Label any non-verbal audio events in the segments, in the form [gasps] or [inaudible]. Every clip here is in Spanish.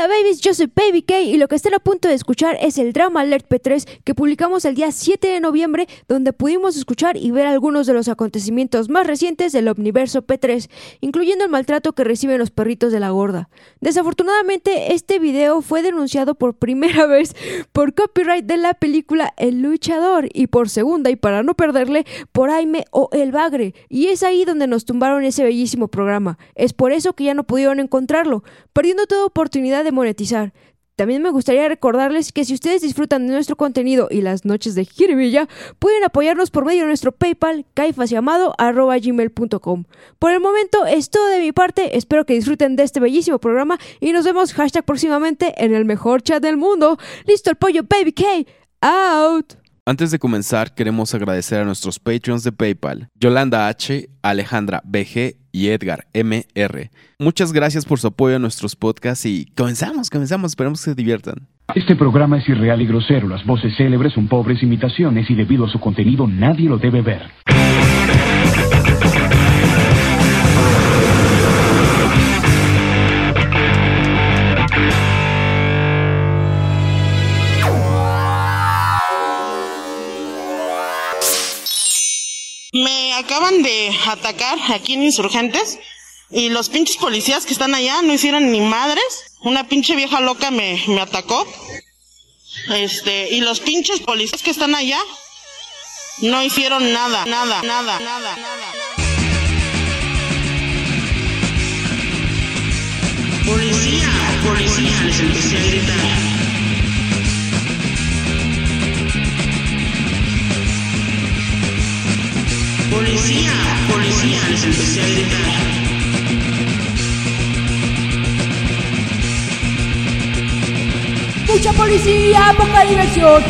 Hola babies, yo soy Baby K y lo que están a punto de escuchar es el Drama Alert P3 que publicamos el día 7 de noviembre donde pudimos escuchar y ver algunos de los acontecimientos más recientes del Omniverso P3, incluyendo el maltrato que reciben los perritos de la gorda. Desafortunadamente, este video fue denunciado por primera [laughs] vez por copyright de la película El Luchador y por segunda y para no perderle por Aime o El Bagre y es ahí donde nos tumbaron ese bellísimo programa. Es por eso que ya no pudieron encontrarlo, perdiendo toda oportunidad de monetizar. También me gustaría recordarles que si ustedes disfrutan de nuestro contenido y las noches de Jiribilla, pueden apoyarnos por medio de nuestro PayPal, caifasLlamado.gmail.com. Por el momento es todo de mi parte, espero que disfruten de este bellísimo programa y nos vemos hashtag próximamente en el mejor chat del mundo. Listo el pollo Baby K, out. Antes de comenzar, queremos agradecer a nuestros Patreons de PayPal, Yolanda H., Alejandra BG y Edgar MR. Muchas gracias por su apoyo a nuestros podcasts y comenzamos, comenzamos, esperemos que se diviertan. Este programa es irreal y grosero. Las voces célebres son pobres imitaciones y debido a su contenido nadie lo debe ver. Me acaban de atacar aquí en Insurgentes y los pinches policías que están allá no hicieron ni madres. Una pinche vieja loca me, me atacó. Este, y los pinches policías que están allá no hicieron nada, nada, nada, nada, nada. Policía, policía, les empecé a gritar. Mucha policía, poca diversión,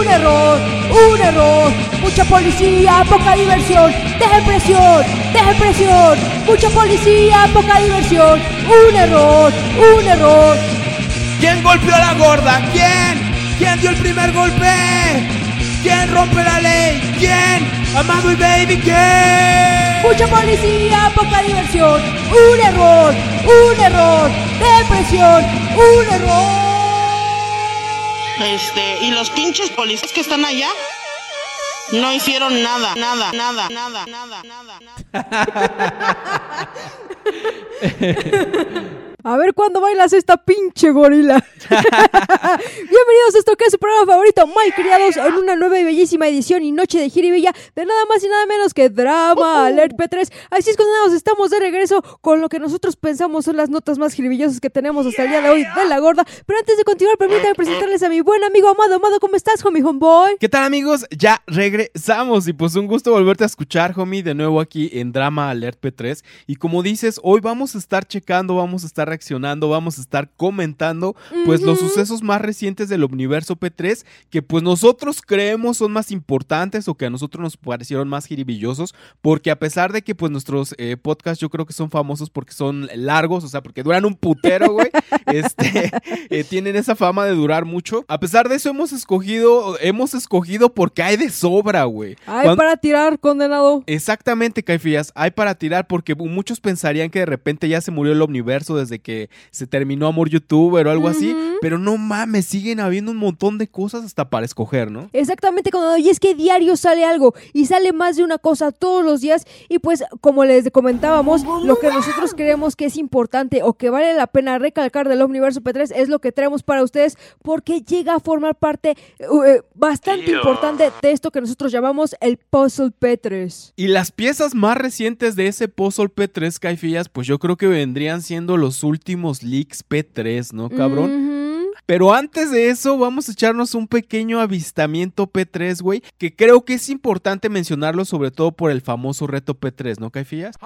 un error, un error. Mucha policía, poca diversión, deje presión, deje presión. Mucha policía, poca diversión, un error, un error. ¿Quién golpeó a la gorda? ¿Quién? ¿Quién dio el primer golpe? ¿Quién rompe la ley? ¿Quién? Amado y Baby, ¿quién? Mucha policía, poca diversión, un error, un error. Depresión, un error. Este, y los pinches policías que están allá no hicieron nada, nada, nada, nada, nada, nada. [laughs] A ver cuándo bailas esta pinche gorila. [laughs] Bienvenidos a esto que es su programa favorito, My Criados, en una nueva y bellísima edición y noche de jiribilla de nada más y nada menos que Drama Alert P3. Así es condenados, estamos de regreso con lo que nosotros pensamos son las notas más jiribillosas que tenemos hasta el día de hoy de la gorda. Pero antes de continuar, permítanme presentarles a mi buen amigo Amado. Amado, ¿cómo estás, homie homeboy? ¿Qué tal amigos? Ya regresamos y pues un gusto volverte a escuchar, homie, de nuevo aquí en Drama Alert P3. Y como dices, hoy vamos a estar checando, vamos a estar reaccionando, vamos a estar comentando pues los sucesos más recientes del universo P3 que pues nosotros creemos son más importantes o que a nosotros nos parecieron más jiribillosos porque a pesar de que pues nuestros eh, podcasts yo creo que son famosos porque son largos, o sea, porque duran un putero, güey, [laughs] este, eh, tienen esa fama de durar mucho. A pesar de eso hemos escogido, hemos escogido porque hay de sobra, güey. Ay, Cuan- para tirar, condenado. Exactamente, Caifías. Hay para tirar porque muchos pensarían que de repente ya se murió el universo desde que se terminó Amor Youtuber o algo así. Pero no mames, siguen habiendo un montón de cosas hasta para escoger, ¿no? Exactamente, condenado. Y es que diario sale algo y sale más de una cosa todos los días. Y pues, como les comentábamos, lo que nosotros creemos que es importante o que vale la pena recalcar del Omniverso P3 es lo que traemos para ustedes porque llega a formar parte uh, eh, bastante importante de esto que nosotros llamamos el Puzzle P3. Y las piezas más recientes de ese Puzzle P3, Caifías, pues yo creo que vendrían siendo los últimos leaks P3, ¿no, cabrón? Pero antes de eso, vamos a echarnos un pequeño avistamiento P3, güey, que creo que es importante mencionarlo sobre todo por el famoso reto P3, ¿no, Caifías?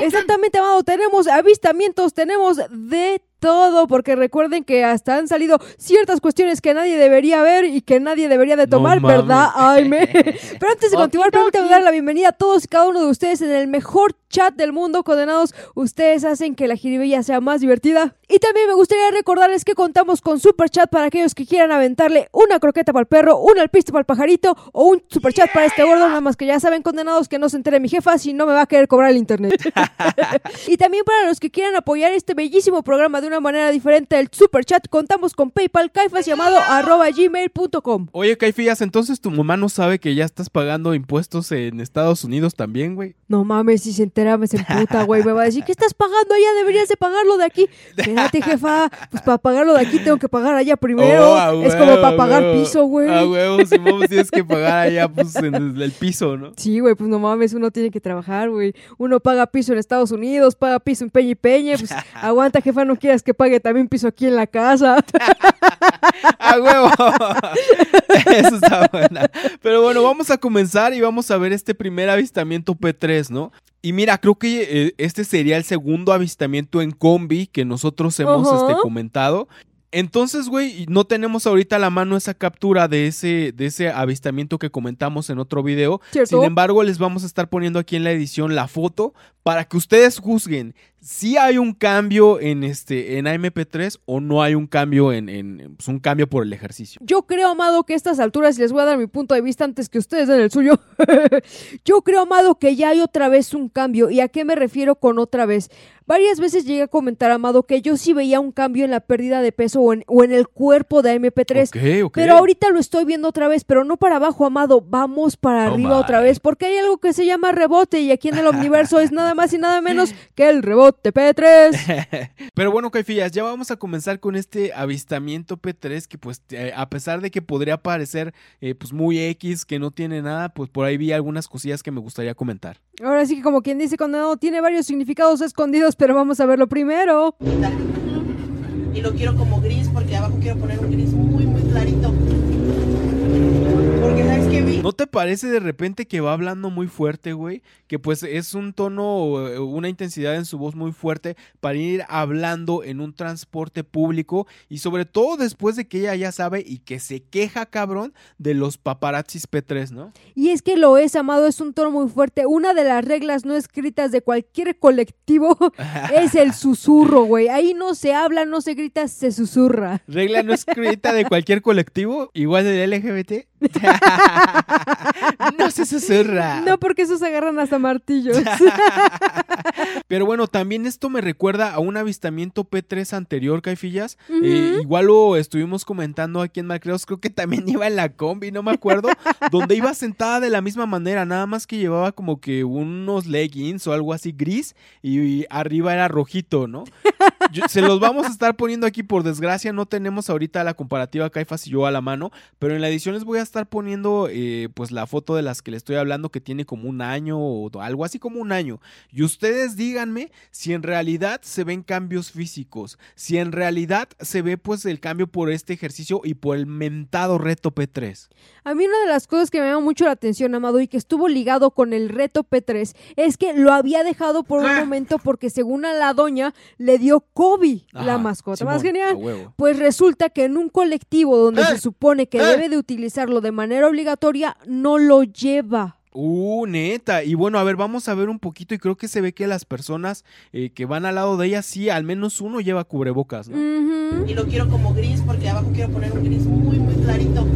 Exactamente, amado. Tenemos avistamientos, tenemos de todo, porque recuerden que hasta han salido ciertas cuestiones que nadie debería ver y que nadie debería de No tomar, mames. ¿verdad? Aime. [laughs] Pero antes de continuar, permítanme dar la bienvenida a todos y cada uno de ustedes en el mejor chat del mundo, condenados. Ustedes hacen que la jiribilla sea más divertida. Y también me gustaría recordarles que contamos con super chat para aquellos que quieran aventarle una croqueta para el perro, un alpiste para el pajarito o un super chat para este gordo, nada más que ya saben, condenados, que no se entere mi jefa si no me va a querer cobrar el internet. [laughs] y también para los que quieran apoyar este bellísimo programa de una manera diferente el super chat, contamos con PayPal Caifas llamado arroba gmail.com. Oye, Caifías, entonces tu mamá no sabe que ya estás pagando impuestos en Estados Unidos también, güey. No mames, si se entera me se emputa, güey. Me va a decir, ¿qué estás pagando allá? Deberías de pagarlo de aquí. Espérate, jefa. Pues para pagarlo de aquí tengo que pagar allá primero. Oh, es como para pagar huevo. piso, güey. A huevo, si vamos tienes que pagar allá, pues, en el, el piso, ¿no? Sí, güey, pues no mames, uno tiene que trabajar, güey. Uno paga piso en Estados Unidos, paga piso en Peña y Peña. Pues aguanta, jefa, no quieras que pague también piso aquí en la casa. [laughs] ¡A huevo! Eso está buena. Pero bueno, vamos a comenzar y vamos a ver este primer avistamiento P3, ¿no? Y mira, creo que eh, este sería el segundo avistamiento en combi que nosotros hemos este, comentado. Entonces, güey, no tenemos ahorita a la mano esa captura de ese, de ese avistamiento que comentamos en otro video. ¿Cierto? Sin embargo, les vamos a estar poniendo aquí en la edición la foto para que ustedes juzguen si hay un cambio en este en AMP3 o no hay un cambio en, en- pues, un cambio por el ejercicio. Yo creo, Amado, que a estas alturas, y les voy a dar mi punto de vista antes que ustedes den el suyo. [laughs] Yo creo, Amado, que ya hay otra vez un cambio. ¿Y a qué me refiero con otra vez? Varias veces llegué a comentar, Amado, que yo sí veía un cambio en la pérdida de peso o en, o en el cuerpo de MP3. Ok, ok. Pero ahorita lo estoy viendo otra vez, pero no para abajo, Amado. Vamos para Oh, arriba my. otra vez, porque hay algo que se llama rebote y aquí en el [laughs] universo es nada más y nada menos que el rebote P3. [laughs] Pero bueno, Caifías, ya vamos a comenzar con este avistamiento P3 que pues eh, a pesar de que podría parecer eh, pues muy X, que no tiene nada, pues por ahí vi algunas cosillas que me gustaría comentar. Ahora sí que como quien dice condenado tiene varios significados escondidos, pero vamos a verlo primero. Y lo quiero como gris porque abajo quiero poner un gris muy, muy clarito. ¿No te parece de repente que va hablando muy fuerte, güey? Que pues es un tono, eh, una intensidad en su voz muy fuerte para ir hablando en un transporte público y sobre todo después de que ella ya sabe y que se queja, cabrón, de los paparazzis P3, ¿no? Y es que lo es, amado, es un tono muy fuerte. Una de las reglas no escritas de cualquier colectivo [laughs] es el susurro, güey. Ahí no se habla, no se grita, se susurra. Regla no escrita de cualquier colectivo, igual del LGBT. [laughs] [laughs] no se susurra. No, porque esos agarran hasta martillos. [laughs] Pero bueno, también esto me recuerda a un avistamiento P3 anterior, Caifillas. Eh, igual lo estuvimos comentando aquí en Macreos, creo que también [laughs] iba en la combi, no me acuerdo, donde iba sentada de la misma manera, nada más que llevaba como que unos leggings o algo así gris y, y arriba era rojito, ¿no? Yo- se los vamos a estar poniendo aquí, por desgracia no tenemos ahorita la comparativa Caifas y yo a la mano, pero en la edición les voy a estar poniendo eh, pues la foto de las que les estoy hablando que tiene como un año o algo así como un año. Y ustedes díganme si en realidad se ven cambios físicos, si en realidad se ve pues el cambio por este ejercicio y por el mentado reto P3. A mí una de las cosas que me llama mucho la atención, Amado, y que estuvo ligado con el reto P3, es que lo había dejado por un momento porque según a la doña le dio COVID, la mascota más Simón, genial. Pues resulta que en un colectivo donde ¡Eh! se supone que debe de utilizarlo de manera obligatoria, no lo lleva. Uh, neta. Y bueno, a ver, vamos a ver un poquito y creo que se ve que las personas eh, que van al lado de ella, sí, al menos uno lleva cubrebocas, ¿no? Y lo quiero como gris porque abajo quiero poner un gris muy, muy clarito.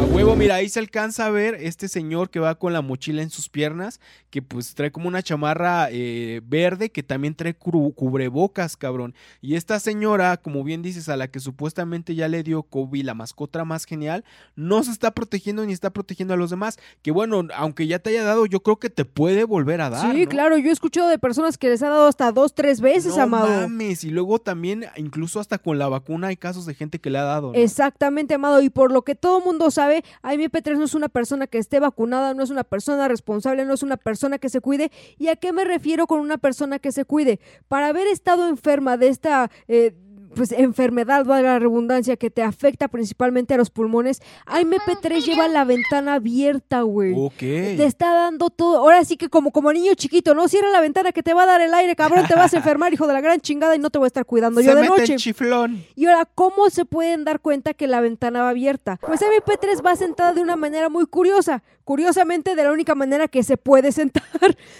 A huevo, mira, ahí se alcanza a ver este señor que va con la mochila en sus piernas, que pues trae como una chamarra eh, verde, que también trae cubrebocas, cabrón. Y esta señora, como bien dices, a la que supuestamente ya le dio COVID, la mascota más genial, no se está protegiendo ni está protegiendo a los demás. Que bueno, aunque ya te haya dado, yo creo que te puede volver a dar. Sí, ¿no? claro, yo he escuchado de personas que les ha dado hasta dos, tres veces, No Amado. mames, y luego también, incluso hasta con la vacuna, hay casos de gente que le ha dado. ¿no? Exactamente, Amado. Y por lo que todo mundo sabe, AMP3 no es una persona que esté vacunada, no es una persona responsable, no es una persona que se cuide. ¿Y a qué me refiero con una persona que se cuide? Para haber estado enferma de esta... eh, pues enfermedad, valga la redundancia, que te afecta principalmente a los pulmones, AMP3 lleva la ventana abierta, güey. Ok. Te está dando todo. Ahora sí que como, como niño chiquito, no cierra la ventana que te va a dar el aire, cabrón, te vas a [laughs] enfermar, hijo de la gran chingada, y no te voy a estar cuidando Se yo de mete noche. el chiflón. Y ahora, ¿cómo se pueden dar cuenta que la ventana va abierta? Pues MP3 va sentada de una manera muy curiosa, curiosamente de la única manera que se puede [laughs] sentar.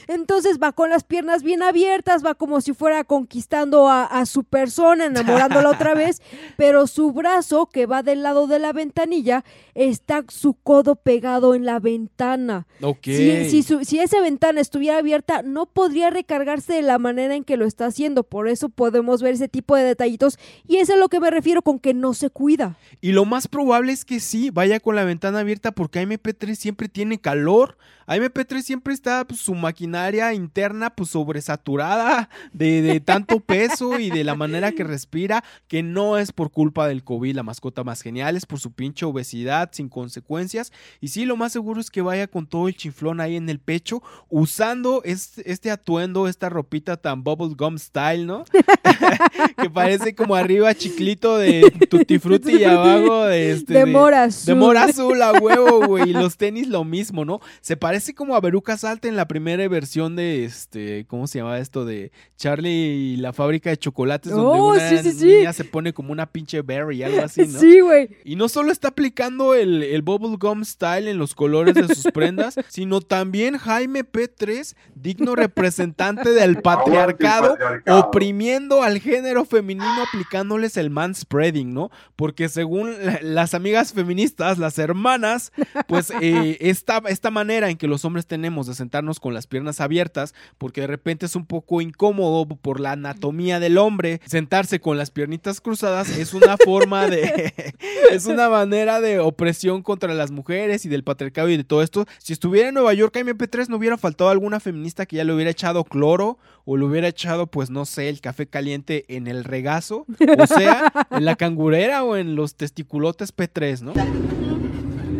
Entonces va con las piernas bien abiertas, va como si fuera conquistando a, a su persona, [laughs] enamorándola otra vez, pero su brazo que va del lado de la ventanilla está su codo pegado en la ventana. Ok. Si, si, su- si esa ventana estuviera abierta, no podría recargarse de la manera en que lo está haciendo. Por eso podemos ver ese tipo de detallitos. Y eso es a lo que me refiero con que no se cuida. Y lo más probable es que sí, vaya con la ventana abierta porque AMP3 siempre tiene calor. AMP3 siempre está pues, su maquinaria interna pues sobresaturada de, de tanto peso y de la manera que respira, que no es por culpa del COVID, la mascota más genial, es por su pinche obesidad sin consecuencias. Y sí, lo más seguro es que vaya con todo el chiflón ahí en el pecho, usando este, este atuendo, esta ropita tan bubblegum style, ¿no? [laughs] que parece como arriba chiclito de tutti frutti y abajo de este De mora azul. de mora azul a huevo, güey, y los tenis lo mismo, ¿no? Se parece como a Veruca Salt en la primera versión de este, ¿cómo se llamaba esto de Charlie y la fábrica de chocolates donde Oh, una sí, sí, sí. niña se pone como una pinche berry algo así, ¿no? [laughs] Sí, güey. Y no solo está aplicando el, el bubblegum style en los colores de sus prendas, [laughs] sino también Jaime P3, digno representante del [laughs] patriarcado, oprimiendo al género femenino aplicándoles el manspreading, ¿no? Porque según la- las amigas feministas, las hermanas, pues eh, esta, esta manera en que los hombres tenemos de sentarnos con las piernas abiertas, porque de repente es un poco incómodo por la anatomía del hombre, sentarse con las piernitas cruzadas es una forma de... [laughs] es una manera de opresión contra las mujeres y del patriarcado y de todo esto. Si estuviera en Nueva York, MP3 no hubiera faltado alguna feminista que ya le hubiera echado cloro o le hubiera echado, pues no sé, el café caliente en el regazo, o sea, en la cangurera o en los testiculotes P3, ¿no?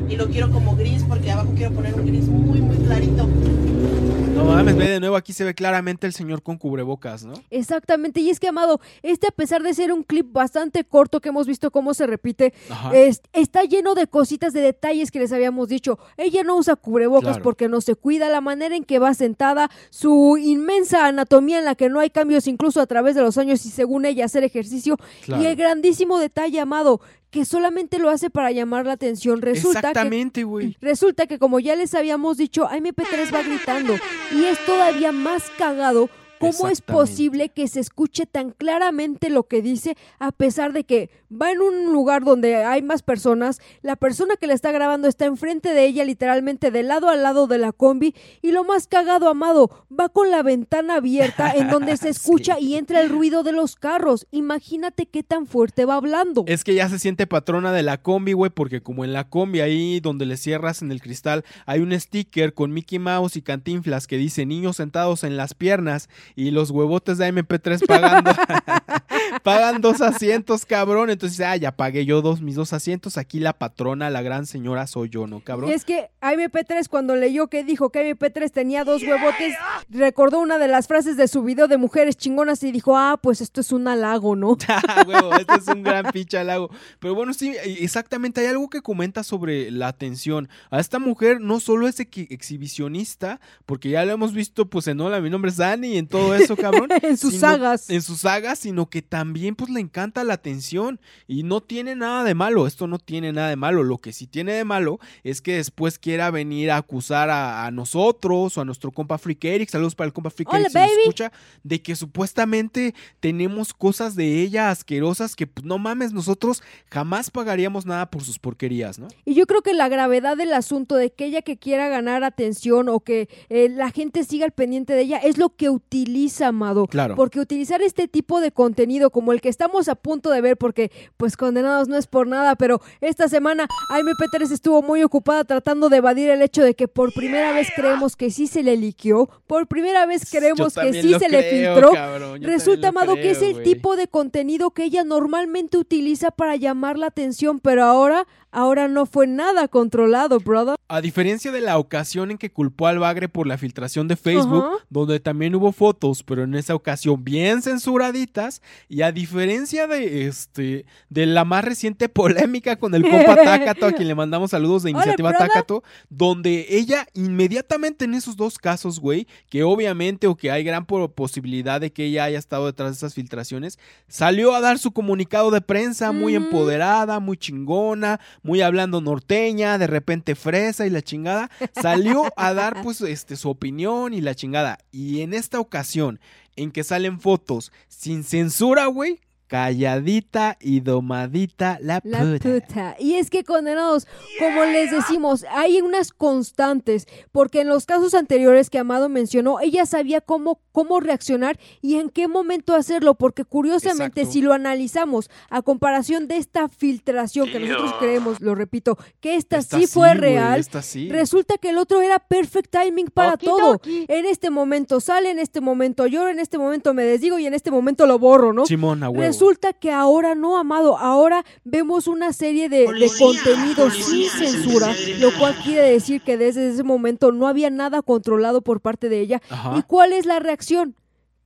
Y lo quiero como gris porque abajo quiero poner un gris muy, muy clarito. No mames, ve de nuevo, aquí se ve claramente el señor con cubrebocas, ¿no? Exactamente. Y es que, Amado, este a pesar de ser un clip bastante corto que hemos visto cómo se repite, es- está lleno de cositas, de detalles que les habíamos dicho. Ella no usa cubrebocas Claro. porque no se cuida, la manera en que va sentada, su inmensa anatomía en la que no hay cambios incluso a través de los años y según ella hacer ejercicio. Claro. Y el grandísimo detalle, Amado, que solamente lo hace para llamar la atención. Resulta que Exactamente, güey. Resulta que como ya les habíamos dicho, MP3 va gritando y es todavía más cagado cómo es posible que se escuche tan claramente lo que dice a pesar de que va en un lugar donde hay más personas, la persona que le está grabando está enfrente de ella literalmente de lado a lado de la combi y lo más cagado, amado, va con la ventana abierta en donde se [laughs] escucha y entra el ruido de los carros. Imagínate qué tan fuerte va hablando. Es que ya se siente patrona de la combi, güey, porque como en la combi ahí donde le cierras en el cristal hay un sticker con Mickey Mouse y Cantinflas que dice niños sentados en las piernas y los huevotes de MP3 pagando [laughs] pagan dos asientos, cabrón. Entonces, ah, ya pagué yo dos mis dos asientos. Aquí la patrona, la gran señora soy yo, ¿no, cabrón? Y es que MP3 cuando leyó que dijo que MP3 tenía dos huevotes, recordó una de las frases de su video de mujeres chingonas y dijo, ah, pues esto es un halago, ¿no? [laughs] Ah, huevo, este es un gran pinche halago. Pero bueno, sí, exactamente, hay algo que comenta sobre la atención. A esta mujer no solo es exhibicionista, porque ya lo hemos visto, pues en Hola, mi nombre es Dani y en todo eso, cabrón. [laughs] En sus sino- sagas. En sus sagas, sino que también, pues le encanta la atención. Y no tiene nada de malo, esto no tiene nada de malo. Lo que sí tiene de malo es que después quiera venir a acusar a, a nosotros o a nuestro compa Freak Eric, saludos para el compa Freak Hola, Eric, si nos escucha, de que supuestamente tenemos cosas de ella asquerosas que pues, no mames, nosotros jamás pagaríamos nada por sus porquerías, ¿no? Y yo creo que la gravedad del asunto de que ella que quiera ganar atención o que eh, la gente siga al pendiente de ella es lo que utiliza, Amado. Claro. Porque utilizar este tipo de contenido como el que estamos a punto de ver, porque pues condenados no es por nada, pero esta semana AMP3 estuvo muy ocupada tratando de evadir el hecho de que por primera vez creemos que sí se le liquió, por primera vez creemos que sí se le filtró. cabrón, Resulta, Amado, que es el tipo de contenido que ella normalmente utiliza para llamar la atención, pero ahora, ahora no fue nada controlado, brother. A diferencia de la ocasión en que culpó al Bagre por la filtración de Facebook, donde también hubo fotos, pero en esa ocasión bien censuraditas, y a diferencia de este de la más reciente [laughs] polémica con el compa [laughs] Takato, a quien le mandamos saludos de iniciativa. Takato, donde ella inmediatamente en esos dos casos, güey, que obviamente o que hay gran po- posibilidad de que ella haya estado detrás de esas filtraciones, salió a dar su comunicado de prensa muy empoderada, muy chingona, muy hablando norteña, de repente fresa y la chingada, salió a dar pues este su opinión y la chingada. Y en esta ocasión en que salen fotos sin censura, güey, calladita y domadita la, La puta. puta. Y es que condenados, como les decimos, hay unas constantes, porque en los casos anteriores que Amado mencionó, ella sabía cómo, cómo reaccionar y en qué momento hacerlo, porque curiosamente Exacto. si lo analizamos a comparación de esta filtración que nosotros creemos, lo repito, que esta, Esta sí fue real, esta sí. Resulta que el otro era perfect timing para Oki todo. En este momento sale, en este momento lloro, en este momento me desdigo y en este momento lo borro, ¿no? Simón, a huevo. Resulta que ahora no, amado, ahora vemos una serie de, de contenido sin censura, lo cual quiere decir que desde ese momento no había nada controlado por parte de ella. Ajá. ¿Y cuál es la reacción?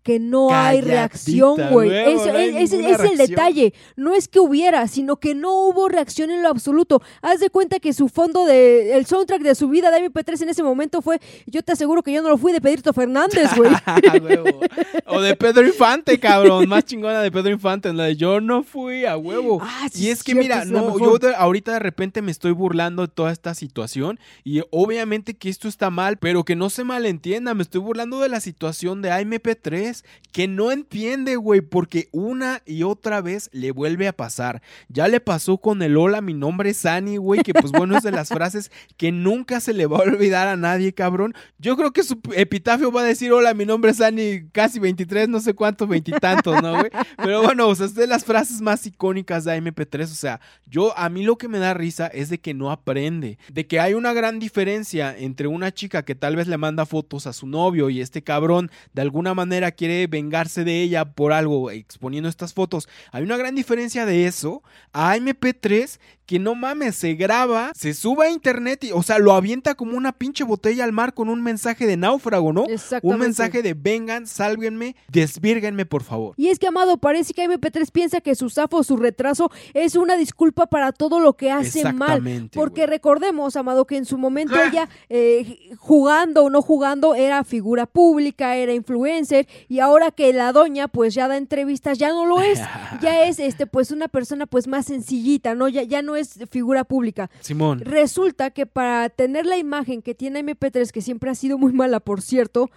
Que no hay reacción, güey. Eso- no hay es- Ese es el detalle. No es que hubiera, sino que no hubo reacción en lo absoluto. Haz de cuenta que su fondo de, el soundtrack de su vida de MP3 en ese momento fue, yo te aseguro que yo no lo fui de Pedrito Fernández, güey. [laughs] O de Pedro Infante, cabrón. Más chingona de Pedro Infante. En la de yo no fui a huevo. Ah, sí, y es que cierto, mira, es no, yo de- ahorita de repente me estoy burlando de toda esta situación. Y obviamente que esto está mal, pero que no se malentienda. Me estoy burlando de la situación de AMP3. Que no entiende, güey. Porque una y otra vez le vuelve a pasar. Ya le pasó con el hola, mi nombre es Sani, güey. Que pues bueno, es de las [laughs] frases que nunca se le va a olvidar a nadie, cabrón. Yo creo que su epitafio va a decir, hola, mi nombre es Ani, casi 23, no sé cuántos, veintitantos, ¿no, güey? Pero bueno, o sea, es de las frases más icónicas de MP3, o sea, yo, a mí lo que me da risa es de que no aprende, de que hay una gran diferencia entre una chica que tal vez le manda fotos a su novio y este cabrón de alguna manera quiere vengarse de ella por algo exponiendo estas fotos. Hay una gran diferencia de eso a MP3 que no mames, se graba, se sube a internet y, o sea, lo avienta como una pinche botella al mar con un mensaje de náufrago, ¿no? Un mensaje de vengan, sálvenme, desvírguenme, por favor. Y es que, Amado, parece que MP3 piensa que su zafo su retraso es una disculpa para todo lo que hace mal. Exactamente, Porque recordemos, Amado, que en su momento ella, eh, jugando o no jugando, era figura pública, era influencer, y ahora que la doña, pues ya da entrevistas, ya no lo es. [laughs] ya es, este, pues, una persona, pues, más sencillita, ¿no? Ya, ya no es figura pública. Simón. Resulta que para tener la imagen que tiene MP3, que siempre ha sido muy mala, por cierto,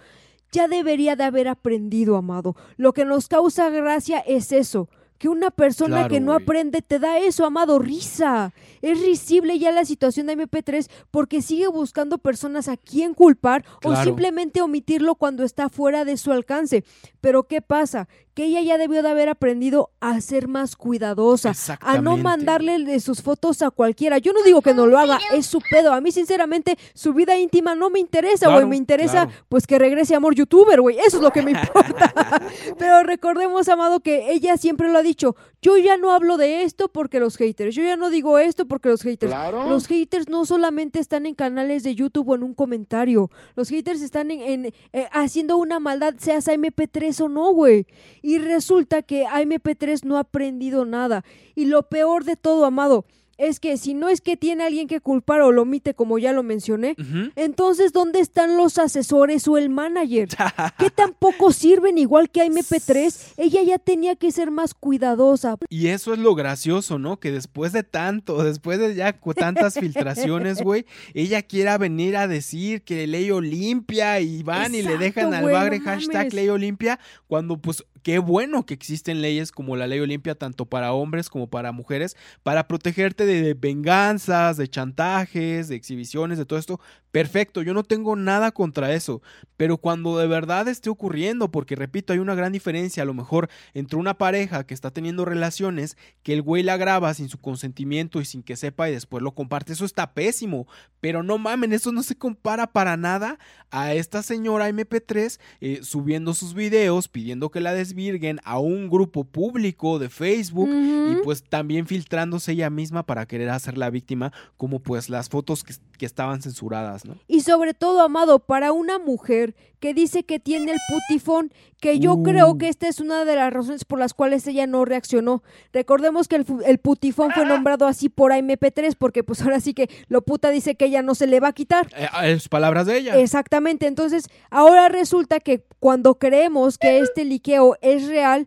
ya debería de haber aprendido, amado. Lo que nos causa gracia es eso. Que una persona Claro, que no aprende te da eso, amado, risa. Es risible ya la situación de MP3 porque sigue buscando personas a quien culpar o simplemente omitirlo cuando está fuera de su alcance. Pero ¿qué pasa? Que ella ya debió de haber aprendido a ser más cuidadosa, a no mandarle de sus fotos a cualquiera. Yo no digo que no lo haga, es su pedo. A mí, sinceramente, su vida íntima no me interesa, güey. Claro, me interesa, claro. pues, que regrese amor youtuber, güey. Eso es lo que me importa. [laughs] Pero recordemos, amado, que ella siempre lo ha dicho. Yo ya no hablo de esto porque los haters. Yo ya no digo esto porque los haters. Claro. Los haters no solamente están en canales de YouTube o en un comentario. Los haters están en, en, eh, haciendo una maldad, seas MP3 o no, güey. Y resulta que AMP3 no ha aprendido nada. Y lo peor de todo, amado, es que si no es que tiene alguien que culpar o lo omite, como ya lo mencioné, entonces, ¿dónde están los asesores o el manager? [laughs] Que tampoco sirven igual que MP3. Ella ya tenía que ser más cuidadosa. Y eso es lo gracioso, ¿no? Que después de tanto, después de ya tantas filtraciones, [laughs] güey, ella quiera venir a decir que ley Olimpia y van y le dejan al bagre hashtag ley Olimpia, cuando pues qué bueno que existen leyes como la ley Olimpia, tanto para hombres como para mujeres, para protegerte de venganzas, de chantajes, de exhibiciones, de todo esto. Perfecto, yo no tengo nada contra eso, pero cuando de verdad esté ocurriendo, porque repito, hay una gran diferencia a lo mejor entre una pareja que está teniendo relaciones, que el güey la graba sin su consentimiento y sin que sepa y después lo comparte, eso está pésimo, pero no mamen, eso no se compara para nada a esta señora MP3 eh, subiendo sus videos, pidiendo que la desvirguen a un grupo público de Facebook y pues también filtrándose ella misma para querer hacer la víctima, como pues las fotos que, que estaban censuradas, ¿no? Y sobre todo, Amado, para una mujer que dice que tiene el putifón, que yo Uh. creo que esta es una de las razones por las cuales ella no reaccionó. Recordemos que el, el putifón fue nombrado así por AMP3, porque pues ahora sí que lo puta dice que ella no se le va a quitar. Eh, es palabras de ella. Exactamente, entonces ahora resulta que cuando creemos que este liqueo es real,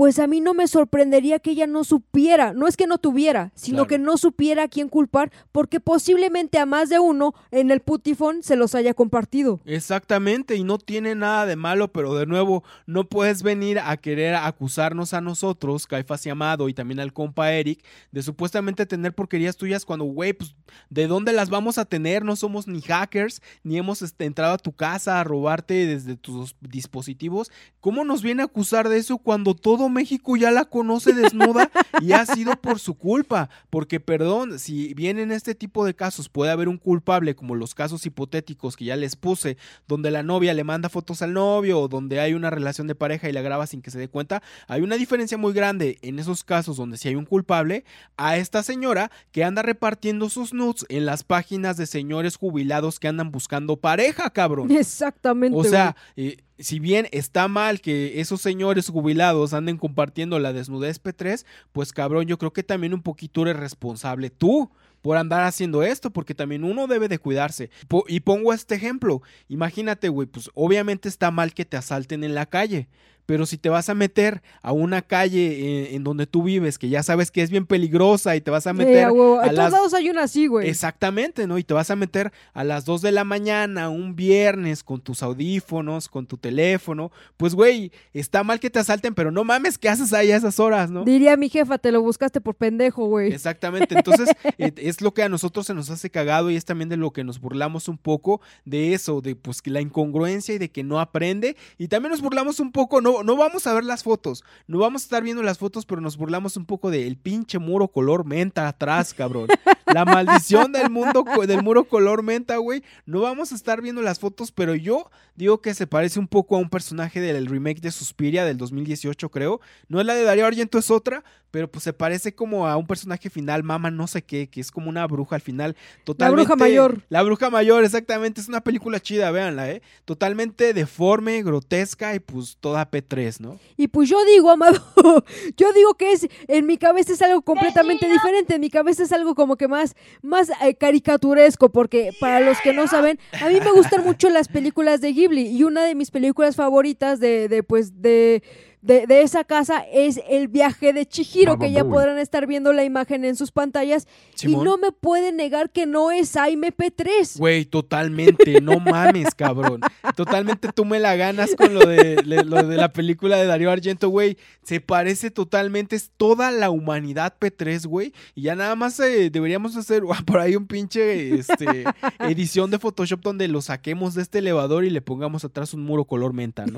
pues a mí no me sorprendería que ella no supiera, no es que no tuviera, sino Claro. que no supiera a quién culpar, porque posiblemente a más de uno en el putifón se los haya compartido. Exactamente, y no tiene nada de malo, pero de nuevo, no puedes venir a querer acusarnos a nosotros, Caifás y Amado, y también al compa Eric, de supuestamente tener porquerías tuyas cuando, güey, pues, ¿de dónde las vamos a tener? No somos ni hackers, ni hemos este, entrado a tu casa a robarte desde tus dispositivos. ¿Cómo nos viene a acusar de eso cuando todo México ya la conoce desnuda y ha sido por su culpa? Porque, perdón, si bien en este tipo de casos puede haber un culpable, como los casos hipotéticos que ya les puse, donde la novia le manda fotos al novio o donde hay una relación de pareja y la graba sin que se dé cuenta, hay una diferencia muy grande en esos casos donde si hay un culpable a esta señora que anda repartiendo sus nudes en las páginas de señores jubilados que andan buscando pareja, cabrón. Exactamente. O sea, eh, si bien está mal que esos señores jubilados anden compartiendo la desnudez P3, pues cabrón, yo creo que también un poquito eres responsable tú por andar haciendo esto, porque también uno debe de cuidarse. Y pongo este ejemplo, imagínate, güey, pues obviamente está mal que te asalten en la calle. Pero si te vas a meter a una calle eh, en donde tú vives, que ya sabes que es bien peligrosa y te vas a Sí, meter a todos las lados hay una así, güey. Exactamente, ¿no? Y te vas a meter a las 2 de la mañana, un viernes, con tus audífonos, con tu teléfono. Pues, güey, está mal que te asalten, pero no mames, ¿qué haces ahí a esas horas, no? Diría mi jefa, te lo buscaste por pendejo, güey. Exactamente, entonces [laughs] eh, es lo que a nosotros se nos hace cagado y es también de lo que nos burlamos un poco de eso, de pues la incongruencia y de que no aprende y también nos burlamos un poco, no, no vamos a ver las fotos, no vamos a estar viendo las fotos, pero nos burlamos un poco del pinche muro color menta atrás, cabrón. La maldición del mundo del muro color menta, güey. No vamos a estar viendo las fotos, pero yo digo que se parece un poco a un personaje del remake de Suspiria del 2018, creo. No es la de Darío Argento, es otra, pero pues se parece como a un personaje final, mama no sé qué, que es como una bruja al final. Totalmente, bruja mayor. La bruja mayor, exactamente. Es una película chida, véanla, ¿eh? Totalmente deforme, grotesca y pues toda P3, ¿no? Y pues yo digo, amado, [laughs] yo digo que es, en mi cabeza es algo completamente diferente, en mi cabeza es algo como que más, más eh, caricaturesco, porque para los que no saben, a mí me gustan mucho las películas de Ghibli y una de mis películas favoritas de, de pues, de... De, de esa casa es el viaje de Chihiro, que ya Boy. podrán estar viendo la imagen en sus pantallas. Y no me pueden negar que no es AMP3. Güey, totalmente, no mames, cabrón. Totalmente tú me la ganas con lo de, le- lo de la película de Darío Argento, güey. Se parece totalmente, es toda la humanidad P3, güey. Y ya nada más eh, deberíamos hacer [laughs] por ahí un pinche este, edición de Photoshop donde lo saquemos de este elevador y le pongamos atrás un muro color menta, ¿no?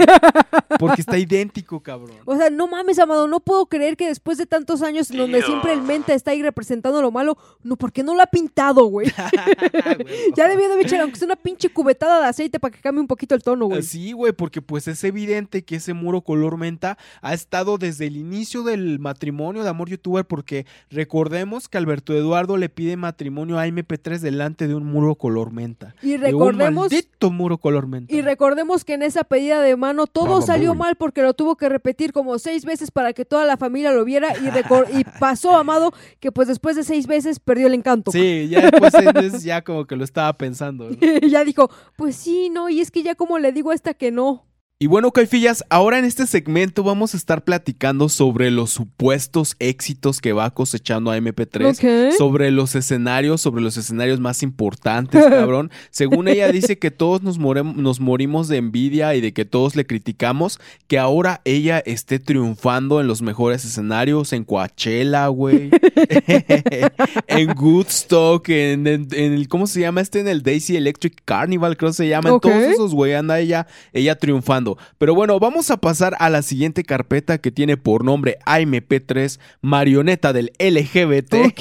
Porque está idéntico, cabrón. O sea, no mames, Amado, no puedo creer que después de tantos años donde siempre el menta está ahí representando lo malo, no, ¿por qué no lo ha pintado, güey? [laughs] [laughs] ya debió de echar aunque sea una pinche cubetada de aceite para que cambie un poquito el tono, güey. Sí, güey, porque pues es evidente que ese muro color menta ha estado desde el inicio del matrimonio de Amor Youtuber, porque recordemos que Alberto Eduardo le pide matrimonio a MP3 delante de un muro color menta. Y De un recordemos maldito muro color menta. y recordemos que en esa pedida de mano todo Baba salió mal porque lo tuvo que repetir como seis veces para que toda la familia lo viera y, y pasó, Amado, que pues después de seis veces perdió el encanto. Sí, ya después entonces ya como que lo estaba pensando. [laughs] ya dijo, pues sí, no, y es que ya como le digo a esta que no. Y bueno, Caifillas, ahora en este segmento vamos a estar platicando sobre los supuestos éxitos que va cosechando a MP3, Ok. sobre los escenarios, sobre los escenarios más importantes, [laughs] cabrón. Según ella dice que todos nos, nos morimos de envidia y de que todos le criticamos, que ahora ella esté triunfando en los mejores escenarios, en Coachella, güey, [laughs] en Woodstock, en, en- en el, ¿cómo se llama este? En el Daisy Electric Carnival, creo que se llama. Ok. En todos esos, güey, anda ella, ella triunfando. Pero bueno, vamos a pasar a la siguiente carpeta que tiene por nombre AMP3, marioneta del LGBT.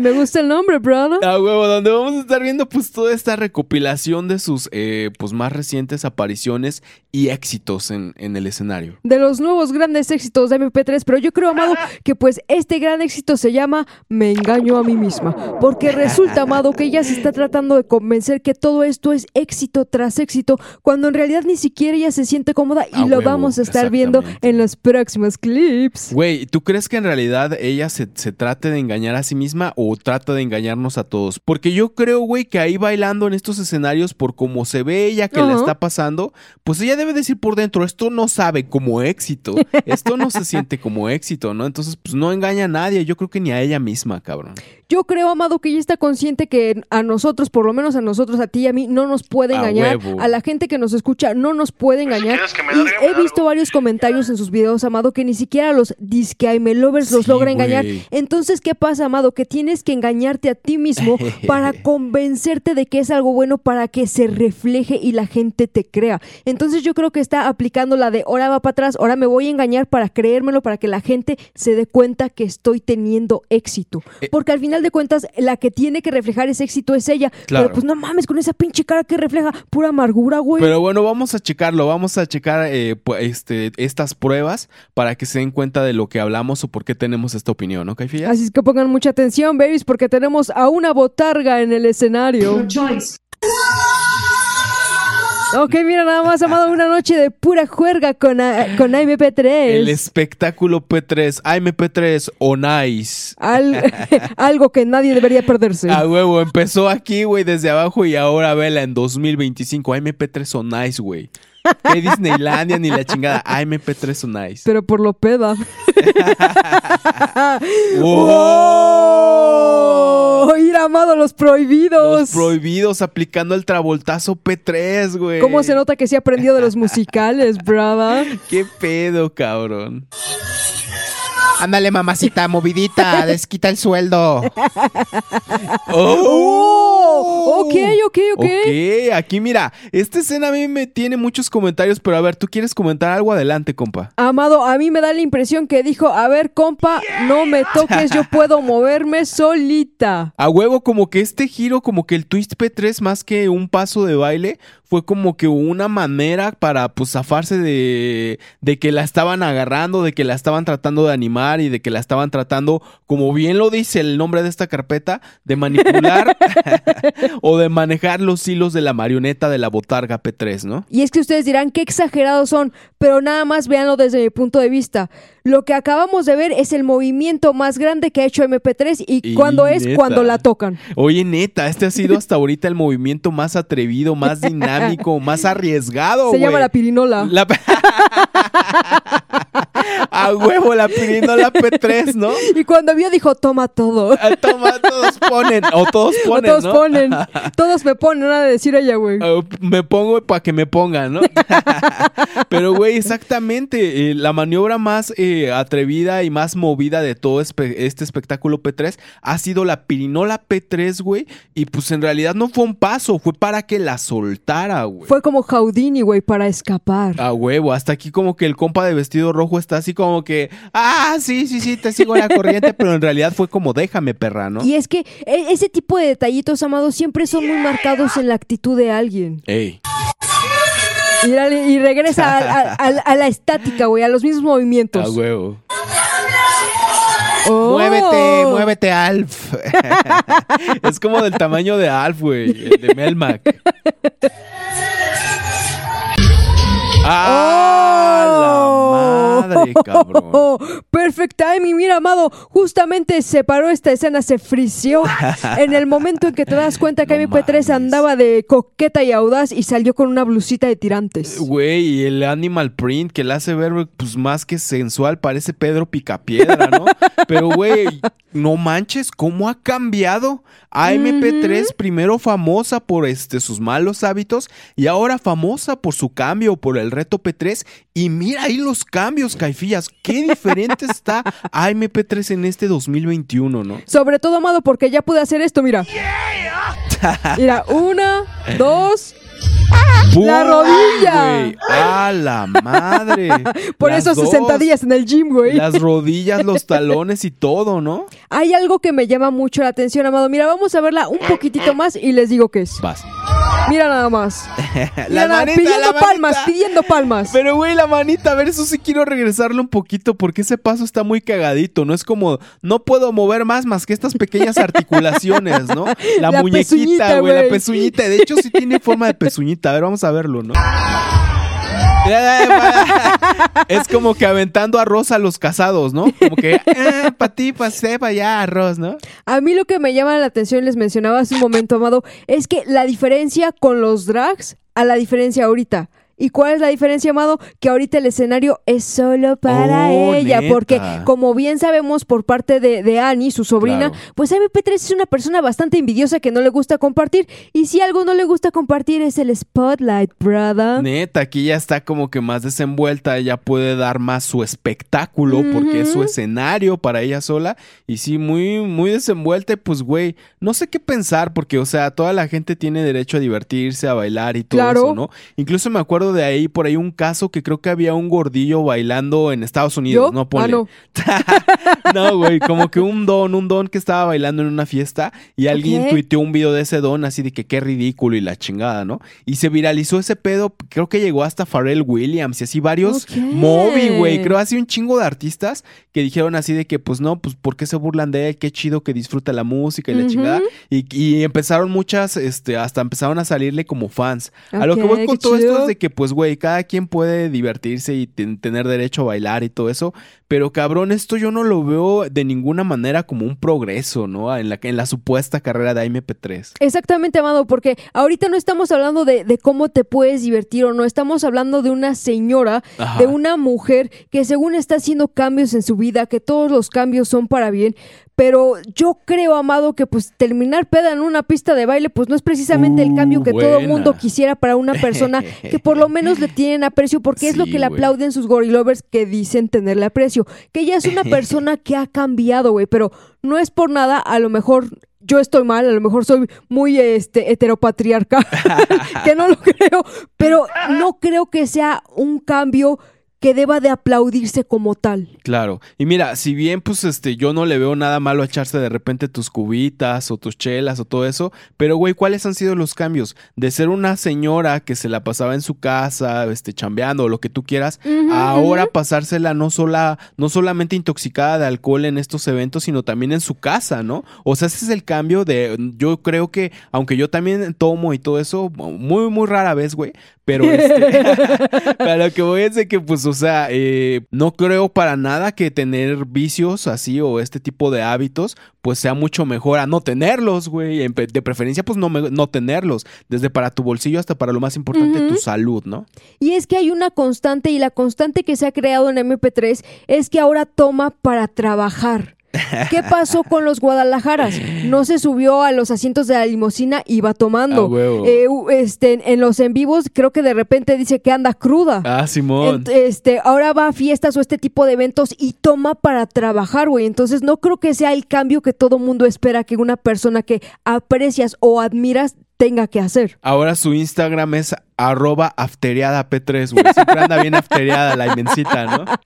Me gusta el nombre, brother. A huevo, donde vamos a estar viendo pues toda esta recopilación de sus eh, pues más recientes apariciones y éxitos en, en el escenario. de los nuevos grandes éxitos de MP3, pero yo creo, Amado, que pues este gran éxito se llama Me engaño a mí misma, porque resulta, Amado, que ella se está tratando de convencer que todo esto es éxito tras éxito, cuando en realidad ni siquiera ella se siente cómoda y A lo huevo, vamos a estar viendo en los próximos clips. Güey, ¿tú crees que en realidad ella se, se trate de engañar a sí misma o o trata de engañarnos a todos. Porque yo creo, güey, que ahí bailando en estos escenarios, por cómo se ve ella que le Ajá. está pasando, pues ella debe decir por dentro, esto no sabe como éxito, [laughs] esto no se siente como éxito, ¿no? Entonces, pues no engaña a nadie, yo creo que ni a ella misma, cabrón. Yo creo, Amado, que ella está consciente que a nosotros, por lo menos a nosotros, a ti y a mí, no nos puede A engañar. huevo. A la gente que nos escucha no nos puede engañar. Y he visto varios comentarios en sus videos, Amado, que ni siquiera los disque lovers los logra engañar. Entonces, ¿qué pasa, Amado? Que tienes que engañarte a ti mismo [laughs] para convencerte de que es algo bueno para que se refleje y la gente te crea. Entonces, yo creo que está aplicando la de ahora va para atrás, ahora me voy a engañar para creérmelo, para que la gente se dé cuenta que estoy teniendo éxito. Eh. Porque al final de cuentas, la que tiene que reflejar ese éxito es ella. Claro. Pero pues no mames, con esa pinche cara que refleja pura amargura, güey. Pero bueno, vamos a checarlo, vamos a checar eh, este, estas pruebas para que se den cuenta de lo que hablamos o por qué tenemos esta opinión, ¿no, Caifillas? Así es que pongan mucha atención, babies, porque tenemos a una botarga en el escenario. Ok, mira, nada más, amado, una noche de pura juerga con, a- con AMP3. El espectáculo P3, AMP3 o Nice. Al- [laughs] algo que nadie debería perderse. A huevo, empezó aquí, güey, desde abajo y ahora vela en 2025. AMP3 o Nice, güey. ¿Qué Disneylandia ni la chingada? AMP3 o Nice. Pero por lo peda. ¡Wow! [laughs] [laughs] ¡Oh! Ir amado los prohibidos. Los prohibidos aplicando el travoltazo P3, güey. ¿Cómo se nota que se ha aprendido de los musicales, brother? [laughs] ¿Qué pedo, cabrón? Ándale, mamacita, movidita, [laughs] desquita el sueldo. ¡Oh! Ok, ok, ok. Ok, aquí mira, esta escena a mí me tiene muchos comentarios, pero a ver, ¿tú quieres comentar algo? Adelante, compa. Amado, a mí me da la impresión que dijo, a ver, compa, no me toques, yo puedo moverme solita. A huevo, como que este giro, como que el twist P3, más que un paso de baile, fue como que una manera para pues zafarse de, de que la estaban agarrando, de que la estaban tratando de animar y de que la estaban tratando, como bien lo dice el nombre de esta carpeta, de manipular [laughs] o de manejar los hilos de la marioneta de la botarga P3, ¿no? Y es que ustedes dirán qué exagerados son, pero nada más véanlo desde mi punto de vista. Lo que acabamos de ver es el movimiento más grande que ha hecho MP3 y, Y cuando es neta. cuando la tocan. Oye, neta, este ha sido hasta ahorita el movimiento más atrevido, más dinámico, [laughs] [laughs] más arriesgado. Se llama la pirinola. La- [laughs] A huevo, la pirinola P3, ¿no? Y cuando vio dijo, toma todo. Ah, Toma, todos ponen, o todos [laughs] O ponen, todos ¿no? ponen. Todos me ponen, nada de decir ella, güey. Ah, me pongo para que me pongan, ¿no? Pero, güey, exactamente. eh, la maniobra más eh, atrevida y más movida de todo espe- este espectáculo P3 ha sido la pirinola P3, güey. Y pues en realidad no fue un paso, fue para que la soltara, güey. Fue como Houdini, güey, para escapar. A huevo, hasta aquí como que el compa de vestido rojo está así como que, ah, sí, sí, sí, te sigo la corriente, pero en realidad fue como, déjame, perra, ¿no? Y es que e- ese tipo de detallitos, amados, siempre son muy marcados en la actitud de alguien. Ey, Y, regresa a, a- a- a la estática, güey, a los mismos movimientos. a huevo. Oh. Muévete, muévete, Alf. [laughs] Es como del tamaño de Alf, güey, el de Melmac. [laughs] ¡Ah, la madre, cabrón! Oh, [laughs] perfect timing, mira, amado, justamente se paró esta escena, se frició [laughs] en el momento en que te das cuenta que No MP3 mames. andaba de coqueta y audaz y salió con una blusita de tirantes. Güey, y el animal print que le hace ver, pues más que sensual, parece Pedro Picapiedra, ¿no? [laughs] Pero, güey, no manches, ¿cómo ha cambiado? AMP3, primero famosa por este, sus malos hábitos y ahora famosa por su cambio, por el reto P3. Y mira ahí los cambios, Caifillas. Qué diferente [laughs] está AMP3 en este 2021, ¿no? Sobre todo, amado, porque ya pude hacer esto, mira. Mira, una, [laughs] dos. ¡La ¡Pum! rodilla! güey! ¡A la madre! [laughs] Por Las eso sus dos. sentadillas en el gym, güey. Las [laughs] rodillas, los talones y todo, ¿no? Hay algo que me llama mucho la atención, amado. Mira, vamos a verla un poquitito más y les digo qué es. Vas. Mira nada más. [laughs] Mira La nada, manita, pidiendo la palmas, manita. pidiendo palmas. Pero, güey, la manita, a ver, eso sí quiero regresarle un poquito porque ese paso está muy cagadito. No es como, no puedo mover más más que estas pequeñas articulaciones, ¿no? La, La muñequita, güey, la pezuñita. De hecho, sí tiene forma de pezuñita. A ver, vamos a verlo, ¿no? [laughs] es como que aventando arroz a los casados, ¿no? Como que, eh, pa' ti, pa' sepa ya arroz, ¿no? A mí lo que me llama la atención, les mencionaba hace un momento, Amado, es que la diferencia con los drags a la diferencia ahorita. ¿Y cuál es la diferencia, Amado? Que ahorita el escenario es solo para Oh, ella, neta. porque como bien sabemos por parte de, de Annie, su sobrina, Claro. pues MP3 es una persona bastante envidiosa que no le gusta compartir. Y si algo no le gusta compartir es el spotlight, brother. Neta, aquí ya está como que más desenvuelta, ella puede dar más su espectáculo porque es su escenario para ella sola y sí, muy, muy desenvuelta, pues güey, no sé qué pensar porque, o sea, toda la gente tiene derecho a divertirse, a bailar y todo Claro. eso, ¿no? Incluso me acuerdo de ahí, por ahí un caso que creo que había un gordillo bailando en Estados Unidos, ¿Yo? ¿no? Ah, Ponle. no. [laughs] no, güey, como que un don, un don que estaba bailando en una fiesta y alguien Ok. tuiteó un video de ese don así de que qué ridículo y la chingada, ¿no? Y se viralizó ese pedo, creo que llegó hasta Pharrell Williams y así varios Ok. Moby, güey, creo así un chingo de artistas que dijeron así de que pues no, pues ¿por qué se burlan de él? Qué chido que disfruta la música y la chingada. Y, y empezaron muchas, este, hasta empezaron a salirle como fans. A lo que voy con todo esto chido. es de que pues güey, cada quien puede divertirse y ten- tener derecho a bailar y todo eso, pero cabrón, esto yo no lo veo de ninguna manera como un progreso, ¿no? En la, en la supuesta carrera de MP3. Exactamente, Amado, porque ahorita no estamos hablando de, de cómo te puedes divertir o no, estamos hablando de una señora, Ajá. de una mujer que según está haciendo cambios en su vida, que todos los cambios son para bien, pero yo creo, Amado, que pues terminar peda en una pista de baile, pues no es precisamente el Uh, cambio que todo mundo quisiera para una persona [laughs] que por lo menos le tienen aprecio, porque es lo que le aplauden sus gorilovers que dicen tenerle aprecio, que ella es una [laughs] persona que ha cambiado, güey, pero no es por nada, a lo mejor yo estoy mal, a lo mejor soy muy este heteropatriarca, [laughs] que no lo creo, pero no creo que sea un cambio que deba de aplaudirse como tal. Claro. Y mira, si bien pues este yo no le veo nada malo a echarse de repente tus cubitas o tus chelas o todo eso, pero güey, ¿cuáles han sido los cambios? De ser una señora que se la pasaba en su casa, este chambeando o lo que tú quieras, a ahora pasársela no sola no solamente intoxicada de alcohol en estos eventos, sino también en su casa, ¿no? O sea, ese es el cambio de yo creo que aunque yo también tomo y todo eso muy muy rara vez, güey, pero este [laughs] [laughs] Pero lo que voy es de que, pues, o sea, eh, no creo para nada que tener vicios así o este tipo de hábitos, pues sea mucho mejor a no tenerlos, güey. De preferencia, pues, no, no tenerlos. Desde para tu bolsillo hasta para lo más importante, tu salud, ¿no? Y es que hay una constante y la constante que se ha creado en MP3 es que ahora toma para trabajar. [laughs] ¿Qué pasó con los Guadalajaras? No se subió a los asientos de la limusina, iba tomando. A huevo. Eh, este, en los en vivos creo que de repente dice que anda cruda. Ah, Simón. Este, ahora va a fiestas o este tipo de eventos y toma para trabajar, güey. Entonces no creo que sea el cambio que todo mundo espera que una persona que aprecias o admiras tenga que hacer. Ahora su Instagram es arroba afteriada P3, güey. Siempre anda bien afteriada la inmensita, ¿no? [laughs]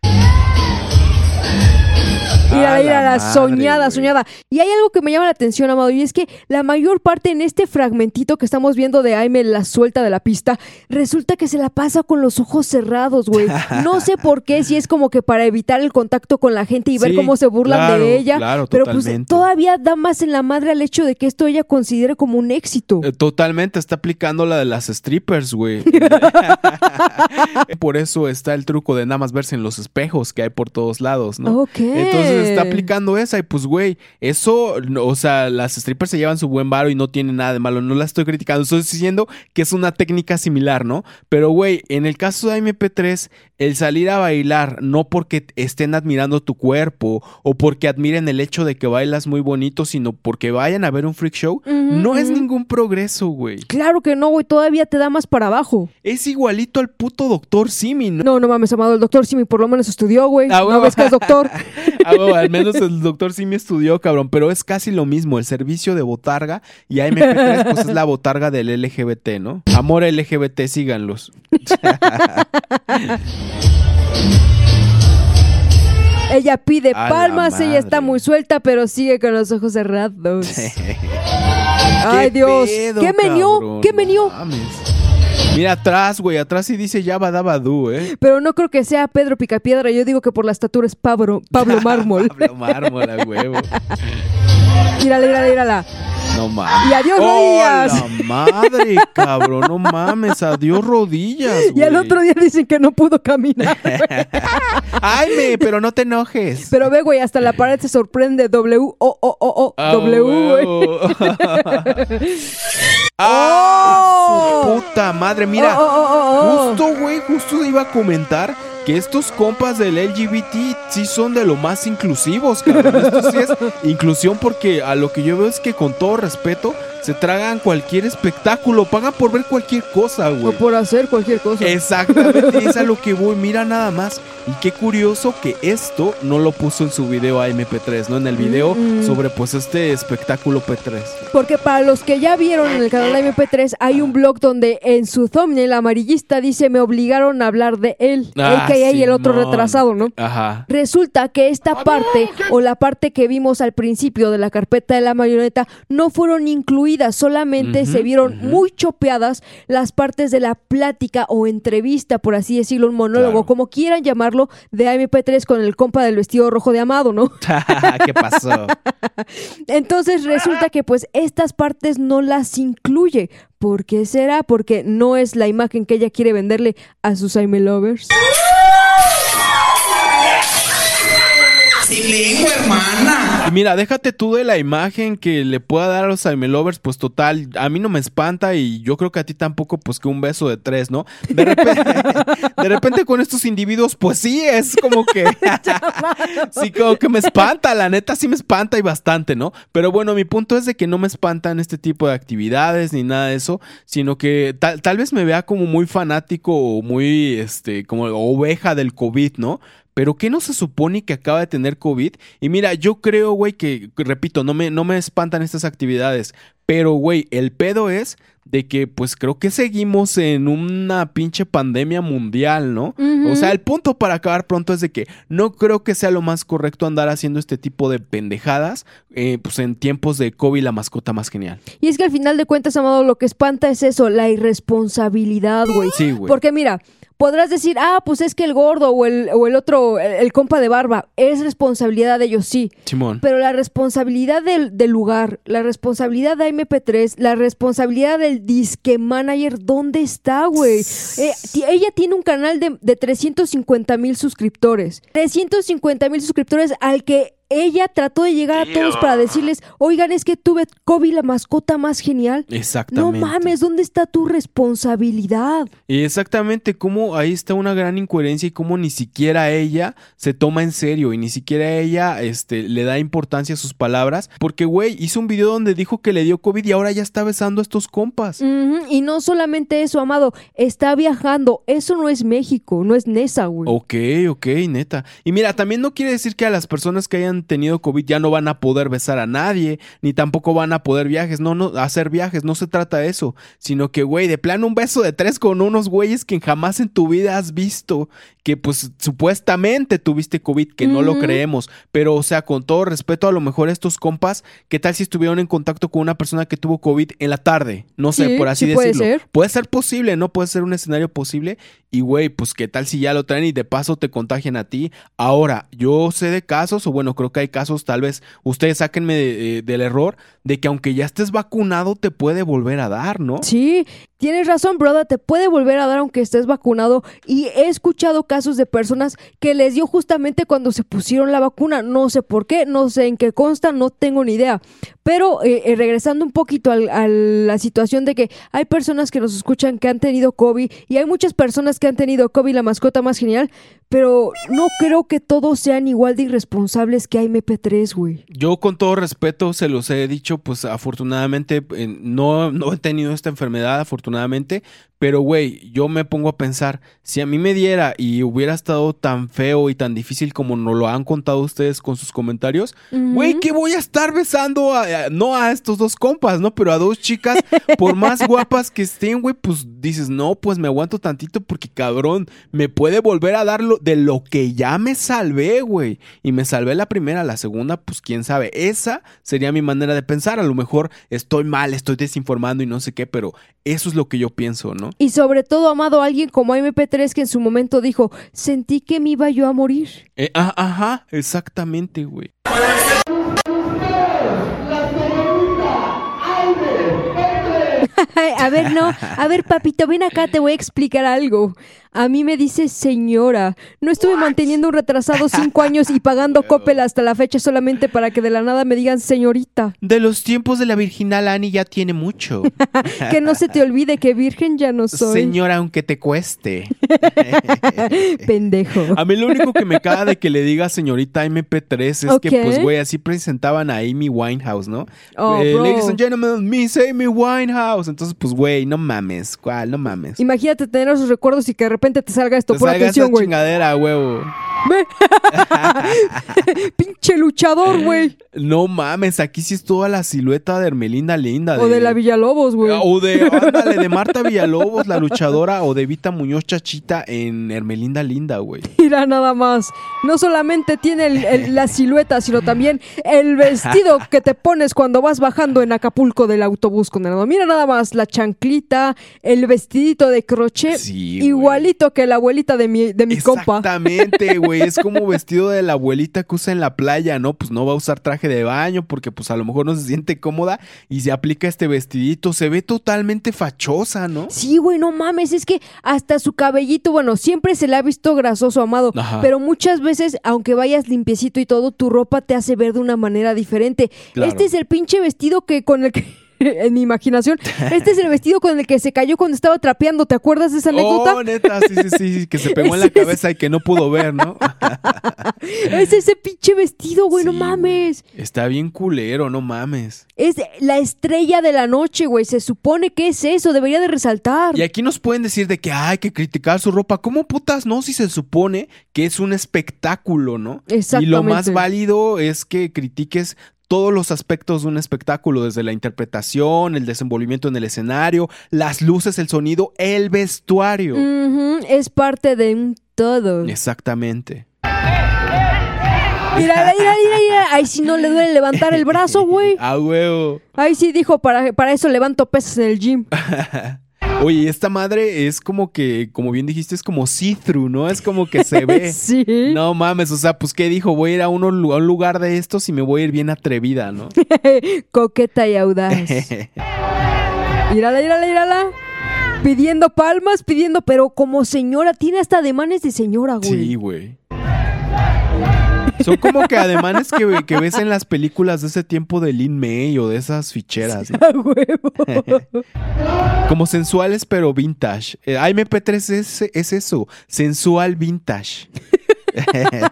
Soñada, güey. soñada. Y hay algo que me llama la atención, Amado, y es que la mayor parte en este fragmentito que estamos viendo de Aime, la suelta de la pista, resulta que se la pasa con los ojos cerrados, güey. [laughs] No sé por qué, si es como que para evitar el contacto con la gente y ver Sí, cómo se burlan claro, de ella. claro, pero pues todavía da más en la madre al hecho de que esto ella considere como un éxito. Eh, Totalmente, está aplicando la de las strippers, güey. [laughs] por eso está el truco de nada más verse en los espejos que hay por todos lados, ¿no? Ok. Entonces está aplicando esa y pues, güey, eso, o sea, las strippers se llevan su buen varo y no tiene nada de malo, no la estoy criticando, estoy diciendo que es una técnica similar, ¿no? Pero, güey, en el caso de MP3, el salir a bailar no porque estén admirando tu cuerpo o porque admiren el hecho de que bailas muy bonito, sino porque vayan a ver un freak show, no es ningún progreso, güey. Claro que no, güey, todavía te da más para abajo. Es igualito al puto doctor Simi, ¿no? No, no mames, Amado, el doctor Simi por lo menos estudió, güey. Ah, no ves que es doctor. [laughs] Ah, al menos el doctor Simi estudió, cabrón, pero es casi lo mismo, el servicio de botarga y AMP3 pues es la botarga del LGBT, ¿no? Amor LGBT, síganlos. [laughs] Ella pide A palmas, ella está muy suelta, pero sigue con los ojos cerrados. [laughs] Ay, ¿Qué Dios. pedo, ¿Qué menió? ¿Qué menió? Mames. Mira atrás, güey, atrás sí dice Yaba Dabadú, ¿eh? Pero no creo que sea Pedro Picapiedra. Yo digo que por la estatura es Pablo, Pablo [laughs] Mármol. Pablo Mármol, a huevo. [laughs] Mírala, mírala, mírala. No [laughs] mames. Y adiós, ¡Oh, rodillas. la madre, cabrón! No mames, adiós rodillas, Y al otro día dicen que no pudo caminar. [laughs] Ay, me, pero no te enojes. Pero ve, güey, hasta la pared se sorprende. W, O, O, O, O, Ah, W, güey. [laughs] ¡Ah! ¡Oh! su puta madre, mira. Oh, oh, oh, oh. Justo, güey, justo iba a comentar que estos compas del LGBT sí son de lo más inclusivos, cabrón. Esto sí es inclusión porque a lo que yo veo es que con todo respeto se tragan cualquier espectáculo, pagan por ver cualquier cosa, O güey. por hacer cualquier cosa. Exactamente, es a lo [laughs] que voy. Mira nada más. Y qué curioso que esto no lo puso en su video a MP3, ¿no? En el video Mm. sobre pues este espectáculo P3. Porque para los que ya vieron en el canal de MP3, hay un blog donde en su thumbnail amarillista dice me obligaron a hablar de él. Ah, AKA y el otro retrasado, ¿no? Ajá. Resulta que esta parte o la parte que vimos al principio de la carpeta de la marioneta no fueron incluidas, solamente se vieron muy chopeadas las partes de la plática o entrevista, por así decirlo, un monólogo, Claro. como quieran llamarlo, de AMP3 con el compa del vestido rojo de Amado, ¿no? [laughs] ¿Qué pasó? Entonces resulta que pues estas partes no las incluye. ¿Por qué será? Porque no es la imagen que ella quiere venderle a sus Aime Lovers. Sin lengua, hermana. Y mira, déjate tú de la imagen que le pueda dar a los Aime Lovers, pues total, a mí no me espanta y yo creo que a ti tampoco, pues que un beso de tres, ¿no? De repente, de repente con estos individuos, pues sí, es como que... [laughs] sí, como que me espanta, la neta sí me espanta y bastante, ¿no? Pero bueno, mi punto es de que no me espantan este tipo de actividades ni nada de eso, sino que tal, tal vez me vea como muy fanático o muy, este, como oveja del COVID, ¿no? Pero ¿qué no se supone que acaba de tener COVID? Y mira, yo creo, güey, que, repito, no me, no me espantan estas actividades. Pero, güey, el pedo es de que, pues creo que seguimos en una pinche pandemia mundial, ¿no? O sea, el punto para acabar pronto es de que no creo que sea lo más correcto andar haciendo este tipo de pendejadas, eh, pues en tiempos de COVID, la mascota más genial. Y es que al final de cuentas, Amado, lo que espanta es eso, la irresponsabilidad, güey. Sí, güey. Porque mira, podrás decir, ah, pues es que el gordo o el, o el otro, el, el compa de barba, es responsabilidad de ellos, sí. Simón. Pero la responsabilidad del, del lugar, la responsabilidad de MP3, la responsabilidad del disque manager, ¿dónde está, güey? Eh, ella tiene un canal de, de 350 mil suscriptores. 350 mil suscriptores al que ella trató de llegar a todos para decirles, oigan, es que tuve Kobe, la mascota más genial. No Exactamente. mames, ¿dónde está tu responsabilidad? Y exactamente cómo ahí está una gran incoherencia y cómo ni siquiera ella se toma en serio y ni siquiera ella este, le da importancia a sus palabras. Porque, güey, hizo un video donde dijo que le dio COVID y ahora ya está besando a estos compas. Y no solamente eso, Amado, está viajando. Eso no es México, no es Nesa, güey. Ok, ok, neta. Y mira, también no quiere decir que a las personas que hayan tenido COVID ya no van a poder besar a nadie, ni tampoco van a poder viajes, no, no, hacer viajes, no se trata de eso, sino que, güey, de plano un beso de tres con unos güeyes que jamás en tu vida has visto, que pues supuestamente tuviste COVID, que no lo creemos, pero o sea, con todo respeto, a lo mejor estos compas, ¿qué tal si estuvieron en contacto con una persona que tuvo COVID en la tarde? No sé, Sí, por así sí puede decirlo. ser. Puede ser posible, ¿no? Puede ser un escenario posible. Y, güey, pues qué tal si ya lo traen y de paso te contagian a ti. Ahora, yo sé de casos, o bueno, creo que hay casos, tal vez ustedes sáquenme de- eh, del error, de que aunque ya estés vacunado, te puede volver a dar, ¿no? Sí, tienes razón, brother, te puede volver a dar aunque estés vacunado. Y he escuchado casos de personas que les dio justamente cuando se pusieron la vacuna. No sé por qué, no sé en qué consta, no tengo ni idea. Pero eh, eh, regresando un poquito a la situación de que hay personas que nos escuchan que han tenido COVID y hay muchas personas que han tenido COVID, la mascota más genial, pero no creo que todos sean igual de irresponsables que MP3, güey. Yo con todo respeto se los he dicho, pues afortunadamente eh, no, no he tenido esta enfermedad, afortunadamente, pero güey, yo me pongo a pensar, si a mí me diera y hubiera estado tan feo y tan difícil como nos lo han contado ustedes con sus comentarios, güey, que voy a estar besando a, a- no a estos dos compas, ¿no? Pero a dos chicas, [laughs] por más guapas que estén, güey, pues dices, no, pues me aguanto tantito porque cabrón, me puede volver a dar lo, de lo que ya me salvé, güey. Y me salvé la primera, la segunda, pues quién sabe. Esa sería mi manera de pensar. A lo mejor estoy mal, estoy desinformando y no sé qué, pero eso es lo que yo pienso, ¿no? Y sobre todo, amado, alguien como MP3 que en su momento dijo, sentí que me iba yo a morir. Eh, ah, ajá, exactamente, güey. A ver, no. A ver, papito, ven acá, te voy a explicar algo. A mí me dice señora. No estuve manteniendo un retrasado cinco años y pagando Coppel hasta la fecha solamente para que de la nada me digan señorita. De los tiempos de la virginal Annie ya tiene mucho. [laughs] Que no se te olvide que virgen ya no soy. Señora, aunque te cueste. [laughs] Pendejo. A mí lo único que me caga de que le diga señorita MP3 es que, pues, güey, así presentaban a Amy Winehouse, ¿no? Oh, Eh. Ladies and gentlemen, Miss Amy Winehouse. Entonces, pues, güey, no mames. ¿Cuál? No mames. Imagínate tener esos recuerdos y que de repente te salga esto. Te Por salga atención, güey. chingadera, huevo. Ve. [laughs] Pinche luchador, güey. No mames, aquí sí es toda la silueta de Hermelinda Linda. O de la Villalobos, güey. O de, ándale, de Marta [laughs] Villalobos, la luchadora, o de Vita Muñoz Chachita en Hermelinda Linda, güey. Mira nada más. No solamente tiene el- el- la silueta, sino también el vestido que te pones cuando vas bajando en Acapulco del autobús con el Mira nada más la chanclita, el vestidito de crochet, Sí, igualito que la abuelita de mi, de mi compa. Exactamente, [laughs] güey. Es como vestido de la abuelita que usa en la playa, ¿no? Pues no va a usar traje de baño porque pues a lo mejor no se siente cómoda y se aplica este vestidito. Se ve totalmente fachosa, ¿no? Sí, güey, no mames, es que hasta su cabellito, bueno, siempre se le ha visto grasoso, amado, Ajá. pero muchas veces, aunque vayas limpiecito y todo, tu ropa te hace ver de una manera diferente. Claro. Este es el pinche vestido que con el que... [laughs] En mi imaginación, este es el vestido con el que se cayó cuando estaba trapeando. ¿Te acuerdas de esa anécdota? Oh, neta, sí, sí, sí, sí, que se pegó en la [laughs] cabeza y que no pudo ver, ¿no? [laughs] Es ese pinche vestido, güey, no mames. Está bien culero, no mames. Es la estrella de la noche, güey. Se supone que es eso, debería de resaltar. Y aquí nos pueden decir de que hay que criticar su ropa. ¿Cómo putas no? Si se supone que es un espectáculo, ¿no? Y lo más Exactamente. válido es que critiques todos los aspectos de un espectáculo, desde la interpretación, el desenvolvimiento en el escenario, las luces, el sonido, el vestuario. Es parte de un todo. Exactamente. Mira, mira, mira, mira. Ay, si no le duele levantar el brazo, güey. [laughs] A huevo. Ay, sí dijo, para, para eso levanto pesas en el gym. [laughs] Oye, esta madre es como que, como bien dijiste, es como see-through, ¿no? Es como que se ve. [laughs] Sí. No mames, o sea, pues qué dijo, voy a ir a, uno- a un lugar de estos y me voy a ir bien atrevida, ¿no? [laughs] Coqueta y audaz. [laughs] Mírala, mírala, mírala. Pidiendo palmas, pidiendo, pero como señora, tiene hasta ademanes de señora, güey. Sí, güey. Son como que ademanes que, que ves en las películas de ese tiempo de Lin May o de esas ficheras. ¿no? A huevo. [laughs] Como sensuales pero vintage. Eh, AMP3 es, es eso, sensual vintage. [laughs]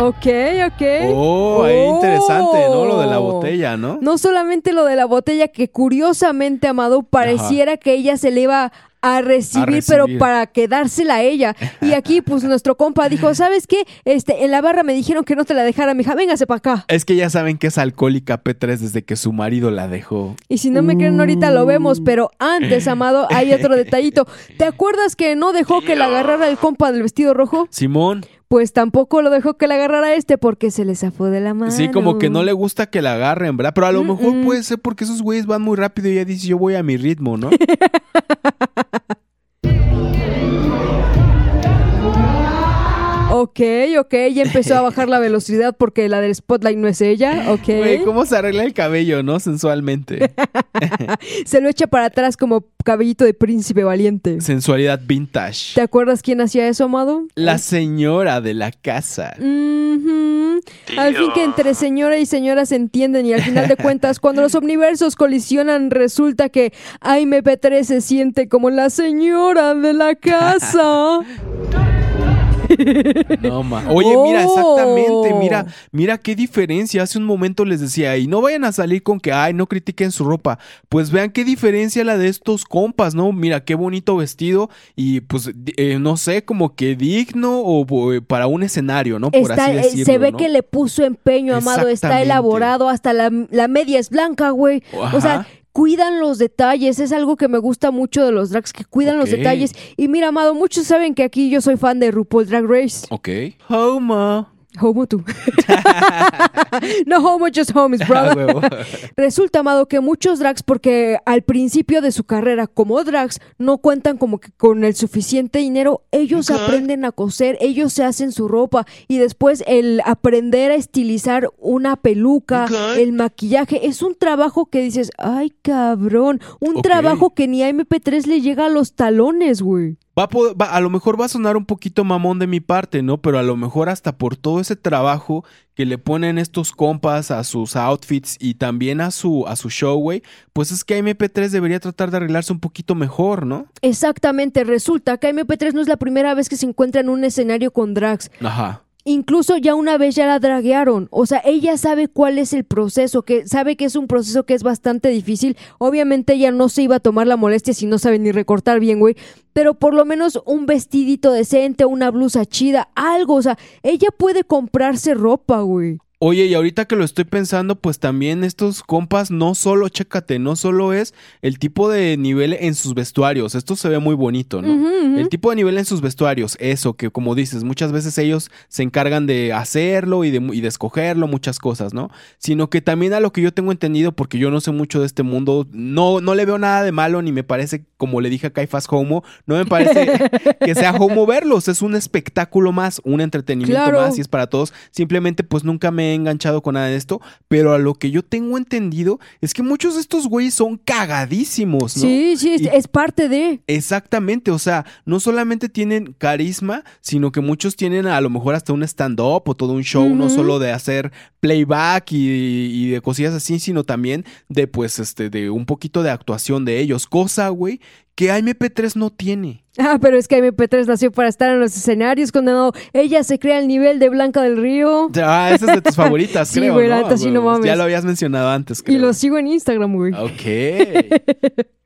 ok, ok. Oh, ahí interesante, ¿no? Lo de la Oh. botella, ¿no? No solamente lo de la botella, que curiosamente, Amado, pareciera que ella se le iba a recibir, recibir. pero para quedársela a ella. Y aquí, pues, nuestro compa dijo, ¿sabes qué? Este, en la barra me dijeron que no te la dejara, mija, véngase para acá. Es que ya saben que es alcohólica P3 desde que su marido la dejó. Y si no me creen ahorita lo vemos, pero antes, Amado, hay otro detallito. ¿Te acuerdas que no dejó que la [laughs] agarrara el compa del vestido rojo? Simón, Pues tampoco lo dejó que la agarrara este porque se le zafó de la mano. sí, como que no le gusta que la agarren, ¿verdad? Pero a lo mejor puede ser porque esos güeyes van muy rápido y ella dice, yo voy a mi ritmo, ¿no? [laughs] Ok, ok, ya empezó a bajar la velocidad porque la del spotlight no es ella, ok. Güey, ¿cómo se arregla el cabello, no? Sensualmente. [laughs] Se lo echa para atrás como cabellito de príncipe valiente. Sensualidad vintage. ¿Te acuerdas quién hacía eso, Amado? La señora de la casa. Al fin que entre señora y señora se entienden y al final de cuentas [laughs] cuando los omniversos colisionan resulta que AMP3 se siente como la señora de la casa. [laughs] No ma. Oye, mira, Oh. exactamente, mira, mira qué diferencia. Hace un momento les decía, y no vayan a salir con que, ay, no critiquen su ropa. Pues vean qué diferencia la de estos compas, ¿no? Mira, qué bonito vestido y pues, eh, no sé, como que digno o bo- para un escenario, ¿no? Por Está, así eh, decirlo, se ve ¿no? que le puso empeño, Amado. Está elaborado, hasta la, la media es blanca, güey. O sea. Cuidan los detalles. Es algo que me gusta mucho de los drags, que cuidan los detalles. Y mira, Amado, muchos saben que aquí yo soy fan de RuPaul Drag Race. Ok. Homo. Homo tú. [laughs] no homo, just homies, brother. Resulta, Amado, que muchos drags, porque al principio de su carrera como drags, no cuentan como que con el suficiente dinero, ellos aprenden a coser, ellos se hacen su ropa y después el aprender a estilizar una peluca, el maquillaje, es un trabajo que dices, ay cabrón, un trabajo que ni a MP3 le llega a los talones, güey. Va a, poder- va- a lo mejor va a sonar un poquito mamón de mi parte, ¿no? Pero a lo mejor hasta por todo ese trabajo que le ponen estos compas a sus outfits y también a su, a su show, güey, pues es que MP3 debería tratar de arreglarse un poquito mejor, ¿no? Exactamente, resulta que MP3 no es la primera vez que se encuentra en un escenario con drags. Ajá. Incluso ya una vez ya la draguearon. O sea, ella sabe cuál es el proceso, que sabe que es un proceso que es bastante difícil. Obviamente ella no se iba a tomar la molestia si no sabe ni recortar bien, güey. Pero por lo menos un vestidito decente, una blusa chida, algo. O sea, ella puede comprarse ropa, güey. Oye, y ahorita que lo estoy pensando, pues también estos compas no solo, chécate, no solo es el tipo de nivel en sus vestuarios, esto se ve muy bonito, ¿no? El tipo de nivel en sus vestuarios, eso que como dices, muchas veces ellos se encargan de hacerlo y de, y de escogerlo, muchas cosas, ¿no? Sino que también a lo que yo tengo entendido, porque yo no sé mucho de este mundo, no, no le veo nada de malo, ni me parece, como le dije a Caifás Homo, no me parece [laughs] que sea homo verlos, es un espectáculo más, un entretenimiento Claro. más y es para todos. Simplemente pues nunca me he enganchado con nada de esto, pero a lo que yo tengo entendido es que muchos de estos güeyes son cagadísimos, ¿no? Sí, sí, es, Y- es parte de. Exactamente, o sea, no solamente tienen carisma, sino que muchos tienen a lo mejor hasta un stand-up o todo un show, no solo de hacer playback y, y de cosillas así, sino también de pues este, de un poquito de actuación de ellos, cosa, güey, que AMP3 no tiene. Ah, pero es que MP3 nació para estar en los escenarios, condenado. Ella se crea el nivel de Blanca del Río. Ah, esa es de tus [laughs] favoritas, Sí, creo, güey, la ¿no? sí, no Güey, mames. Ya lo habías mencionado antes, Y creo. lo sigo en Instagram, güey. Ok. [laughs]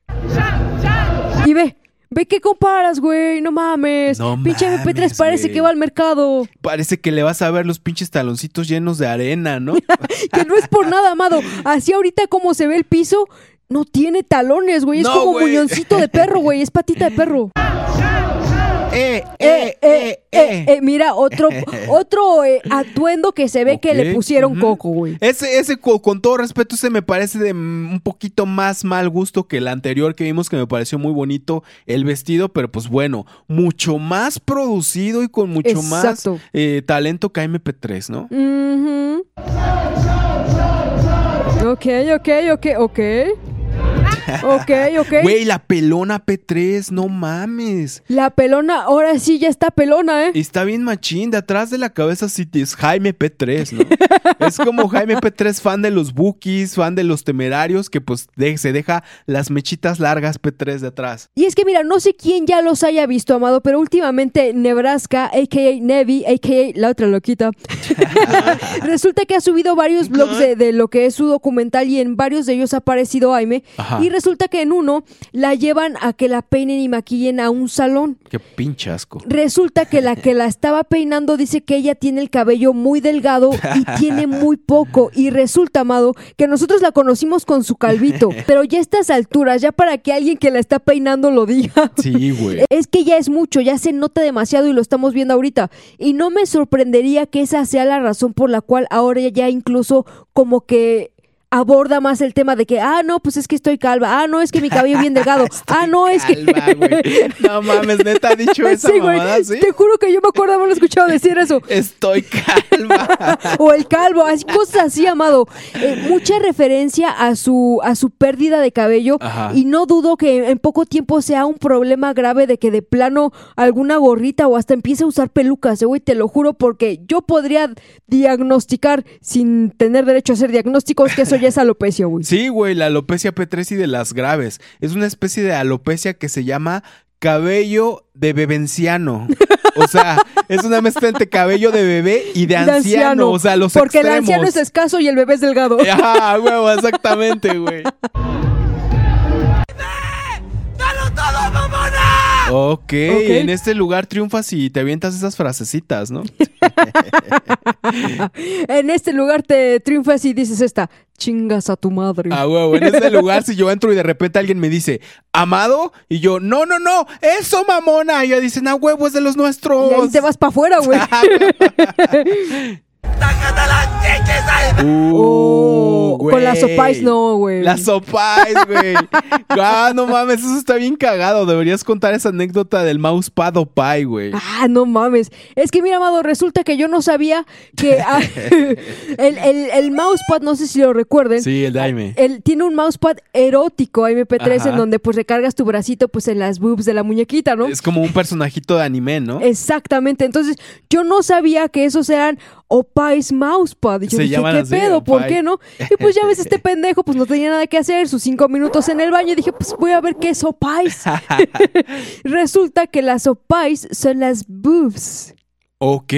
Y ve, ve que comparas, güey, no mames. No Pinche MP3 mames, parece güey. que va al mercado. Parece que le vas a ver los pinches taloncitos llenos de arena, ¿no? [laughs] Que no es por nada, amado. Así ahorita como se ve el piso, no tiene talones, güey. Es No, como güey. muñoncito de perro, güey. Es patita de perro. [laughs] eh, Eh, eh, eh, eh, mira, otro, [laughs] otro eh, atuendo que se ve que le pusieron coco, güey. Ese, ese, co- con todo respeto, ese me parece de mm, un poquito más mal gusto que el anterior que vimos, que me pareció muy bonito el vestido, pero pues bueno, mucho más producido y con mucho más eh, talento que MP3, ¿no? Ok, ok, ok, ok. Ok, ok. Güey, la pelona P3, no mames. La pelona, ahora sí ya está pelona, ¿eh? Está bien machín, de atrás de la cabeza sí es Jaime P3, ¿no? [laughs] es como Jaime P3, fan de los Bookies, fan de los temerarios, que pues de- se deja las mechitas largas P3 de atrás. Y es que mira, no sé quién ya los haya visto, Amado, pero últimamente Nebraska, a.k.a. Nevi, a.k.a. la otra loquita, [laughs] resulta que ha subido varios blogs de, de lo que es su documental y en varios de ellos ha aparecido Aime. Ajá. Y resulta que en uno la llevan a que la peinen y maquillen a un salón. Qué pinche asco. Resulta que la que la estaba peinando dice que ella tiene el cabello muy delgado y [laughs] tiene muy poco. Y resulta, amado, que nosotros la conocimos con su calvito. [laughs] Pero ya a estas alturas, ya para que alguien que la está peinando lo diga. Sí, güey. [laughs] Es que ya es mucho, ya se nota demasiado y lo estamos viendo ahorita. Y no me sorprendería que esa sea la razón por la cual ahora ya incluso como que aborda más el tema de que, ah, no, pues es que estoy calva, ah, no, es que mi cabello bien delgado, [laughs] ah, no, es que... [laughs] No mames, neta ha dicho [laughs] esa sí, güey, mamada, ¿sí? te juro que yo me acuerdo haberlo escuchado decir eso. Estoy calva. o el calvo, así, cosas así, amado. Eh, mucha referencia a su, a su pérdida de cabello Ajá. y no dudo que en poco tiempo sea un problema grave de que de plano alguna gorrita o hasta empiece a usar pelucas, eh, güey, te lo juro porque yo podría diagnosticar sin tener derecho a hacer diagnósticos que eso ya es alopecia, güey. Sí, güey, la alopecia P3 y de las graves. Es una especie de alopecia que se llama cabello de bebenciano. [laughs] O sea, es una mezcla entre cabello de bebé y de De anciano. O sea, los Porque extremos. el anciano es escaso y el bebé es delgado. [laughs] Ajá, huevo, exactamente, güey. [laughs] Ok, en este lugar triunfas y te avientas esas frasecitas, ¿no? [laughs] en este lugar te triunfas y dices esta, chingas a tu madre. Ah, huevo, en este lugar si yo entro y de repente alguien me dice, amado, y yo, no, no, no, eso mamona, y ya dicen, ah, huevo, es de los nuestros. Y ahí te vas para afuera, güey. [laughs] [laughs] Con las güey. sopais no, güey. Las sopais, güey. [laughs] ah, no mames, eso está bien cagado. Deberías contar esa anécdota del mousepad opie, güey. Ah, no mames. Es que mira, Amado, resulta que yo no sabía que ah, [laughs] el, el, el mousepad, no sé si lo recuerden. Sí, el Daime. Él tiene un mousepad erótico MP3 Ajá. en donde pues recargas tu bracito pues en las boobs de la muñequita, ¿no? Es como un personajito de anime, ¿no? Exactamente. Entonces, yo no sabía que esos eran Opais Mousepad. Y yo Se dije, ¿qué así, pedo? ¿Por qué no? Y [laughs] pues ya ves, este pendejo pues no tenía nada que hacer, sus cinco minutos en el baño. Y dije, pues voy a ver qué es Opais. [laughs] Resulta que las Opais son las boobs. Ok,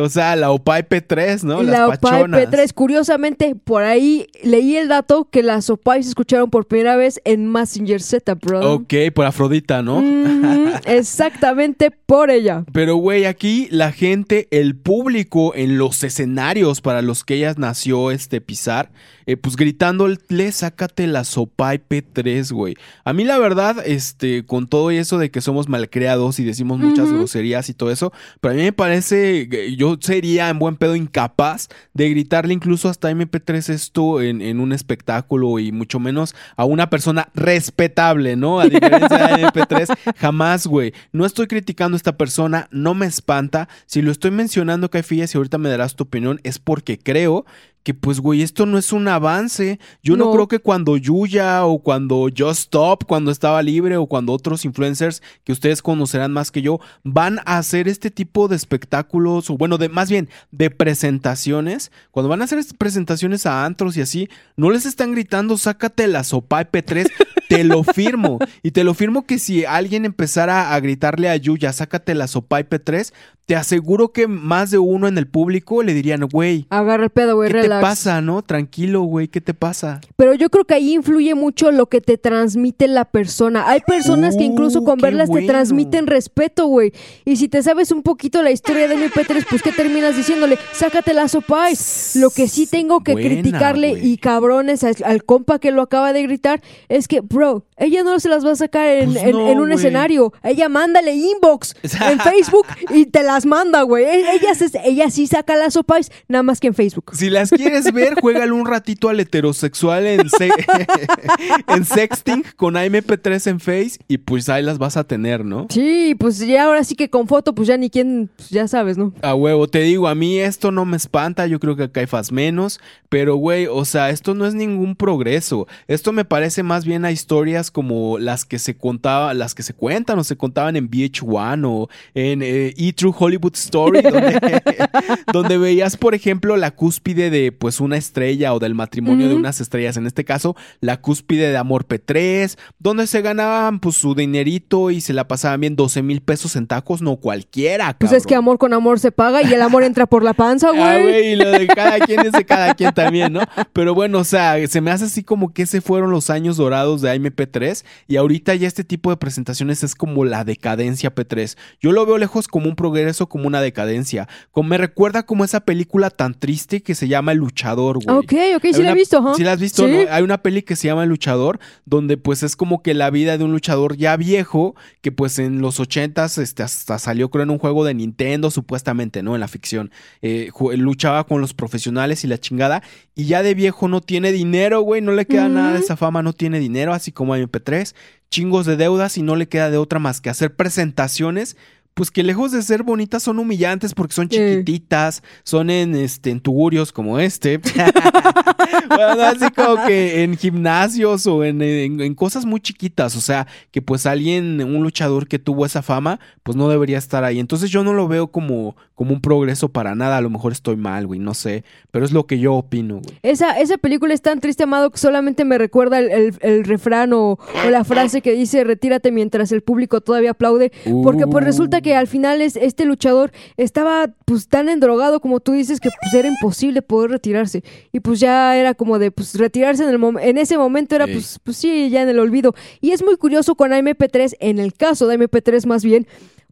o sea, la Opie P3, ¿no? la Las Opie pachonas. P3. Curiosamente, por ahí leí el dato que las Opais se escucharon por primera vez en Messenger Z, bro. Ok, por Afrodita, ¿no? Ujú, [laughs] exactamente por ella. Pero, güey, aquí la gente, el público en los escenarios para los que ella nació este pisar, eh, pues gritándole, sácate la sopa P3, güey. A mí, la verdad, este, con todo eso de que somos malcriados y decimos muchas groserías y todo eso, pero a mí me parece, que yo sería en buen pedo incapaz de gritarle incluso hasta MP3 esto en, en un espectáculo y mucho menos a una persona respetable, ¿no? A diferencia de MP3, [laughs] jamás, güey. No estoy criticando a esta persona, no me espanta. Si lo estoy mencionando, Caifillas, y ahorita me darás tu opinión, es porque creo que pues güey, esto no es un avance. Yo no, No. creo que cuando Yuya o cuando Just Stop, cuando estaba libre o cuando otros influencers que ustedes conocerán más que yo, van a hacer este tipo de espectáculos o bueno, de más bien de presentaciones, cuando van a hacer presentaciones a antros y así, no les están gritando, sácate la sopa P3, te lo firmo. Y te lo firmo que si alguien empezara a gritarle a Yuya, sácate la sopa P3, te aseguro que más de uno en el público le dirían, güey, Agarra el pedo, güey, ¿Qué te pasa, no? Tranquilo, güey, ¿qué te pasa? Pero yo creo que ahí influye mucho lo que te transmite la persona. Hay personas que incluso Uh, con verlas bueno. te transmiten respeto, güey. Y si te sabes un poquito la historia de MP3, pues ¿qué terminas diciéndole? Sácate la sopais. Lo que sí tengo que Buena, criticarle y cabrones al, al compa que lo acaba de gritar es que, bro, ella no se las va a sacar en, Pues en- no, en un escenario. Ella mándale inbox en [laughs] Facebook y te las manda, güey. E- Ella, se- ella sí saca las sopais, nada más que en Facebook. Si las quieres ver, juégale un ratito al heterosexual en, se- [laughs] en sexting con AMP3 en Face y pues ahí las vas a tener, ¿no? Sí, pues ya ahora sí que con foto, pues ya ni quién, pues ya sabes, ¿no? A huevo, te digo, a mí esto no me espanta, yo creo que acá hay faz menos, pero güey, o sea, esto no es ningún progreso. Esto me parece más bien a historias como las que se contaba, las que se cuentan o se contaban en VH1 o en eh, E True Hollywood Story, [laughs] donde, [laughs] donde veías, por ejemplo, la cúspide de pues una estrella o del matrimonio de unas estrellas, en este caso, la cúspide de Amor P3, donde se ganaban pues su dinerito y se la pasaban bien 12 mil pesos en tacos, no cualquiera. Pues es que amor con amor se paga y el amor entra por la panza, [laughs] Ah, güey. güey, y lo de cada quien es de cada quien también, ¿no? Pero bueno, o sea, se me hace así como que ese fueron los años dorados de AMP3 y ahorita ya este tipo de presentaciones es como la decadencia P3. Yo lo veo lejos como un progreso, como una decadencia. Como me recuerda como esa película tan triste que se llama El Luchador, güey. ok, ok, Hay sí la he visto, ajá. Sí la has visto, Sí. ¿no? Hay una peli que se llama El Luchador, donde pues es como que la vida de un luchador ya viejo, que pues en los ochentas este, hasta salió creo en un juego de Nintendo, supuestamente, ¿no? En la ficción. Eh, luchaba con los profesionales y la chingada, y ya de viejo no tiene dinero, güey, no le queda nada de esa fama, no tiene dinero, así como MP3, chingos de deudas y no le queda de otra más que hacer presentaciones. Pues que lejos de ser bonitas son humillantes porque son chiquititas, son en este en tugurios como este. [laughs] bueno, así como que en gimnasios o en, en- en cosas muy chiquitas. O sea, que pues alguien, un luchador que tuvo esa fama, pues no debería estar ahí. Entonces yo no lo veo como, como un progreso para nada. A lo mejor estoy mal, güey, no sé. Pero es lo que yo opino, güey. Esa, esa película es tan triste, amado, que solamente me recuerda el, el- el refrán o, o la frase que dice retírate mientras el público todavía aplaude. Porque pues resulta que al final es, este luchador estaba pues tan endrogado como tú dices que pues era imposible poder retirarse. Y pues ya era como de pues retirarse en, el mom- en ese momento era Sí. pues, pues sí, ya en el olvido. Y es muy curioso con AMP3, en el caso de AMP3 más bien,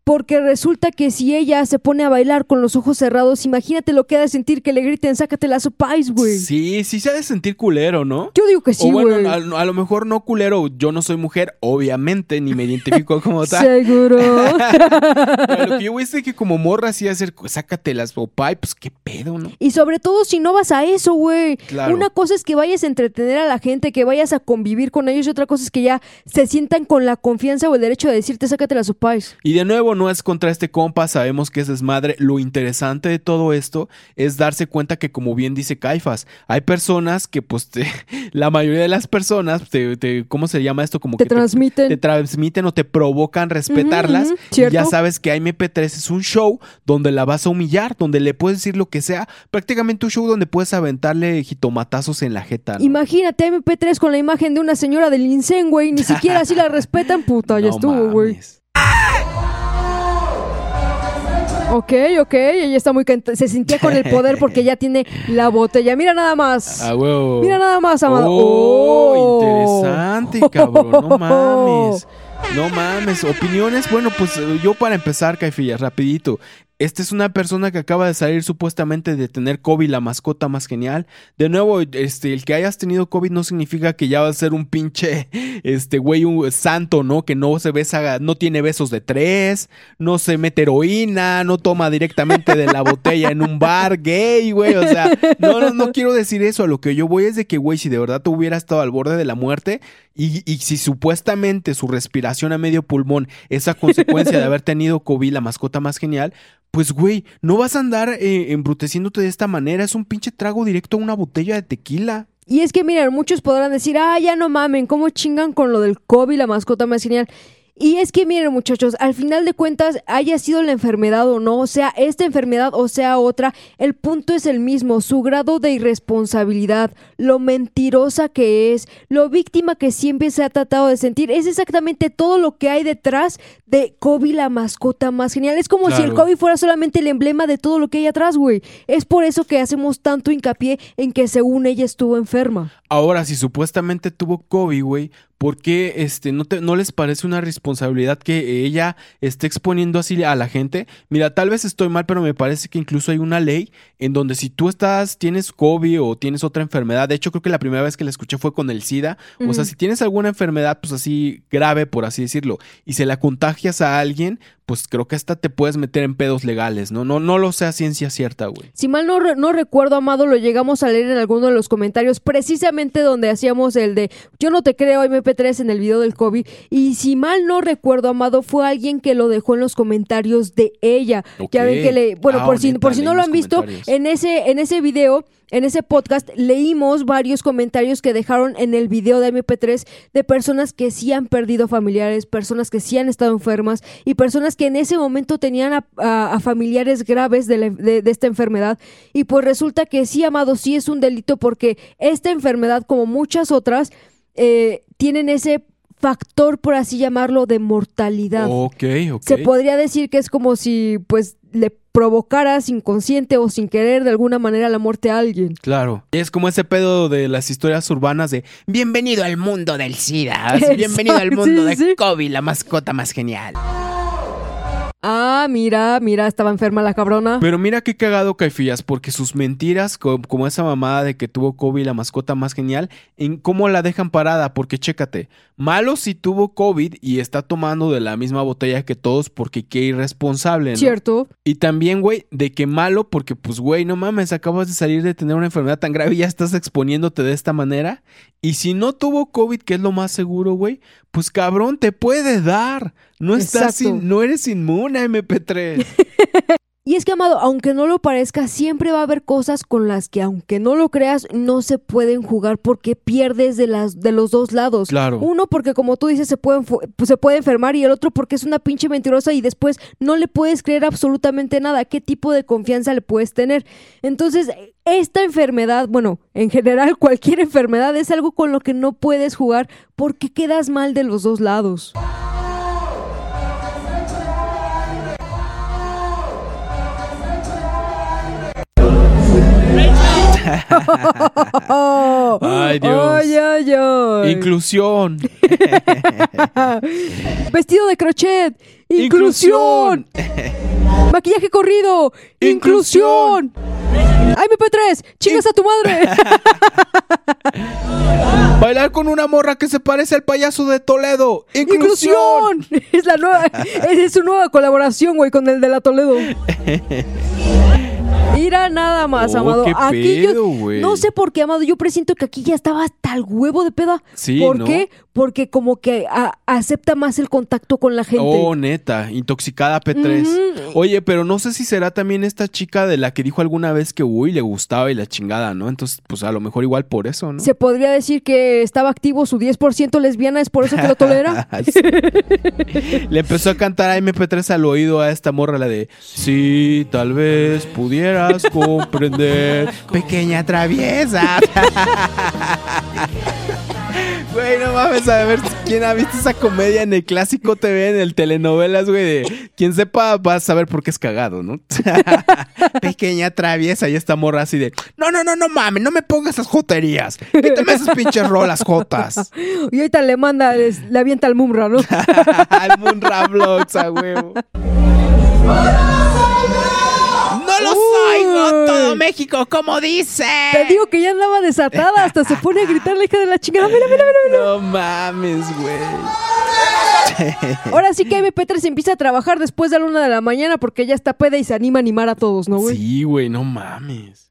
porque resulta que si ella se pone a bailar con los ojos cerrados, imagínate lo que ha de sentir que le griten, sácate la supais, güey. Sí, sí se ha de sentir culero, ¿no? Yo digo que sí, o bueno, güey. a, a lo mejor no culero, yo no soy mujer, obviamente, ni me identifico como [laughs] tal. Seguro. [laughs] Pero [laughs] lo que yo es que como morra así hacer, sácate las popay, pues qué pedo, ¿no? Y sobre todo si no vas a eso, güey. Claro. Una cosa es que vayas a entretener a la gente, que vayas a convivir con ellos, y otra cosa es que ya se sientan con la confianza o el derecho de decirte, sácate la supais. Y de nuevo, no es contra este compa, sabemos que es desmadre. Lo interesante de todo esto es darse cuenta que, como bien dice Caifas, hay personas que, pues, te- [laughs] la mayoría de las personas, te, te- ¿cómo se llama esto? Como Te que transmiten. Te, transmiten o te provocan respetarlas. Y ya sabes que AMP3 es un show donde la vas a humillar, donde le puedes decir lo que sea. Prácticamente un show donde puedes aventarle jitomatazos en la jeta. ¿no? Imagínate MP3 con la imagen de una señora del Incen, güey. Ni [laughs] siquiera así la respetan, puta. Ya No estuvo, güey. Ok, ok. Ella está muy Se sentía con el poder porque ya tiene la botella. Mira nada más. Ah. Mira nada más, amado. Oh, Oh. interesante, cabrón. No [laughs] mames. No mames. Opiniones. Bueno, pues eh, yo para empezar, Caifillas, rapidito. Esta es una persona que acaba de salir supuestamente de tener COVID, la mascota más genial. De nuevo, este, el que hayas tenido COVID no significa que ya va a ser un pinche, [laughs] este, güey, un santo, ¿no? Que no se besa, no tiene besos de tres, no se mete heroína, no toma directamente de la botella en un bar gay, güey. O sea, no, no, no quiero decir eso. A lo que yo voy es de que, güey, si de verdad tú hubiera estado al borde de la muerte y, y si supuestamente su respiración a medio pulmón es a consecuencia de haber tenido COVID, la mascota más genial, pues, güey, no vas a andar eh, embruteciéndote de esta manera. Es un pinche trago directo a una botella de tequila. Y es que, miren, muchos podrán decir, ah, ya no mamen, ¿cómo chingan con lo del COVID, la mascota más genial? Y es que, miren, muchachos, al final de cuentas, haya sido la enfermedad o no, o sea, esta enfermedad o sea otra, el punto es el mismo, su grado de irresponsabilidad, lo mentirosa que es, lo víctima que siempre se ha tratado de sentir, es exactamente todo lo que hay detrás de Kobe, la mascota más genial. Es como si el. Kobe fuera solamente el emblema de todo lo que hay atrás, güey. Es por eso que hacemos tanto hincapié en que según ella estuvo enferma. Ahora, si supuestamente tuvo COVID, güey, ¿por qué este, no, te- no les parece una responsabilidad que ella esté exponiendo así a la gente? Mira, tal vez estoy mal, pero me parece que incluso hay una ley en donde si tú estás, tienes COVID o tienes otra enfermedad, de hecho creo que la primera vez que la escuché fue con el SIDA, o sea, si tienes alguna enfermedad, pues así grave, por así decirlo, y se la contagias a alguien, pues creo que hasta te puedes meter en pedos legales, ¿no? No, no lo sé a ciencia cierta, güey. Si mal no, re- no recuerdo, Amado, lo llegamos a leer en alguno de los comentarios, precisamente donde hacíamos el de Yo no te creo MP3 en el video del COVID. Y si mal no recuerdo, Amado, fue alguien que lo dejó en los comentarios de ella. Ya Ok. ven que le. Bueno, Ah, por, si, por si no lo han visto, en ese, en ese video. En ese podcast leímos varios comentarios que dejaron en el video de MP3 de personas que sí han perdido familiares, personas que sí han estado enfermas y personas que en ese momento tenían a, a- a familiares graves de, la- de- de esta enfermedad. Y pues resulta que sí, amado, sí es un delito porque esta enfermedad, como muchas otras, eh, tienen ese factor, por así llamarlo, de mortalidad. Ok, ok. Se podría decir que es como si pues le provocaras inconsciente o sin querer de alguna manera la muerte a alguien. Claro. Es como ese pedo de las historias urbanas de Bienvenido al mundo del SIDA. [laughs] Bienvenido al mundo sí, de sí. Kobe, la mascota más genial. Ah, mira, mira, estaba enferma la cabrona. Pero mira qué cagado Caifías, porque sus mentiras, co- como esa mamada de que tuvo COVID, la mascota más genial, en cómo la dejan parada, porque chécate, malo si tuvo COVID y está tomando de la misma botella que todos porque qué irresponsable, ¿no? Cierto. Y también, güey, de que malo porque, pues, güey, no mames, acabas de salir de tener una enfermedad tan grave y ya estás exponiéndote de esta manera. Y si no tuvo COVID, que es lo más seguro, güey, pues cabrón, te puede dar. No estás in- no eres inmune a MP3. [laughs] Y es que, Amado, aunque no lo parezca, siempre va a haber cosas con las que, aunque no lo creas, no se pueden jugar porque pierdes de, las, de los dos lados. Claro. Uno porque, como tú dices, se puede, enfu- pues, se puede enfermar y el otro porque es una pinche mentirosa y después no le puedes creer absolutamente nada. ¿Qué tipo de confianza le puedes tener? Entonces, esta enfermedad, bueno, en general [laughs] cualquier enfermedad es algo con lo que no puedes jugar porque quedas mal de los dos lados. Ay, Dios. Ay, ay, ay. Inclusión. [laughs] Vestido de crochet. Inclusión. Maquillaje corrido. Inclusión. Ay, MP3. Chingas a tu madre. [laughs] Bailar con una morra que se parece al payaso de Toledo. Inclusión. Inclusión. Es la nueva. Es su nueva colaboración, güey, con el de la Toledo. [laughs] Mira nada más, Oh, Amado. qué aquí pedo, yo no sé por qué, Amado. Yo presiento que aquí ya estaba hasta el huevo de peda. Sí, ¿Por ¿no? qué? Porque como que a- acepta más el contacto con la gente. Oh, neta, intoxicada P3. Ujú. Oye, pero no sé si será también esta chica de la que dijo alguna vez que uy, le gustaba y la chingada, ¿no? Entonces, pues a lo mejor igual por eso, ¿no? Se podría decir que estaba activo su 10% lesbiana, es por eso que lo tolera. [laughs] Sí. Le empezó a cantar a MP3 al oído a esta morra, la de Si tal vez comprender. Pequeña traviesa. [laughs] Güey, no mames, a ver quién ha visto esa comedia en el clásico TV, en el telenovelas, güey. De quien sepa va a saber por qué es cagado, ¿no? [laughs] Pequeña traviesa y esta morra así de No, no, no, no mames, no me pongas esas joterías. Quítame esas pinches rolas jotas. Y ahorita le manda, les- le avienta al Mumra, ¿no? [laughs] Al Munra Vlogs, a huevo. Soy, no todo México, como dice. Te digo que ya andaba desatada, hasta se pone a gritar la hija de la chingada. Mira, mira, mira, mira. No mames, güey. [laughs] Ahora sí que MP3 empieza a trabajar después de la una de la mañana porque ya está peda y se anima a animar a todos, ¿no, güey? Sí, güey, no mames.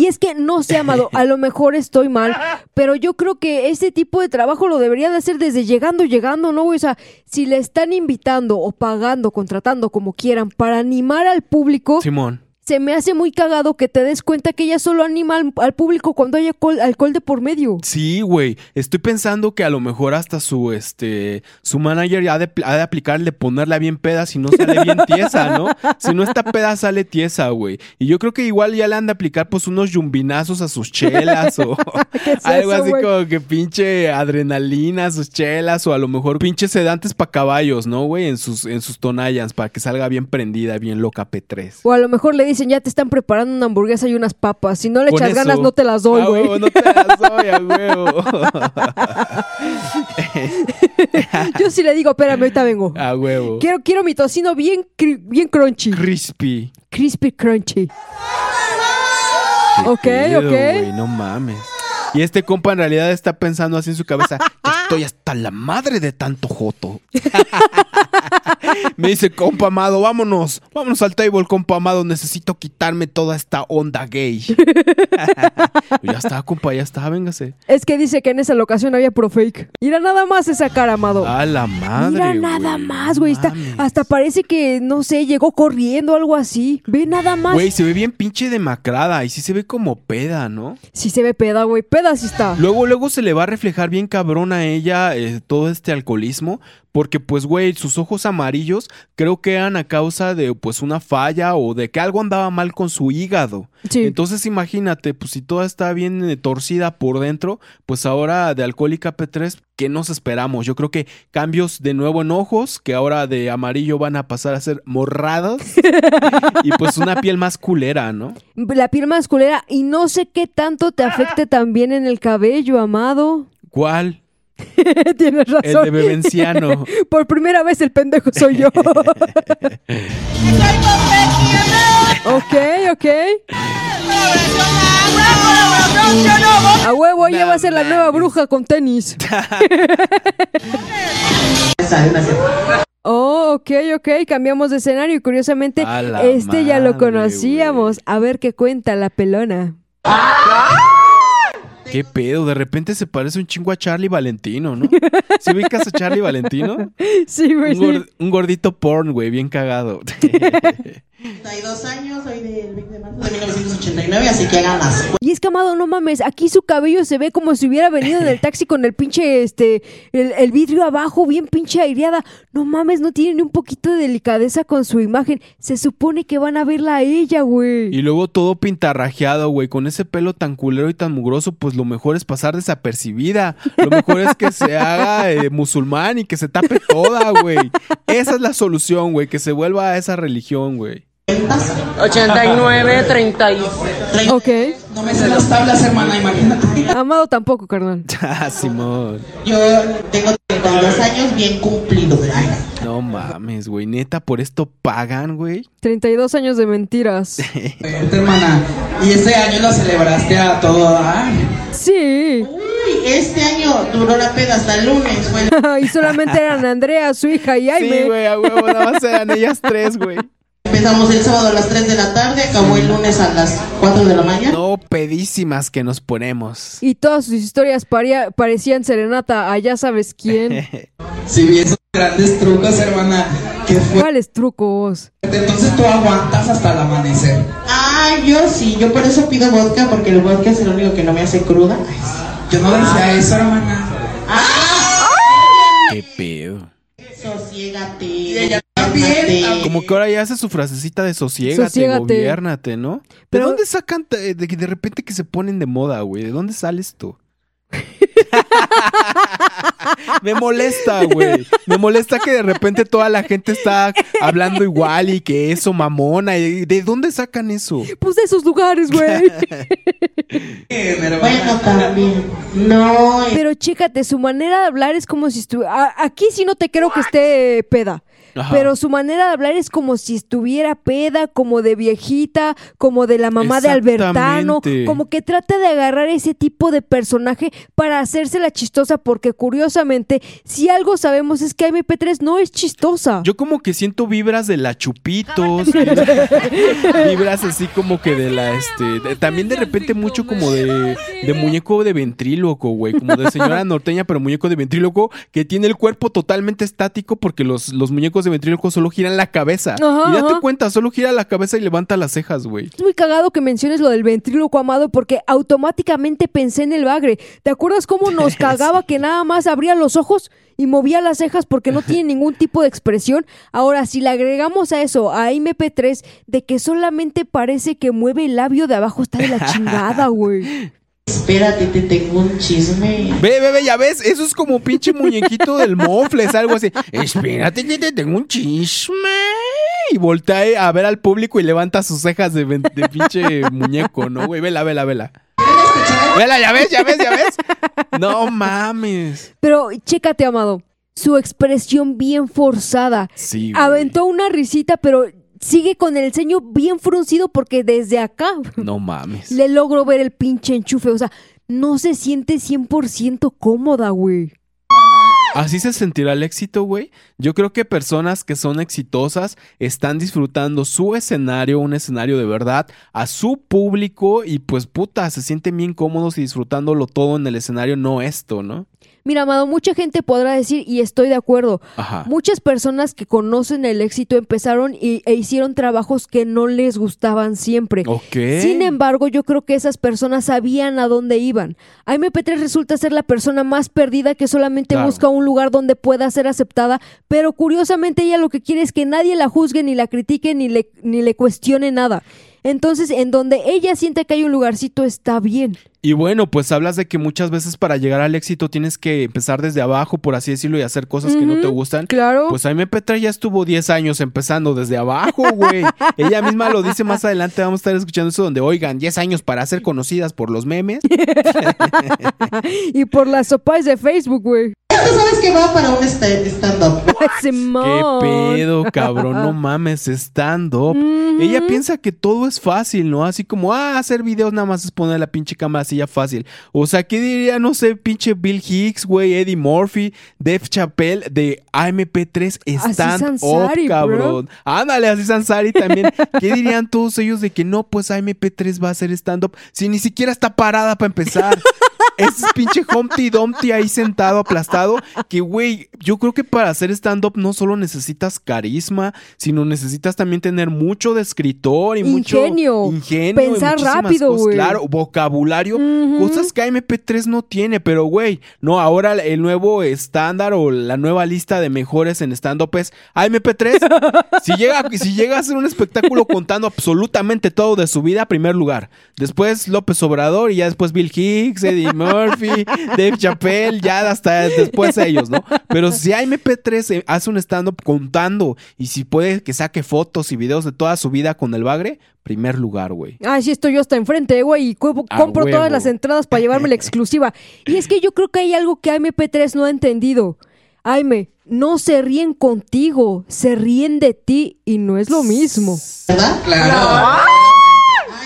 Y es que no sé, Amado, a lo mejor estoy mal, pero yo creo que ese tipo de trabajo lo debería de hacer desde llegando, llegando, ¿no? güey? O sea, si le están invitando o pagando, contratando, como quieran, para animar al público, Simón. Se me hace muy cagado que te des cuenta que ella solo anima al, al público cuando hay alcohol, alcohol de por medio. Sí, güey. Estoy pensando que a lo mejor hasta su este su manager ha de, ha de aplicarle ponerla bien peda si no sale bien [laughs] tiesa, ¿no? Si no está peda sale tiesa, güey. Y yo creo que igual ya le han de aplicar pues unos yumbinazos a sus chelas o [laughs] ¿Qué es [laughs] algo eso, así como que pinche adrenalina a sus chelas o a lo mejor pinches sedantes pa' caballos, ¿no, güey? En sus en sus tonallas para que salga bien prendida, bien loca P3. O a lo mejor le dicen, ya te están preparando una hamburguesa y unas papas. Si no le echas eso. ganas, no te las doy, A güey. huevo, no te las doy, a huevo. [laughs] Yo sí le digo, espérame, ahorita vengo. A huevo. Quiero, quiero mi tocino bien, bien crunchy. Crispy. Crispy crunchy. ¿Qué Ok, pedo, ok. no mames. Y este compa en realidad está pensando así en su cabeza, estoy hasta la madre de tanto joto. [laughs] Me dice, compa amado, vámonos, vámonos al table, compa amado, necesito quitarme toda esta onda gay. [laughs] ya está, compa, ya está, véngase. Es que dice que en esa locación había pro fake. Mira nada más esa cara, amado. A la madre, Mira nada más, güey. Hasta parece que, no sé, llegó corriendo o algo así. Ve nada más. Güey, se ve bien pinche demacrada y sí se ve como peda, ¿no? Sí se ve peda, güey. Peda sí está. Luego, luego se le va a reflejar bien cabrón a ella eh, todo este alcoholismo, porque pues, güey, sus ojos amarillos creo que eran a causa de pues una falla o de que algo andaba mal con su hígado. Sí. Entonces imagínate, pues si toda está bien eh, torcida por dentro, pues ahora de alcohólica P3, ¿qué nos esperamos? Yo creo que cambios de nuevo en ojos, que ahora de amarillo van a pasar a ser morrados [laughs] y pues una piel más culera, ¿no? La piel masculera. Y no sé qué tanto te afecte también en el cabello, amado. ¿Cuál? [laughs] Tienes El razón. de Bebenciano. [laughs] Por primera vez el pendejo soy yo. [laughs] ok, ok. A huevo, ella va a ser la nueva bruja con tenis. Oh, ok, ok, cambiamos de escenario y curiosamente este ya lo conocíamos. A ver qué cuenta la pelona. ¿Qué pedo? De repente se parece un chingo a Charlie Valentino, ¿no? ¿Sí ubicas a Charlie Valentino? [laughs] Sí, güey, Un, sí. gor- un gordito porn, güey, bien cagado. [laughs] 32 años, soy del 20 de marzo de 1989, así que hagan las Y es que, amado, no mames, aquí su cabello se ve como si hubiera venido en el taxi con el pinche, este, el, el vidrio abajo, bien pinche aireada. No mames, no tiene ni un poquito de delicadeza con su imagen. Se supone que van a verla a ella, güey. Y luego todo pintarrajeado, güey, con ese pelo tan culero y tan mugroso, pues lo mejor es pasar desapercibida. Lo mejor es que se haga eh, musulmán y que se tape toda, güey. Esa es la solución, güey, que se vuelva a esa religión, güey. taza. 89, 30 y... Ok. No me sé las tablas, hermana, imagínate. Amado tampoco, carnal. [laughs] Ah, Simón. Yo tengo 32 años bien cumplido. Ay, No mames, güey. Neta, por esto pagan, güey. 32 años de mentiras. [laughs] Vente, hermana. Y este año lo celebraste a todo dar. Sí. Uy, este año duró la peda hasta el lunes. Fue [laughs] y solamente eran Andrea, su hija y Sí, Jaime. güey, a huevo, nada más eran ellas tres, güey. Empezamos el sábado a las 3 de la tarde, acabó el lunes a las 4 de la mañana. No pedísimas que nos ponemos. y todas sus historias paría- parecían serenata a ya sabes quién. [laughs] Si vi esos grandes trucos, hermana, que fue. ¿Cuáles trucos? Entonces tú aguantas hasta el amanecer. Ah, yo sí, yo por eso pido vodka, porque el vodka es el único que no me hace cruda. Ay. Yo no decía eso, hermana. Qué pedo. Sosiégate. ella también. cálmate. Como que ahora ya hace su frasecita de sosiégate, Sosiégate. gobiérnate, ¿no? ¿De Pero- dónde sacan t- de, de repente que se ponen de moda, güey? ¿De dónde sale esto? [laughs] Me molesta, güey. Me molesta que de repente toda la gente está hablando igual y que eso mamona. y- ¿De dónde sacan eso? Pues de esos lugares, güey. [laughs] Bueno, también. No, eh, Pero chécate, su manera de hablar es como si estuviera... Aquí sí no te creo que esté peda. Ajá. Pero su manera de hablar es como si estuviera peda, como de viejita, como de la mamá de Albertano, como que trata de agarrar ese tipo de personaje para hacérsela chistosa, porque curiosamente, si algo sabemos es que MP3 no es chistosa. Yo como que siento vibras de la chupitos, [laughs] [laughs] vibras así como que de la, este, de- también de repente mucho como de, de muñeco de ventríloco, güey, como de señora [laughs] norteña, pero muñeco de ventríloco que tiene el cuerpo totalmente estático porque los, los muñecos de ventríloco solo giran la cabeza. Ajá, y date ajá. cuenta, solo gira la cabeza y levanta las cejas, güey. Es muy cagado que menciones lo del ventríloco amado porque automáticamente pensé en el bagre. ¿Te acuerdas cómo [laughs] nos cagaba que nada más abría los ojos y movía las cejas porque no tiene [laughs] ningún tipo de expresión? Ahora, si le agregamos a eso, a MP3, de que solamente parece que mueve el labio de abajo, está de la [laughs] chingada, güey. Espérate, te tengo un chisme. Ve, ve, ve, ya ves, eso es como pinche muñequito del mofles, algo así. Espérate que te tengo un chisme. Y voltea a ver al público y levanta sus cejas de, de pinche muñeco, ¿no, güey? Vela, vela, vela. Vela, ya ves, ya ves, ya ves. No mames. Pero chécate, amado. Su expresión bien forzada. Sí, güey. Aventó una risita, pero sigue con el ceño bien fruncido porque desde acá No mames. le logro ver el pinche enchufe. O sea, no se siente 100% cómoda, güey. Así se sentirá el éxito, güey. Yo creo que personas que son exitosas están disfrutando su escenario, un escenario de verdad, a su público y pues puta, se sienten bien cómodos y disfrutándolo todo en el escenario, no esto, ¿no? Mira, amado, mucha gente podrá decir, y estoy de acuerdo, Ajá. muchas personas que conocen el éxito empezaron y, e hicieron trabajos que no les gustaban siempre. Sin embargo, yo creo que esas personas sabían a dónde iban. A MP3 resulta ser la persona más perdida que solamente Claro. busca un lugar donde pueda ser aceptada, pero curiosamente ella lo que quiere es que nadie la juzgue, ni la critique, ni le, ni le cuestione nada. Entonces, en donde ella siente que hay un lugarcito, está bien. Y bueno, pues hablas de que muchas veces para llegar al éxito tienes que empezar desde abajo, por así decirlo, y hacer cosas que no te gustan. Claro. Pues MP3 ya estuvo 10 años empezando desde abajo, güey. [laughs] Ella misma lo dice más adelante, vamos a estar escuchando eso donde, oigan, 10 años para ser conocidas por los memes. [laughs] y por las sopas de Facebook, güey. Tú sabes que va para un stand-up. [laughs] ¿Qué pedo, cabrón? No mames, stand-up. Ella piensa que todo es fácil, ¿no? Así como, ah, hacer videos nada más es poner la pinche cámara así ya fácil. O sea, ¿qué diría, no sé, pinche Bill Hicks, güey, Eddie Murphy, Dave Chappelle de AMP3 stand-up, bro. cabrón? Ándale, así Sansari también. ¿Qué dirían todos ellos de que no, pues AMP3 va a hacer stand-up si ni siquiera está parada para empezar? Ese pinche Humpty Dumpty ahí sentado, aplastado. Que, güey, yo creo que para hacer stand-up no solo necesitas carisma, sino necesitas también tener mucho de escritor y Ingenio. mucho ingenio. Pensar rápido, güey. Claro, vocabulario. Cosas que MP3 no tiene, pero, güey, no, ahora el nuevo estándar o la nueva lista de mejores en stand-up es AMP3. [laughs] si, llega, si llega a hacer un espectáculo contando absolutamente todo de su vida, primer lugar. Después López Obrador y ya después Bill Hicks, Eddie Eddie Murphy, Dave Chappelle, ya hasta después ellos, ¿no? Pero si MP3 eh, hace un stand-up contando y si puede que saque fotos y videos de toda su vida con el bagre, primer lugar, güey. Ay, sí, estoy yo hasta enfrente, güey, y compro huevo. todas las entradas para llevarme la [laughs] exclusiva. Y es que yo creo que hay algo que MP3 no ha entendido. Aime, no se ríen contigo, se ríen de ti y no es lo mismo. ¿Verdad? Claro.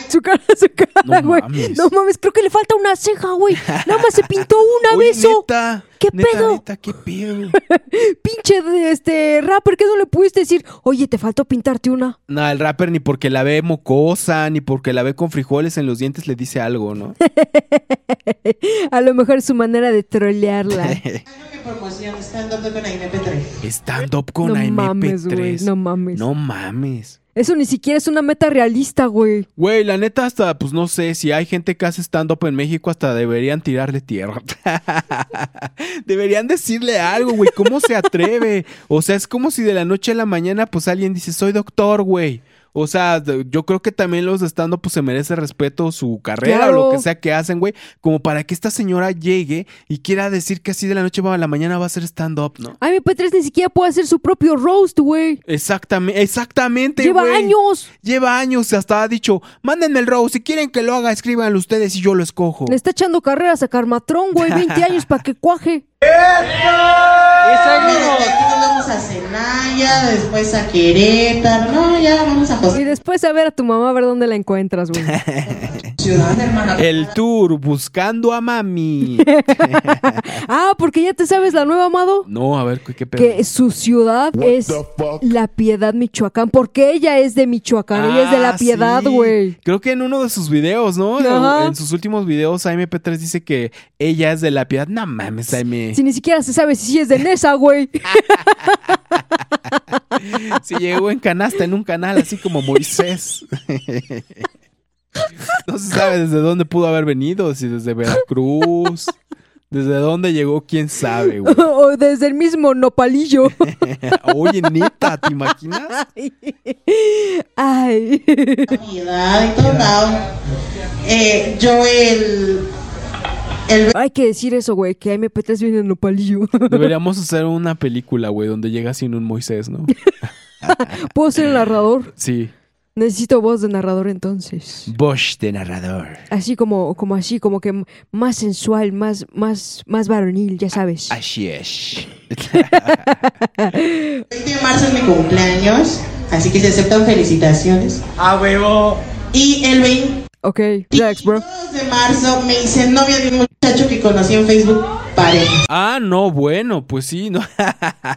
Su cara, [laughs] su cara, No güey. mames. No mames, creo que le falta una ceja, güey. Nada más se pintó una Oye, neta, ¿Qué neta, pedo? neta, qué pedo. [laughs] Pinche de este rapper, ¿qué no le pudiste decir? Oye, te faltó pintarte una. No, el rapper ni porque la ve mocosa, ni porque la ve con frijoles en los dientes le dice algo, ¿no? [laughs] A lo mejor es su manera de trolearla. ¿Qué promoción? Stand up con AMP3. Stand up con no AMP3. mames, güey. No mames. No mames. Eso ni siquiera es una meta realista, güey. Güey, la neta hasta, pues no sé, si hay gente que hace stand-up en México, hasta deberían tirarle tierra. [laughs] deberían decirle algo, güey, ¿cómo se atreve? O sea, es como si de la noche a la mañana, pues alguien dice, soy doctor, güey. O sea, yo creo que también los de stand-up, pues se merece respeto su carrera Claro. o lo que sea que hacen, güey. Como para que esta señora llegue y quiera decir que así de la noche a la mañana va a hacer stand-up, ¿no? Ay, mi P3 ni siquiera puede hacer su propio roast, güey. Exactamente, exactamente. Lleva años. Lleva años, hasta ha dicho, mándenme el roast, si quieren que lo haga, escríbanlo ustedes y yo lo escojo. Le está echando carreras a Carmatrón, güey. 20 [laughs] años para que cuaje. Mira, de aquí nos vamos a Celaya, después a Querétaro. No, ya vamos a Y José. después a ver a tu mamá a ver dónde la encuentras, güey. [laughs] Ciudad, hermana. El tour, buscando a mami. [laughs] ah, porque ya te sabes la nueva, Amado. No, a ver, ¿qué, qué pedo? Que su ciudad es La Piedad, Michoacán. Porque ella es de Michoacán. ella es de La Ah, Piedad, sí. güey. Creo que en uno de sus videos, ¿no? Ajá. En sus últimos videos, AMP3 dice que ella es de la piedad. No mames, Si ni siquiera se sabe si sí es de Nesa, güey. [laughs] Si llegó en canasta en un canal, así como Moisés. no se sabe desde dónde pudo haber venido, si desde Veracruz. Desde dónde llegó, quién sabe, güey. [laughs] o desde el mismo nopalillo. [laughs] Oye, neta, ¿te imaginas? Ay. Y todo lado. Eh, yo el. El Hay que decir eso, güey, que MP3 viene en nopalillo. [laughs] Deberíamos hacer una película, güey, donde llega sin un Moisés, ¿no? [laughs] ¿Puedo ser el narrador? Sí. Necesito voz de narrador entonces. Bosch de narrador. Así como, como así, como que más sensual, más, más, más varonil, ya sabes. Así es. [laughs] 20 de marzo es mi cumpleaños, así que se aceptan felicitaciones. ¡A huevo! Y el 20 Ok, relax, bro. de marzo me hice novia de un muchacho que conocí en Facebook pareja. Ah, no, bueno, pues sí, ¿no?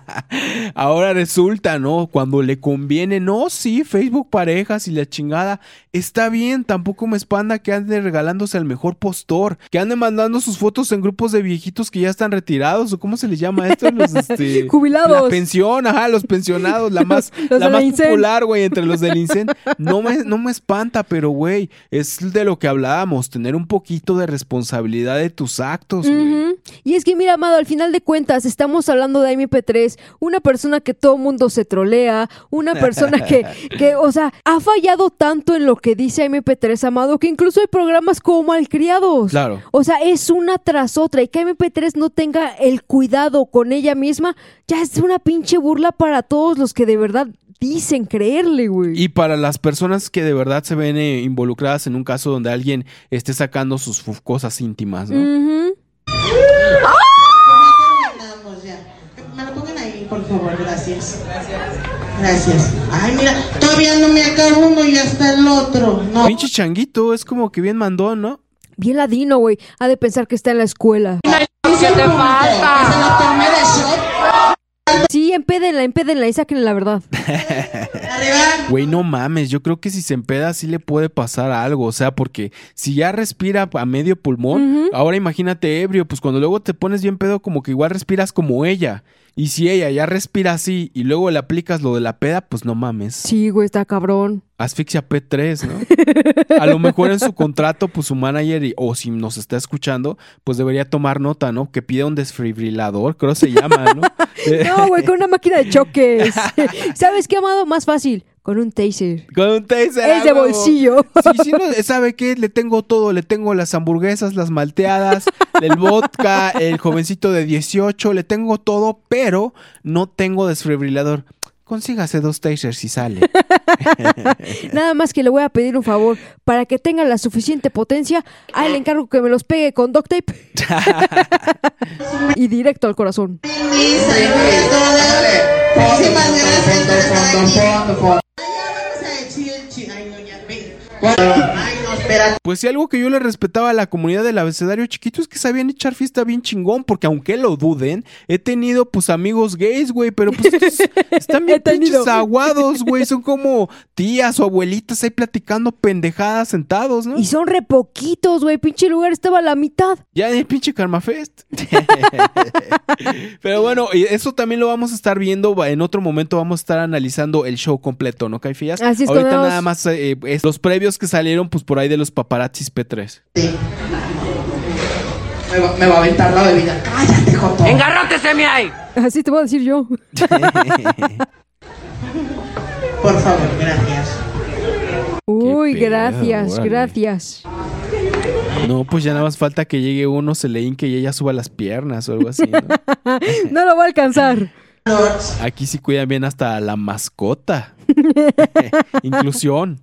[laughs] Ahora resulta, ¿no? Cuando le conviene, no, sí, Facebook parejas y la chingada. Está bien, tampoco me espanta que ande regalándose al mejor postor, que ande mandando sus fotos en grupos de viejitos que ya están retirados, o cómo se les llama esto, los este, [laughs] Jubilados. La pensión, ajá, los pensionados, la más, [laughs] la más popular, güey, entre los del INSEN. No me, no me espanta, pero güey, es de lo que hablábamos, tener un poquito de responsabilidad de tus actos, güey. Y es que mira, Amado, al final de cuentas estamos hablando de MP3, una persona que todo mundo se trolea, una persona que, [laughs] que, o sea, ha fallado tanto en lo que dice MP3, Amado, que incluso hay programas como Malcriados. Claro. O sea, es una tras otra y que MP3 no tenga el cuidado con ella misma, ya es una pinche burla para todos los que de verdad dicen creerle, güey. Y para las personas que de verdad se ven eh, involucradas en un caso donde alguien esté sacando sus cosas íntimas, ¿no? Gracias. Ay, mira, todavía no me acabo uno y ya está el otro. No. Pinche changuito, es como que bien mandón, ¿no? Bien ladino, güey. Ha de pensar que está en la escuela. ¿Qué te falta? Se la tomé de shot. Sí, empédenla, empédenla y saquen la verdad. [laughs] Arriba. Güey, no mames, yo creo que si se empeda sí le puede pasar algo, o sea, porque si ya respira a medio pulmón, ahora imagínate ebrio, pues cuando luego te pones bien pedo como que igual respiras como ella. Y si ella ya respira así y luego le aplicas lo de la peda, pues no mames. Sí, güey, está cabrón. Asfixia P3, ¿no? [laughs] A lo mejor en su contrato, pues su manager, y- o si nos está escuchando, pues debería tomar nota, ¿no? Que pida un desfibrilador, creo se llama, ¿no? [laughs] No, güey, con una máquina de choques. [laughs] ¿Sabes qué, Amado? Más fácil. Con un taser. Con un taser. Es de a huevo. bolsillo. Sí, sí, no, ¿sabe qué? Le tengo todo, le tengo las hamburguesas, las malteadas, [laughs] el vodka, el jovencito de 18, le tengo todo, pero no tengo desfibrilador. Consígase dos tasers y sale. [laughs] Nada más que le voy a pedir un favor. Para que tenga la suficiente potencia, ahí le encargo que me los pegue con duct tape. [laughs] y directo al corazón. Pues sí, algo que yo le respetaba a la comunidad del abecedario chiquito es que sabían echar fiesta bien chingón, porque aunque lo duden, he tenido pues amigos gays, güey, pero pues estos [laughs] están bien pinches aguados, güey, son como tías o abuelitas ahí platicando pendejadas sentados, ¿no? Y son re poquitos, güey. Pinche lugar estaba a la mitad. Ya en el pinche Karma Fest. [laughs] Pero bueno, eso también lo vamos a estar viendo. En otro momento vamos a estar analizando el show completo, ¿no, Caifías? Así es, Ahorita nada más eh, es los previos que salieron, pues por ahí de los paparazzis P3. Sí. Me va, me va a aventar la bebida. Cállate, Joto. ¡Engarrótese, mi ahí! Así te voy a decir yo. [laughs] Por favor, gracias. Uy, pedo, gracias, órale. gracias. No, pues ya nada más falta que llegue uno, se le hinque y ella suba las piernas o algo así, ¿no? [laughs] No lo voy a alcanzar. Aquí sí cuidan bien hasta la mascota. [laughs] Inclusión.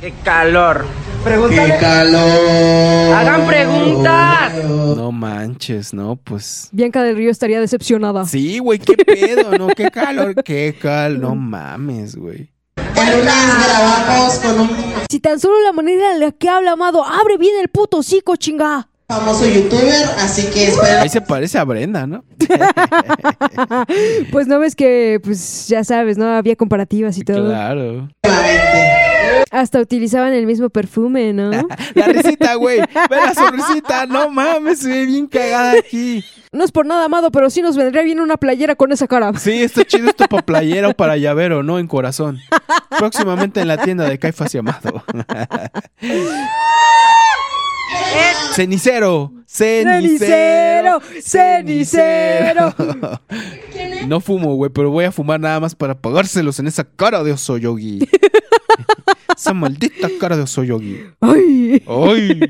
¡Qué calor! ¡Qué calor! ¡Hagan preguntas! No manches, ¿no? Pues... Bianca del Río estaría decepcionada. Sí, güey, qué pedo, ¿no? Qué calor, qué cal... No mames, güey. Con un Si tan solo la manera en la que habla Amado, abre bien el puto hocico, chinga. Famoso youtuber, así que espero. Ahí se parece a Brenda, ¿no? [laughs] Pues no ves que, pues ya sabes, ¿no? Había comparativas y todo. Claro. Hasta utilizaban el mismo perfume, ¿no? [laughs] La risita, güey. Ve la sonrisita. No mames, se ve bien cagada aquí. No es por nada, Amado, pero sí nos vendría bien una playera con esa cara. Sí, está chido esto para playera o para llavero, ¿no? En corazón. Próximamente en la tienda de Caifas y Amado. [laughs] Cenicero. Cenicero. Cenicero. No fumo, güey, pero voy a fumar nada más para pagárselos en esa cara de oso yogi. esa maldita cara de oso yogi. Ay. Ay.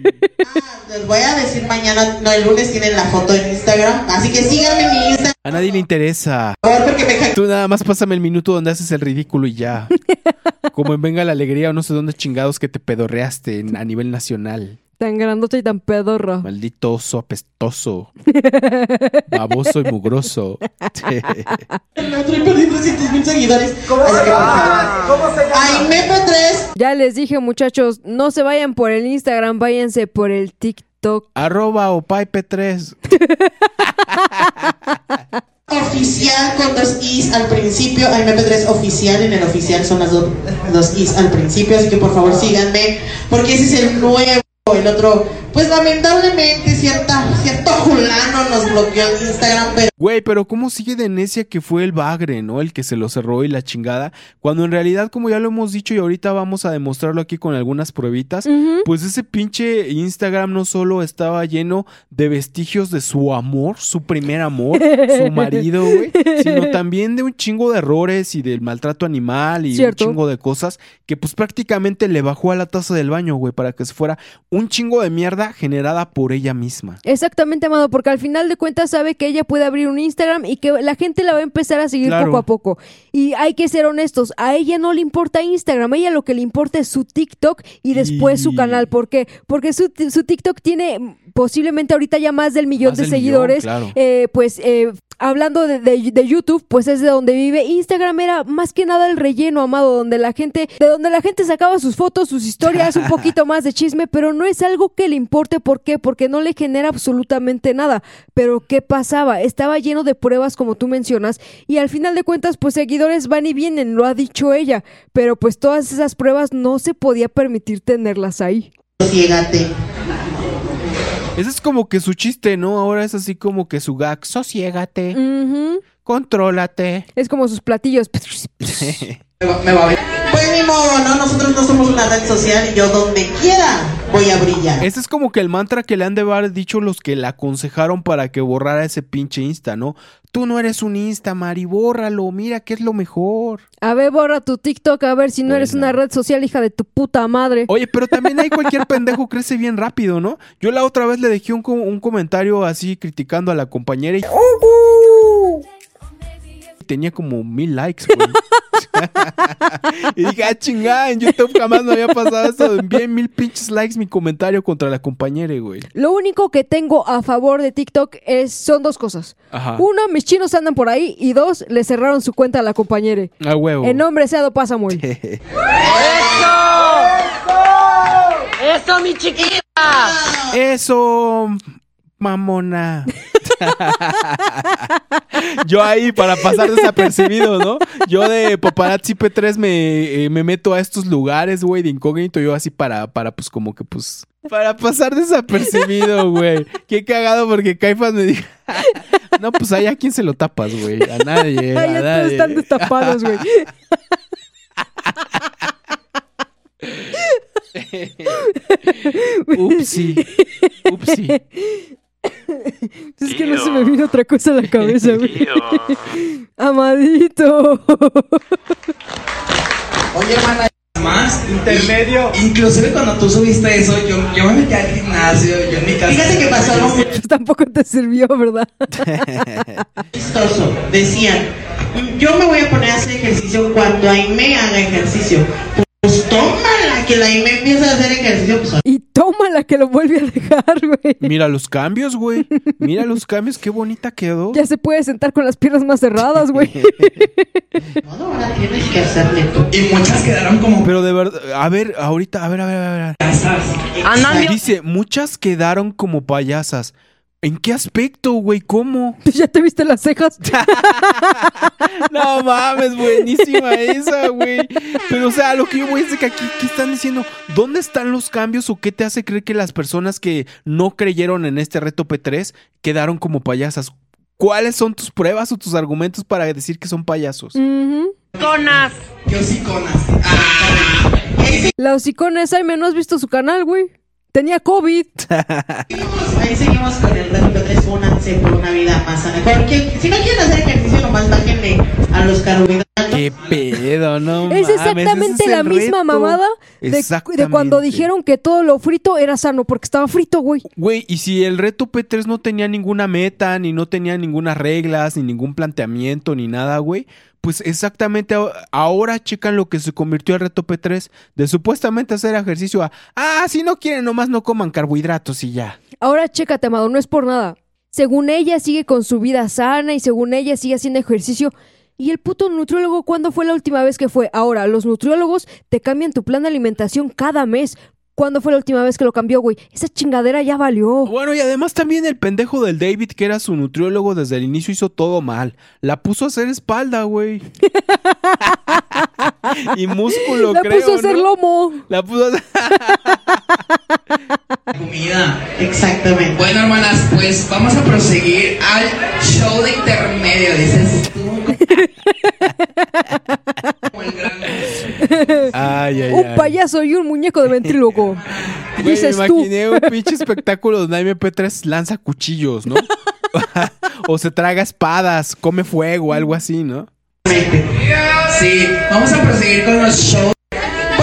Les voy a decir mañana, no, el lunes tienen la foto en Instagram, así que síganme en mi Instagram, A nadie le interesa. me. Tú nada más pásame el minuto donde haces el ridículo y ya. [laughs] Como en Venga la Alegría o no sé dónde chingados que te pedorreaste en- a nivel nacional. Tan grandote y tan pedorro. Maldito oso apestoso. [laughs] Baboso y mugroso. No, trae perdí 300 mil seguidores. [laughs] Así que, por favor. Ay, MP3. Ya les dije, muchachos, no se vayan por el Instagram, váyanse por el TikTok. [laughs] Arroba opaipe3. Oficial con dos is al principio. Ay, MP3 oficial. En el oficial son las do- dos is al principio. Así que por favor síganme. Porque ese es el nuevo. El otro, pues lamentablemente, cierta, cierto fulano nos bloqueó en Instagram. Pero Güey, pero ¿cómo sigue de necia que fue el bagre, ¿no? El que se lo cerró y la chingada. Cuando en realidad, como ya lo hemos dicho y ahorita vamos a demostrarlo aquí con algunas pruebitas, pues ese pinche Instagram no solo estaba lleno de vestigios de su amor, su primer amor, su [laughs] marido, güey, sino también de un chingo de errores y del maltrato animal y Cierto. un chingo de cosas que pues prácticamente le bajó a la taza del baño, güey, para que se fuera un chingo de mierda generada por ella misma. Exactamente, Amado, porque al final de cuentas sabe que ella puede abrir un Instagram y que la gente la va a empezar a seguir Claro. poco a poco. Y hay que ser honestos, a ella no le importa Instagram, a ella lo que le importa es su TikTok y después su canal. ¿Por qué? Porque su, su TikTok tiene posiblemente ahorita ya más del millón Más de del millón, seguidores. claro. Eh, pues eh, hablando de, de- de YouTube, pues es de donde vive. Instagram era más que nada el relleno, Amado, donde la gente, de donde la gente sacaba sus fotos, sus historias, un [laughs] poquito más de chisme, pero no es algo que le importe. ¿Por qué? Porque no le genera absolutamente nada. Pero ¿qué pasaba? Estaba lleno de pruebas, como tú mencionas, y al final de cuentas, pues seguidores van y vienen, lo ha dicho ella. Pero pues todas esas pruebas no se podía permitir tenerlas ahí. Ese es como que su chiste, ¿no? Ahora es así como que su gag. Sosiégate, Ujú. contrólate. Es como sus platillos. [laughs] Me va, me va a ver. Pues pues ni modo, ¿no? Nosotros no somos una red social y yo donde quiera voy a brillar. Ese es como que el mantra que le han de haber dicho los que le aconsejaron para que borrara ese pinche Insta, ¿no? Tú no eres un Insta, Mari, bórralo, mira que es lo mejor. A ver, borra tu TikTok a ver si no eres una red social, hija de tu puta madre. Oye, pero también hay [laughs] cualquier pendejo crece bien rápido, ¿no? Yo la otra vez le dejé un, co- un comentario así criticando a la compañera y tenía como mil likes, güey. [laughs] y dije, ah, chingada, en YouTube jamás me había pasado esto. Envié mil pinches likes mi comentario contra la compañera, güey. Lo único que tengo a favor de TikTok es, son dos cosas. Ajá. Una, mis chinos andan por ahí. Y dos, le cerraron su cuenta a la compañera. A huevo. En nombre sea do Pasamuel. [laughs] ¡Eso, mi chiquita! Eso, mamona. [laughs] Yo ahí para pasar desapercibido, ¿no? Yo de paparazzi P3 me, eh, me meto a estos lugares, güey, de incógnito. Yo así para, para, pues como que, pues, para pasar desapercibido, güey. Qué cagado porque Caifas me dijo, [laughs] no, pues ahí a quién se lo tapas, güey. A nadie, a Ay, ya todos nadie. están destapados, güey. [laughs] Upsi, upsi. [laughs] Es que no se me vino otra cosa a la cabeza, güey. [laughs] Amadito. Oye, hermana, más intermedio. Inclusive cuando tú subiste eso, yo, yo me metí al gimnasio, yo en mi casa. Fíjate que pasó algo muy tampoco te sirvió, ¿verdad? [laughs] chistoso. Decían, "Mm, yo me voy a poner a hacer ejercicio cuando Aime haga ejercicio. Tómala, que la Aime empieza a hacer ejercicio. Pues Y toma la que lo vuelve a dejar, güey. Mira los cambios, güey. Mira los cambios, qué bonita quedó. Ya se puede sentar con las piernas más cerradas, güey. [laughs] no, ahora tienes que hacerle tú. Y muchas quedaron como Pero de verdad, a ver, ahorita, a ver, a ver, a ver. casas. Andan Dice, muchas quedaron como payasas. ¿En qué aspecto, güey? ¿Cómo? [laughs] ¿Ya te viste las cejas? [laughs] No mames, buenísima esa, güey. Pero, o sea, lo que yo voy es de que aquí, ¿qué están diciendo? ¿Dónde están los cambios o qué te hace creer que las personas que no creyeron en este reto P3 quedaron como payasas? ¿Cuáles son tus pruebas o tus argumentos para decir que son payasos? Ujú. conas. Yo sí conas. Ah, La hocicona esa, y ¿no has visto su canal, güey? Tenía COVID. [laughs] Ahí seguimos con el reto P3, únanse por una vida más sana. Cualquier- si no quieren hacer ejercicio, nomás bájenle a los carbohidratos. ¿Qué pedo, no es exactamente ese es la misma reto. mamada de, de cuando dijeron que todo lo frito era sano porque estaba frito, güey. Güey, y si el reto P3 no tenía ninguna meta, ni no tenía ninguna reglas, ni ningún planteamiento, ni nada, güey, pues exactamente ahora checan lo que se convirtió el reto P3 de supuestamente hacer ejercicio a, ah, si no quieren, nomás no coman carbohidratos y ya. Ahora chécate, amado, no es por nada. Según ella sigue con su vida sana y según ella sigue haciendo ejercicio. ¿Y el puto nutriólogo cuándo fue la última vez que fue? Ahora, los nutriólogos te cambian tu plan de alimentación cada mes. ¿Cuándo fue la última vez que lo cambió, güey? Esa chingadera ya valió. Bueno, y además también el pendejo del David, que era su nutriólogo desde el inicio, hizo todo mal. La puso a hacer espalda, güey. [laughs] y músculo, La creo, puso a hacer ¿no? lomo. La puso a hacer... [laughs] comida. Exactamente. Bueno, hermanas, pues vamos a proseguir al show de intermedio. Dices tú. Como el gran. [laughs] Ay, ay, Un ay. payaso y un muñeco de ventríloco. [laughs] Güey, me Dices tú. imaginé un pinche espectáculo donde MP3 lanza cuchillos, ¿no? [laughs] o se traga espadas, come fuego, algo así, ¿no? Sí, vamos a proseguir con los shows.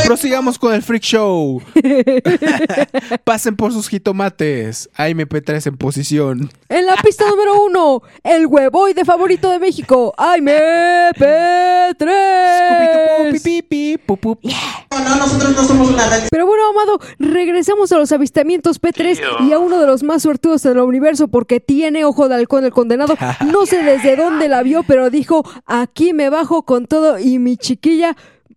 Prosigamos con el Freak Show. [laughs] Pasen por sus jitomates. AMP3 en posición. En la pista número uno, el huevoide favorito de México, Aime P3. Pi, pi, pi, pu, pu. No, no, nosotros no somos una red Pero bueno, Amado, regresamos a los avistamientos P3 y a uno de los más suertudos en el universo porque tiene ojo de halcón el condenado. [laughs] No sé desde dónde la vio, pero dijo, aquí me bajo con todo y mi chiquilla...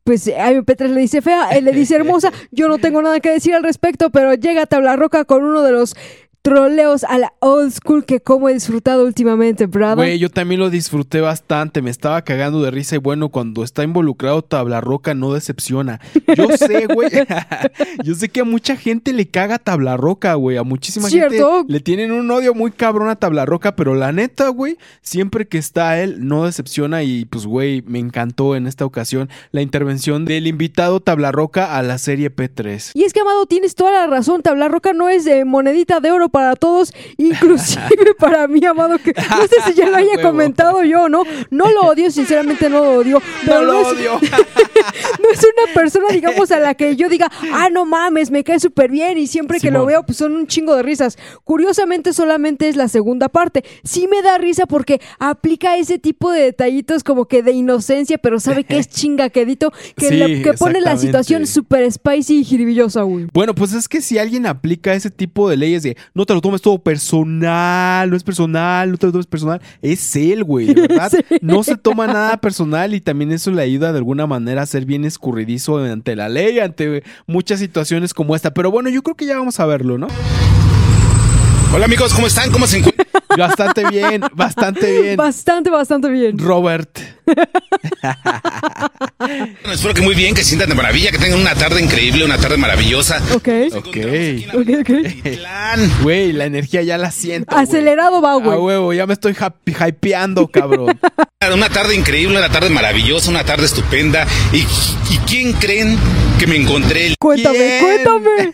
Pues a P3 le dice fea, él le dice hermosa. Yo no tengo nada que decir al respecto, pero llega Tabla Roca con uno de los troleos a la old school que como he disfrutado últimamente, brother. Güey, yo también lo disfruté bastante, me estaba cagando de risa y bueno, cuando está involucrado Tabla Roca no decepciona. Yo [laughs] sé, güey, [laughs] yo sé que a mucha gente le caga Tabla Roca, güey, a muchísima ¿Cierto? gente le tienen un odio muy cabrón a Tabla Roca, pero la neta, güey, siempre que está él no decepciona y pues, güey, me encantó en esta ocasión la intervención del invitado Tabla Roca a la serie P3. Y es que, Amado, tienes toda la razón. Tabla Roca no es de monedita de oro para todos, inclusive [laughs] para mí, Amado, que no sé si ya lo [laughs] haya comentado yo, ¿no? No lo odio, sinceramente no lo odio. [laughs] Pero No lo es, odio. no es una persona, digamos, a la que yo diga, ah, no mames, me cae súper bien y siempre que lo veo, pues son un chingo de risas. Curiosamente, solamente es la segunda parte. Sí me da risa porque aplica ese tipo de detallitos como que de inocencia, pero sabe que es chingaquedito, que, Sí, le- que pone la situación súper spicy y jiribillosa, güey. Bueno, pues es que si alguien aplica ese tipo de leyes de no te lo tomes todo personal, no es personal, no te lo tomes personal, es él, güey, de verdad. [laughs] Sí. No se toma nada personal y también eso le ayuda de alguna manera a ser bien escurridizo ante la ley, ante muchas situaciones como esta. Pero bueno, yo creo que ya vamos a verlo, ¿no? Hola amigos, ¿cómo están? ¿Cómo se encuentran? [laughs] Bastante bien, bastante bien. Bastante, bastante bien. Robert. [laughs] Espero que muy bien, que se sientan de maravilla, que tengan una tarde increíble, una tarde maravillosa. Ok. Ok. Ok, ok. Plan. Güey, la energía ya la siento. Acelerado va, A güey. huevo, ya me estoy hypeando, cabrón. [laughs] Una tarde increíble, una tarde maravillosa, una tarde estupenda. ¿Y, y quién creen que me encontré? Cuéntame, ¿Quién? cuéntame.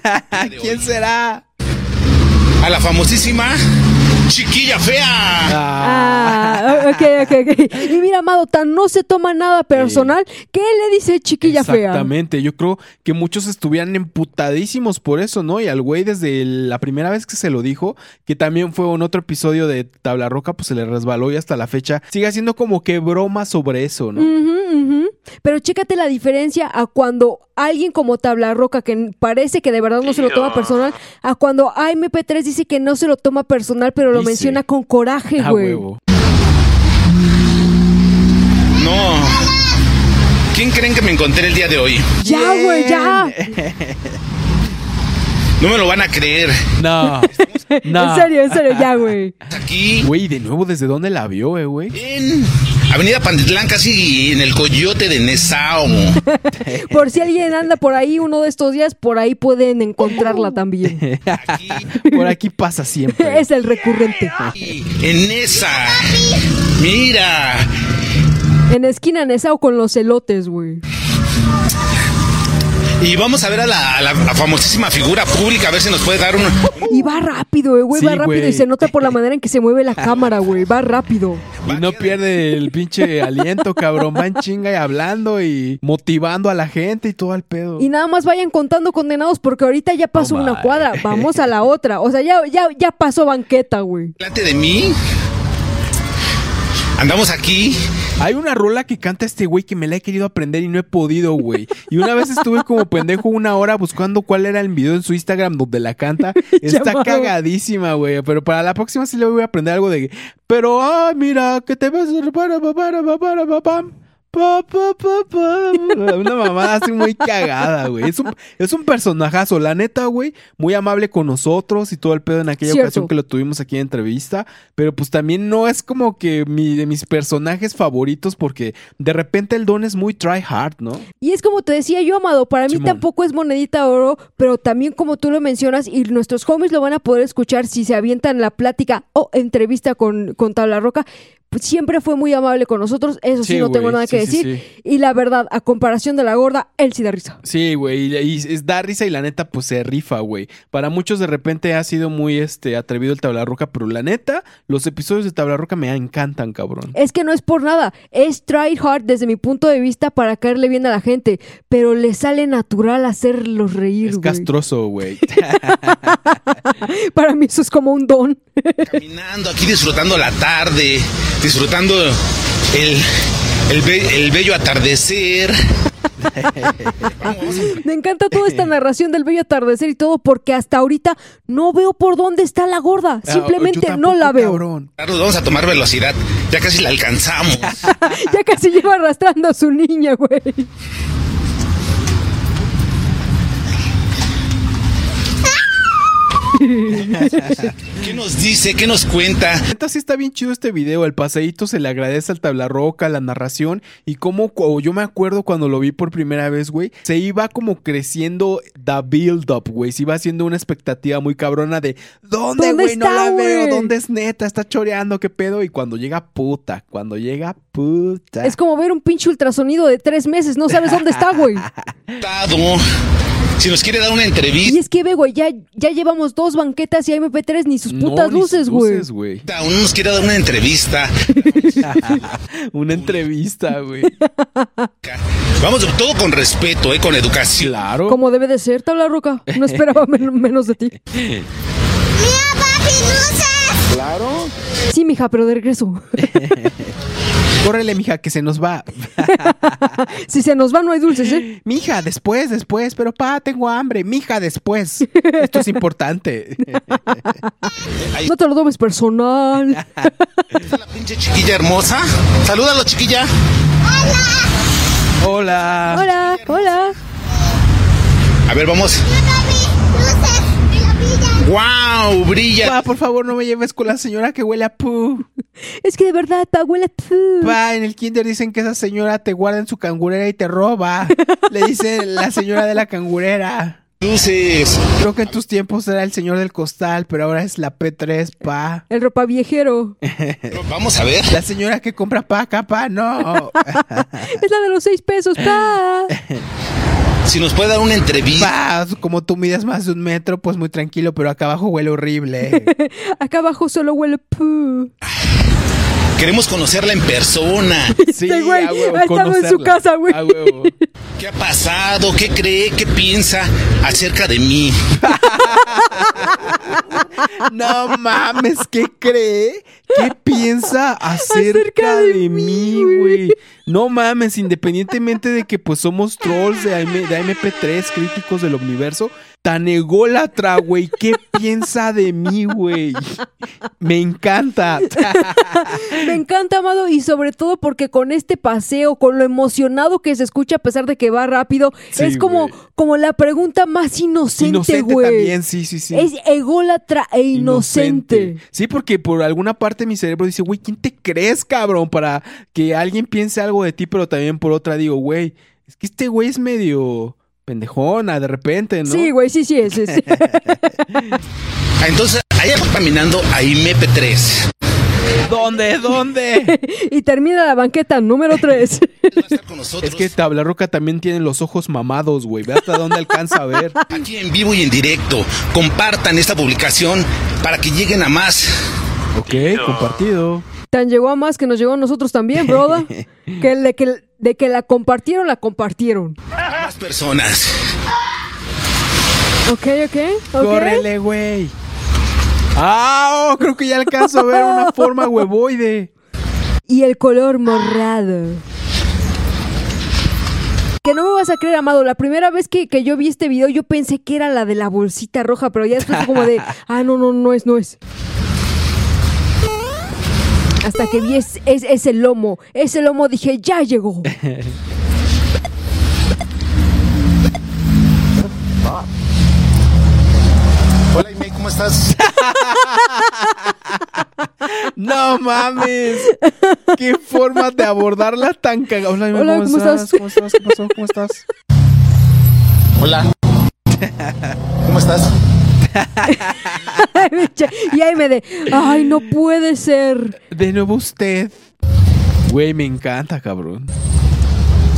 ¿Quién será? A la famosísima Chiquilla Fea. Ah, ok, ok, ok. Y mira, Amado, tan no se toma nada personal. ¿Qué le dice chiquilla fea? Exactamente, yo creo que muchos estuvieran emputadísimos por eso, ¿no? Y al güey desde la primera vez que se lo dijo, que también fue en otro episodio de Tabla Roca, pues se le resbaló y hasta la fecha sigue haciendo como que broma sobre eso, ¿no? Ujú, Pero chécate la diferencia a cuando alguien como Tabla Roca, que parece que de verdad no se lo toma personal, a cuando AMP3 dice que no se lo toma personal, pero lo Dice. menciona con coraje, A güey. No. ¿Quién creen que me encontré el día de hoy? Ya, güey, ya. [laughs] No me lo van a creer. No. no. [laughs] En serio, en serio, ya, güey. Aquí Güey, de nuevo, ¿desde dónde la vio, eh, güey? en Avenida Pantitlán, casi en el Coyote de Nesao. [laughs] Por si alguien anda por ahí uno de estos días, por ahí pueden encontrarla también. Aquí, Por aquí pasa siempre. [laughs] Es el recurrente. en esa. Mira. En esquina Nesao con los elotes, güey. Y vamos a ver a la, a la- a famosísima figura pública, a ver si nos puede dar un... Y va rápido, eh, güey, Sí, va rápido. güey. Y se nota por la manera en que se mueve la cámara, güey. Va rápido. Y no pierde el pinche aliento, cabrón. Va en chinga y hablando y motivando a la gente y todo al pedo. Y nada más vayan contando condenados porque ahorita ya pasó una cuadra. Vamos a la otra. O sea, ya, ya, ya pasó banqueta, güey. delante de mí. Andamos aquí. Hay una rola que canta este güey que me la he querido aprender y no he podido, güey. Y una vez estuve como pendejo una hora buscando cuál era el video en su Instagram donde la canta. [laughs] Está Llamado. cagadísima, güey. Pero para la próxima sí le voy a aprender algo de. Pero, ay, mira, que te ves. Pa, pa, pa, pa. Una mamada así muy cagada, güey. Es un, es un personajazo, la neta, güey. Muy amable con nosotros y todo el pedo en aquella Cierto. ocasión que lo tuvimos aquí en entrevista. Pero pues también no es como que mi, de mis personajes favoritos porque de repente el don es muy try hard, ¿no? Y es como te decía yo, Amado, para mí tampoco es monedita de oro, pero también como tú lo mencionas y nuestros homies lo van a poder escuchar si se avientan la plática o entrevista con, con Tabla Roca. Siempre fue muy amable con nosotros, eso sí, Sí, no tengo nada que sí, decir. sí. Y la verdad, a comparación de la gorda, él sí da risa. Sí, güey, y, y es da risa y la neta pues se rifa, güey. Para muchos de repente ha sido muy este atrevido el Tabla Roca, pero la neta, los episodios de Tabla Roca me encantan, cabrón. Es que no es por nada, es try hard desde mi punto de vista para caerle bien a la gente, pero le sale natural hacerlos reír, Es güey. castroso, güey. [laughs] [laughs] Para mí eso es como un don. Caminando aquí disfrutando la tarde, disfrutando el, el, be- el bello atardecer. Me encanta toda esta narración del bello atardecer y todo porque hasta ahorita no veo por dónde está la gorda. Simplemente Ah, Yo no la veo. cabrón. Vamos a tomar velocidad, ya casi la alcanzamos. [laughs] Ya casi lleva arrastrando a su niña, güey. ¿Qué nos dice? ¿Qué nos cuenta? Neta, sí está bien chido este video. El paseíto se le agradece al tablarroca, la narración y cómo yo me acuerdo cuando lo vi por primera vez, güey. Se iba como creciendo the build up, güey. Se iba haciendo una expectativa muy cabrona de ¿dónde, ¿Dónde güey? No está, la veo. güey? ¿Dónde es neta? Está choreando, qué pedo. Y cuando llega puta, cuando llega puta. Es como ver un pinche ultrasonido de tres meses, no sabes dónde está, güey. [laughs] Si nos quiere dar una entrevista, Y es que ve, güey, ya, ya llevamos dos banquetas y MP3 ni sus putas luces, güey. luces, no nos quiere dar una entrevista. [laughs] Una entrevista, güey. Vamos, todo con respeto, ¿eh? Con educación. Claro. Como debe de ser, tabla roca. No esperaba [laughs] men- menos de ti. Claro. Sí, mija, pero de regreso. [laughs] Córrele, mija, que se nos va. [laughs] Si se nos va, no hay dulces, ¿eh? [gasps] Mija, después, después, pero pa, tengo hambre. Mija, después. Esto es importante. [laughs] No te lo tomes personal. Está [laughs] la pinche chiquilla hermosa. Salúdalo, chiquilla. Hola. Hola, hola. A ver, vamos. ¡Wow! Brilla. Pa, por favor, no me lleves con la señora que huele a pu. Es que de verdad, pa, huele a pu. Pa, en el kinder dicen que esa señora te guarda en su cangurera y te roba. Le dice la señora de la cangurera. Luces. Creo que en tus tiempos era el señor del costal, pero ahora es la P3, pa. El ropa viejero. [laughs] Vamos a ver. La señora que compra paca, pa, no. [laughs] Es la de los seis pesos, pa. [laughs] Si nos puede dar una entrevista. Pa, como tú mides más de un metro, pues muy tranquilo, pero acá abajo huele horrible. [laughs] Acá abajo solo huele pu. Queremos conocerla en persona. [laughs] Sí, Este güey a huevo, ha estado en su casa, güey. A huevo. [laughs] ¿Qué ha pasado? ¿Qué cree? ¿Qué piensa acerca de mí? [laughs] No mames, ¿qué cree? ¿Qué piensa acerca, Acerca de de, mí, güey? güey? No mames, independientemente de que pues somos trolls de, AM de MP3, críticos del universo, tan ególatra, güey. ¿Qué piensa de mí, güey? Me encanta. Me encanta, Amado, y sobre todo porque con este paseo, con lo emocionado que se escucha a pesar de que va rápido, Sí, es como, como la pregunta más inocente, Inocente güey. también, sí, sí, sí. Es ególatra e inocente. Sí, porque por alguna parte mi cerebro dice, güey, ¿quién te crees, cabrón? Para que alguien piense algo de ti, pero también por otra digo, güey, es que este güey es medio pendejona de repente, ¿no? Sí, güey, sí, sí, es. es. Ah, Entonces, allá va caminando a IMP3. ¿Dónde? ¿Dónde? [laughs] y termina la banqueta número 3. [laughs] Va a estar con nosotros es que Tablarroca también tiene los ojos mamados, güey. Ve hasta dónde alcanza a ver. aquí en vivo y en directo. Compartan esta publicación para que lleguen a más. Ok, compartido. Tan llegó a más que nos llegó a nosotros también, broda. [laughs] que de, que de que la compartieron, la compartieron. Más personas. Ok, ok, ok. Córrele, güey. Ah, oh, creo que ya alcanzo a ver una [laughs] forma huevoide. Y el color morado. Que no me vas a creer, Amado. La primera vez que, que yo vi este video, yo pensé que era la de la bolsita roja, pero ya después fue como de, [laughs] ah, no, no, no es, no es. Hasta que vi es, es- ese lomo. Ese lomo dije, ya llegó. Hola, Ime, ¿cómo estás? [laughs] No mames. Qué forma de abordarla tan cagada. Hola, Ime, Hola, ¿cómo estás? ¿Cómo estás? ¿Qué pasó? ¿Cómo estás? Hola. ¿Cómo estás? [laughs] y ahí me de, ay, no puede ser. De nuevo usted. Güey, me encanta, cabrón.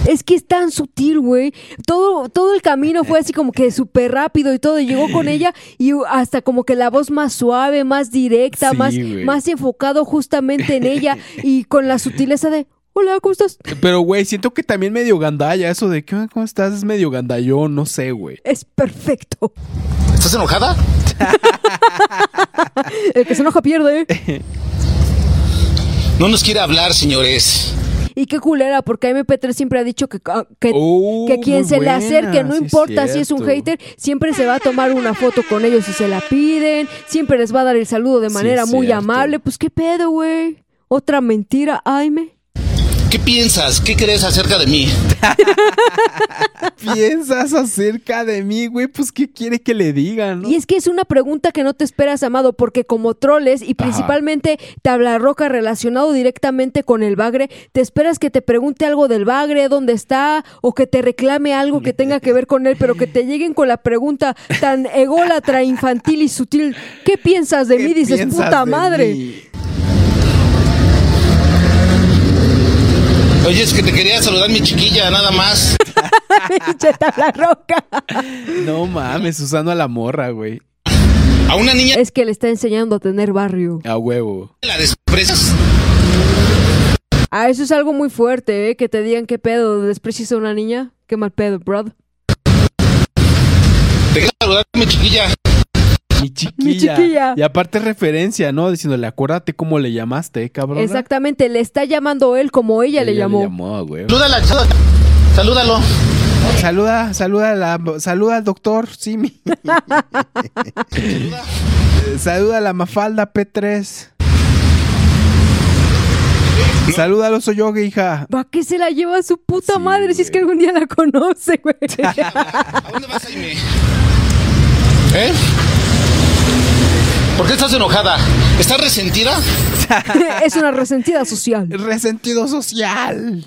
Es que es tan sutil, güey. Todo, todo el camino fue así como que súper rápido y todo. Llegó con ella y hasta como que la voz más suave, más directa, Sí, más, más enfocado justamente en ella [laughs] y con la sutileza de, hola, ¿cómo estás? Pero, güey, siento que también medio gandalla. Eso de, ¿qué? ¿cómo estás? Es medio gandallón, no sé, güey. Es perfecto. ¿Estás enojada? El que se enoja pierde. ¿eh? [laughs] No nos quiere hablar, señores. Y qué culera, porque MP3 siempre ha dicho que, ah, que, Oh, que quien se le acerque, no sí es importa si es un hater, siempre se va a tomar una foto con ellos si se la piden, siempre les va a dar el saludo de manera muy cierto. amable. Pues qué pedo, güey. Otra mentira, Aime. ¿Qué piensas? ¿Qué crees acerca de mí? [laughs] ¿Piensas acerca de mí, güey? Pues, ¿qué quiere que le digan? no? Y es que es una pregunta que no te esperas, Amado, porque como troles y principalmente tabla roca relacionado directamente con el bagre, te esperas que te pregunte algo del bagre, dónde está, o que te reclame algo que tenga que ver con él, pero que te lleguen con la pregunta tan ególatra, infantil y sutil. ¿Qué piensas de ¿Qué mí? Dices, puta madre. mí? Oye, es que te quería saludar mi chiquilla, nada más. [laughs] Pinche tabla roca. No mames, usando a la morra, güey. A una niña Es que le está enseñando a tener barrio. A huevo. la desprecias. Ah, eso es algo muy fuerte, ¿eh? Que te digan qué pedo, desprecias a una niña. Qué mal pedo, brother. Te quería saludar mi chiquilla. [laughs] Mi chiquilla. chiquilla. Y aparte referencia, ¿no? Diciéndole, acuérdate cómo le llamaste, ¿eh, cabrón. Exactamente, le está llamando él como ella, le llamó. güey. Salúdala. Salúdalo. Saluda, saluda, a la, saluda al doctor Simi. [laughs] Saluda a la Mafalda P3. Saluda al oso yoga, hija. ¿Va que se la lleva a su puta Sí, madre si es que algún día la conoce, güey? [laughs] ¿A dónde vas, Jaime? ¿Eh? ¿Por qué estás enojada? ¿Estás resentida? [laughs] es una resentida social. Resentido social.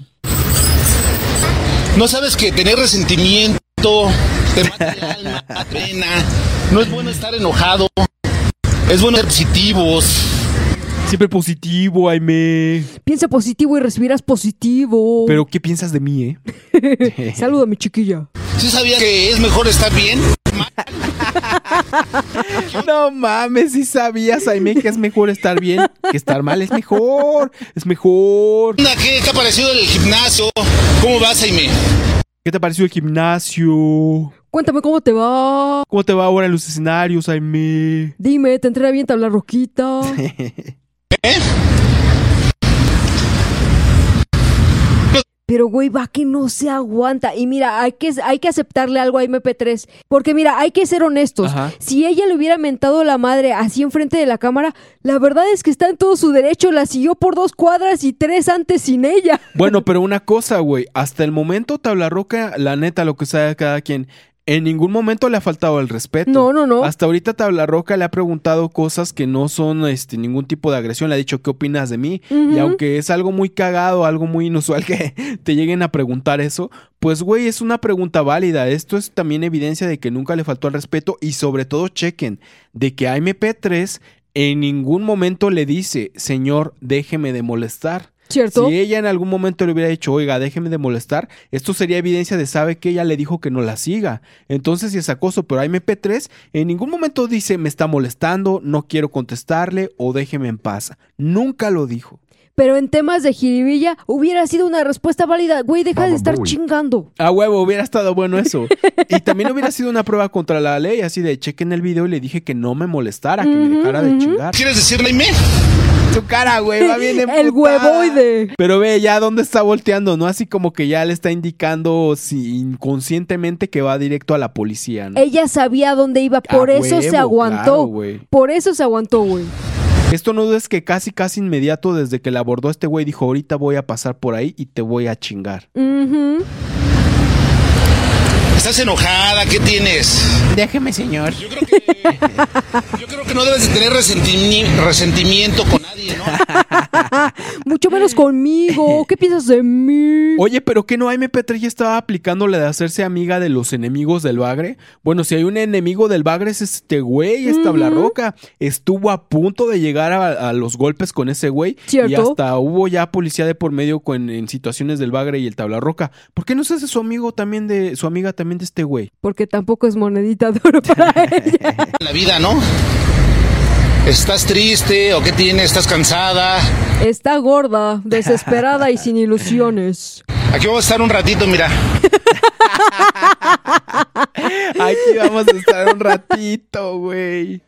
¿No sabes que tener resentimiento te mata el alma, te pena? No es bueno estar enojado. Es bueno ser positivos. Siempre positivo, Aime. Piensa positivo y recibirás positivo. Pero, ¿qué piensas de mí, eh? [laughs] Saluda a mi chiquilla. ¿Sí sabías que es mejor estar bien? [laughs] No mames, si sabías, Aime, que es mejor estar bien que estar mal. Es mejor, es mejor. ¿Qué te ha parecido el gimnasio? ¿Cómo vas, Jaime? ¿Qué te pareció el gimnasio? Cuéntame cómo te va. ¿Cómo te va ahora en los escenarios, Aime? Dime, ¿te entrena bien tabla roquita? [laughs] Pero, güey, va que no se aguanta. Y mira, hay que, hay que aceptarle algo a MP3. Porque, mira, hay que ser honestos. Ajá. Si ella le hubiera mentado la madre así enfrente de la cámara, la verdad es que está en todo su derecho. La siguió por dos cuadras y tres antes sin ella. Bueno, pero una cosa, güey. Hasta el momento, Tabla Roca, la neta, lo que sabe cada quien. En ningún momento le ha faltado el respeto. No, no, no. Hasta ahorita Tabla Roca le ha preguntado cosas que no son este, ningún tipo de agresión. Le ha dicho, ¿qué opinas de mí? Y aunque es algo muy cagado, algo muy inusual [laughs] que te lleguen a preguntar eso, pues, güey, es una pregunta válida. Esto es también evidencia de que nunca le faltó el respeto y sobre todo chequen de que a MP3 en ningún momento le dice, señor, déjeme de molestar. ¿Cierto? Si ella en algún momento le hubiera dicho, oiga, déjeme de molestar, esto sería evidencia de sabe que ella le dijo que no la siga. Entonces, si es acoso, pero a MP3 en ningún momento dice, me está molestando, no quiero contestarle o déjeme en paz. Nunca lo dijo. Pero en temas de jiribilla hubiera sido una respuesta válida. Güey, deja de estar Boy. chingando. A huevo, hubiera estado bueno [laughs] eso. Y también hubiera sido una prueba contra la ley, así de chequen el video y le dije que no me molestara, que me dejara de chingar. ¿Quieres decir, Jaime? Su cara, güey, va bien [laughs] El emputada. huevoide. Pero ve ya dónde está volteando, ¿no? Así como que ya le está indicando si inconscientemente que va directo a la policía, ¿no? Ella sabía dónde iba, A por eso se aguantó. claro, por eso se aguantó, güey. Esto no es que casi, casi inmediato desde que la abordó este güey dijo, ahorita voy a pasar por ahí y te voy a chingar. Ujú. ¿Estás enojada? ¿Qué tienes? Déjeme, señor. Yo creo que, yo creo que no debes de tener resentimi- resentimiento con nadie, ¿no? [laughs] Mucho menos conmigo. ¿Qué piensas de mí? Oye, pero que no MP3 ya estaba aplicando la de hacerse amiga de los enemigos del bagre. Bueno, si hay un enemigo del bagre es este güey, es Tablarroca. Estuvo a punto de llegar a, a los golpes con ese güey. ¿Cierto? Y hasta hubo ya policía de por medio con, en situaciones del bagre y el Tablarroca. ¿Por qué no se hace su amigo también de, su amiga también este güey? Porque tampoco es monedita de oro para [laughs] ella. La vida, ¿no? ¿Estás triste o qué tienes? ¿Estás cansada? Está gorda, desesperada y sin ilusiones. Aquí vamos a estar un ratito, mira. [laughs] Aquí vamos a estar un ratito, güey.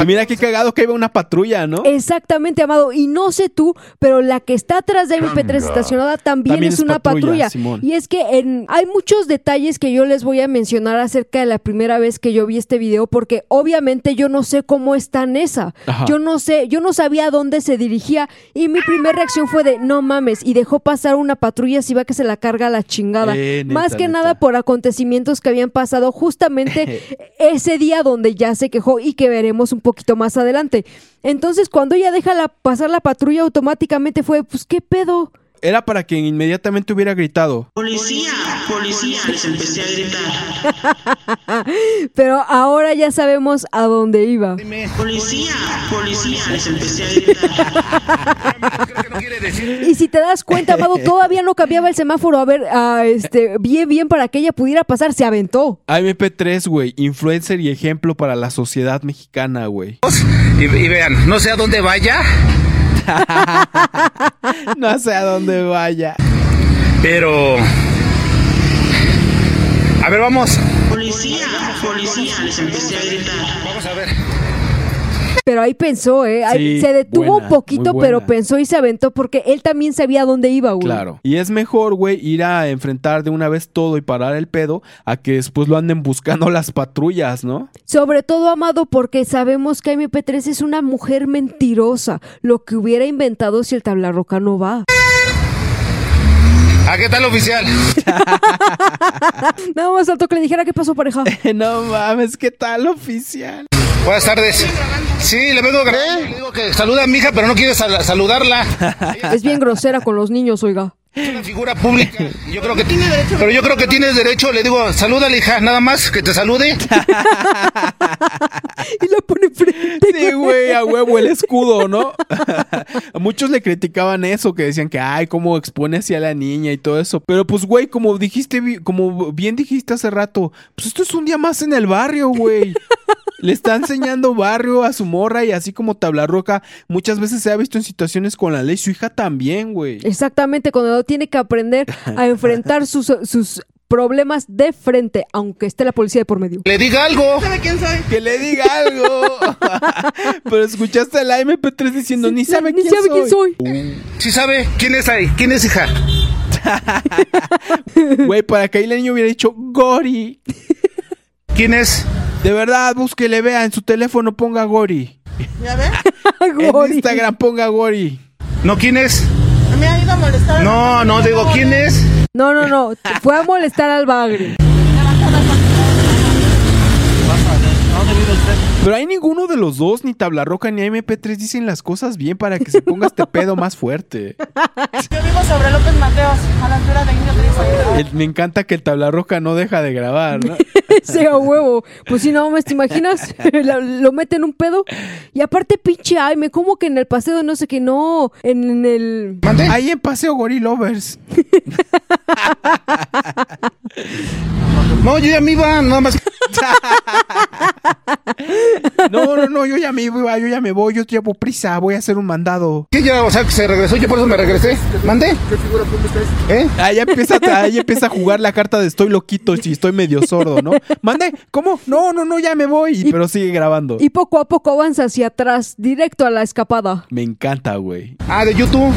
Y [laughs] mira qué cagado que iba una patrulla, ¿no? Exactamente, Amado. Y no sé tú, pero la que está atrás de MP3 estacionada también, También es, es una patrulla. Y es que en- hay muchos detalles que yo les voy a mencionar acerca de la primera vez que yo vi este video, porque obviamente yo no sé cómo está Nessa. Ajá. Yo no sé, yo no sabía a dónde se dirigía. Y mi primera reacción fue de no mames. Y dejó pasar una patrulla si va que se la carga a la chingada. Eh, neta, Más que neta. nada por acontecimientos que habían pasado justamente [laughs] ese día donde ya se quejó y que veremos un poquito más adelante. Entonces, cuando ella deja la- pasar la patrulla, automáticamente fue, pues, ¿qué pedo? Era para que inmediatamente hubiera gritado. Policía, policía, les empecé a gritar. [laughs] Pero ahora ya sabemos a dónde iba. Policía, policía, les empecé a gritar. [laughs] Y si te das cuenta, Amado, todavía no cambiaba el semáforo a ver, este, bien, bien para que ella pudiera pasar, se aventó. AMP3, güey, influencer y ejemplo para la sociedad mexicana, güey. Y, y vean, no sé a dónde vaya, [laughs] No sé a dónde vaya. pero... A ver, vamos. Policía, policía, les empecé a gritar. Vamos a ver. Pero ahí pensó, ¿eh? Ahí Sí, se detuvo buena, un poquito, pero pensó y se aventó porque él también sabía dónde iba, güey. Claro. Y es mejor, güey, ir a enfrentar de una vez todo y parar el pedo a que después lo anden buscando [laughs] las patrullas, ¿no? Sobre todo, Amado, porque sabemos que MP3 es una mujer mentirosa. Lo que hubiera inventado si el tablarroca no va. ¿A qué tal, oficial? [laughs] Nada más faltó que le dijera qué pasó, pareja. [laughs] no mames, ¿qué tal, oficial? Buenas tardes. Sí, le vengo a grabar. Le digo que saluda a mi hija, pero no quiere sal- saludarla. Es bien grosera con los niños, oiga. Es una figura pública. y Yo creo que tiene derecho. Pero yo creo que tienes derecho. Le digo, salúdale, hija, nada más que te salude. [laughs] Y la pone frente. Sí, güey, a huevo el escudo, ¿no? a [laughs] muchos le criticaban eso, que decían que, ay, cómo expone así a la niña y todo eso. Pero pues, güey, como dijiste, como bien dijiste hace rato, pues esto es un día más en el barrio, güey. [laughs] Le está enseñando barrio a su morra y así como tabla roca, muchas veces se ha visto en situaciones con la ley, su hija también, güey. Exactamente, cuando tiene que aprender a enfrentar sus, sus problemas de frente, aunque esté la policía de por medio. Le diga algo. ¿Sabe quién soy? Que le diga algo. [laughs] Pero escuchaste a la MP3 diciendo, ni sabe, Ni quién, sabe quién soy. Sí sabe. ¿Quién es ahí? ¿Quién es hija? [laughs] Güey, para que ahí la niña hubiera dicho, Gori. [laughs] ¿Quién es? De verdad, búsquele, vea, en su teléfono ponga Gori. ¿Ya ve? En Gori. Instagram ponga Gori. ¿No quién es? Me ha ido a molestar. No, no, digo, ¿quién es? No, no, no. Fue a molestar al bagre. Pero hay ninguno de los dos, ni Tablarroca ni MP3 dicen las cosas bien para que se ponga este pedo más fuerte. [laughs] Yo vivo sobre López Mateos, a la altura de Indio me encanta que el Tablarroca no deja de grabar, ¿no? [laughs] Ese a huevo. Pues si no mames, ¿te imaginas? [laughs] Lo mete en un pedo. Y aparte, pinche Aime, como que en el paseo no sé qué, no. En el. ¿Mande? Ahí en Paseo Gori Lovers. No, yo ya me iba, nada más. No, no, no, yo ya me voy, yo ya me voy, yo llevo prisa, voy a hacer un mandado. ¿Qué ya? O sea, que se regresó, yo por eso me regresé. ¿Mande? ¿Eh? Ahí empieza, ahí empieza a jugar la carta de estoy loquito si estoy medio sordo, ¿no? Mande, ¿cómo? No, no, no, ya me voy. Y- pero sigue grabando. Y poco a poco avanza hacia atrás, directo a la escapada. Me encanta, güey. Ah, de YouTube.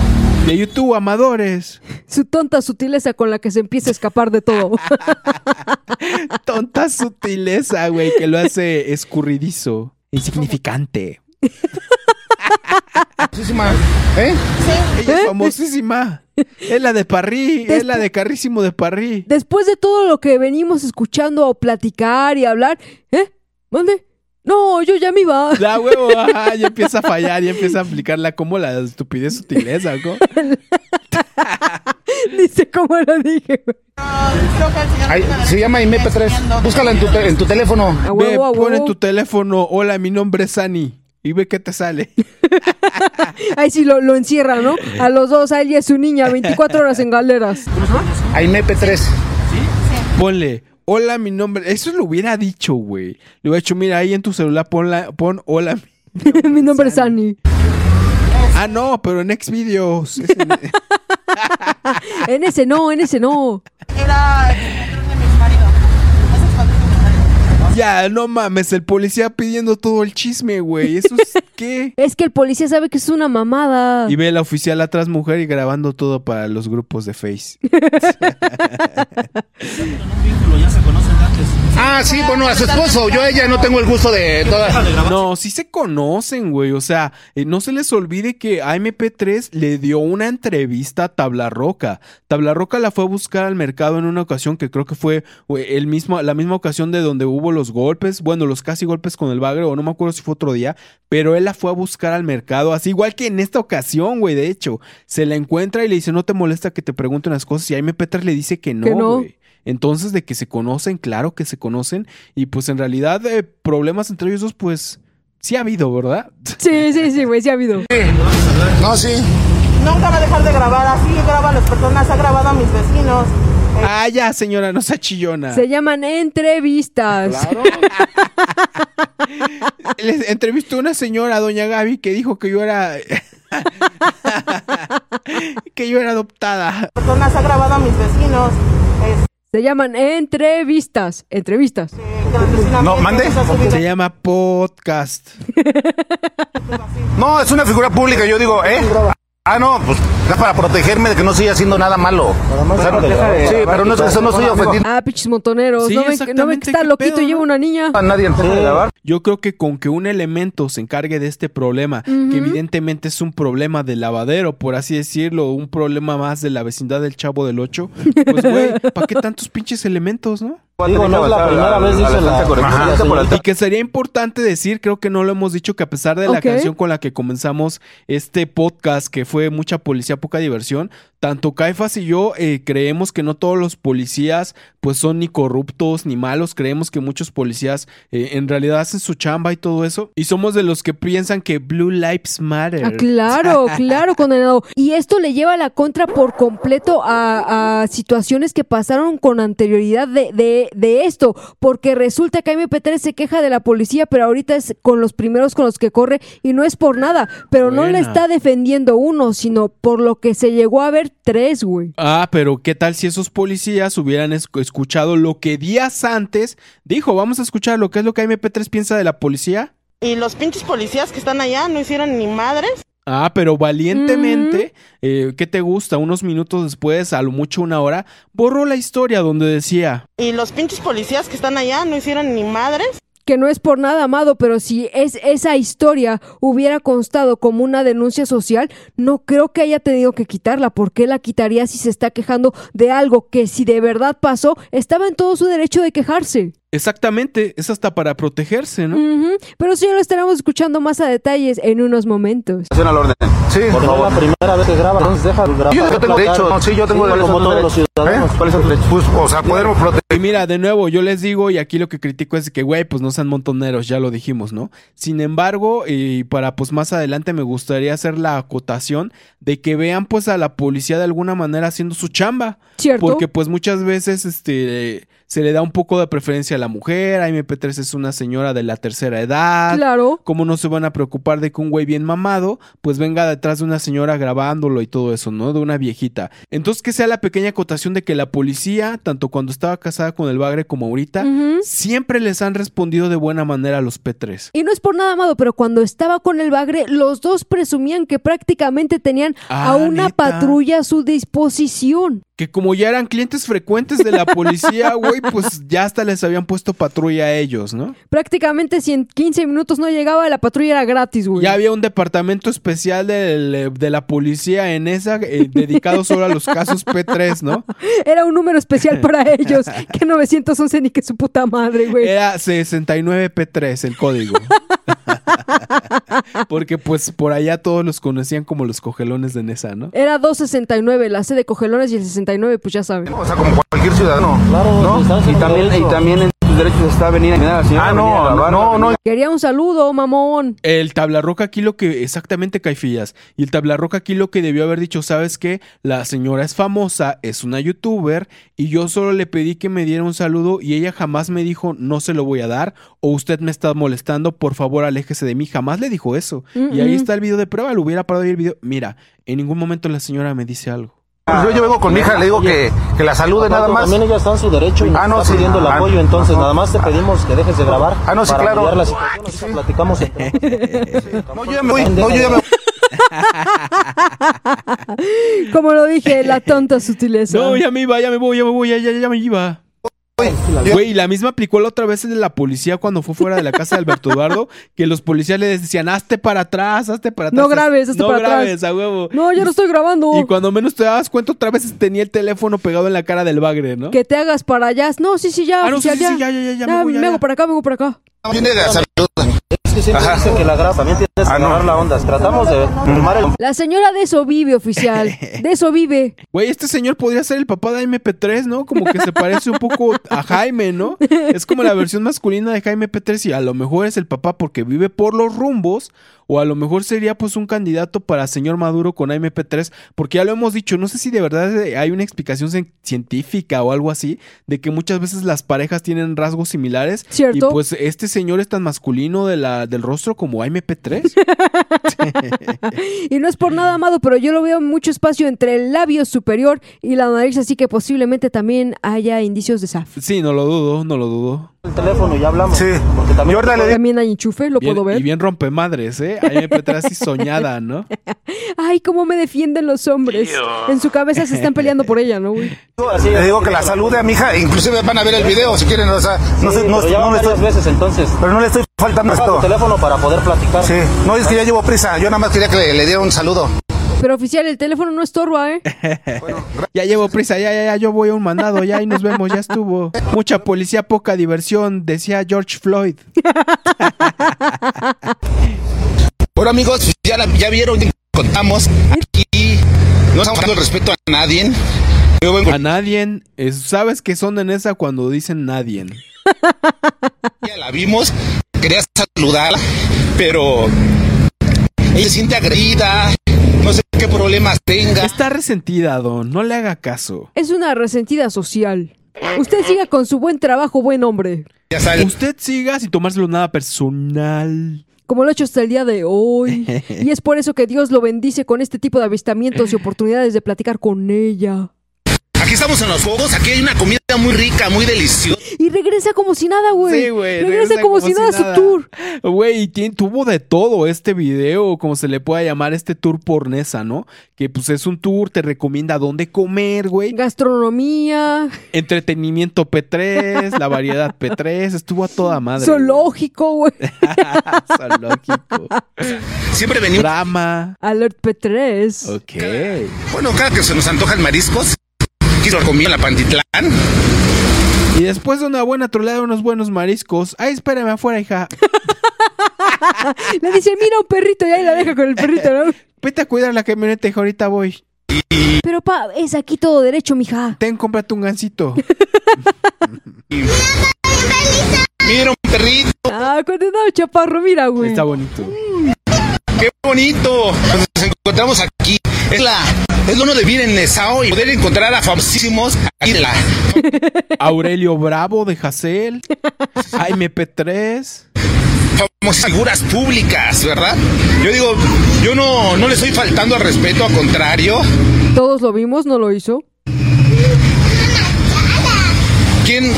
De YouTube, amadores. Su tonta sutileza con la que se empieza a escapar de todo. [laughs] Tonta sutileza, güey, que lo hace escurridizo. Insignificante. Muchísima. ¿Eh? Ella es famosísima. Es la de Parrí, es la de Carrísimo de Parrí. Después de todo lo que venimos escuchando o platicar y hablar, ¿eh? ¿Mande? No, yo ya me iba. La huevo, ajá, ya empieza a fallar, ya empieza a aplicarla como la estupidez sutileza, ¿no? [laughs] Dice cómo lo dije. güey. Ay, se llama derecho IMP3. enseñando. Búscala en tu, te- en tu teléfono. A Ve, huevo, a pon en huevo. tu teléfono, hola, mi nombre es Sani. Y ve qué te sale. [laughs] Ahí sí lo, lo encierran, ¿no? A los dos, a él y a su niña, 24 horas en galeras. A IMP3. Ponle, hola, mi nombre. Eso lo hubiera dicho, güey. Le hubiera dicho, mira, ahí en tu celular pon, la- pon hola. mi- [laughs] Mi nombre es Annie. Ah, no, pero en Xvideos. Es [laughs] en- En ese no, en ese no. Era el señor de mi marido. Es expatriado de mi marido. Ya, no mames, el policía pidiendo todo el chisme, güey. ¿Eso es [laughs] qué? Es que el policía sabe que es una mamada. Y ve la oficial atrás mujer y grabando todo para los grupos de Face. [laughs] Ah, sí, bueno, a su esposo. Yo a ella no tengo el gusto de toda. No, sí se conocen, güey. O sea, eh, no se les olvide que AMP3 le dio una entrevista a Tabla Roca. Tabla Roca la fue a buscar al mercado en una ocasión que creo que fue güey, el mismo, la misma ocasión de donde hubo los golpes, bueno, los casi golpes con el bagre, o no me acuerdo si fue otro día, pero él la fue a buscar al mercado, así igual que en esta ocasión, güey, de hecho. Se la encuentra y le dice, no te molesta que te pregunten las cosas, y AMP3 le dice que Que no. no, güey. Entonces, de que se conocen, claro que se conocen. Y pues en realidad, eh, problemas entre ellos dos, pues sí ha habido, ¿verdad? [laughs] Sí, sí, sí, güey, sí ha habido. No, sí. Nunca va a dejar de grabar así, graba a las personas, ha grabado a mis vecinos. Ah, ya, señora, no sea chillona. Se llaman entrevistas. [laughs] Les entrevistó una señora, doña Gaby, que dijo que yo era. [laughs] que yo era adoptada. Personas ha grabado a mis vecinos. Se llaman entrevistas. Entrevistas. No, mande. Se llama podcast. [laughs] No, es una figura pública, yo digo, ¿eh? Ah, no, pues es para protegerme de que no siga haciendo nada malo. O sea, sí, pero no es que eso no estoy ofendiendo Ah, pinches montoneros. Sí, ¿No, ven, que- ¿No ven exactamente, que está loquito pedo, y lleva una niña? a nadie. Yo creo que con que un elemento se encargue de este problema, que evidentemente es un problema de lavadero, por así decirlo, un problema más de la vecindad del Chavo del Ocho, pues güey, ¿para qué tantos pinches elementos, no? Digo, no es la primera vez, dice la, Y que sería importante decir, creo que no lo hemos dicho, que a pesar de la canción con la que comenzamos este podcast, que fue mucha policía, poca diversión, tanto Caifas y yo eh, creemos que no todos los policías pues son ni corruptos ni malos, creemos que muchos policías eh, en realidad hacen su chamba y todo eso, y somos de los que piensan que Blue Lives Matter. Ah, claro, [laughs] claro, condenado. Y esto le lleva a la contra por completo a, a situaciones que pasaron con anterioridad de, de, de esto, porque resulta que MP3 se queja de la policía, pero ahorita es con los primeros con los que corre y no es por nada, pero no le está defendiendo uno, sino por lo que se llegó a ver tres, güey. Ah, pero ¿qué tal si esos policías hubieran es- escuchado lo que días antes dijo? Vamos a escuchar lo que es lo que MP3 piensa de la policía. Y los pinches policías que están allá no hicieron ni madres. Ah, pero valientemente, eh, ¿qué te gusta? Unos minutos después, a lo mucho una hora, borró la historia donde decía, Y los pinches policías que están allá no hicieron ni madres. Que no es por nada amado, pero si es esa historia hubiera constado como una denuncia social, no creo que haya tenido que quitarla. ¿Por qué la quitaría si se está quejando de algo que si de verdad pasó, estaba en todo su derecho de quejarse? exactamente, es hasta para protegerse, ¿no? Pero eso ya lo estaremos escuchando más a detalles en unos momentos. al orden. Sí, Por favor. Es la primera vez que graba, entonces deja grabar. Yo tengo derecho, no, sí, yo tengo derecho. Como todos los ciudadanos. ¿Eh? ¿Cuál es el derecho? Pues, o sea, poderme proteger. Y mira, de nuevo, yo les digo, y aquí lo que critico es que, güey, pues no sean montoneros, ya lo dijimos, ¿no? Sin embargo, y para pues más adelante me gustaría hacer la acotación de que vean pues a la policía de alguna manera haciendo su chamba. ¿Cierto? Porque pues muchas veces este se le da un poco de preferencia a la mujer, a MP3 es una señora de la tercera edad. Claro. ¿Cómo no se van a preocupar de que un güey bien mamado, pues venga detrás de una señora grabándolo y todo eso, ¿no? De una viejita. Entonces, que sea la pequeña acotación de que la policía, tanto cuando estaba casada con el bagre como ahorita, siempre les han respondido de buena manera a los P3. Y no es por nada amado, pero cuando estaba con el bagre, los dos presumían que prácticamente tenían a Ah, una ¿neta? patrulla a su disposición. Que como ya eran clientes frecuentes de la policía, güey, [laughs] pues ya hasta les habían puesto patrulla a ellos, ¿no? Prácticamente si en 15 minutos no llegaba, la patrulla era gratis, güey. Ya había un departamento especial del- de la policía en esa, eh, dedicado solo a los casos P3, ¿no? [laughs] Era un número especial para ellos. que 911 ni que su puta madre, güey. Era 69P3 el código. [laughs] Porque pues por allá todos los conocían como los cogelones de Nesa, ¿no? Era 269, la C de Cogelones y el 69, pues ya saben. O sea, como cualquier ciudadano. Claro, ¿no? en Y también, y también en tus derechos está venir a mirar a la señora. Ah, a no, no, no. Quería un saludo, mamón. El tablarroca aquí lo que, exactamente Caifillas, y el tablarroca aquí lo que debió haber dicho, ¿sabes qué? La señora es famosa, es una youtuber, y yo solo le pedí que me diera un saludo y ella jamás me dijo, no se lo voy a dar, o usted me está molestando, por favor aléjese de mí, jamás le dijo eso. Y ahí está el video de prueba, lo hubiera parado ahí el video. Mira, en ningún momento la señora me dice algo. Pues yo, yo vengo con mi hija, le digo que, que la salude nada más. También ella está en su derecho y Ah, no, está sí. pidiendo el Ah, apoyo, entonces nada más te pedimos que dejes de grabar. Ah, no, sí, para claro. aliviar la situación, ahorita platicamos entre [laughs] No, yo ya me voy, no, yo ya me voy. [laughs] Como lo dije, la tonta sutileza. No, ya me iba, ya me voy, ya me voy, ya, ya, ya me iba. Güey, la misma aplicó la otra vez de la policía cuando fue fuera de la casa de Alberto Eduardo, que los policías le decían, hazte para atrás, hazte para atrás. No grabes, hazte no para atrás. grabes, a huevo. No, ya no estoy grabando. Y cuando menos te dabas cuenta, otra vez tenía el teléfono pegado en la cara del bagre, ¿no? Que te hagas para allá. No, sí, sí, ya. Ah, no, sí, ya, ya, ya, ya me voy, ya, me hago ya. para acá, me hago para acá. Viene de que siempre Ajá. dice que la también tienes que Ah, no. la onda. Tratamos de tomar el La señora de eso vive, oficial. De eso vive. Güey, este señor podría ser el papá de MP3, ¿no? Como que se parece un poco a Jaime, ¿no? Es como la versión masculina de Jaime P3 y a lo mejor es el papá porque vive por los rumbos o a lo mejor sería pues un candidato para señor Maduro con MP3 porque ya lo hemos dicho, no sé si de verdad eh, hay una explicación cien- científica o algo así de que muchas veces las parejas tienen rasgos similares Cierto. y pues este señor es tan masculino de la, del rostro como MP3. [laughs] [laughs] Y no es por nada, amado, pero yo lo veo mucho espacio entre el labio superior y la nariz, así que posiblemente también haya indicios de SAF. Sí, no lo dudo, no lo dudo. Teléfono y ya hablamos. Sí. Porque también le digo, También hay enchufe, lo Bien- puedo ver. y bien rompe madres, ¿eh? Hay MP3 así soñada, ¿no? [laughs] Ay, cómo me defienden los hombres. En su cabeza se están peleando por ella, ¿no, güey? [laughs] le digo que la salude a mi hija, inclusive van a ver el video si quieren, o sea, no Sí, sé, no, pero ya no le estoy, veces entonces. pero no le estoy faltando esto. teléfono para poder platicar. Sí, no es que ya llevo prisa, yo nada más quería que le, le diera un saludo. Pero oficial, el teléfono no estorba, ¿eh? [laughs] Ya llevo prisa, ya, ya, ya, yo voy a un mandado, ya y nos vemos, ya estuvo. Mucha policía, poca diversión, decía George Floyd. [laughs] Bueno amigos, ya, la- ya vieron, contamos, aquí no estamos dando el respeto a nadie. A nadie, es- ¿sabes que son en esa cuando dicen nadie? ya la vimos, quería saludarla, pero ella se siente agredida, no sé qué problemas tenga. Está resentida, don, no le haga caso. Es una resentida social. Usted siga con su buen trabajo, buen hombre. Ya saben, Usted siga sin tomárselo nada personal. Como lo ha hecho hasta el día de hoy. [laughs] Y es por eso que Dios lo bendice con este tipo de avistamientos y oportunidades de platicar con ella. Estamos en los juegos, aquí hay una comida muy rica, muy deliciosa. Y regresa como si nada, güey. Sí, güey, Regresa, regresa como, si nada a su tour. Güey, tuvo de todo este video, como se le pueda llamar este tour pornesa, ¿no? Que pues es un tour, te recomienda dónde comer, güey. Gastronomía, Entretenimiento P3, [laughs] la variedad P3, estuvo a toda madre. zoológico, güey. [laughs] Zoológico. Siempre venimos, Drama. Alert P3. Ok. bueno, cada que se nos antojan mariscos, quiso comer la Pantitlán. Y después de una buena troleada, unos buenos mariscos. Ay, espérame afuera, hija. [laughs] Le dice, mira un perrito y ahí la deja con el perrito, ¿no? [laughs] Vete a cuidar la camioneta, hija, ahorita voy. Pero pa, es aquí todo derecho, mija. Ten, cómprate un gancito. [laughs] Mira un perrito, Ah, condenado chaparro, mira, güey. Está bonito. Qué bonito. Nos encontramos aquí. Es la es lo uno de vivir en Nesao y poder encontrar a famosísimos aquí de la Aurelio Bravo de Hassel. Jaime P3. famosas figuras públicas, ¿verdad? Yo digo, yo no, no le estoy faltando al respeto, al contrario. Todos lo vimos, no lo hizo. ¿Quién,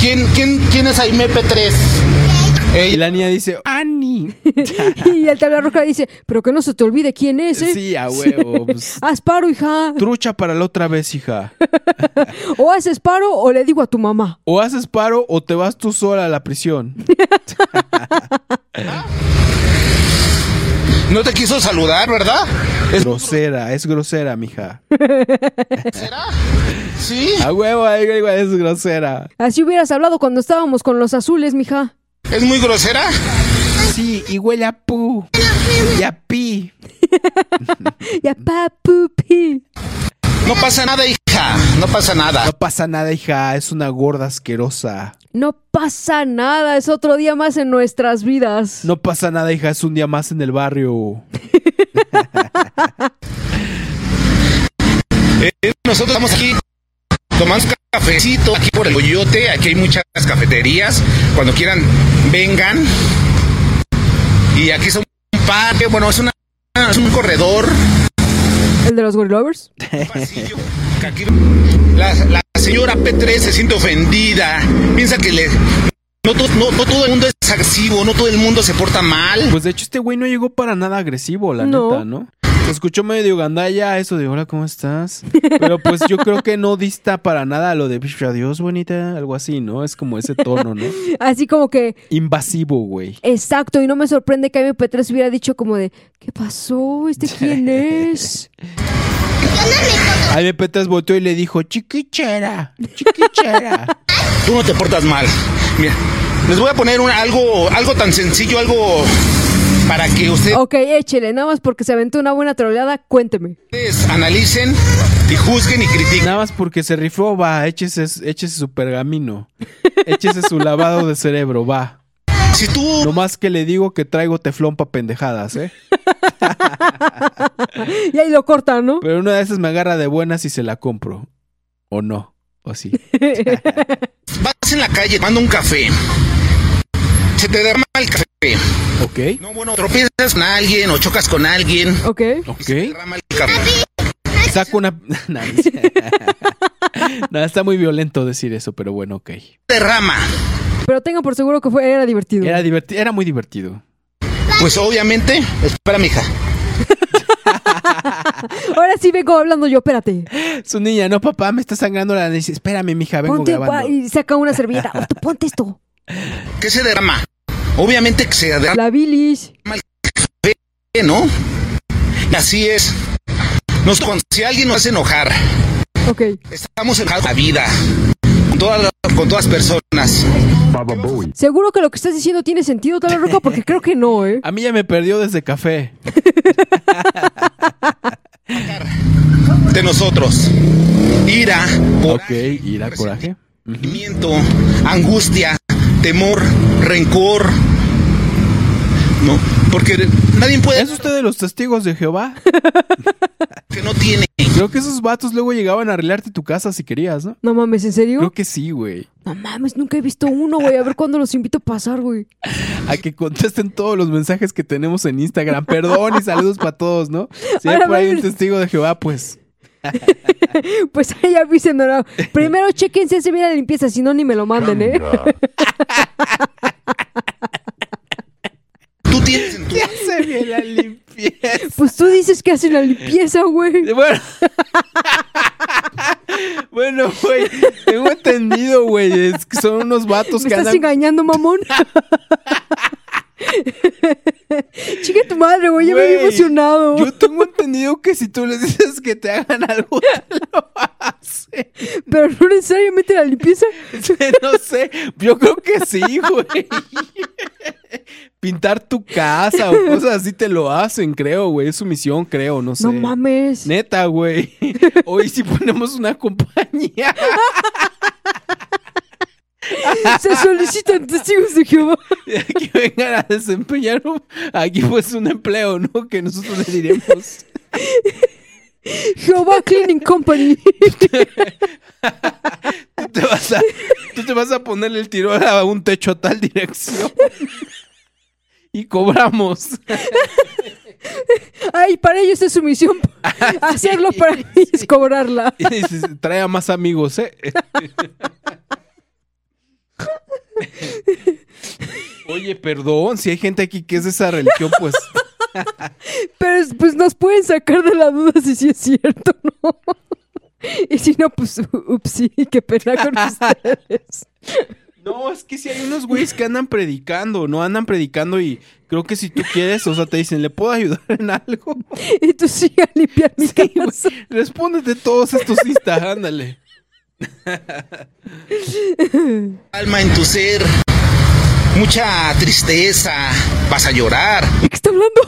quién, quién, quién es Jaime P3? Y la niña dice, Ani. [laughs] y el tabla roja dice, pero que no se te olvide quién es, ¿eh? Sí, a huevo. [laughs] pues, Haz paro, hija. trucha para la otra vez, hija. [laughs] O haces paro o le digo a tu mamá. O haces paro o te vas tú sola a la prisión. no te quiso saludar, ¿verdad? Es- Grosera, es grosera, mija. sí. A huevo, es grosera. Así hubieras hablado cuando estábamos con los azules, mija. ¿Es muy grosera? Sí, y huele a pu. Y a pi. [laughs] Ya papupi. No pasa nada, hija. No pasa nada. No pasa nada, hija. Es una gorda asquerosa. No pasa nada, es otro día más en nuestras vidas. No pasa nada, hija. Es un día más en el barrio. [laughs] Eh, nosotros estamos aquí tomando un cafecito aquí por el Coyote. Aquí hay muchas cafeterías. Cuando quieran, vengan. Y aquí son un parque. Bueno, es, una, es un corredor. El de los aquí la, la señora P3 se siente ofendida, piensa que le... No, no- no todo el mundo es agresivo, no todo el mundo se porta mal. Pues de hecho este güey no llegó para nada agresivo, la No. neta, ¿no? Se escuchó medio gandalla eso de hola, ¿cómo estás? Pero pues yo creo que no dista para nada lo de "Psh, adiós, bonita, algo así, ¿no? Es como ese tono, ¿no? Así como que, Invasivo, güey. exacto, y no me sorprende que MP3 hubiera dicho como de, ¿qué pasó? ¿Este quién [laughs] es? A MP3 volteó y le dijo, chiquichera, chiquichera. Tú no te portas mal. Mira, les voy a poner un- algo, algo tan sencillo, algo para que ustedes Ok, échele, nada más porque se aventó una buena troleada, cuénteme. analicen y juzguen y critiquen. Nada más porque se rifó, va, échese, échese su pergamino. [laughs] Échese su lavado de cerebro, va. Si tú... Nomás que le digo que traigo teflón pa' pendejadas, ¿eh? [laughs] Y ahí lo cortan, ¿no? Pero una de esas me agarra de buenas y se la compro. ¿O no? ¿O sí? [laughs] Vas en la calle tomando un café. Se te derrama el café. ¿Ok? No, bueno, tropiezas con alguien o chocas con alguien. Ok. ¿Ok? Derrama el café. Saco una... [laughs] No, está muy violento decir eso, pero bueno, ok. Derrama. Pero tengan por seguro que fue, era divertido. Era, diverti- era muy divertido. Pues obviamente, espera, mija. [laughs] Ahora sí vengo hablando yo, espérate. Su niña, no, papá, me está sangrando la nariz. Espérame, mija, vengo Ponte grabando. y saca una servilleta. Ponte esto. ¿Qué se derrama? Obviamente que se derrama La bilis. el café, ¿no? Y así es. Nos, si alguien nos hace enojar, Ok. estamos enojados con la vida, con todas, con todas personas. Seguro que lo que estás diciendo tiene sentido, Tala Roca, porque creo que no, ¿eh? A mí ya me perdió desde café. de nosotros. Ira, Ok, ira, coraje. resentimiento, angustia, temor, rencor. No, porque nadie puede ¿Es usted de los testigos de Jehová? [laughs] que no tiene. Creo que esos vatos luego llegaban a arreglarte tu casa si querías, ¿no? No mames, ¿en serio? Creo que sí, güey. No mames, nunca he visto uno, güey. A ver cuándo los invito a pasar, güey. A que contesten todos los mensajes que tenemos en Instagram. Perdón y saludos para todos, ¿no? Si hay por ahí un testigo de Jehová, pues. [laughs] Pues ahí avisen, ¿no? Primero chequense ese vida de limpieza, si no ni me lo manden, ¿eh? [laughs] Tú tienes en tu Se bien la limpieza. [laughs] Pues tú dices que hacen la limpieza, güey. Bueno. bueno, güey. Tengo entendido, güey. Es que son unos vatos ¿Me que estás andan. engañando, mamón? [laughs] Chica tu madre, güey, ya me había emocionado. Yo tengo entendido que si tú les dices que te hagan algo, te [laughs] lo hacen. Pero no necesariamente la limpieza. [laughs] No sé, yo creo que sí, güey. Pintar tu casa o cosas así te lo hacen, creo, güey. Es su misión, creo, no sé. No mames. Neta, güey. Hoy sí ponemos una compañía. [laughs] Se solicitan testigos de Jehová. que vengan a desempeñar un- aquí pues un empleo, ¿no? Que nosotros le diremos. Jehová Cleaning Company. [laughs] Tú te vas a, tú te vas a ponerle el tiro a un techo a tal dirección. Y cobramos. Ay, para ellos es su misión. [laughs] Hacerlo para es cobrarla. Y dices, trae a más amigos, ¿eh? Oye, perdón, si hay gente aquí que es de esa religión, pues [laughs] Pero es- pues nos pueden sacar de la duda si sí es cierto, ¿no? [laughs] Y si no, pues upsí, qué pena con [laughs] ustedes. No, es que si hay unos güeyes que andan predicando, ¿no? Andan predicando y creo que si tú quieres, o sea, te dicen, ¿le puedo ayudar en algo? Y tú sí a limpiar mi Sí, güey. casa. Respóndete todos estos Insta, ándale. [laughs] alma, en tu ser. Mucha tristeza. Vas a llorar. ¿De qué está hablando?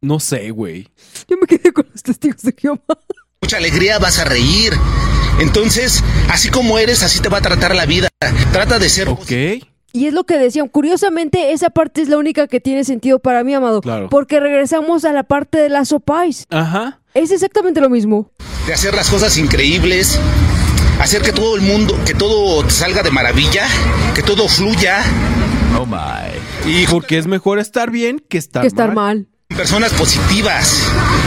No sé, güey. Yo me quedé con los testigos de Jehová. Mucha alegría. Vas a reír. Entonces, así como eres, así te va a tratar la vida. Trata de ser Ok. Y es lo que decían. Curiosamente, esa parte es la única que tiene sentido para mí, amado. Claro. Porque regresamos a la parte de las sopais. Ajá. Es exactamente lo mismo. de hacer las cosas increíbles, hacer que todo el mundo, que todo te salga de maravilla, que todo fluya. Oh my. Y porque es mejor estar bien que estar, que estar mal. Personas positivas,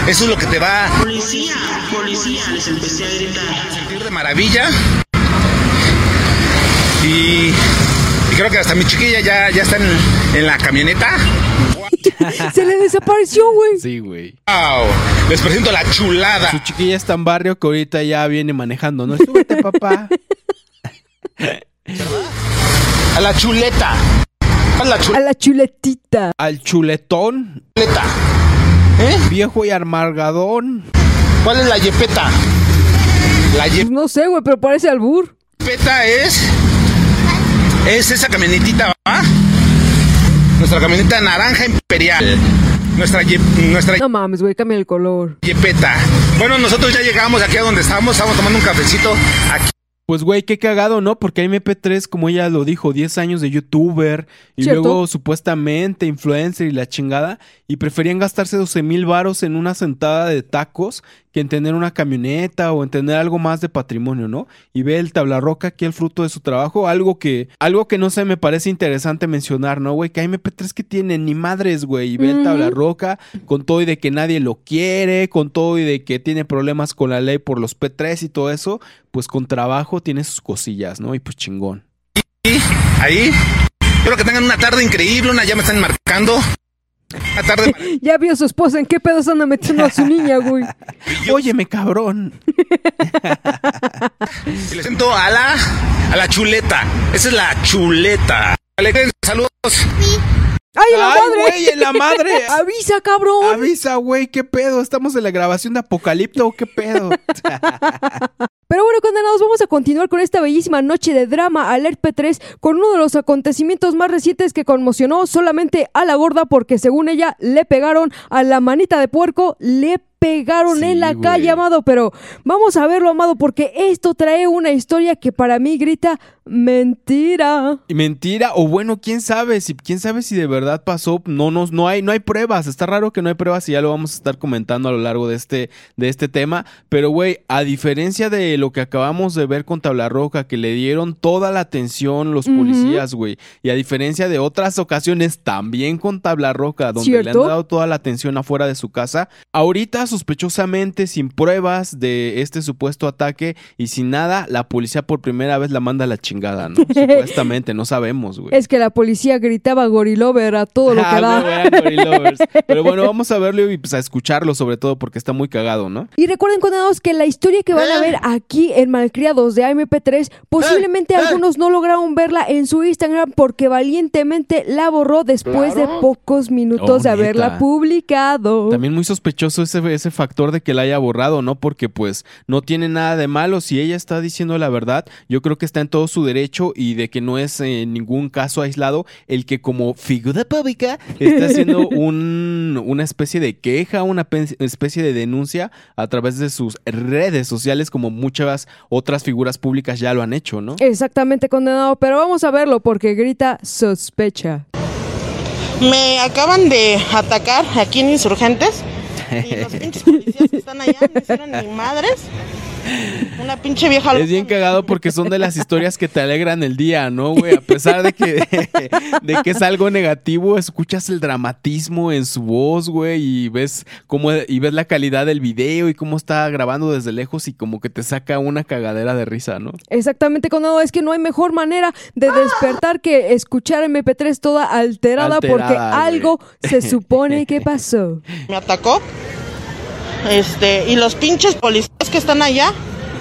Eso es lo que te va a Policía, policía, les empecé a gritar. sentir de maravilla. Y, y creo que hasta mi chiquilla ya, ya está en, en la camioneta. [laughs] Se le desapareció, güey. Sí, güey. ¡Wow! Les presento la chulada. Su chiquilla está en barrio que ahorita ya viene manejando, ¿no? Súbete, papá. A la chuleta. A la A la chuletita. Al chuletón, chuleta. ¿Eh? viejo y amargadón. ¿Cuál es la yepeta? La Pues no sé, güey, pero parece albur. yepeta es. Es esa camionetita. Nuestra camioneta naranja imperial. Nuestra, ye- nuestra No mames, güey, cambia el color. yepeta. Bueno, nosotros ya llegamos aquí a donde estamos. Estamos tomando un cafecito. Aquí Pues, güey, qué cagado, ¿no? Porque MP3, como ella lo dijo, 10 años de youtuber y ¿Cierto? luego supuestamente influencer y la chingada, y preferían gastarse 12 mil varos en una sentada de tacos que en tener una camioneta o en tener algo más de patrimonio, ¿no? Y ve el tablarroca aquí el fruto de su trabajo, algo que, algo que no sé, me parece interesante mencionar, ¿no, güey? Que hay MP3 que tienen ni madres, güey, y ve el Ujú. tablarroca con todo y de que nadie lo quiere, con todo y de que tiene problemas con la ley por los P3 y todo eso, pues con trabajo tiene sus cosillas, ¿no? Y pues chingón. ahí. Espero que tengan una tarde increíble. Una ya me están marcando. Tarde Ya vio su esposa en qué pedos anda metiendo a su niña, güey. [laughs] Óyeme, cabrón. Les presento a la, a la chuleta. Esa es la chuleta. Saludos. ¡Ay, la Ay, madre! güey, en la madre. [laughs] ¡Avisa, cabrón! Avisa, güey, ¿qué pedo? ¿Estamos en la grabación de Apocalipto o qué pedo? [laughs] Pero bueno, condenados, vamos a continuar con esta bellísima noche de drama Alert P3 con uno de los acontecimientos más recientes que conmocionó solamente a la gorda porque según ella le pegaron a la manita de puerco, le pegaron Sí, en la calle, amado, pero vamos a verlo, amado, porque esto trae una historia que para mí grita mentira. Y Mentira, o bueno, quién sabe, si quién sabe si de verdad pasó, no nos, no hay, no hay pruebas, está raro que no hay pruebas y ya lo vamos a estar comentando a lo largo de este, de este tema. Pero güey, a diferencia de lo que acabamos de ver con Tablarroca, que le dieron toda la atención los policías, güey, y a diferencia de otras ocasiones también con Tablarroca, donde le han dado toda la atención afuera de su casa, ahorita sospechosamente, sin pruebas de este supuesto ataque y sin nada, la policía por primera vez la manda a la chingada, ¿no? [laughs] Supuestamente, no sabemos, güey. Es que la policía gritaba gorilover a todo lo que Ah, da. Gory Lovers. [laughs] Pero bueno, vamos a verlo y pues a escucharlo sobre todo porque está muy cagado, ¿no? Y recuerden, condenados, que la historia que van a ver aquí en Malcriados de AMP3, posiblemente algunos no lograron verla en su Instagram porque valientemente la borró después de pocos minutos Oh, de haberla neta. publicado. También muy sospechoso ese, ese factor de que la haya borrado, ¿no? Porque pues no tiene nada de malo. Si ella está diciendo la verdad, yo creo que está en todo su derecho y de que no es en ningún caso aislado el que como figura pública está haciendo [laughs] un- una especie de queja, una pe- especie de denuncia a través de sus redes sociales como muchas otras figuras públicas ya lo han hecho, ¿no? Exactamente condenado, pero vamos a verlo porque grita sospecha. Me acaban de atacar aquí en Insurgentes. Y los pinches policías que están allá no hicieron ni madres. Una pinche vieja Es bien cagado porque son de las historias que te alegran el día, ¿no, güey? A pesar de que, [laughs] de que es algo negativo, escuchas el dramatismo en su voz, güey, y ves cómo, y ves la calidad del video y cómo está grabando desde lejos y como que te saca una cagadera de risa, ¿no? Exactamente, condenado, es que no hay mejor manera de despertar que escuchar MP3 toda alterada, Alterada, porque güey. algo se [laughs] supone que pasó. me atacó. Este, y los pinches policías que están allá.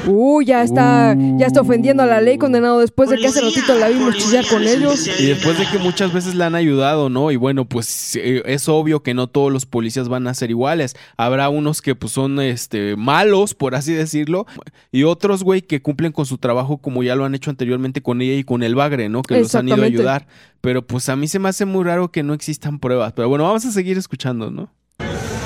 Uh, ya está, ya está ofendiendo a la ley, condenado, después de que hace ratito la vimos chillar con ellos. Y después de que muchas veces le han ayudado, ¿no? Y bueno, pues eh, es obvio que no todos los policías van a ser iguales. Habrá unos que pues son este malos, por así decirlo, y otros, güey, que cumplen con su trabajo como ya lo han hecho anteriormente con ella y con el Bagre, ¿no? Que los han ido a ayudar. Pero pues a mí se me hace muy raro que no existan pruebas. Pero bueno, vamos a seguir escuchando, ¿no?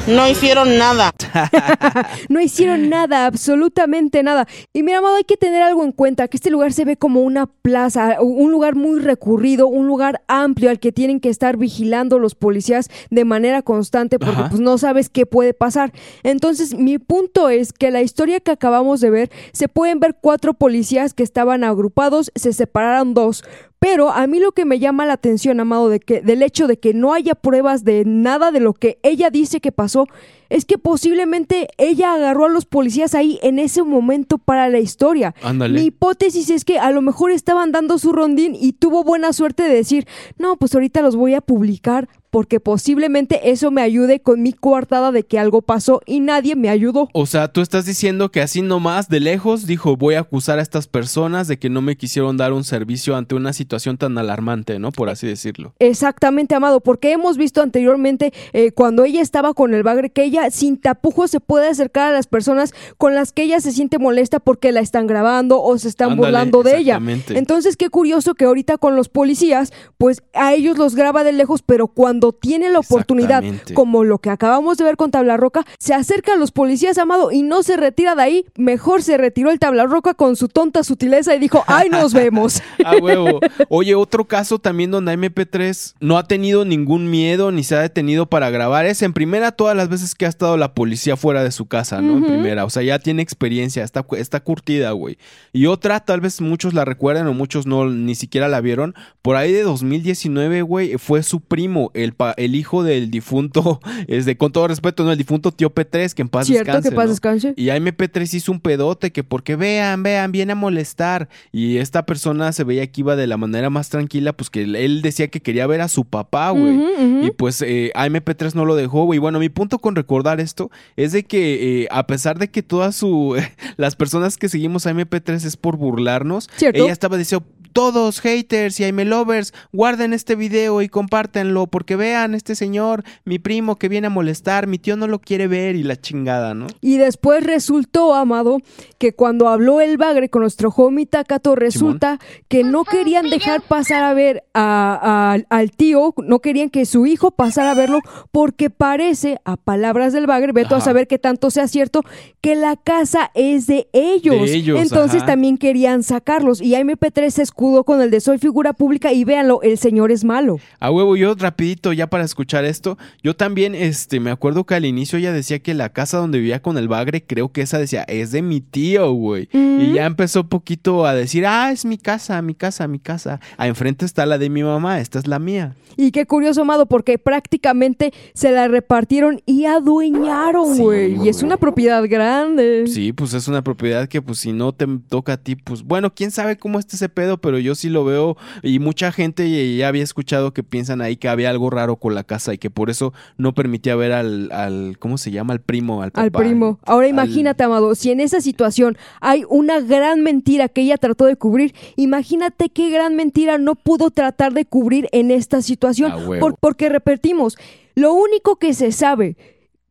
No hicieron nada. [laughs] No hicieron nada, absolutamente nada. Y mira, amado, hay que tener algo en cuenta, que este lugar se ve como una plaza, un lugar muy recurrido, un lugar amplio al que tienen que estar vigilando los policías de manera constante porque Ajá. pues no sabes qué puede pasar. Entonces, mi punto es que la historia que acabamos de ver, se pueden ver cuatro policías que estaban agrupados, se separaron dos. Pero a mí lo que me llama la atención, amado, de que, del hecho de que no haya pruebas de nada de lo que ella dice que pasó, es que posiblemente ella agarró a los policías ahí en ese momento para la historia. Ándale. Mi hipótesis es que a lo mejor estaban dando su rondín y tuvo buena suerte de decir, no, pues ahorita los voy a publicar porque posiblemente eso me ayude con mi coartada de que algo pasó y nadie me ayudó. O sea, tú estás diciendo que así nomás, de lejos, dijo, voy a acusar a estas personas de que no me quisieron dar un servicio ante una situación tan alarmante, ¿no? Por así decirlo. Exactamente, Amado, porque hemos visto anteriormente eh, cuando ella estaba con el bagre que ella sin tapujos se puede acercar a las personas con las que ella se siente molesta porque la están grabando o se están Ándale, burlando de ella. Entonces, qué curioso que ahorita con los policías, pues a ellos los graba de lejos, pero cuando tiene la oportunidad, como lo que acabamos de ver con Tablarroca, se acerca a los policías, Amado, y no se retira de ahí, mejor se retiró el Tablarroca con su tonta sutileza y dijo, ¡ay, nos [laughs] vemos! Ah, huevo. Oye, otro caso también donde MP3 no ha tenido ningún miedo ni se ha detenido para grabar es en primera todas las veces que ha estado la policía fuera de su casa, ¿no? En primera. O sea, ya tiene experiencia, está, está curtida, güey. Y otra, tal vez muchos la recuerden o muchos no, ni siquiera la vieron. Por ahí de 2019, güey, fue su primo, el, pa- el hijo del difunto, [laughs] es de, con todo respeto, ¿no? El difunto tío P3, que en paz Cierto, descanse. que paz ¿no? descanse. Y a MP3 hizo un pedote que porque vean, vean, viene a molestar. Y esta persona se veía que iba de la manera más tranquila, pues que él- decía que quería ver a su papá, güey. Y pues eh, a MP3 no lo dejó, güey. Bueno, mi punto con recordar esto es de que eh, a pesar de que todas su [laughs] las personas que seguimos a MP3 es por burlarnos, Cierto. ella estaba diciendo todos haters y Aime lovers, guarden este video y compártenlo porque vean este señor, mi primo que viene a molestar, mi tío no lo quiere ver y la chingada, ¿no? Y después resultó, Amado, que cuando habló el bagre con nuestro homie Takato, resulta que no querían dejar pasar a ver a- a- al tío, no querían que su hijo pasara a verlo, porque parece, a palabras del bagre, veto a saber que tanto sea cierto, que la casa es de ellos. De ellos, Entonces ajá. también querían sacarlos. Y MP3 se escudó con el de soy figura pública y véanlo, el señor es malo. A huevo, yo rapidito ya para escuchar esto, yo también, este, me acuerdo que al inicio ella decía que la casa donde vivía con el bagre, creo que esa decía, es de mi tío, güey. Y ya empezó poquito a decir, ah, es mi casa, mi casa, mi casa. Ah, enfrente está la de mi mamá, esta es la mía. Y qué curioso, Amado, porque prácticamente se la repartieron y adueñaron, güey. y es una propiedad grande. Sí, pues es una propiedad que pues si no te toca a ti, pues bueno, quién sabe cómo está ese pedo, pero yo sí lo veo y mucha gente ya había escuchado que piensan ahí que había algo raro con la casa y que por eso no permitía ver al, al ¿cómo se llama? Al primo, al papá. Al primo. Ahora al- imagínate, Amado, si en esa situación hay una gran mentira que ella trató de cubrir, imagínate qué gran mentira no pudo tratar de cubrir en esta situación. Por- porque repetimos, lo único que se sabe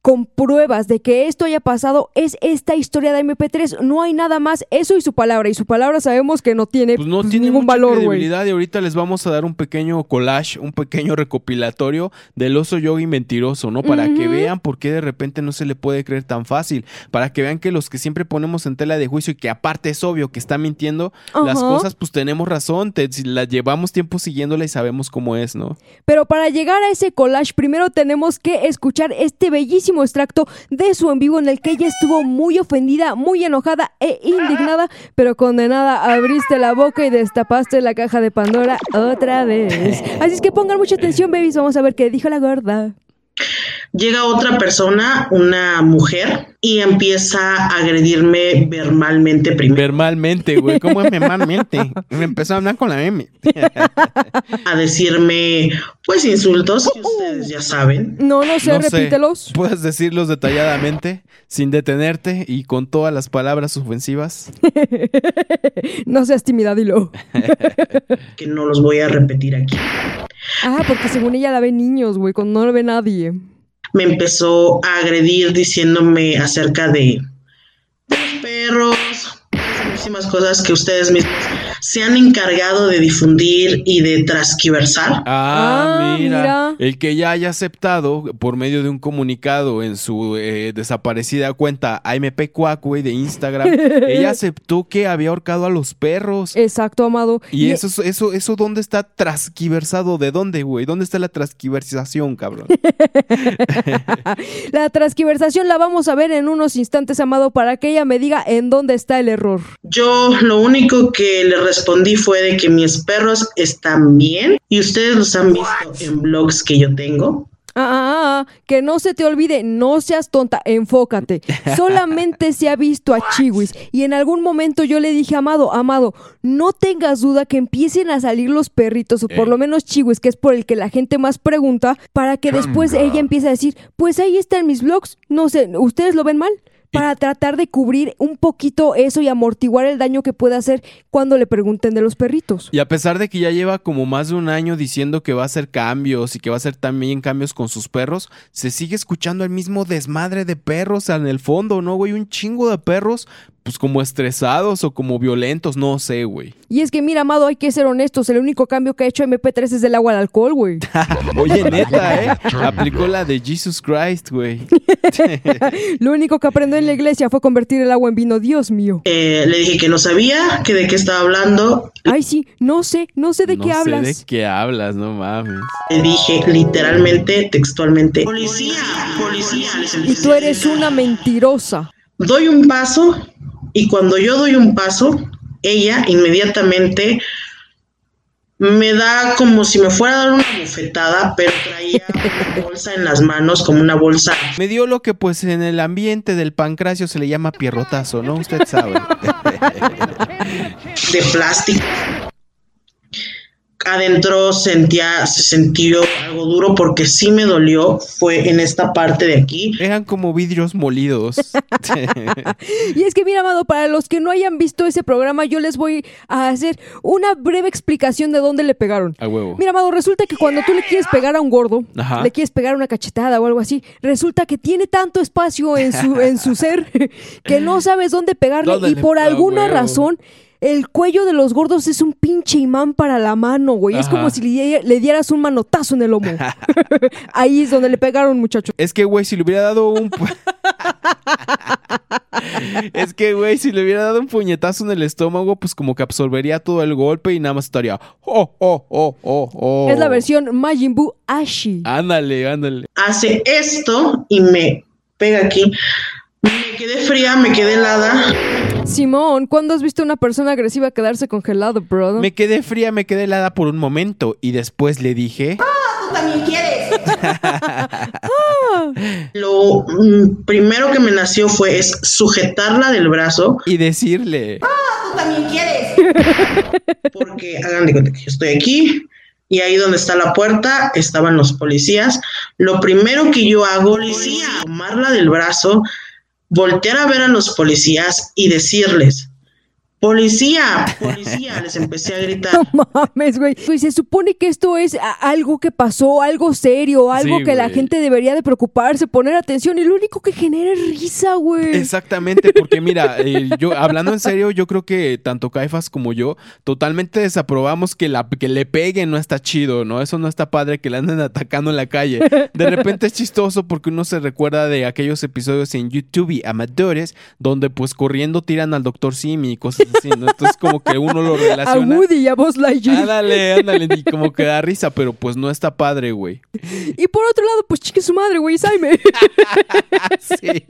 con pruebas de que esto haya pasado es esta historia de MP3. No hay nada más, eso y su palabra. Y su palabra sabemos que no tiene, Pues no pues, tiene ningún mucha valor, credibilidad y ahorita les vamos a dar un pequeño collage, un pequeño recopilatorio del oso yogi mentiroso, ¿no? Para que vean por qué de repente no se le puede creer tan fácil, para que vean que los que siempre ponemos en tela de juicio y que aparte es obvio que está mintiendo las cosas, pues tenemos razón, te, si la llevamos tiempo siguiéndola y sabemos cómo es, ¿no? Pero para llegar a ese collage, primero tenemos que escuchar este bellísimo extracto de su en vivo en el que ella estuvo muy ofendida, muy enojada e indignada, pero condenada. Abriste la boca y destapaste la caja de Pandora otra vez. Así es que pongan mucha atención, babies. Vamos a ver qué dijo la gorda. Llega otra persona, una mujer, y empieza a agredirme verbalmente primero. Verbalmente, güey, ¿cómo es verbalmente? [laughs] Me empezó a hablar con la M. [laughs] A decirme, pues, insultos que ustedes ya saben. No, no sé, No sé, repítelos. Puedes decirlos detalladamente, sin detenerte y con todas las palabras ofensivas. [laughs] No seas tímida, dilo. Que no los voy a repetir aquí. Ah, porque según ella la ven niños, güey, cuando no la ve nadie. Me empezó a agredir diciéndome acerca de, los perros, muchísimas cosas que ustedes mismos se han encargado de difundir y de transquiversar. Ah, Ah, mira. mira. El que ya haya aceptado por medio de un comunicado en su eh, desaparecida cuenta AMP Cuac, güey, de Instagram, [laughs] ella aceptó que había ahorcado a los perros. Exacto, amado. Y eso, es- eso, eso, ¿dónde está transquiversado? ¿De dónde, güey? ¿Dónde está la transquiversación, cabrón? [laughs] La transquiversación la vamos a ver en unos instantes, amado, para que ella me diga en dónde está el error. Yo lo único que le respondí fue de que mis perros están bien y ustedes los han visto en blogs que yo tengo. Ah, ah, ah, que no se te olvide, no seas tonta, enfócate. [laughs] Solamente se ha visto a Chiwis y en algún momento yo le dije, Amado, Amado, no tengas duda que empiecen a salir los perritos o por Eh. lo menos Chiwis, que es por el que la gente más pregunta, para que después ella empiece a decir, pues ahí están mis vlogs, no sé, ¿ustedes lo ven mal? Para tratar de cubrir un poquito eso y amortiguar el daño que puede hacer cuando le pregunten de los perritos. Y a pesar de que ya lleva como más de un año diciendo que va a hacer cambios y que va a hacer también cambios con sus perros, se sigue escuchando el mismo desmadre de perros en el fondo, ¿no, güey? Un chingo de perros, pues como estresados o como violentos, no sé, güey. Y es que, mira, Amado, hay que ser honestos, el único cambio que ha hecho MP3 es del agua al alcohol, güey. [laughs] Oye, neta, ¿eh? Aplicó la de Jesus Christ, güey. [laughs] Lo único que aprendió en la iglesia fue convertir el agua en vino, Dios mío. Eh, le dije que no sabía, que de qué estaba hablando. Ay, sí, no sé, no sé de no qué sé hablas. de qué hablas, no mames. Le dije literalmente, textualmente, policía, policía. les Y tú eres una mentirosa. Doy un paso y cuando yo doy un paso, ella inmediatamente me da como si me fuera a dar una bofetada, pero traía una [laughs] bolsa en las manos, como una bolsa Me dio lo que pues en el ambiente del pancracio se le llama pierrotazo, ¿no? Usted sabe. de plástico. Adentro sentía, se sintió algo duro porque sí me dolió, fue en esta parte de aquí. Eran como vidrios molidos. [laughs] Y es que, mira, Amado, para los que no hayan visto ese programa, yo les voy a hacer una breve explicación de dónde le pegaron. A huevo. Mira, Amado, resulta que cuando tú le quieres pegar a un gordo, Ajá. le quieres pegar una cachetada o algo así, resulta que tiene tanto espacio en su, en su ser [laughs] que no sabes dónde pegarle ¿Dónde y por alguna huevo. razón... El cuello de los gordos es un pinche imán para la mano, güey. Es como si le, le dieras un manotazo en el lomo. [laughs] [laughs] Ahí es donde le pegaron, muchacho. Es que, güey, si le hubiera dado un... pu- [laughs] es que, güey, si le hubiera dado un puñetazo en el estómago, pues como que absorbería todo el golpe y nada más estaría... Oh, oh, oh, oh, oh. Es la versión Majin Buu Ashi. Ándale, ándale. Hace esto y me pega aquí. Me quedé fría, me quedé helada. Simón, ¿cuándo has visto a una persona agresiva quedarse congelado, brother? Me quedé fría, me quedé helada por un momento y después le dije... Tú también quieres. [laughs] Lo mm, primero que me nació fue es sujetarla del brazo. Y decirle... Tú también quieres. Porque hagan de cuenta que yo estoy aquí y ahí donde está la puerta estaban los policías. Lo primero que yo hago es tomarla del brazo, voltear a ver a los policías y decirles, policía, [laughs] policía, les empecé a gritar. No mames, güey. Güey, se supone que esto es algo que pasó, algo serio, algo Sí, que la gente debería de preocuparse, poner atención y lo único que genera es risa, güey. Exactamente, porque mira, eh, yo hablando en serio, yo creo que tanto Caifas como yo totalmente desaprobamos que la que le peguen, no está chido, ¿no? Eso no está padre que le anden atacando en la calle. De repente es chistoso porque uno se recuerda de aquellos episodios en YouTube y amadores donde pues corriendo tiran al Doctor Simi y cosas Entonces como que uno lo A relaciona. Woody y a Buzz Lightyear. Ándale, ándale, y como que da risa, pero pues no está padre, güey. Y por otro lado, pues chique su madre, güey, Jaime. [laughs] Sí.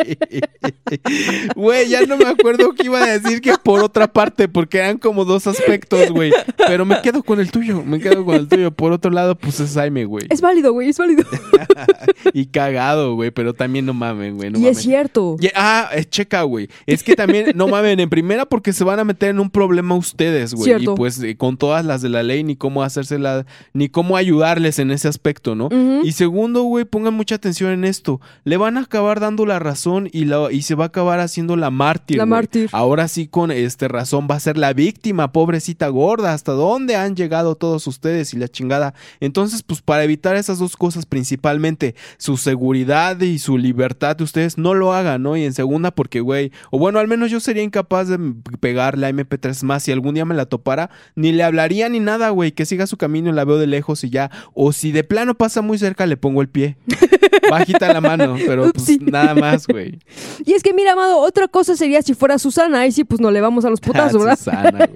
Güey, ya no me acuerdo qué iba a decir que por otra parte, porque eran como dos aspectos, güey. Pero me quedo con el tuyo, me quedo con el tuyo. Por otro lado, pues es Jaime, güey. es válido, güey, es válido. [laughs] Y cagado, güey, pero también no mamen, güey. No y es cierto. Y- ah, eh, checa, güey. Es que también, no mamen, en primera porque se van a meter en un problema ustedes, güey. Y pues eh, con todas las de la ley, ni cómo hacérsela, ni cómo ayudarles en ese aspecto, ¿no? Y segundo, güey, pongan mucha atención en esto. Le van a acabar dando la razón y, la, y se va a acabar haciendo la mártir. La mártir. Ahora sí, con este razón, va a ser la víctima, pobrecita gorda. ¿Hasta dónde han llegado todos ustedes y la chingada? Entonces, pues para evitar esas dos cosas, principalmente su seguridad y su libertad de ustedes, no lo hagan, ¿no? Y en segunda, porque, güey, o bueno, al menos yo sería incapaz de pegarle a MP3 más si algún día me la topara, ni le hablaría ni nada, güey, que siga su camino, la veo de lejos y ya. O si de plano pasa muy cerca, le pongo el pie. [laughs] Bajita la mano, pero pues nada más, güey. Y es que, mira, amado, otra cosa sería si fuera Susana. Ahí sí, pues no le vamos a los [laughs] putazos, ¿verdad? Susana, güey.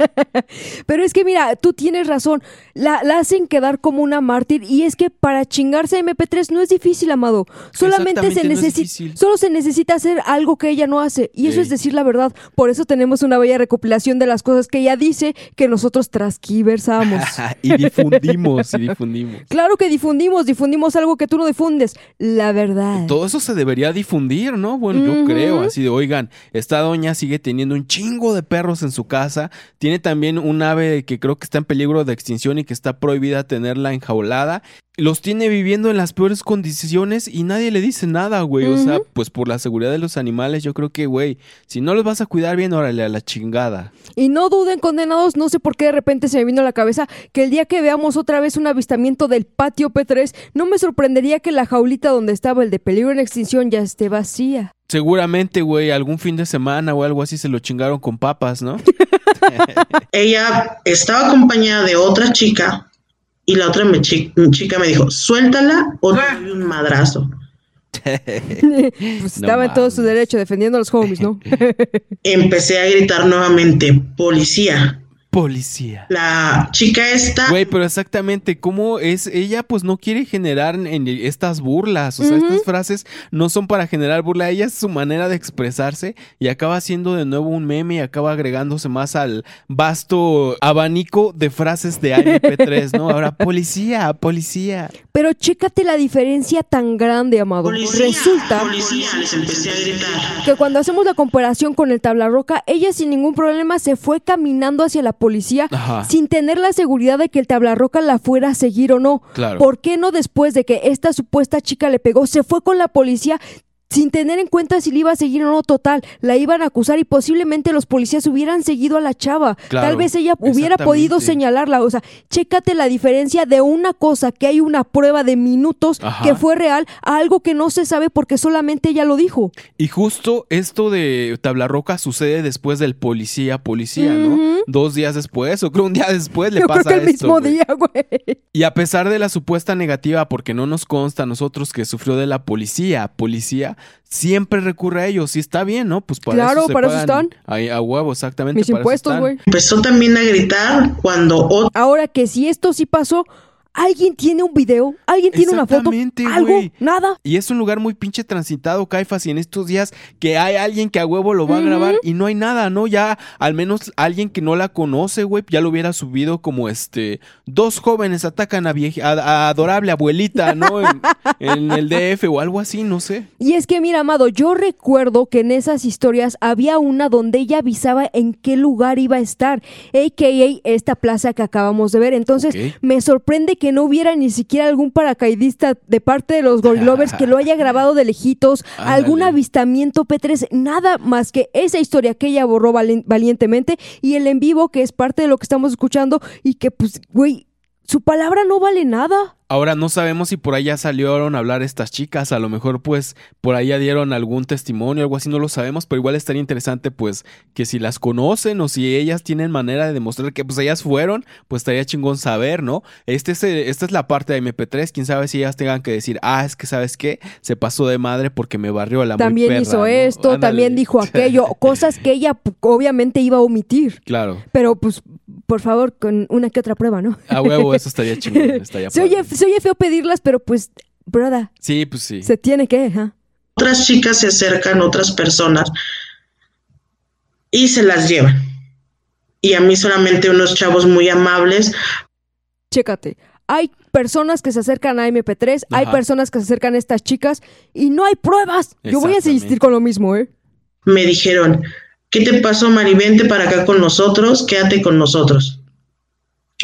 [laughs] Pero es que, mira, tú tienes razón. La, la hacen quedar como una mártir. Y es que para chingarse a MP3 no es difícil, amado. Solamente se no necesita. solo se necesita hacer algo que ella no hace. Y eso es decir la verdad. Por eso tenemos una bella recopilación recopilación de las cosas que ella dice que nosotros transquiversamos. [laughs] y difundimos, y difundimos. [laughs] claro que difundimos, difundimos algo que tú no difundes, la verdad. Todo eso se debería difundir, ¿no? Bueno, yo creo, así de, oigan, esta doña sigue teniendo un chingo de perros en su casa, tiene también un ave que creo que está en peligro de extinción y que está prohibida tenerla enjaulada, los tiene viviendo en las peores condiciones y nadie le dice nada, güey, o sea, pues por la seguridad de los animales, yo creo que, güey, si no los vas a cuidar bien, órale, a la chingada. Y no duden, condenados, no sé por qué de repente se me vino a la cabeza que el día que veamos otra vez un avistamiento del patio P3, no me sorprendería que la jaulita donde estaba el de peligro en extinción ya esté vacía. Seguramente, güey, algún fin de semana o algo así se lo chingaron con papas, ¿no? [laughs] [laughs] Ella estaba acompañada de otra chica y la otra me chi- chica me dijo, suéltala o te doy un madrazo. pues [laughs] estaba en todo su derecho defendiendo a los homies, ¿no? Empecé a gritar nuevamente, policía. Policía. La chica esta Güey, pero exactamente, ¿cómo es? Ella pues no quiere generar en- en estas burlas, o sea, estas frases no son para generar burla, ella es su manera de expresarse y acaba siendo de nuevo un meme y acaba agregándose más al vasto abanico de frases de AMP3, ¿no? Ahora, policía, policía. Pero chécate la diferencia tan grande, amado. Resulta policía, les empecé a gritar. que cuando hacemos la comparación con el tablarroca, ella sin ningún problema se fue caminando hacia la policía Ajá. sin tener la seguridad de que el tablarroca la fuera a seguir o no. Claro. ¿Por qué no después de que esta supuesta chica le pegó, se fue con la policía? Sin tener en cuenta si le iba a seguir o no, total, la iban a acusar y posiblemente los policías hubieran seguido a la chava. Claro, Tal vez ella hubiera podido señalarla. O sea, chécate la diferencia de una cosa que hay una prueba de minutos Ajá. que fue real a algo que no se sabe porque solamente ella lo dijo. Y justo esto de Tablarroca sucede después del policía, policía, ¿no? Dos días después, o creo un día después le Yo pasa creo que el esto, mismo día, güey. Y a pesar de la supuesta negativa, porque no nos consta a nosotros que sufrió de la policía, policía, siempre recurre a ellos. Y está bien, ¿no? Pues para Claro, eso se para eso pagan están. ahí A, huevo, exactamente. Mis para eso impuestos, güey. Empezó también a gritar cuando otro Ahora que si esto sí pasó, ¿alguien tiene un video? ¿Alguien tiene una foto? ¿Algo? güey. ¿Nada? Y es un lugar muy pinche transitado, Caifas, y en estos días que hay alguien que a huevo lo va a grabar y no hay nada, ¿no? Ya al menos alguien que no la conoce, güey, ya lo hubiera subido como este, dos jóvenes atacan a, vieji- a, a adorable abuelita, ¿no? En, [laughs] en el DF o algo así, no sé. Y es que, mira, Amado, yo recuerdo que en esas historias había una donde ella avisaba en qué lugar iba a estar, a.k.a. esta plaza que acabamos de ver. Entonces, me sorprende que no hubiera ni siquiera algún paracaidista de parte de los gorilovers que lo haya [laughs] grabado de lejitos, algún avistamiento P3, nada más que esa historia que ella borró valientemente y el en vivo que es parte de lo que estamos escuchando y que, pues, güey, su palabra no vale nada. Ahora no sabemos si por ahí ya salieron a hablar estas chicas, a lo mejor pues por ahí ya dieron algún testimonio, algo así, no lo sabemos, pero igual estaría interesante pues que si las conocen o si ellas tienen manera de demostrar que pues ellas fueron, pues estaría chingón saber, ¿no? Este es, eh, esta es la parte de MP3, quién sabe si ellas tengan que decir, ah, es que sabes qué, se pasó de madre porque me barrió la muy también perra", hizo ¿no? esto, Ándale. también dijo [laughs] aquello, cosas que ella obviamente iba a omitir. Claro, Pero pues, por favor, con una que otra prueba, ¿no? a huevo, eso estaría [laughs] chingón, estaría Se oye, se oye feo pedirlas, pero pues, broda, Sí, pues sí. se tiene que, ajá. otras chicas se acercan, otras personas, y se las llevan. Y a mí solamente unos chavos muy amables Chécate. Hay personas que se acercan a MP3, hay personas que se acercan a estas chicas y no hay pruebas. Yo voy a insistir con lo mismo, ¿eh? me dijeron, ¿qué te pasó, Mari? Vente para acá con nosotros, quédate con nosotros.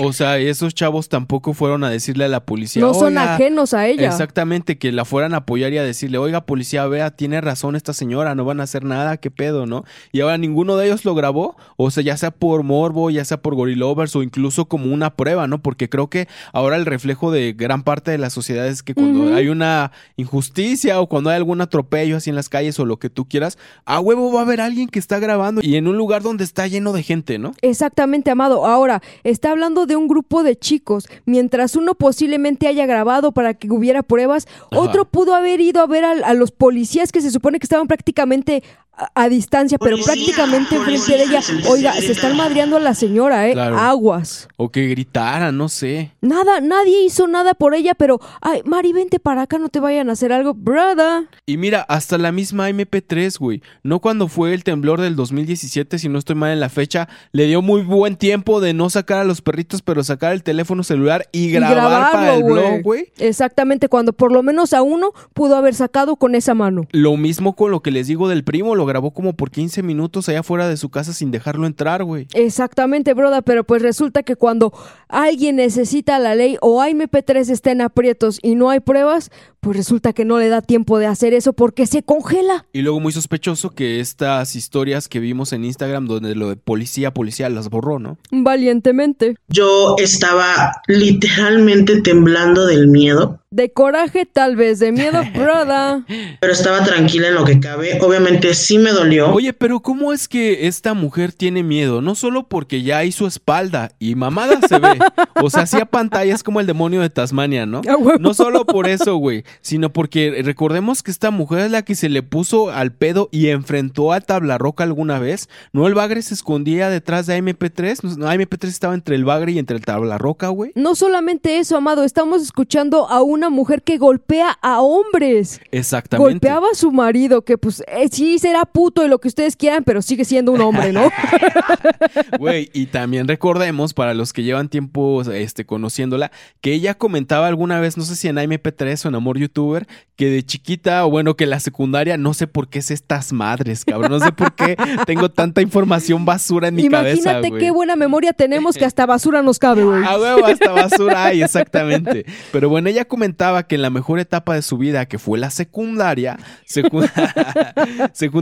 O sea, esos chavos tampoco fueron a decirle a la policía. No son "Oiga, ajenos a ella. Exactamente, que la fueran a apoyar y a decirle, oiga, policía, vea, tiene razón esta señora, no van a hacer nada, qué pedo, ¿no? Y ahora ninguno de ellos lo grabó, o sea, ya sea por morbo, ya sea por gorilovers o incluso como una prueba, ¿no? Porque creo que ahora el reflejo de gran parte de la sociedad es que cuando hay una injusticia o cuando hay algún atropello así en las calles o lo que tú quieras, a huevo va a haber alguien que está grabando y en un lugar donde está lleno de gente, ¿no? Exactamente, Amado. Ahora, está hablando de un grupo de chicos. Mientras uno posiblemente haya grabado para que hubiera pruebas, Ajá. otro pudo haber ido a ver a, los policías que se supone que estaban prácticamente a, a distancia, pero prácticamente enfrente de ella. Oiga, se están madreando a la señora, ¿eh? Claro. Aguas. O que gritara, no sé. Nada, nadie hizo nada por ella, pero, ay, Mari, vente para acá, no te vayan a hacer algo, brother. Y mira, hasta la misma MP3, güey. No cuando fue el temblor del 2017, si no estoy mal en la fecha, le dio muy buen tiempo de no sacar a los perritos, pero sacar el teléfono celular y Y grabar grabarlo, para el blog, güey. Exactamente, cuando por lo menos a uno pudo haber sacado con esa mano. Lo mismo con lo que les digo del primo, lo grabó como por 15 minutos allá fuera de su casa sin dejarlo entrar, güey. Exactamente, broda, pero pues resulta que cuando alguien necesita la ley o MP3 está en aprietos y no hay pruebas, pues resulta que no le da tiempo de hacer eso porque se congela. Y luego muy sospechoso que estas historias que vimos en Instagram donde lo de policía, policía las borró, ¿no? Valientemente. Yo estaba literalmente temblando del miedo, De coraje, tal vez, de miedo, [laughs] broda. pero estaba tranquila en lo que cabe. Obviamente sí me dolió. Oye, pero ¿cómo es que esta mujer tiene miedo? No solo porque ya hizo espalda y mamada se ve. O sea, hacía pantallas como el demonio de Tasmania, ¿no? [laughs] No solo por eso, güey, sino porque recordemos que esta mujer es la que se le puso al pedo y enfrentó a Tablarroca alguna vez. No, el bagre se escondía detrás de AMP3. No, AMP3 estaba entre el bagre y entre el Tablarroca, güey. No solamente eso, amado, estamos escuchando a una mujer que golpea a hombres. Exactamente. Golpeaba a su marido, que pues eh, sí será puto y lo que ustedes quieran, pero sigue siendo un hombre, ¿no? [laughs] Güey, y también recordemos, para los que llevan tiempo este, conociéndola, que ella comentaba alguna vez, no sé si en AMP3 o en Amor Youtuber, que de chiquita, o bueno, que la secundaria, no sé por qué es estas madres, cabrón. No sé por qué tengo tanta información basura en mi cabeza, Imagínate qué buena memoria tenemos que hasta basura nos cabe, güey. A huevo, hasta basura hay, exactamente. Pero bueno, ella comentaba que en la mejor etapa de su vida, que fue la secundaria, [laughs] se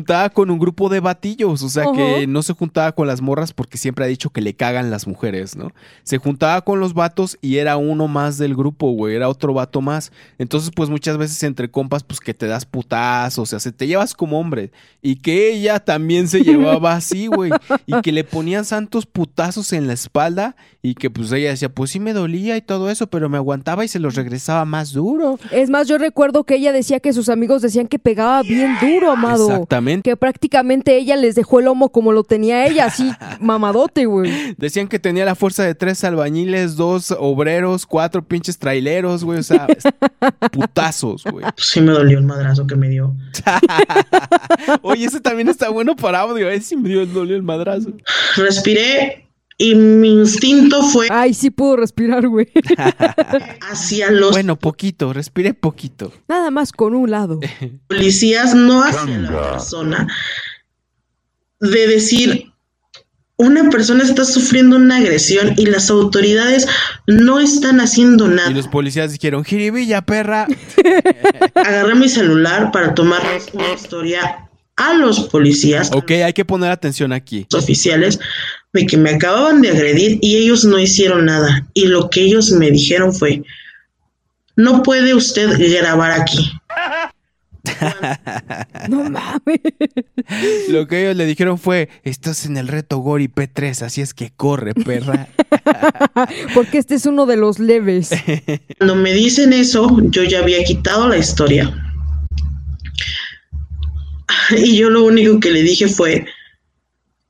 juntaba con un grupo de batillos, o sea que no se juntaba con las morras porque siempre ha dicho que le cagan las mujeres, ¿no? Se juntaba con los vatos y era uno más del grupo, güey, era otro vato más. Entonces, pues muchas veces entre compas, pues que te das putazos, o sea, se te llevas como hombre. Y que ella también se [laughs] llevaba así, güey. Y que le ponían santos putazos en la espalda y que pues ella decía, pues sí me dolía y todo eso, pero me aguantaba y se los regresaba más duro. Es más, yo recuerdo que ella decía que sus amigos decían que pegaba bien duro, amado. Exactamente. Que prácticamente ella les dejó el lomo como lo tenía ella, así [laughs] mamadote, güey. Decían que tenía la fuerza de tres albañiles, dos obreros, cuatro pinches traileros, güey, o sea, [laughs] putazos, güey. Sí me dolió el madrazo que me dio. [laughs] Oye, ese también está bueno para audio, eh, sí me dio dolió el madrazo. Respiré y mi instinto fue Ay, sí pudo respirar, güey. [laughs] hacia los Bueno, poquito, respiré poquito. Nada más con un lado. [laughs] policías, no hacia la persona. De decir, una persona está sufriendo una agresión y las autoridades no están haciendo Y nada. los policías dijeron, jiribilla, perra. [laughs] Agarré mi celular para tomar una historia a los policías Ok, hay que poner atención aquí. oficiales de que me acababan de agredir y ellos no hicieron nada. Y lo que ellos me dijeron fue, no puede usted grabar aquí. [laughs] No mames. Lo que ellos le dijeron fue, estás en el reto Gori P3, así es que corre, perra. [laughs] Porque este es uno de los leves. [laughs] Cuando me dicen eso, yo ya había quitado la historia. Y yo lo único que le dije fue,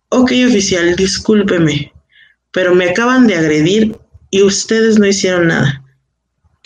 ok oficial, discúlpeme, pero me acaban de agredir y ustedes no hicieron nada.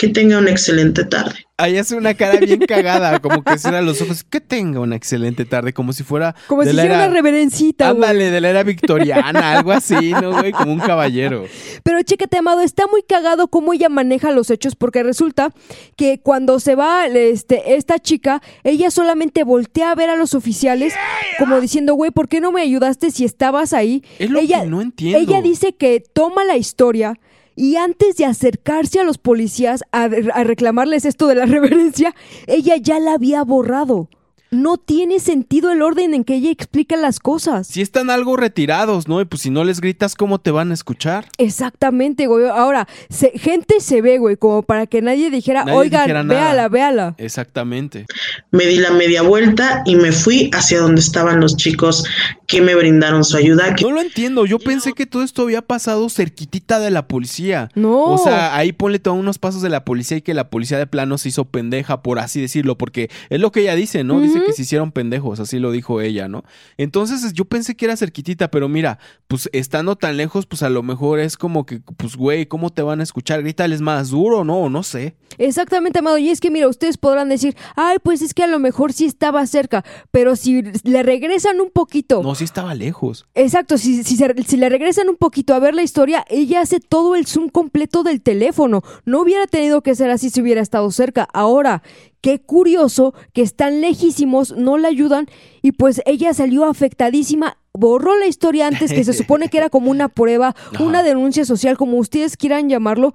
Que tenga una excelente tarde. Ahí hace una cara bien [laughs] cagada, como que cierra los ojos. Que tenga una excelente tarde, como si fuera. Como de si la hiciera era- una reverencita, güey. Ándale, de la era victoriana, [laughs] algo así, ¿no, güey? Como un caballero. Pero chécate, Amado, está muy cagado cómo ella maneja los hechos, porque resulta que cuando se va este, esta chica, ella solamente voltea a ver a los oficiales, como diciendo, güey, ¿por qué no me ayudaste si estabas ahí? Es lo ella, que no entiendo. Ella dice que toma la historia. Y antes de acercarse a los policías a, a reclamarles esto de la [laughs] reverencia, ella ya la había borrado. No tiene sentido el orden en que ella explica las cosas. Si están algo retirados, ¿no? Y pues si no les gritas, ¿cómo te van a escuchar? Exactamente, güey. Ahora, se- gente se ve, güey, como para que nadie dijera, Nadie oigan, dijera nada". véala, véala. Exactamente. Me di la media vuelta y me fui hacia donde estaban los chicos que me brindaron su ayuda. que- No lo entiendo, yo pensé que todo esto había pasado cerquitita de la policía. No. O sea, ahí ponle todos unos pasos de la policía y que la policía de plano se hizo pendeja, por así decirlo, porque es lo que ella dice, ¿no? Dice que se hicieron pendejos, así lo dijo ella, ¿no? Entonces yo pensé que era cerquitita, pero mira, pues estando tan lejos, pues a lo mejor es como que, pues güey, ¿cómo te van a escuchar? Grítales más duro, ¿no? O no sé. Exactamente, Amado. Y es que, mira, ustedes podrán decir, ay, pues es que a lo mejor sí estaba cerca, pero si le regresan un poquito. No, sí estaba lejos. Exacto, si, si, se- si le regresan un poquito a ver la historia, ella hace todo el zoom completo del teléfono. No hubiera tenido que ser así si hubiera estado cerca. Ahora, qué curioso que están lejísimos, no la ayudan y pues ella salió afectadísima. Borró la historia antes, que se [laughs] supone que era como una prueba, una denuncia social, como ustedes quieran llamarlo.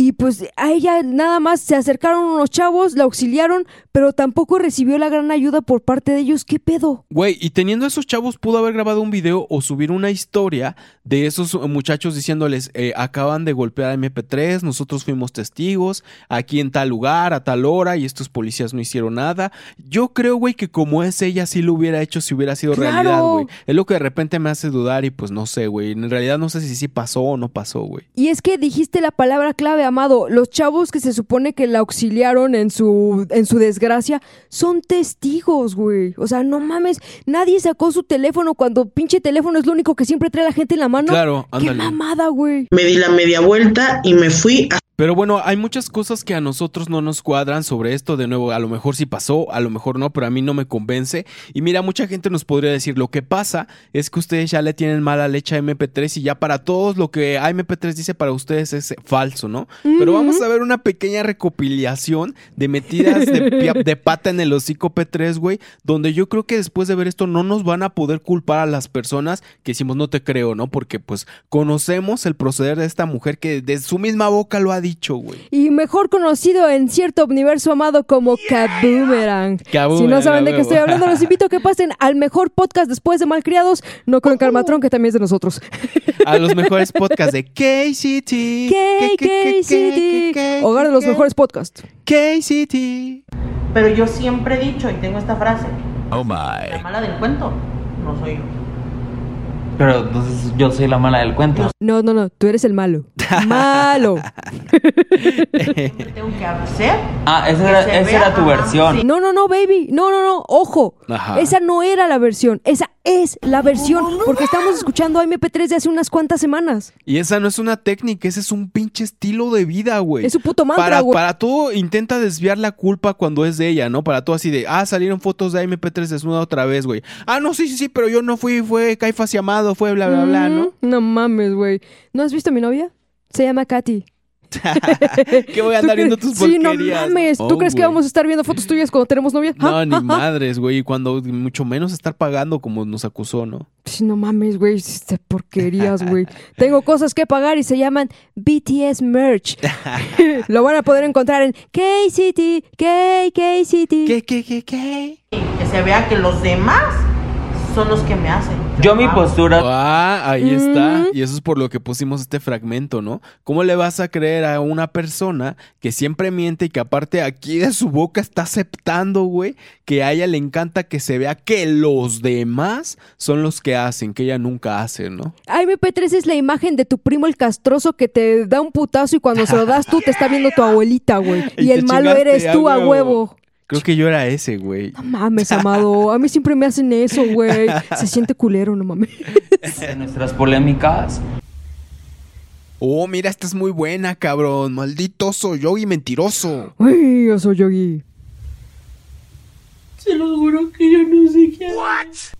Y pues a ella nada más se acercaron unos chavos, la auxiliaron, pero tampoco recibió la gran ayuda por parte de ellos. ¿Qué pedo? Güey, y teniendo esos chavos, pudo haber grabado un video o subir una historia de esos muchachos diciéndoles, eh, acaban de golpear a MP3, nosotros fuimos testigos, aquí en tal lugar, a tal hora, y estos policías no hicieron nada. Yo creo, güey, que como es ella, sí lo hubiera hecho si hubiera sido ¡Claro! realidad, güey. Es lo que de repente me hace dudar y pues no sé, güey. En realidad no sé si sí pasó o no pasó, güey. Y es que dijiste la palabra clave, Amado. Los chavos que se supone que la auxiliaron en su, en su desgracia son testigos, güey. O sea, no mames. Nadie sacó su teléfono cuando pinche teléfono es lo único que siempre trae la gente en la mano. Claro, Qué ándale. mamada, güey. Me di la media vuelta y me fui a Pero bueno, hay muchas cosas que a nosotros no nos cuadran sobre esto. De nuevo, a lo mejor sí pasó, a lo mejor no, pero a mí no me convence. Y mira, mucha gente nos podría decir, lo que pasa es que ustedes ya le tienen mala leche a MP3 y ya para todos lo que a MP3 dice para ustedes es falso, ¿no? Pero vamos a ver una pequeña recopilación de metidas de, [laughs] de pata en el hocico P3, güey, donde yo creo que después de ver esto no nos van a poder culpar a las personas que decimos no te creo, ¿no? Porque pues conocemos el proceder de esta mujer que de su misma boca lo ha dicho, güey. Y mejor conocido en cierto universo amado como Kaboomerang. Kaboomerang, Si no saben de qué estoy hablando, los invito a que pasen al mejor podcast después de Malcriados, no con Carmatrón, que también es de nosotros. A los mejores podcasts de KCT. KKCT, hogar de los mejores podcasts. KCT. Pero yo siempre he dicho y tengo esta frase, Oh la my. mala del cuento no soy yo. Pero entonces yo soy la mala del cuento. No, no, no, tú eres el malo. Malo. [laughs] Tengo que hacer. Ah, esa era, esa era tu versión. sí. No, no, no, baby. No, no, no. Ojo. Ajá. Esa no era la versión. Esa es la versión. Porque estamos escuchando a MP3 de hace unas cuantas semanas. Y esa no es una técnica, ese es un pinche estilo de vida, güey. Es su puto mantra, para, güey. para todo intenta desviar la culpa cuando es de ella, ¿no? Para todo así de, ah, salieron fotos de MP3 desnuda otra vez, güey. Ah, no, sí, sí, sí, pero yo no fui, fue Caifas y Amado, fue bla, bla, bla, ¿no? Mm, No mames, güey. ¿No has visto a mi novia? Se llama Katy. [laughs] que voy a andar ¿Tú viendo tus Sí, no porquerías. mames. ¿Tú Oh, crees que vamos a estar viendo fotos tuyas cuando tenemos novia? No, [laughs] ni madres, güey. Y cuando mucho menos estar pagando como nos acusó, ¿no? Sí, no mames, güey. Estas porquerías, güey. Tengo cosas que pagar y se llaman BTS merch. [laughs] Lo van a poder encontrar en KCT, KKCT. ¿Qué, qué, qué, qué? Que se vea que los demás son los que me hacen. Yo mi hago. postura. Ah, ahí está. Y eso es por lo que pusimos este fragmento, ¿no? ¿Cómo le vas a creer a una persona que siempre miente y que aparte aquí de su boca está aceptando, güey, que a ella le encanta que se vea que los demás son los que hacen, que ella nunca hace, ¿no? AMP3 es la imagen de tu primo el castroso que te da un putazo y cuando se lo das tú te está viendo tu abuelita, güey. [laughs] Y el malo eres tú a huevo. huevo. Creo que yo era ese, güey. No mames, amado. A mí siempre me hacen eso, güey. Se siente culero, no mames. nuestras polémicas. Oh, mira, esta es muy buena, cabrón. Maldito soy yo y mentiroso. Uy, yo soy Yogi. Se lo juro que yo no sé qué hacer.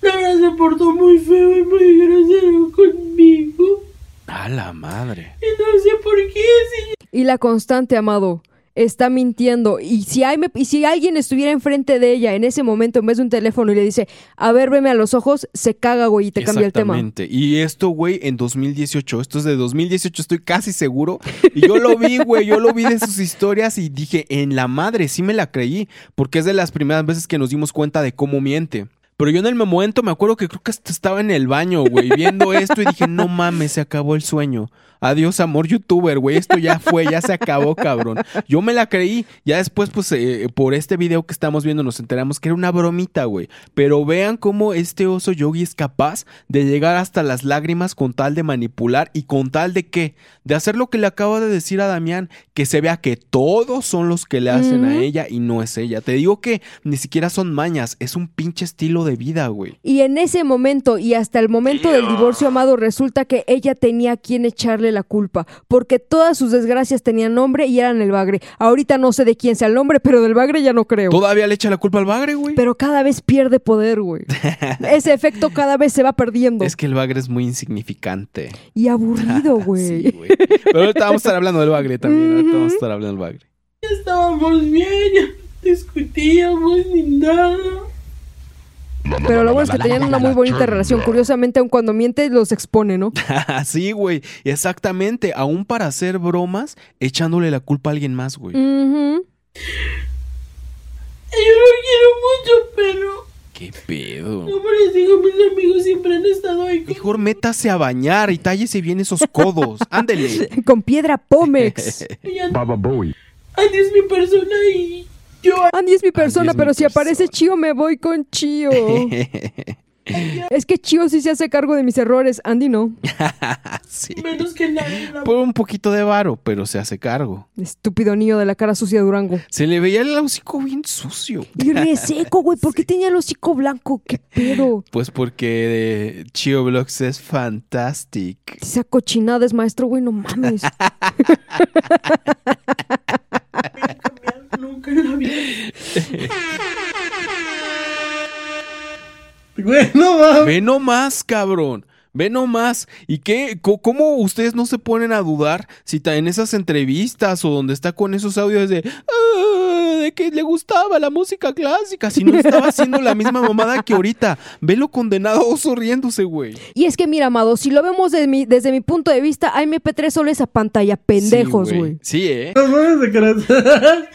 Laura se portó muy feo y muy grosero conmigo. A la madre. Y no sé por qué, si Y la constante, amado, está mintiendo. Y si, y si alguien estuviera enfrente de ella en ese momento en vez de un teléfono y le dice, a ver, veme a los ojos, se caga, güey, y te cambia el tema. Exactamente. Y esto, güey, en 2018. Esto es de 2018, estoy casi seguro. Y yo lo vi, güey. Yo lo vi de sus historias y dije, en la madre, sí me la creí. Porque es de las primeras veces que nos dimos cuenta de cómo miente. Pero yo en el momento me acuerdo que creo que estaba en el baño, güey, viendo esto y dije, no mames, se acabó el sueño. Adiós, amor youtuber, güey. Esto ya fue, ya se acabó, cabrón. Yo me la creí. Ya después, pues, eh, por este video que estamos viendo, nos enteramos que era una bromita, güey. Pero vean cómo este oso yogi es capaz de llegar hasta las lágrimas con tal de manipular y con tal de qué? De hacer lo que le acabo de decir a Damián, que se vea que todos son los que le hacen a ella y no es ella. Te digo que ni siquiera son mañas, es un pinche estilo de vida, güey. Y en ese momento y hasta el momento del divorcio amado resulta que ella tenía a quien echarle la culpa, porque todas sus desgracias tenían nombre y eran el bagre. Ahorita no sé de quién sea el nombre, pero del bagre ya no creo. Todavía le echa la culpa al bagre, güey. Pero cada vez pierde poder, güey. [laughs] Ese efecto cada vez se va perdiendo. Es que el bagre es muy insignificante. Y aburrido, [laughs] güey. Sí, güey. Pero ahorita vamos a estar hablando del bagre también. Ahorita vamos a estar hablando del bagre. Ya estábamos bien, ya discutíamos ni nada. Pero lo bueno es que tenían una muy bonita relación. Curiosamente, aun cuando miente, los expone, ¿no? [laughs] sí, güey. Exactamente. Aún para hacer bromas, echándole la culpa a alguien más, güey. Yo lo quiero mucho, pero Qué pedo. como les digo, mis amigos siempre han estado ahí. Mejor métase a bañar y tállese bien esos codos. [laughs] Ándele. Con piedra Pómex. [laughs] Baba Bowie. Andy es mi persona y Andy es mi persona, es mi pero si aparece Chío, me voy con Chío. [laughs] es que Chío sí se hace cargo de mis errores. Andy no. [laughs] sí. menos que nadie. [laughs] la- Por un poquito de varo, pero se hace cargo. Estúpido niño de la cara sucia de Durango. Se le veía el hocico bien sucio. Y reseco, güey. ¿Por qué tenía el hocico blanco? ¿Qué pedo? Pues porque eh, Chio Vlogs es fantastic. Esa cochinada es maestro, güey. No mames. Nunca en la vida. Güey, no mames. Ve nomás, cabrón. Ve nomás. ¿Y qué? ¿Cómo ustedes no se ponen a dudar si está en esas entrevistas o donde está con esos audios de, "Ah, de que le gustaba la música clásica? Si no estaba haciendo la misma mamada que ahorita. Velo condenado oso riéndose, güey. Y es que, mira, amado, si lo vemos de mi- desde mi punto de vista, AMP3 solo es a pantalla. Pendejos, Sí, güey. Sí, ¿eh? No mames de [laughs]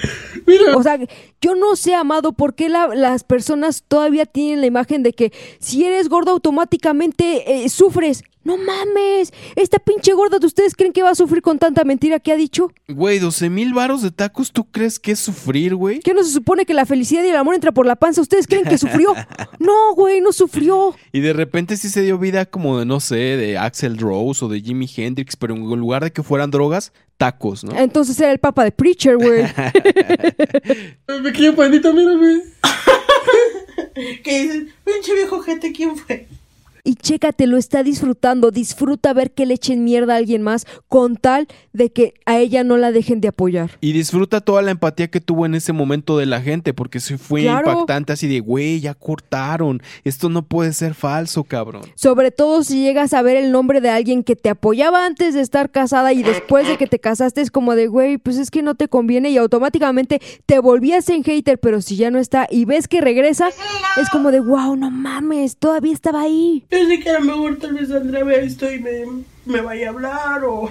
caras. O sea, yo no sé, amado, por qué la- las personas todavía tienen la imagen de que si eres gordo automáticamente eh, sufres. No mames, esta pinche gorda de ustedes creen que va a sufrir con tanta mentira que ha dicho. Güey, 12 mil varos de tacos, ¿tú crees que es sufrir, güey? ¿Qué no se supone que la felicidad y el amor entra por la panza? ¿Ustedes creen que sufrió? [laughs] No, güey, no sufrió. Y de repente sí se dio vida como de, no sé, de Axel Rose o de Jimi Hendrix, pero en lugar de que fueran drogas, tacos, ¿no? Entonces era el papa de Preacher, güey. [laughs] [laughs] Pequeño pandito, mira, güey. [laughs] que dices, pinche viejo gente, ¿quién fue? Y chécate, lo está disfrutando. Disfruta ver que le echen mierda a alguien más con tal de que a ella no la dejen de apoyar. Y disfruta toda la empatía que tuvo en ese momento de la gente, porque sí fue Claro. impactante así de, güey, ya cortaron, esto no puede ser falso, cabrón. Sobre todo si llegas a ver el nombre de alguien que te apoyaba antes de estar casada y después de que te casaste es como de, güey, pues es que no te conviene y automáticamente te volvías en hater, pero si ya no está y ves que regresa, es como de, wow, no mames, todavía estaba ahí. Pensé que a lo mejor tal vez Andrea vea esto y me, me vaya a hablar o,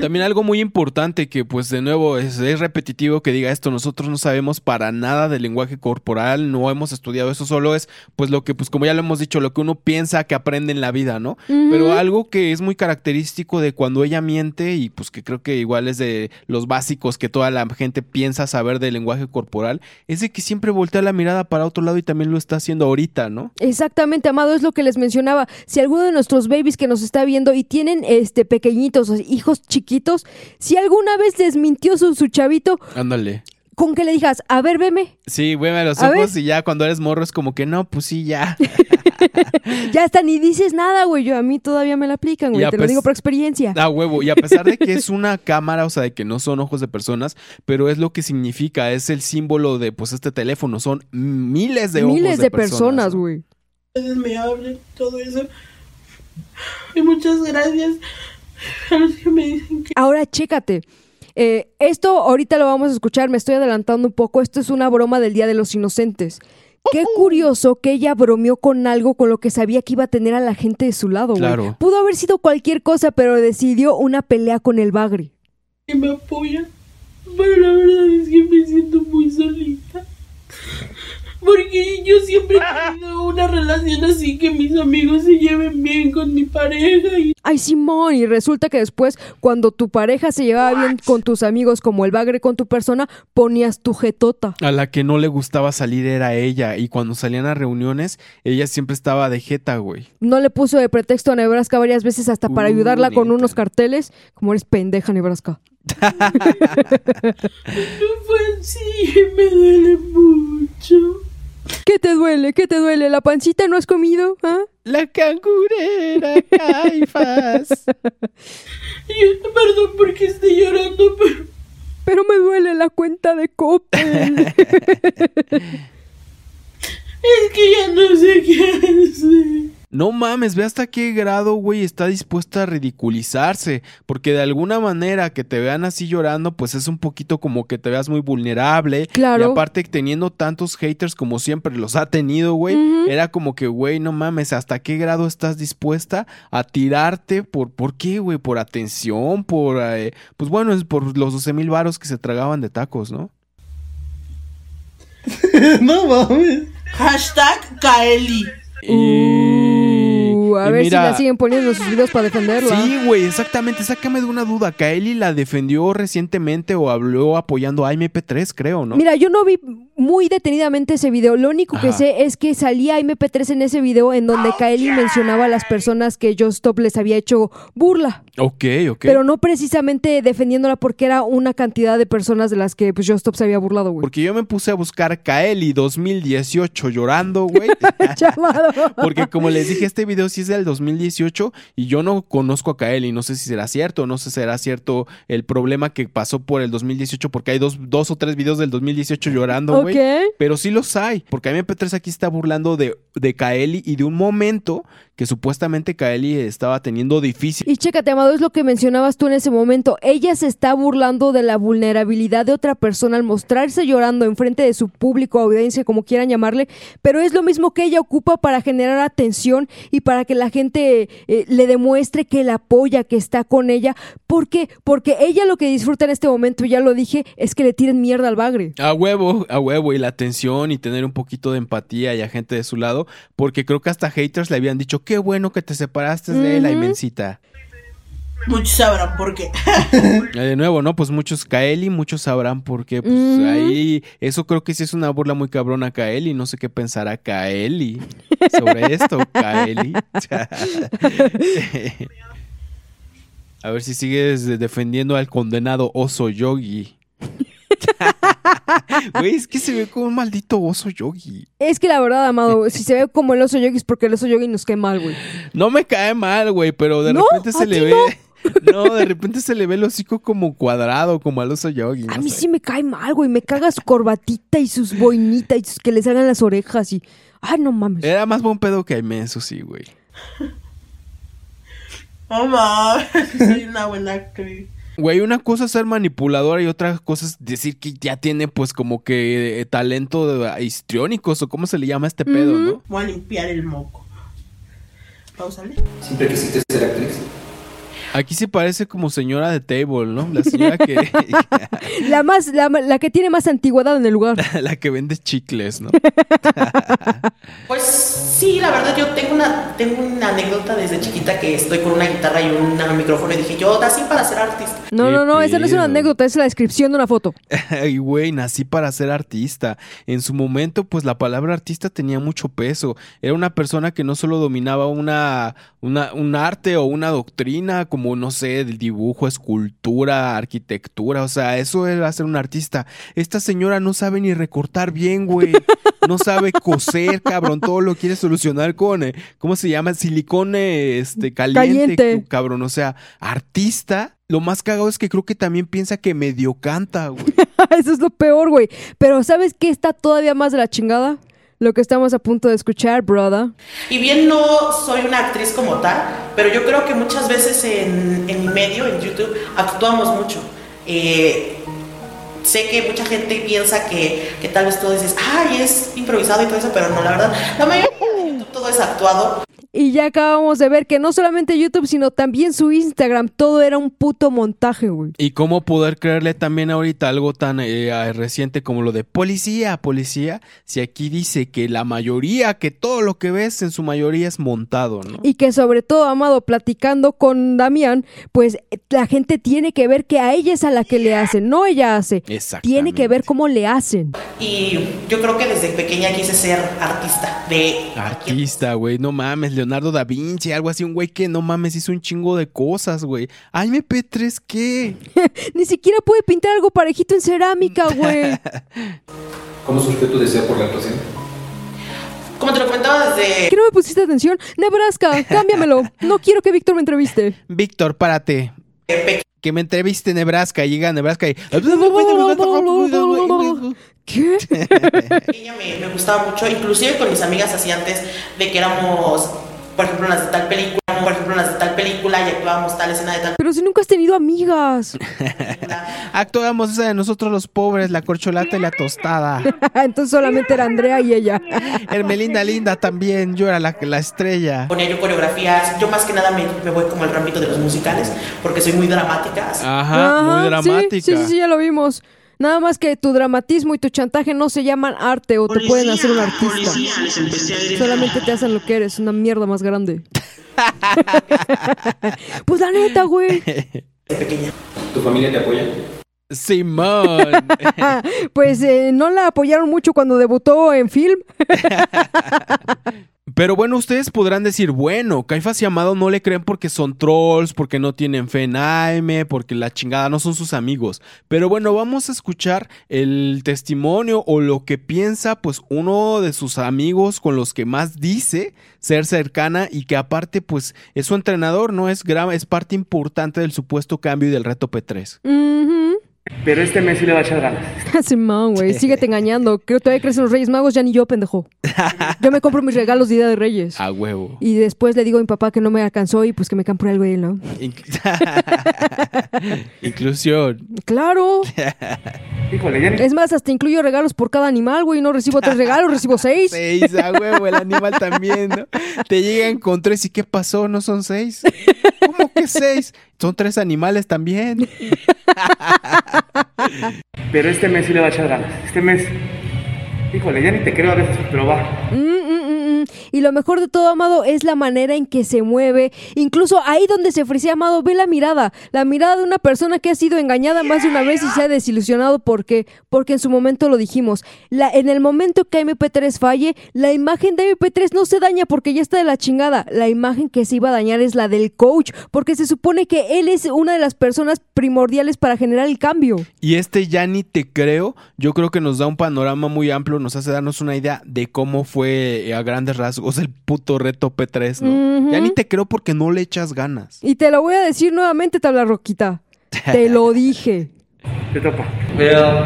También algo muy importante que pues de nuevo es, es repetitivo que diga esto, nosotros no sabemos para nada del lenguaje corporal, no hemos estudiado eso, solo es pues lo que pues como ya lo hemos dicho, lo que uno piensa que aprende en la vida, ¿no? Pero algo que es muy característico de cuando ella miente y pues que creo que igual es de los básicos que toda la gente piensa saber del lenguaje corporal, es de que siempre voltea la mirada para otro lado y también lo está haciendo ahorita, ¿no? Exactamente, Amado, es lo que les mencionaba. Si alguno de nuestros babies que nos está viendo y tienen este pequeñitos, o chiquitos, si alguna vez les mintió su, su chavito, Ándale. con que le digas, a ver, veme, Sí, veme a los A ojos ver. y ya cuando eres morro es como que no, pues sí, ya. [laughs] ya está, ni dices nada, güey. Yo a mí todavía me la aplican, güey. Te lo digo por experiencia. Ah, huevo. Y a pesar de que es una cámara, o sea, de que no son ojos de personas, pero es lo que significa, es el símbolo de, pues, este teléfono. Son miles de ojos Miles de, personas. personas, güey. veces me hablan, todo eso. Y muchas gracias me dicen que Ahora, chécate. Eh, esto ahorita lo vamos a escuchar, me estoy adelantando un poco. Esto es una broma del Día de los Inocentes. Qué curioso que ella bromeó con algo con lo que sabía que iba a tener a la gente de su lado, güey. Claro. Pudo haber sido cualquier cosa, pero decidió una pelea con el bagre. que me apoyan. Pero la verdad es que me siento muy solita. Porque yo siempre he tenido una relación así que mis amigos se lleven bien con mi pareja y Ay, Simón, y resulta que después, cuando tu pareja se llevaba bien con tus amigos como el bagre con tu persona, ponías tu jetota. A la que no le gustaba salir era ella. Y cuando salían a reuniones, ella siempre estaba de jeta, güey. No le puso de pretexto a Nebraska varias veces hasta para Uh, ayudarla con unos carteles. Como eres pendeja, Nebraska. [laughs] [laughs] no fue así, me duele mucho. ¿Qué te duele? ¿Qué te duele? ¿La pancita no has comido? ¿Ah? La cangurera, Caifás. [laughs] Yo, perdón porque estoy llorando, pero Pero me duele la cuenta de Coppel. [laughs] es que ya no sé qué hacer. No mames, ve hasta qué grado, güey, está dispuesta a ridiculizarse. Porque de alguna manera que te vean así llorando, pues es un poquito como que te veas muy vulnerable. Claro. Y aparte, teniendo tantos haters como siempre los ha tenido, güey, era como que, güey, no mames, ¿hasta qué grado estás dispuesta a tirarte? ¿Por, ¿por qué, güey? ¿Por atención? ¿Por, eh, pues bueno, es por los 12 mil varos que se tragaban de tacos, ¿no? [laughs] no mames. Hashtag Kaeli. Uh, a y ver mira- si la siguen poniendo en sus videos para defenderla. Sí, güey, exactamente. Sácame de una duda. Kaeli la defendió recientemente o habló apoyando a MP3, creo, ¿no? Mira, yo no vi muy detenidamente ese video. Lo único que sé es que salía MP3 en ese video en donde Kaeli mencionaba a las personas que Just Stop les había hecho burla. Ok, ok. Pero no precisamente defendiéndola porque era una cantidad de personas de las que pues, Just Stop se había burlado, güey. Porque yo me puse a buscar Kaeli 2018 llorando, güey. [laughs] [laughs] Porque como les dije, este video sí es del 2018 y yo no conozco a Kaeli. No sé si será cierto, no sé si será cierto el problema que pasó por el 2018 porque hay dos, dos o tres videos del 2018 llorando, güey. Ok. Pero sí los hay, porque MP3 aquí está burlando de, de Kaeli y de un momento que supuestamente Kaeli estaba teniendo difícil. Y chécate, Amado, es lo que mencionabas tú en ese momento. Ella se está burlando de la vulnerabilidad de otra persona al mostrarse llorando enfrente de su público, audiencia, como quieran llamarle, pero es lo mismo que ella ocupa para generar atención y para que la gente eh, le demuestre que la apoya, que está con ella. ¿Por qué? Porque ella lo que disfruta en este momento, ya lo dije, es que le tiren mierda al bagre. A huevo, a huevo, y la atención y tener un poquito de empatía y a gente de su lado, porque creo que hasta haters le habían dicho, qué bueno que te separaste de la Ujú. inmensita. Muchos sabrán por qué. [laughs] Eh, De nuevo, ¿no? Pues muchos Kaeli, muchos sabrán por qué. Pues ahí, eso creo que sí es una burla muy cabrona a Kaeli. No sé qué pensará Kaeli sobre esto, [laughs] Kaeli. [laughs] a ver si sigues defendiendo al condenado oso yogi. Güey, es que se ve como un maldito oso yogi. Es que la verdad, Amado, si se ve como el oso yogi es porque el oso yogi nos cae mal, güey. No me cae mal, güey, pero de No, repente se a le ve. No. De repente se le ve el hocico como cuadrado, como al oso yogi. A no mí sé. sí me cae mal, güey. Me caga su corbatita y sus boinitas y sus- que le salgan las orejas y... Ay, no mames. Era más buen pedo que Aime, eso sí, güey. [laughs] No mames, soy una buena actriz. Güey, una cosa es ser manipuladora y otra cosa es decir que ya tiene pues como que eh, talento de- histriónicos o cómo se le llama a este pedo, ¿no? Voy a limpiar el moco. Pausale. ¿Siempre quisiste ser actriz? Aquí se parece como señora de table, ¿no? La señora que [laughs] La más, la, la que tiene más antigüedad en el lugar. [laughs] la que vende chicles, ¿no? [laughs] Pues sí, la verdad yo tengo una, tengo una anécdota desde chiquita que estoy con una guitarra y un micrófono y dije, yo nací para ser artista. No, ¿Qué no, no, esa no es una anécdota, es la descripción de una foto. Y güey, nací para ser artista. En su momento, pues la palabra artista tenía mucho peso. Era una persona que no solo dominaba una, una, un arte o una doctrina, como no sé, el dibujo, escultura, arquitectura. O sea, eso era ser un artista. Esta señora no sabe ni recortar bien, güey. No sabe coser, cabrón. Todo lo quiere solucionar con, eh, ¿cómo se llama? Silicone este, caliente, Caliente. cabrón. O sea, artista. Lo más cagado es que creo que también piensa que medio canta, güey. [laughs] Eso es lo peor, güey. Pero ¿sabes qué está todavía más de la chingada? Lo que estamos a punto de escuchar, brother. Y bien no soy una actriz como tal, pero yo creo que muchas veces en, en mi medio, en YouTube, actuamos mucho. Eh, sé que mucha gente piensa que, que tal vez tú dices, ay, es improvisado y todo eso, pero no, la verdad, la mayoría de YouTube todo es actuado. Y ya acabamos de ver que no solamente YouTube, sino también su Instagram, todo era un puto montaje, güey. Y cómo poder creerle también ahorita algo tan eh, reciente como lo de policía, policía, si aquí dice que la mayoría, que todo lo que ves en su mayoría es montado, ¿no? Y que sobre todo, Amado, platicando con Damián, pues la gente tiene que ver que a ella es a la que le hacen, no ella hace. Tiene que ver cómo le hacen. Y yo creo que desde pequeña quise ser artista de Artista, güey, no mames, Leonardo da Vinci, algo así, un güey que no mames hizo un chingo de cosas, güey. Ay, MP3, ¿qué? [laughs] Ni siquiera puede pintar algo parejito en cerámica, güey. [laughs] ¿Cómo surgió tu deseo por la actuación? Como te lo comentaba desde... ¿Qué no me pusiste atención? Nebraska, cámbiamelo. No quiero que Víctor me entreviste. Víctor, párate. Que me entreviste Nebraska, llega a Nebraska y... [laughs] ¿Qué? Ella me, me gustaba mucho, inclusive con mis amigas así antes de que éramos, por ejemplo, en las de tal película, por ejemplo, en las de tal película y actuábamos tal escena de tal Pero si nunca has tenido amigas. [laughs] Actuamos esa de nosotros los pobres, la corcholata y la tostada. [laughs] Entonces solamente era Andrea y ella. Hermelinda Linda también, yo era la, la estrella. Ponía yo coreografías, yo más que nada me, me voy como el rambito de los musicales, porque soy muy dramática. así. Ajá, muy Ah, dramática. Sí, sí, sí, ya lo vimos. Nada más que tu dramatismo y tu chantaje no se llaman arte o te pueden hacer un artista. Solamente te hacen lo que eres, una mierda más grande. [laughs] pues la neta, güey. ¿Tu familia te apoya? Simón. [laughs] Pues eh, no la apoyaron mucho cuando debutó en film. [laughs] Pero bueno, ustedes podrán decir, bueno, Caifás y Amado no le creen porque son trolls, porque no tienen fe en Aime, porque la chingada no son sus amigos. Pero bueno, vamos a escuchar el testimonio o lo que piensa pues uno de sus amigos con los que más dice ser cercana y que aparte pues es su entrenador, no es gra- es parte importante del supuesto cambio y del reto P3. Ujú. Pero este mes sí le va a echar ganas. [laughs] Simón, güey, síguete engañando. Creo que todavía crecen los Reyes Magos, ya ni yo, pendejo. [laughs] Yo me compro mis regalos de Día de Reyes. A huevo. Y después le digo a mi papá que no me alcanzó y pues que me compre algo de él, ¿no? [laughs] Inclusión. Claro. Híjole, ya Es más, hasta incluyo regalos por cada animal, güey. No recibo tres regalos, recibo seis. Seis, a huevo, el animal también, ¿no? Te llegan con tres y ¿qué pasó? ¿No son seis? ¿Cómo que seis? Son tres animales también. Pero este mes sí le va a echar ganas. Este mes. Híjole, ya ni te creo a veces, pero va. Mm, mm, Y lo mejor de todo, Amado, es la manera en que se mueve. Incluso ahí donde se frisea, Amado, ve la mirada. La mirada de una persona que ha sido engañada más de una vez y se ha desilusionado. ¿Por qué? Porque en su momento lo dijimos. La, en el momento que MP3 falle, la imagen de MP3 no se daña porque ya está de la chingada. La imagen que se iba a dañar es la del coach, porque se supone que él es una de las personas primordiales para generar el cambio. Y este ya ni te creo, yo creo que nos da un panorama muy amplio, nos hace darnos una idea de cómo fue a grandes rasgos el puto reto P3, ¿no? Ya ni te creo porque no le echas ganas. Y te lo voy a decir nuevamente, tabla roquita. Te lo [laughs] dije. Te topa. Pero.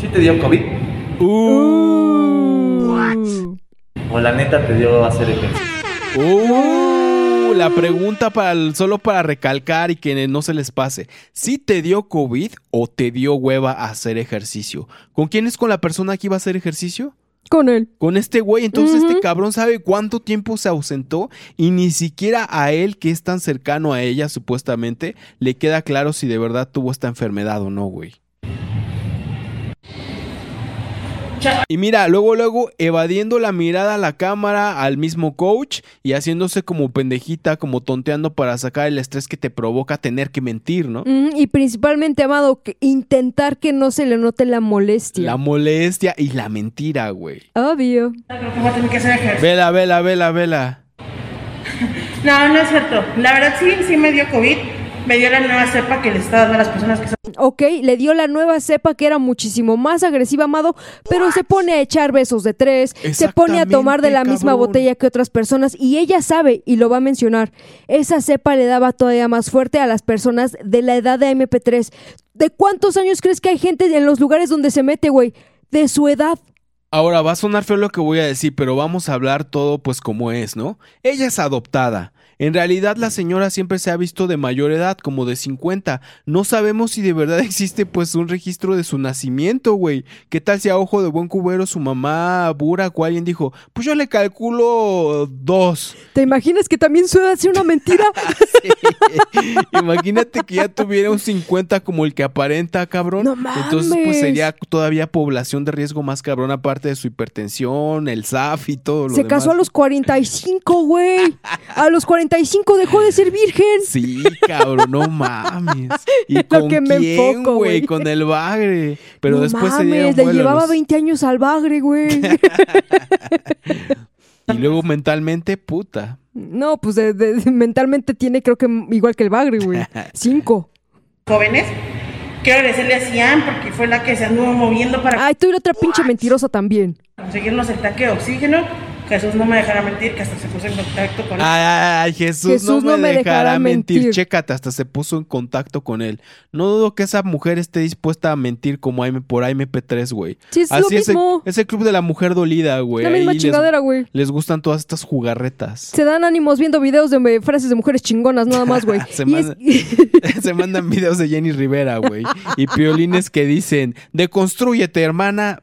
¿Sí te dio COVID? ¿O la neta te dio hacer ejercicio? Uh, la pregunta para el- solo para recalcar y que no se les pase. ¿Sí te dio COVID o te dio hueva a hacer ejercicio? ¿Con quién es con la persona que iba a hacer ejercicio? Con él. Con este güey, entonces este cabrón sabe cuánto tiempo se ausentó y ni siquiera a él, que es tan cercano a ella supuestamente, le queda claro si de verdad tuvo esta enfermedad o no, güey. Y mira, luego, luego, evadiendo la mirada a la cámara, al mismo coach y haciéndose como pendejita, como tonteando para sacar el estrés que te provoca tener que mentir, ¿no? Mm, y principalmente, Amado, que intentar que no se le note la molestia. La molestia y la mentira, güey. Obvio. Vela, vela, vela, vela. [laughs] No, no es cierto. La verdad sí, sí me dio COVID. Me dio la nueva cepa que le está dando a las personas que son... Ok, le dio la nueva cepa que era muchísimo más agresiva, Amado, pero se pone a echar besos de tres, se pone a tomar de la misma botella que otras personas y ella sabe y lo va a mencionar. Esa cepa le daba todavía más fuerte a las personas de la edad de MP3. ¿De cuántos años crees que hay gente en los lugares donde se mete, güey? De su edad. Ahora va a sonar feo lo que voy a decir, pero vamos a hablar todo pues como es, ¿no? Ella es adoptada. En realidad la señora siempre se ha visto de mayor edad, como de 50. No sabemos si de verdad [laughs] existe pues un registro de su nacimiento, güey. ¿Qué tal si a ojo de buen cubero su mamá, Burak o alguien dijo, pues yo le calculo dos? ¿Te imaginas que también suena así una mentira? [laughs] Imagínate que ya tuviera un 50 como el que aparenta, cabrón. No mames. Entonces pues sería todavía población de riesgo más cabrón aparte de su hipertensión, el SAF y todo lo Se demás. casó a los 45, güey. [laughs] A los 45 dejó de ser virgen. Sí, cabrón, no mames. [laughs] ¿Y con que me quién, enfoco, güey? Con el bagre. Pero no después se mames, dieron le llevaba los- 20 años al bagre, güey. [laughs] Y luego mentalmente, puta. no, pues de- de- mentalmente tiene creo que igual que el bagre, güey. [laughs] Cinco. Jóvenes, quiero agradecerle a Cian porque fue la que se anduvo moviendo para Ay, tú y la otra pinche mentirosa también. conseguirnos el tanque de oxígeno. Jesús no me dejará mentir que hasta se puso en contacto con Ay, ay, ay, Jesús, Jesús no me, dejará, mentir. mentir. Chécate, hasta se puso en contacto con él. No dudo que esa mujer esté dispuesta a mentir como AM por MP3, güey. Sí, es lo Así es el, mismo. es el club de la mujer dolida, güey. La misma Ahí chingadera, güey. Les gustan todas estas jugarretas. Se dan ánimos viendo videos de frases de mujeres chingonas, nada más, güey. [laughs] Se, es- [laughs] [laughs] mandan videos de Jenny Rivera, güey. Y piolines que dicen, deconstrúyete, hermana.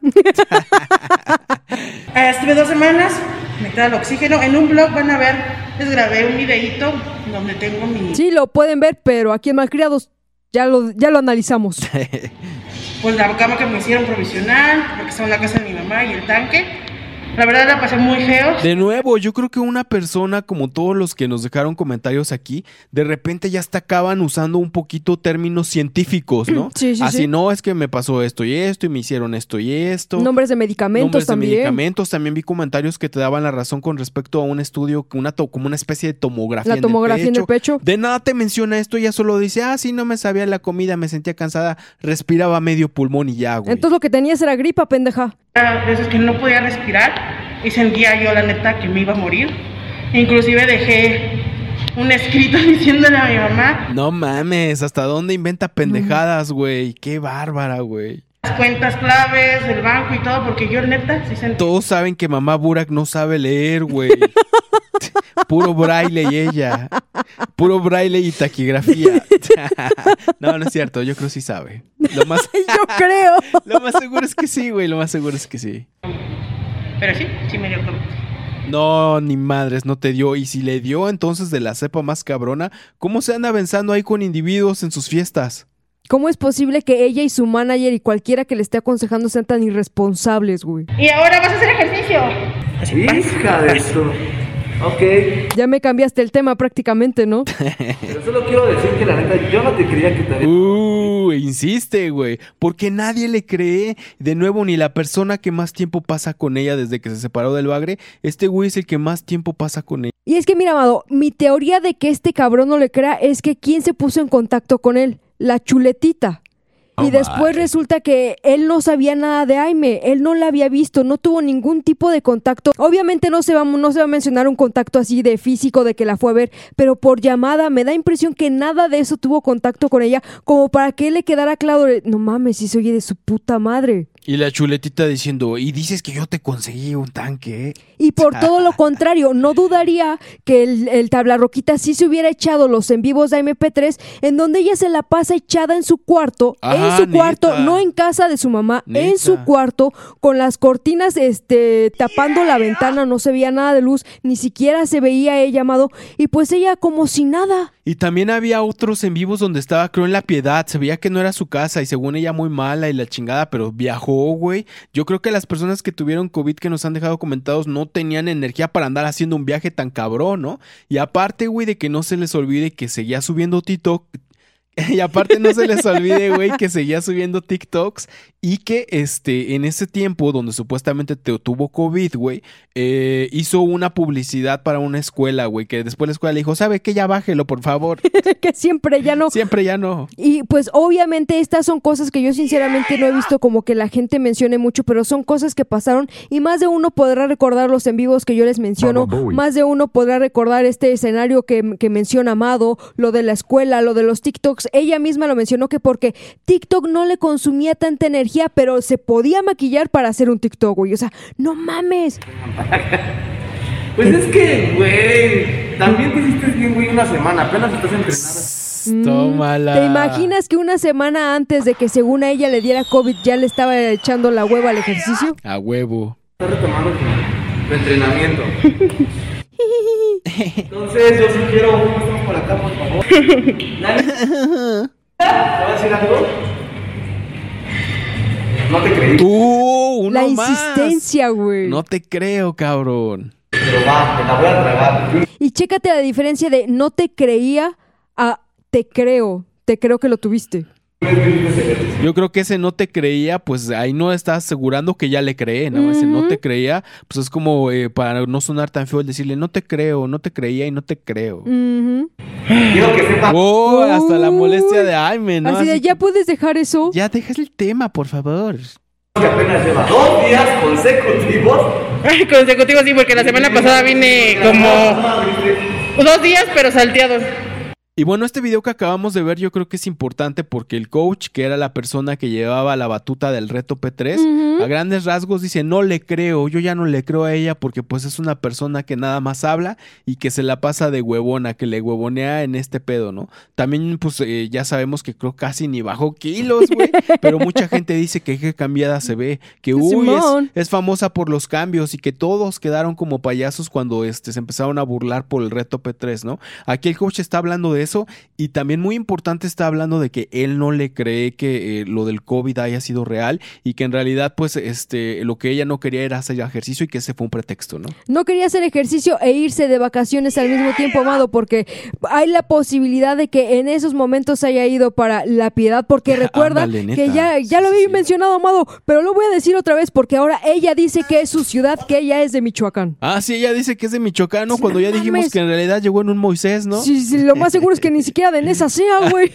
Estuve dos semanas metida al oxígeno. En un blog van a ver, les grabé un videíto donde tengo mi, Sí, lo pueden ver, pero aquí en Malcriados ya lo, ya lo analizamos. [laughs] pues la cama que me hicieron provisional, porque estaba en la casa de mi mamá y el tanque. La verdad la pasé muy feo. De nuevo, yo creo que una persona como todos los que nos dejaron comentarios aquí, de repente ya hasta acaban usando un poquito términos científicos, ¿no? Sí, sí, Así sí. no, es que me pasó esto y esto y me hicieron esto y esto. Nombres de medicamentos Nombres de medicamentos. También vi comentarios que te daban la razón con respecto a un estudio, una to- como una especie de tomografía. La en el tomografía en el pecho. De nada te menciona esto, ella solo dice, ah, sí, no me sabía la comida, me sentía cansada, respiraba medio pulmón y ya, güey. Entonces lo que tenías era gripa, pendeja. Era esos que no podía respirar y sentía yo la neta que me iba a morir. Inclusive dejé un escrito [laughs] diciéndole a mi mamá No mames, ¿hasta dónde inventa pendejadas, güey? Qué bárbara, güey. las cuentas claves del banco y todo, porque yo neta sí sentí. Todos saben que mamá Burak no sabe leer, güey. [laughs] Puro braille y ella. Puro braille y taquigrafía. [laughs] no, no es cierto, yo creo que sí sabe. Lo más, [laughs] Yo creo. [laughs] lo más seguro es que sí, güey, lo más seguro es que sí. Pero sí, sí me dio. No, ni madres, no te dio. Y si le dio entonces de la cepa más cabrona, ¿cómo se anda avanzando ahí con individuos en sus fiestas? ¿Cómo es posible que ella y su manager y cualquiera que le esté aconsejando sean tan irresponsables, güey? Y ahora vas a hacer ejercicio. Hija de esto. Ok, Ya me cambiaste el tema prácticamente, ¿no? [laughs] pero solo quiero decir que la neta, yo no te creía que te había... Uh, insiste, güey. Porque nadie le cree. De nuevo, ni la persona que más tiempo pasa con ella desde que se separó del bagre. Este güey es el que más tiempo pasa con ella. Y es que, mira, Amado, mi teoría de que este cabrón no le crea es que ¿quién se puso en contacto con él? La chuletita. Y después resulta que él no sabía nada de Aime, él no la había visto, no tuvo ningún tipo de contacto. Obviamente no se, va, no se va a mencionar un contacto así de físico de que la fue a ver, pero por llamada me da impresión que nada de eso tuvo contacto con ella, como para que él le quedara claro, no mames, si se oye de su puta madre. Y la chuletita diciendo, y dices que yo te conseguí un tanque. ¿eh?". Y por todo lo [laughs] contrario, no dudaría que el, el tablarroquita sí se hubiera echado los en vivos de MP3, en donde ella se la pasa echada en su cuarto, en su cuarto, no en casa de su mamá, en su cuarto, con las cortinas este, tapando la ventana, no se veía nada de luz, ni siquiera se veía ella, amado, y pues ella como si nada. Y también había otros en vivos donde estaba, creo, en la piedad. Se veía que no era su casa y según ella muy mala y la chingada, pero viajó, güey. Yo creo que las personas que tuvieron COVID que nos han dejado comentados no tenían energía para andar haciendo un viaje tan cabrón, ¿no? Y aparte, güey, de que no se les olvide que seguía subiendo TikTok. [laughs] Y aparte no se les olvide, güey, que seguía subiendo TikToks y que este, en ese tiempo donde supuestamente te tuvo COVID, güey, eh, hizo una publicidad para una escuela, güey, que después la escuela le dijo, ¿sabe qué? Ya bájelo, por favor. [laughs] que siempre ya no. Siempre ya no. Y pues obviamente estas son cosas que yo sinceramente no he visto como que la gente mencione mucho, pero son cosas que pasaron y más de uno podrá recordar los en vivos que yo les menciono, más de uno podrá recordar este escenario que, que menciona Amado, lo de la escuela, lo de los TikToks TikToks. Ella misma lo mencionó que porque TikTok no le consumía tanta energía, pero se podía maquillar para hacer un TikTok, güey. O sea, no mames. [laughs] Pues es que, güey, también te hiciste bien, güey, una semana. Apenas estás entrenando. Tómala. Mm, ¿Te imaginas que una semana antes de que según a ella le diera COVID ya le estaba echando la hueva al ejercicio? A huevo. Estás retomando tu, tu entrenamiento. [laughs] Entonces, yo sí quiero. Vamos por acá, por favor. [laughs] ¿Te va a decir algo? No te creí. Tú, uno La más. insistencia, güey. No te creo, cabrón. Pero va, me la voy a tragar. Y chécate la diferencia de no te creía a te creo. Te creo que lo tuviste. Yo creo que ese no te creía, pues ahí no está asegurando que ya le cree, ¿no? Ese no te creía, pues es como eh, para no sonar tan feo el decirle no te creo, no te creía y no te creo. Quiero que sepa. Oh, hasta la molestia de Aime, ¿no? Así de, Así ¿ya puedes dejar eso? Ya dejas el tema, por favor. Que apenas lleva dos días consecutivos. Consecutivos sí, porque la semana pasada vine como dos días, pero salteados. Y bueno, este video que acabamos de ver yo creo que es importante porque el coach, que era la persona que llevaba la batuta del reto P3, a grandes rasgos dice, no le creo, yo ya no le creo a ella porque pues es una persona que nada más habla y que se la pasa de huevona, que le huevonea en este pedo, ¿no? También pues eh, ya sabemos que creo casi ni bajó kilos, güey, [laughs] pero mucha gente dice que qué cambiada se ve, que uy, es famosa por los cambios y que todos quedaron como payasos cuando este, se empezaron a burlar por el reto P3, ¿no? Aquí el coach está hablando de eso y también muy importante está hablando de que él no le cree que eh, lo del COVID haya sido real y que en realidad pues este lo que ella no quería era hacer ejercicio y que ese fue un pretexto, ¿no? No quería hacer ejercicio e irse de vacaciones al mismo tiempo, amado, porque hay la posibilidad de que en esos momentos haya ido para la piedad, porque [laughs] recuerda Ándale, que ya, ya lo había mencionado, amado, pero lo voy a decir otra vez porque ahora ella dice que es su ciudad, que ella es de Michoacán. Ah, sí, ella dice que es de Michoacán, ¿no? Cuando ya dijimos que en realidad llegó en un Moisés, ¿no? Sí, sí, lo más seguro [laughs] es que ni siquiera de Nesa sea, güey.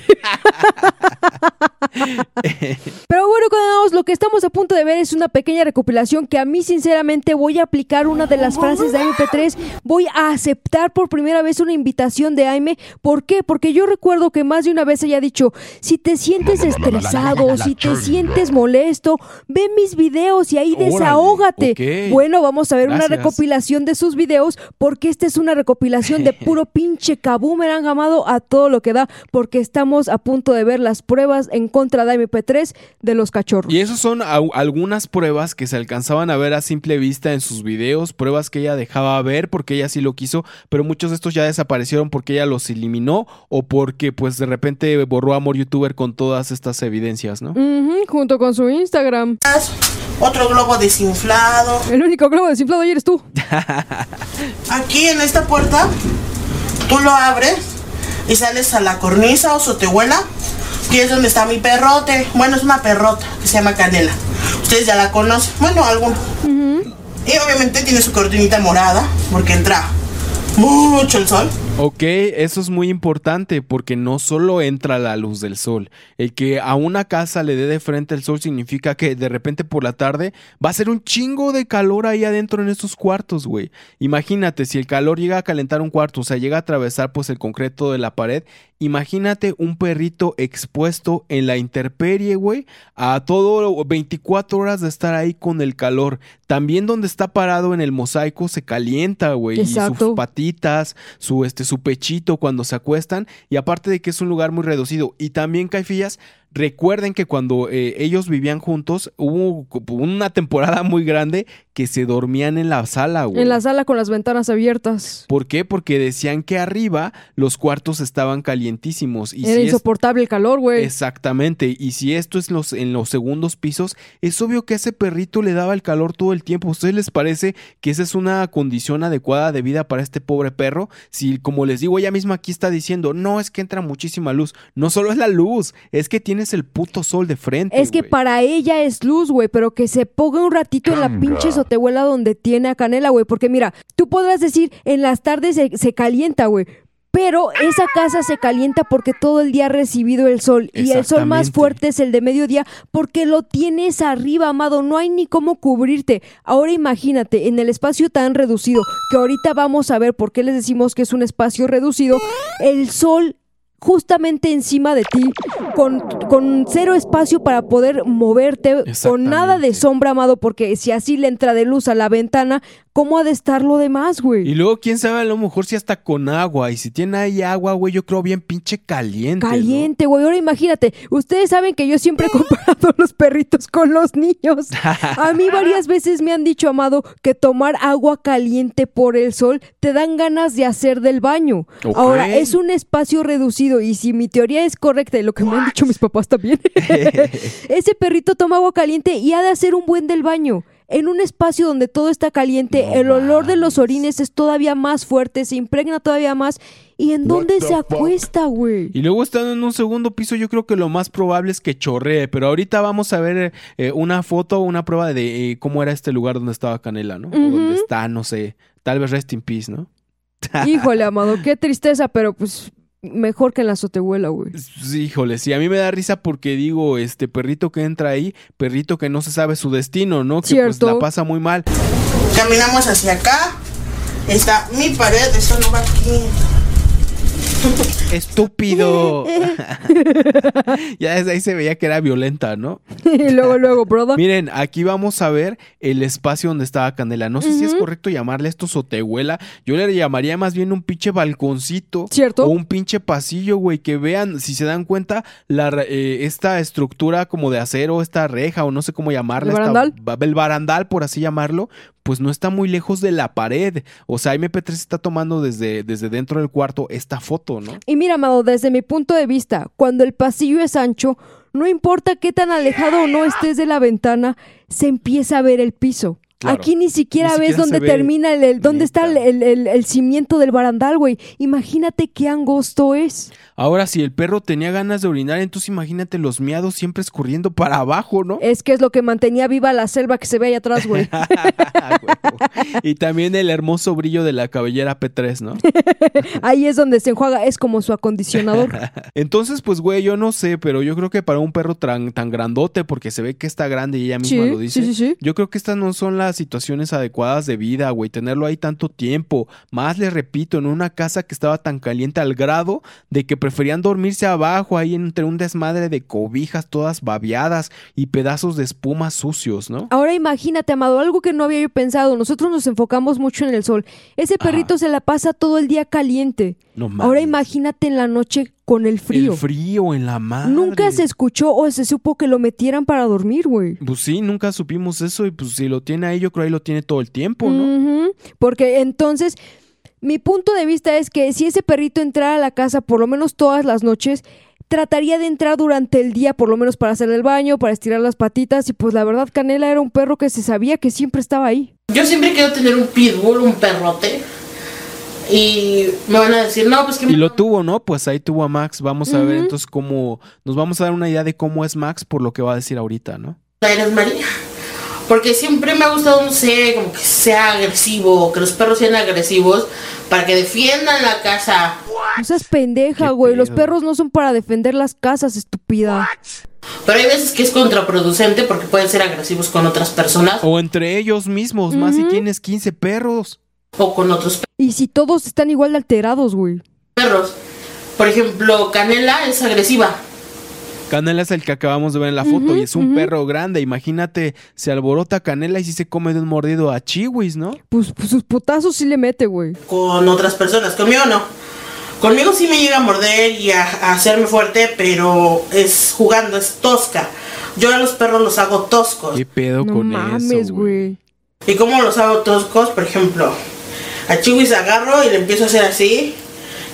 Pero bueno, condenados, lo que estamos a punto de ver es una pequeña recopilación que a mí sinceramente voy a aplicar una de las frases de MP3. Voy a aceptar por primera vez una invitación de Aime. ¿Por qué? Porque yo recuerdo que más de una vez ella ha dicho, si te sientes estresado, si te sientes molesto, ve mis videos y ahí desahógate. Bueno, vamos a ver una recopilación de sus videos porque esta es una recopilación de puro pinche kaboomerang amado a todo lo que da porque estamos a punto de ver las pruebas en contra de MP3 de los cachorros. Y esos son algunas pruebas que se alcanzaban a ver a simple vista en sus videos, pruebas que ella dejaba ver porque ella sí lo quiso, pero muchos de estos ya desaparecieron porque ella los eliminó o porque pues de repente borró Amor YouTuber con todas estas evidencias, ¿no? Junto con su Instagram. Otro globo desinflado. El único globo desinflado ayer eres tú. [laughs] Aquí en esta puerta, tú lo abres y sales a la cornisa o sotehuela, que es donde está mi perrote. Bueno, es una perrota que se llama Canela. Ustedes ya la conocen. Bueno, algunos. Y obviamente tiene su cortinita morada, porque entra mucho el sol. Ok, eso es muy importante porque no solo entra la luz del sol. El que a una casa le dé de frente el sol significa que de repente por la tarde va a ser un chingo de calor ahí adentro en estos cuartos, güey. Imagínate, si el calor llega a calentar un cuarto, o sea, llega a atravesar pues el concreto de la pared, imagínate un perrito expuesto en la intemperie, güey, a todo 24 horas de estar ahí con el calor. También donde está parado en el mosaico se calienta, güey, y sus patitas, su este su pechito cuando se acuestan y aparte de que es un lugar muy reducido y también caifillas recuerden que cuando eh, ellos vivían juntos hubo una temporada muy grande que se dormían en la sala, güey. En la sala con las ventanas abiertas. ¿Por qué? Porque decían que arriba los cuartos estaban calientísimos y Era si es- insoportable el calor, güey. Exactamente, y si esto es los, en los segundos pisos, es obvio que a ese perrito le daba el calor todo el tiempo. ¿A ustedes les parece que esa es una condición adecuada de vida para este pobre perro? Si, como les digo, ella misma aquí está diciendo, no, es que entra muchísima luz. No solo es la luz, es que tienes el puto sol de frente. Es que güey. para ella es luz, güey, pero que se ponga un ratito en la pinche sotehuela donde tiene a Canela, güey. Porque mira, tú podrás decir, en las tardes se, se calienta, güey. Pero esa casa se calienta porque todo el día ha recibido el sol. Y el sol más fuerte es el de mediodía porque lo tienes arriba, amado. No hay ni cómo cubrirte. Ahora imagínate, en el espacio tan reducido, que ahorita vamos a ver por qué les decimos que es un espacio reducido, el sol justamente encima de ti, con, con cero espacio para poder moverte, con nada de sombra, amado, porque si así le entra de luz a la ventana, ¿cómo ha de estar lo demás, güey? Y luego, quién sabe, a lo mejor si hasta con agua. Y si tiene ahí agua, güey, yo creo bien pinche caliente. ¿no? Caliente, güey. Ahora imagínate, ustedes saben que yo siempre he comparado [laughs] los perritos con los niños. A mí varias veces me han dicho, amado, que tomar agua caliente por el sol te dan ganas de hacer del baño. Ahora, es un espacio reducido y si mi teoría es correcta y lo que me han dicho mis papás también, [laughs] [laughs] ese perrito toma agua caliente y ha de hacer un buen del baño. En un espacio donde todo está caliente, el olor de los orines es todavía más fuerte, se impregna todavía más. ¿Y en dónde se acuesta, güey? Y luego estando en un segundo piso, yo creo que lo más probable es que chorree. Pero ahorita vamos a ver eh, una foto, una prueba de eh, cómo era este lugar donde estaba Canela, ¿no? O donde está, no sé. Tal vez rest in peace, ¿no? Híjole, amado, qué tristeza, pero pues mejor que en la azotehuela, güey. Sí, híjole, sí, a mí me da risa porque digo, este perrito que entra ahí, perrito que no se sabe su destino, ¿no? Que pues la pasa muy mal. Caminamos hacia acá. Está mi pared, eso no va aquí. Estúpido. [laughs] [laughs] ya desde ahí se veía que era violenta, ¿no? y [laughs] luego, luego, brother. Miren, aquí vamos a ver el espacio donde estaba Canela. No sé si es correcto llamarle esto sotehuela. Yo le llamaría más bien un pinche balconcito. ¿Cierto? O un pinche pasillo, güey. Que vean, si se dan cuenta, la, eh, esta estructura como de acero, esta reja, o no sé cómo llamarla. ¿El barandal? ba- el barandal, por así llamarlo. Pues no está muy lejos de la pared. O sea, MP3 está tomando desde, desde dentro del cuarto esta foto, ¿no? Y mira, amado, desde mi punto de vista, cuando el pasillo es ancho, no importa qué tan alejado o no estés de la ventana, se empieza a ver el piso. Claro. Aquí ni siquiera Ni ves siquiera dónde termina el, el- dónde está el, el- el- cimiento del barandal, güey. Imagínate qué angosto es. Ahora, si el perro tenía ganas de orinar, entonces imagínate los miados siempre escurriendo para abajo, ¿no? Es que es lo que mantenía viva la selva que se ve ahí atrás, güey. [laughs] Y también el hermoso brillo de la cabellera P3, ¿no? [laughs] ahí es donde se enjuaga, es como su acondicionador. [laughs] Entonces, pues, güey, yo no sé, pero yo creo que para un perro tan, tan grandote, porque se ve que está grande y ella misma Sí, lo dice, sí, sí, sí. yo creo que estas no son las situaciones adecuadas de vida, güey, tenerlo ahí tanto tiempo. Más les repito, en una casa que estaba tan caliente al grado de que preferían dormirse abajo, ahí entre un desmadre de cobijas todas babeadas y pedazos de espuma sucios, ¿no? Ahora imagínate, Amado, algo que no había yo pensado. Nosotros nos enfocamos mucho en el sol. Ese perrito se la pasa todo el día caliente. No mames. Ahora imagínate en la noche con el frío. El frío en la madre. Nunca se escuchó o se supo que lo metieran para dormir, güey. Pues sí, nunca supimos eso y pues si lo tiene ahí, yo creo ahí lo tiene todo el tiempo, ¿no? Porque entonces, mi punto de vista es que si ese perrito entrara a la casa por lo menos todas las noches, trataría de entrar durante el día, por lo menos para hacer el baño, para estirar las patitas. Y pues la verdad, Canela era un perro que se sabía que siempre estaba ahí. Yo siempre quiero tener un pitbull, un perrote. Y me van a decir, no, pues que Y lo tuvo, ¿no? Pues ahí tuvo a Max. Vamos a ver entonces cómo... Nos vamos a dar una idea de cómo es Max por lo que va a decir ahorita, ¿no? eres María. Porque siempre me ha gustado, no sé, como que sea agresivo, que los perros sean agresivos para que defiendan la casa. No seas pendeja, güey. Los perros no son para defender las casas, estúpida. Pero hay veces que es contraproducente porque pueden ser agresivos con otras personas O entre ellos mismos, más si tienes 15 perros. O con otros Y si todos están igual de alterados, güey. perros. Por ejemplo, Canela es agresiva. Canela es el que acabamos de ver en la foto y es un perro grande. Imagínate, se alborota Canela y si se come de un mordido a Chiwis, ¿no? Pues, pues sus putazos sí le mete, güey. con otras personas. Conmigo no. Conmigo sí me llega a morder y a, a hacerme fuerte, pero es jugando, es tosca. Yo a los perros los hago toscos. ¿Qué pedo No con mames, eso? güey. ¿Y cómo los hago toscos? Por ejemplo, a Chiwis agarro y le empiezo a hacer así.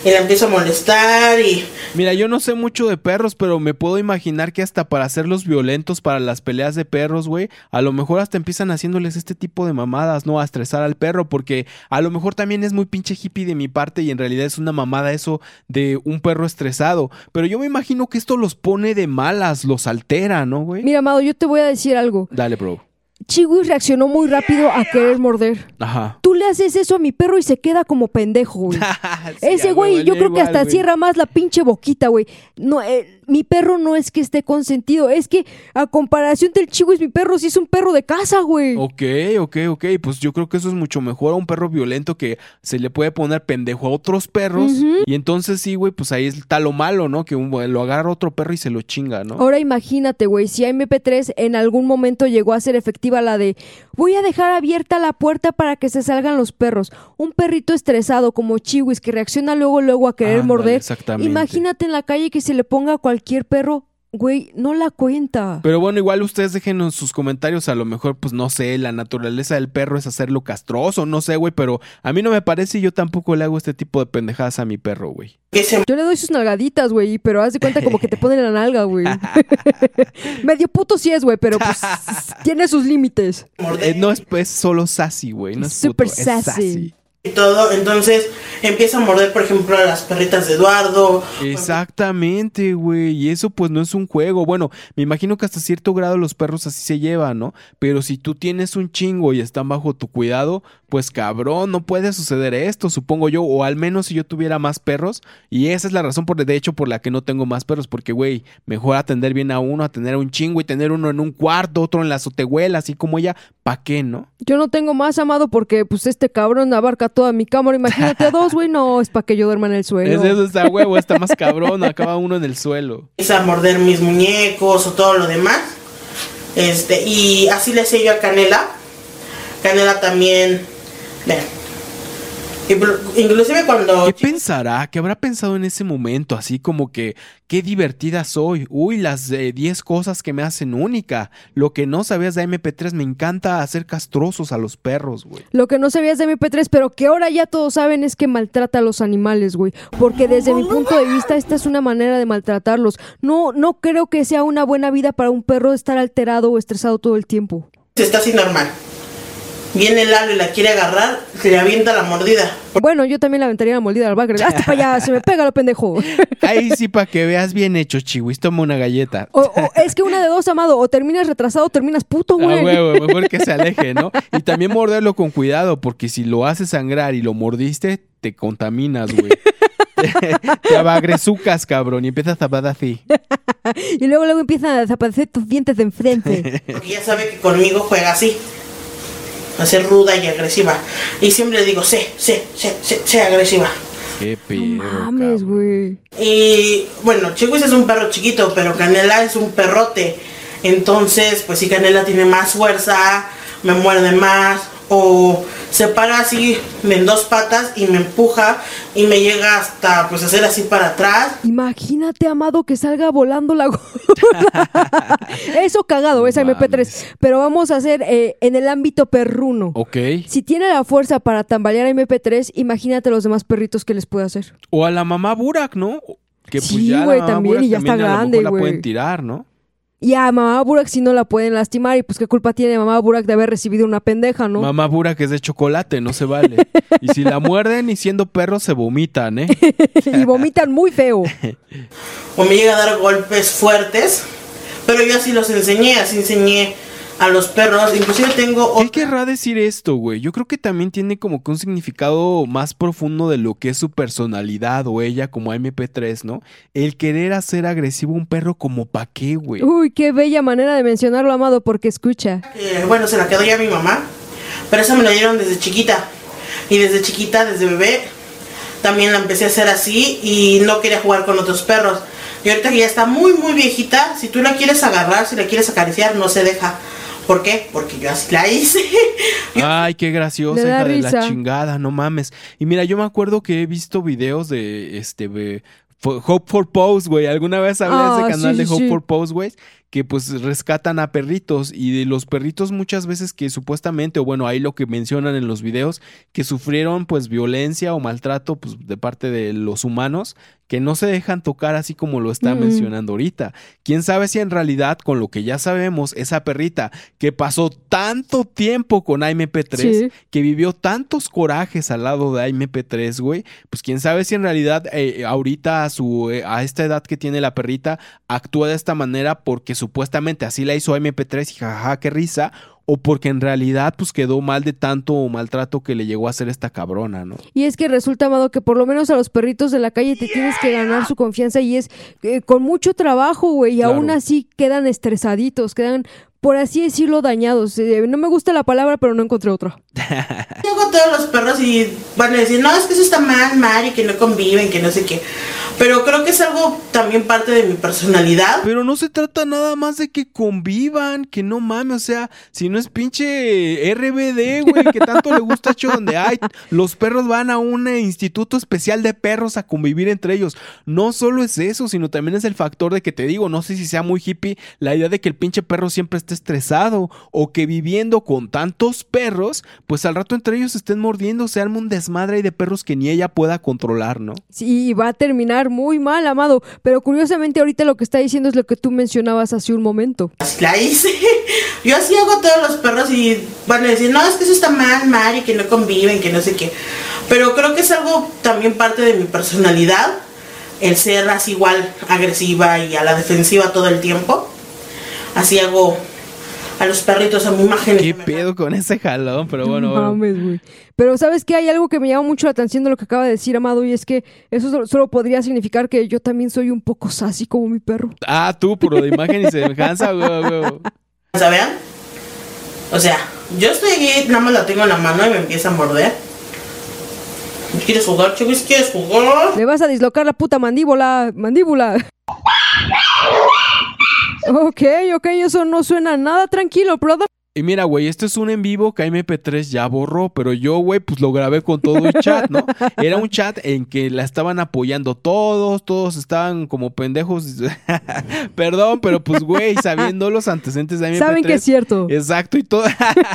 Y le empiezo a molestar y... Mira, yo no sé mucho de perros, pero me puedo imaginar que hasta para hacerlos violentos para las peleas de perros, güey, a lo mejor hasta empiezan haciéndoles este tipo de mamadas, ¿no? A estresar al perro, porque a lo mejor también es muy pinche hippie de mi parte y en realidad es una mamada eso de un perro estresado. Pero yo me imagino que esto los pone de malas, los altera, ¿no, güey? Mira, Amado, yo te voy a decir algo. Dale, bro. Chiwi reaccionó muy rápido a querer morder. Ajá. Tú le haces eso a mi perro y se queda como pendejo, güey. [laughs] Ese güey, yo creo que hasta güey. cierra más la pinche boquita, güey. No, eh, mi perro no es que esté consentido, es que a comparación del chihuahua, mi perro sí es un perro de casa, güey. Ok, ok, ok. Pues yo creo que eso es mucho mejor a un perro violento que se le puede poner pendejo a otros perros. Y entonces sí, güey, pues ahí está lo malo, ¿no? Que un- lo agarra otro perro y se lo chinga, ¿no? Ahora imagínate, güey, si MP3 en algún momento llegó a ser efectiva la de voy a dejar abierta la puerta para que se salgan los perros. Un perrito estresado como Chiwis que reacciona luego luego a querer morder. exactamente. Imagínate en la calle que se le ponga a cualquier perro, güey, no la cuenta. Pero bueno, igual ustedes déjenos sus comentarios. A lo mejor, pues no sé, la naturaleza del perro es hacerlo castroso, no sé, güey. Pero a mí no me parece y yo tampoco le hago este tipo de pendejadas a mi perro, güey. Yo le doy sus nalgaditas, güey, pero haz de cuenta como que te ponen la nalga, güey. [laughs] Medio puto sí es, güey, pero pues [laughs] tiene sus límites. Eh, no es pues solo sassy, güey. No es Super puto, es sassy. Y todo, entonces empieza a morder, por ejemplo, a las perritas de Eduardo. Exactamente, güey. Y eso pues no es un juego. Bueno, me imagino que hasta cierto grado los perros así se llevan, ¿no? Pero si tú tienes un chingo y están bajo tu cuidado, pues cabrón, no puede suceder esto, supongo yo. O al menos si yo tuviera más perros. Y esa es la razón, por, de hecho, por la que no tengo más perros. Porque, güey, mejor atender bien a uno, atender a un chingo y tener uno en un cuarto, otro en la azotehuela, así como ella. ¿Pa' qué, no? Yo no tengo más, amado, porque pues este cabrón abarca toda mi cámara. Imagínate a dos, güey, no, es para que yo duerma en el suelo. Es eso, está huevo, está más cabrón. Acaba uno en el suelo. Empieza a morder mis muñecos o todo lo demás. Este, y así le hacía yo a Canela. Canela también. Vean. Inclu- Inclusive cuando ¿Qué pensará? ¿Qué habrá pensado en ese momento? Así como que, qué divertida soy. Uy, las eh, 10 cosas que me hacen única. Lo que no sabías de MP3, me encanta hacer castrosos a los perros, güey. Lo que no sabías de MP3, pero que ahora ya todos saben es que maltrata a los animales, güey. Porque desde mi punto de vista, esta es una manera de maltratarlos. No, no creo que sea una buena vida para un perro estar alterado o estresado todo el tiempo. está así normal. Viene Lalo y la quiere agarrar, se le avienta la mordida. Bueno, yo también le aventaría la mordida al bagre. Hasta para allá, se me pega lo pendejo. [laughs] Ahí sí, para que veas bien hecho, chihuis. Toma una galleta. O, o es que una de dos, amado, o terminas retrasado o terminas puto, Ah, güey. güey, [laughs] güey, mejor que se aleje, ¿no? Y también morderlo con cuidado, porque si lo haces sangrar y lo mordiste, te contaminas, güey. [laughs] te abagrezucas, cabrón, y empiezas a tapar así. y luego, luego empiezan a desaparecer tus dientes de enfrente. Porque ya sabe que conmigo juega así. A ser ruda y agresiva. Y siempre le digo, sé, sé, sé, sé, sé agresiva. Qué. Mames, güey. Y bueno, Chihuis es un perro chiquito, pero Canela es un perrote. Entonces, pues si Canela tiene más fuerza, me muerde más. O se para así en dos patas y me empuja y me llega hasta pues hacer así para atrás. Imagínate, amado, que salga volando la [laughs] gorda. Eso cagado, es MP3. Pero vamos a hacer eh, en el ámbito perruno. Ok. Si tiene la fuerza para tambalear a MP3, imagínate los demás perritos que les puede hacer. O a la mamá Burak, ¿no? Que pues Sí, la güey, también, Burak y ya está grande, la güey. pueden tirar, ¿no? Y a mamá Burak si no la pueden lastimar. Y pues qué culpa tiene mamá Burak de haber recibido una pendeja, ¿no? Mamá Burak es de chocolate, no se vale. [laughs] y si la muerden y siendo perros se vomitan, ¿eh? [laughs] y vomitan muy feo. O me llega a dar golpes fuertes. Pero yo así los enseñé, así enseñé a los perros. Inclusive tengo ¿Qué querrá decir esto, güey? Yo creo que también tiene como que un significado más profundo de lo que es su personalidad o ella como MP3, ¿no? El querer hacer agresivo a un perro como pa' qué, güey. Uy, qué bella manera de mencionarlo, amado, porque escucha. Eh, bueno, se la quedó ya mi mamá, pero esa me la dieron desde chiquita. Y desde chiquita, desde bebé, también la empecé a hacer así y no quería jugar con otros perros. Y ahorita que ya está muy, muy viejita, si tú la quieres agarrar, si la quieres acariciar, no se deja. ¿Por qué? Porque yo así la hice. [laughs] Ay, qué graciosa, Le da hija de la chingada, no mames. Y mira, yo me acuerdo que he visto videos de este de Hope for Pose, güey. Alguna vez hablé de Ah, ese canal sí, de sí, Hope sí. for Pose, güey, que pues rescatan a perritos y de los perritos muchas veces que supuestamente o bueno, ahí lo que mencionan en los videos que sufrieron pues violencia o maltrato pues de parte de los humanos que no se dejan tocar así como lo está Mm. mencionando ahorita. Quién sabe si en realidad con lo que ya sabemos esa perrita que pasó tanto tiempo con AMP3 Sí. que vivió tantos corajes al lado de AMP3, güey, pues quién sabe si en realidad eh, ahorita a su eh, a esta edad que tiene la perrita actúa de esta manera porque supuestamente así la hizo MP3 y jajaja, qué risa, o porque en realidad pues quedó mal de tanto maltrato que le llegó a hacer esta cabrona, ¿no? Y es que resulta, Amado, que por lo menos a los perritos de la calle te tienes que ganar su confianza y es eh, con mucho trabajo, güey, y Claro. aún así quedan estresaditos, quedan, por así decirlo, dañados. Eh, no me gusta la palabra, pero no encontré otra. Llego [laughs] a todos los perros y van a decir, no, es que eso está mal, mal, y que no conviven, que no sé qué. Pero creo que es algo también parte de mi personalidad. Pero no se trata nada más de que convivan, que no mames, o sea, si no es pinche RBD, güey, que tanto le gusta hecho donde hay, los perros van a un eh, instituto especial de perros a convivir entre ellos. No solo es eso, sino también es el factor de que te digo, no sé si sea muy hippie la idea de que el pinche perro siempre esté estresado o que viviendo con tantos perros, pues al rato entre ellos estén mordiendo, se arma un desmadre ahí de perros que ni ella pueda controlar, ¿no? Sí, va a terminar muy mal, Amado, pero curiosamente ahorita lo que está diciendo es lo que tú mencionabas hace un momento. La hice. [laughs] Yo así hago a todos los perros y van a decir, no, es que eso está mal, mal, y que no conviven, que no sé qué. Pero creo que es algo también parte de mi personalidad, el ser así igual agresiva y a la defensiva todo el tiempo. Así hago a los perritos, a mi imagen. ¿Qué pedo con ese jalón? Pero bueno, No mames, güey. Pero ¿sabes qué? Hay algo que me llama mucho la atención de lo que acaba de decir Amado y es que eso solo, podría significar que yo también soy un poco sassy como mi perro. Ah, tú, por lo de imagen y semejanza, güey, güey. ¿Saben? O sea, yo estoy aquí, nada más la tengo en la mano y me empieza a morder. ¿Quieres jugar, chicos? ¿Quieres jugar? Le vas a dislocar la puta mandíbula, mandíbula. Ok, ok, eso no suena nada tranquilo, brother. Y mira, güey, esto es un en vivo que MP3 ya borró, pero yo, güey, pues lo grabé con todo el chat, ¿no? [laughs] Era un chat en que la estaban apoyando todos, todos estaban como pendejos. [laughs] Perdón, pero pues, güey, sabiendo los antecedentes de MP3. Saben que es cierto. Exacto, y todo.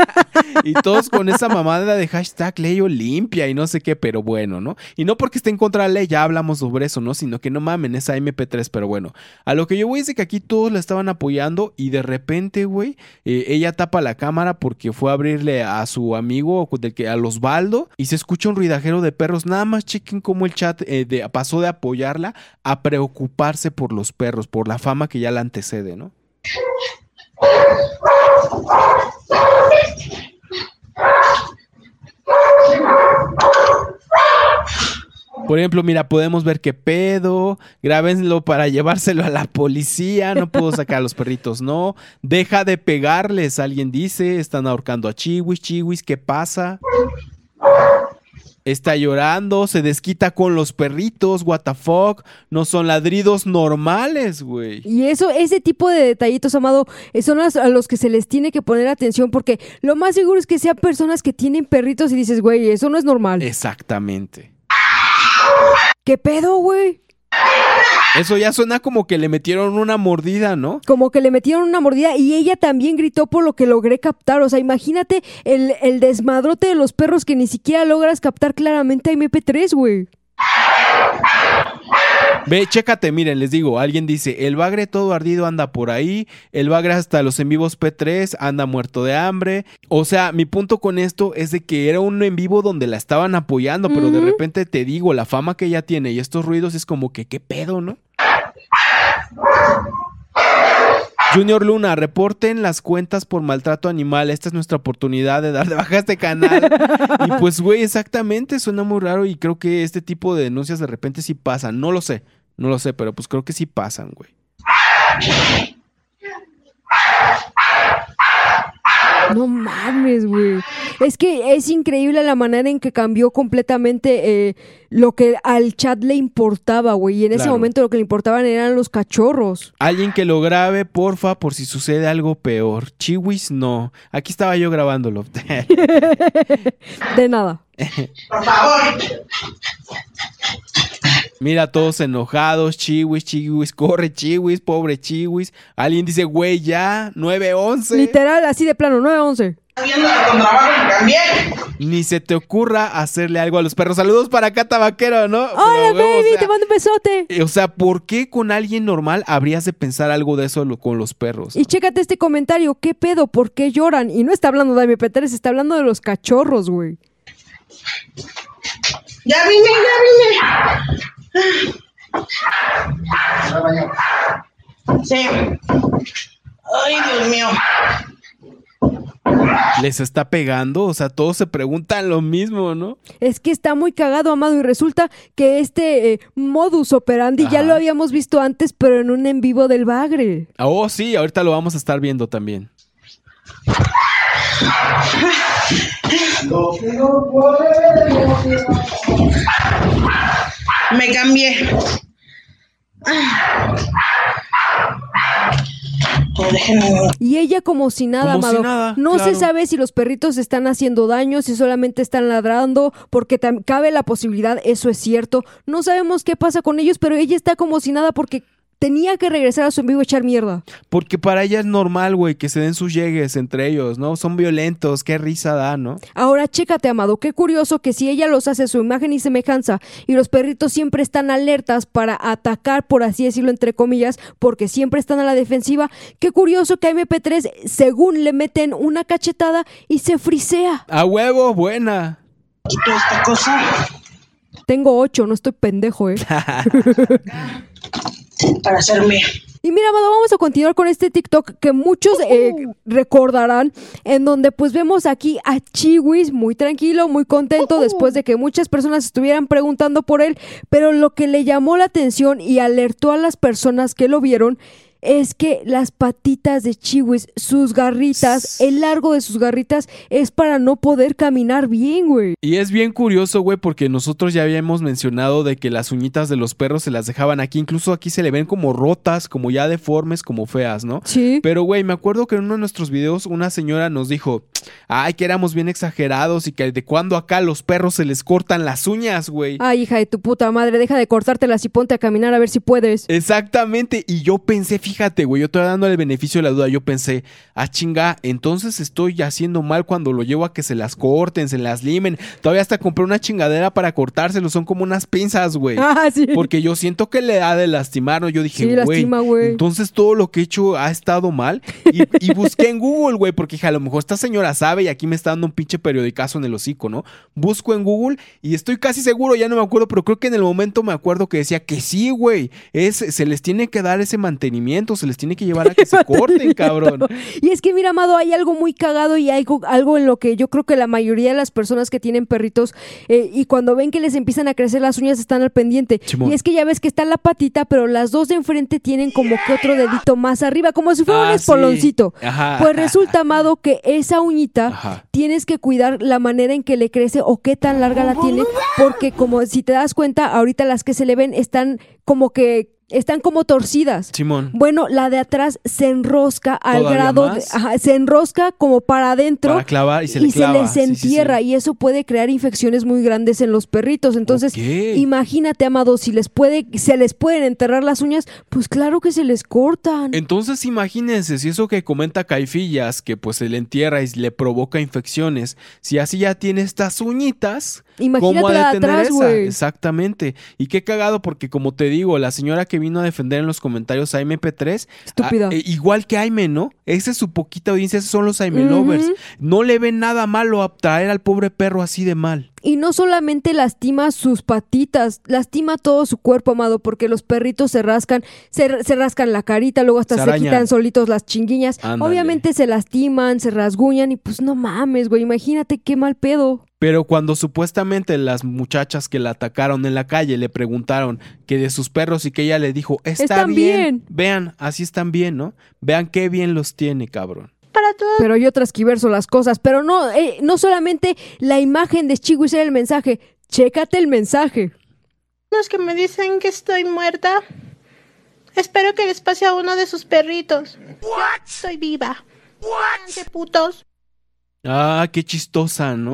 [laughs] y todos con esa mamada de hashtag ley limpia y no sé qué, pero bueno, ¿no? Y no porque esté en contra de la ley, ya hablamos sobre eso, ¿no? Sino que no mamen esa MP3, pero bueno. A lo que yo voy es de que aquí todos la estaban apoyando y de repente, güey, eh, ella tapa la cámara porque fue a abrirle a su amigo, del que, a Osvaldo, y se escucha un ruidajero de perros. Nada más chequen cómo el chat eh, de- pasó de apoyarla a preocuparse por los perros, por la fama que ya la antecede, ¿no? Por ejemplo, mira, podemos ver qué pedo, grábenlo para llevárselo a la policía, no puedo sacar a los perritos, no, deja de pegarles, alguien dice, están ahorcando a Chiwis, Chiwis, ¿qué pasa? Está llorando, se desquita con los perritos, what the fuck, no son ladridos normales, güey. Y eso, ese tipo de detallitos, Amado, eh, son a los que se les tiene que poner atención porque lo más seguro es que sean personas que tienen perritos y dices, güey, eso no es normal. Exactamente. ¿Qué pedo, güey? Eso ya suena como que le metieron una mordida, ¿no? Como que le metieron una mordida y ella también gritó por lo que logré captar. O sea, imagínate el, el desmadrote de los perros que ni siquiera logras captar claramente a MP3, güey. Ve, chécate, miren, les digo, alguien dice, el bagre todo ardido anda por ahí, el bagre hasta los en vivos P3 anda muerto de hambre. O sea, mi punto con esto es de que era un en vivo donde la estaban apoyando, pero de repente te digo, la fama que ella tiene y estos ruidos es como que, ¿qué pedo, no? Junior Luna, reporten las cuentas por maltrato animal. Esta es nuestra oportunidad de dar de baja a este canal. y pues, güey, exactamente, suena muy raro y creo que este tipo de denuncias de repente sí pasan. No lo sé, no lo sé, pero pues creo que sí pasan, güey. No mames, güey. Es que es increíble la manera en que cambió completamente eh, lo que al chat le importaba, güey. Y en ese momento lo que le importaban eran los cachorros. Alguien que lo grabe, porfa, por si sucede algo peor. Chiwis, no. Aquí estaba yo grabándolo. [laughs] [laughs] De nada. Por favor. Mira, todos enojados. Chiwis, chiwis, corre, chiwis, pobre chiwis. Alguien dice, güey, ya, 911. Literal, así de plano, 9-11. Viendo con trabajo y también. Ni se te ocurra hacerle algo a los perros. Saludos para acá, tabaquero, ¿no? Hola, Pero, güey, o baby, sea, te mando un besote. eh, O sea, ¿por qué con alguien normal habrías de pensar algo de eso con los perros? Y chécate este comentario, ¿qué pedo? ¿Por qué lloran? Y no está hablando de MP3, está hablando de los cachorros, güey. Ya vine, ya vine. Sí. Ay, Dios mío. Les está pegando, o sea, todos se preguntan lo mismo, ¿no? Es que está muy cagado, Amado, y resulta que este eh, modus operandi ya lo habíamos visto antes, pero en un en vivo del Bagre. Oh, sí, ahorita lo vamos a estar viendo también. Me cambié. Déjenme- Y ella como si nada, Como si nada, no claro. se sabe si los perritos están haciendo daño, si solamente están ladrando, porque cabe la posibilidad, eso es cierto. No sabemos qué pasa con ellos, pero ella está como si nada porque tenía que regresar a su en vivo a echar mierda. Porque para ella es normal, güey, que se den sus llegues entre ellos, ¿no? Son violentos, qué risa da, ¿no? Ahora, chécate, Amado, qué curioso que si ella los hace a su imagen y semejanza y los perritos siempre están alertas para atacar, por así decirlo, entre comillas, porque siempre están a la defensiva, qué curioso que a MP3, según le meten una cachetada y se frisea. A huevo, buena. Quito esta cosa Tengo ocho, no estoy pendejo, ¿eh? [laughs] para hacerme. Y mira, Amado, vamos a continuar con este TikTok que muchos eh, recordarán, en donde pues vemos aquí a Chiwis muy tranquilo, muy contento, después de que muchas personas estuvieran preguntando por él, pero lo que le llamó la atención y alertó a las personas que lo vieron es que las patitas de Chiwis, sus garritas, el largo de sus garritas es para no poder caminar bien, güey. Y es bien curioso, güey, porque nosotros ya habíamos mencionado de que las uñitas de los perros se las dejaban aquí. Incluso aquí se le ven como rotas, como ya deformes, como feas, ¿no? Sí. Pero, güey, me acuerdo que en uno de nuestros videos una señora nos dijo, ay, que éramos bien exagerados y que de cuando acá a los perros se les cortan las uñas, güey. Ay, hija de tu puta madre, deja de cortártelas y ponte a caminar a ver si puedes. Exactamente, y yo pensé, fíjate, güey, yo estoy dando el beneficio de la duda, yo pensé, ah, chinga, entonces estoy haciendo mal cuando lo llevo a que se las corten, se las limen, todavía hasta compré una chingadera para cortárselo, son como unas pinzas, güey. [laughs] Ah, sí. Porque yo siento que le ha de lastimar, ¿no? Yo Sí, dije, güey, lastima, güey. entonces todo lo que he hecho ha estado mal. Y, [laughs] y busqué en Google, güey, porque dije, a lo mejor esta señora sabe y aquí me está dando un pinche periodicazo en el hocico, ¿no? Busco en Google y estoy casi seguro, ya no me acuerdo, pero creo que en el momento me acuerdo que decía que sí, güey. Es, se les tiene que dar ese mantenimiento, se les tiene que llevar a que [laughs] se corten, cabrón. [laughs] Y es que, mira, Amado, hay algo muy cagado y algo, algo en lo que yo creo que la mayoría de las personas que tienen perritos eh, y cuando ven que les empiezan a crecer las uñas están al pendiente. Y es que ya ves que está la patita, pero las dos de enfrente tienen como que otro dedito más arriba, como si fuera Ah, un espoloncito. sí. Ajá, Pues resulta, Amado, que esa uñita Ajá. tienes que cuidar la manera en que le crece o qué tan larga la tiene, porque como si te das cuenta, ahorita las que se le ven están como que están como torcidas. Simón. Bueno, la de atrás se enrosca al ¿Todavía grado de, ajá, se enrosca como para adentro Para clavar y se le clava. les Sí, sí, sí. entierra y eso puede crear infecciones muy grandes en los perritos. Entonces, imagínate, amado, si les puede se les pueden enterrar las uñas, pues claro que se les cortan. Entonces imagínense si eso que comenta Caifillas, que pues se le entierra y le provoca infecciones, si así ya tiene estas uñitas, Imagínate ¿cómo atrás, esa? Exactamente. Y qué cagado porque como te digo, la señora que vino a defender en los comentarios a MP3, Estúpida. ah, eh, igual que Aime, ¿no? Esa es su poquita audiencia, esos son los Aime lovers. No le ven nada malo a traer al pobre perro así de mal. Y no solamente lastima sus patitas, lastima todo su cuerpo, amado, porque los perritos se rascan, se, se rascan la carita, luego hasta Se quitan solitos las chinguiñas. Ándale. Obviamente se lastiman, se rasguñan y pues no mames, güey, imagínate qué mal pedo. Pero cuando supuestamente las muchachas que la atacaron en la calle le preguntaron que de sus perros y que ella le dijo, está Están bien. bien. Vean, así están bien, ¿no? Vean qué bien los tiene, cabrón. Pero yo transquiverso las cosas, pero no, eh, no solamente la imagen de Chihuis era el mensaje, chécate el mensaje. Los que me dicen que estoy muerta. Espero que les pase a uno de sus perritos. Estoy viva. ¡Qué putos! Ah, qué chistosa, ¿no?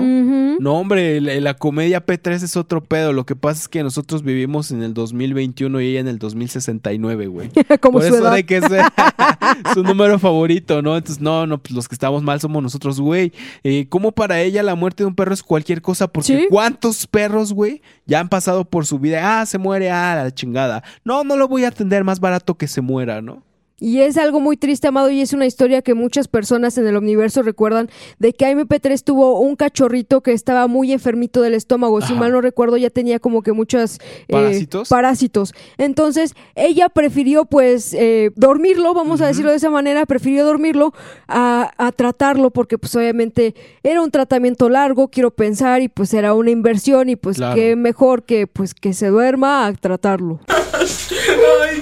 No, hombre, la, la comedia P3 es otro pedo. Lo que pasa es que nosotros vivimos en el 2021 y ella en el 2069, güey. [laughs] Como Por su eso edad. de que es [laughs] [laughs] su número favorito, ¿no? Entonces, no, no, pues los que estamos mal somos nosotros, güey. Eh, ¿Cómo para ella la muerte de un perro es cualquier cosa? Porque Sí. ¿cuántos perros, güey, ya han pasado por su vida? Ah, se muere, ah, la chingada. No, no lo voy a atender más barato que se muera, ¿no? Y es algo muy triste, Amado, y es una historia que muchas personas en el universo recuerdan de que AMP3 tuvo un cachorrito que estaba muy enfermito del estómago. Si mal no recuerdo, ya tenía como que muchos ¿Parásitos? parásitos. Entonces, ella prefirió pues eh, dormirlo, vamos a decirlo de esa manera, prefirió dormirlo a, a tratarlo porque pues obviamente era un tratamiento largo, quiero pensar, y pues era una inversión y pues Claro. qué mejor que pues que se duerma a tratarlo. [laughs] Ay,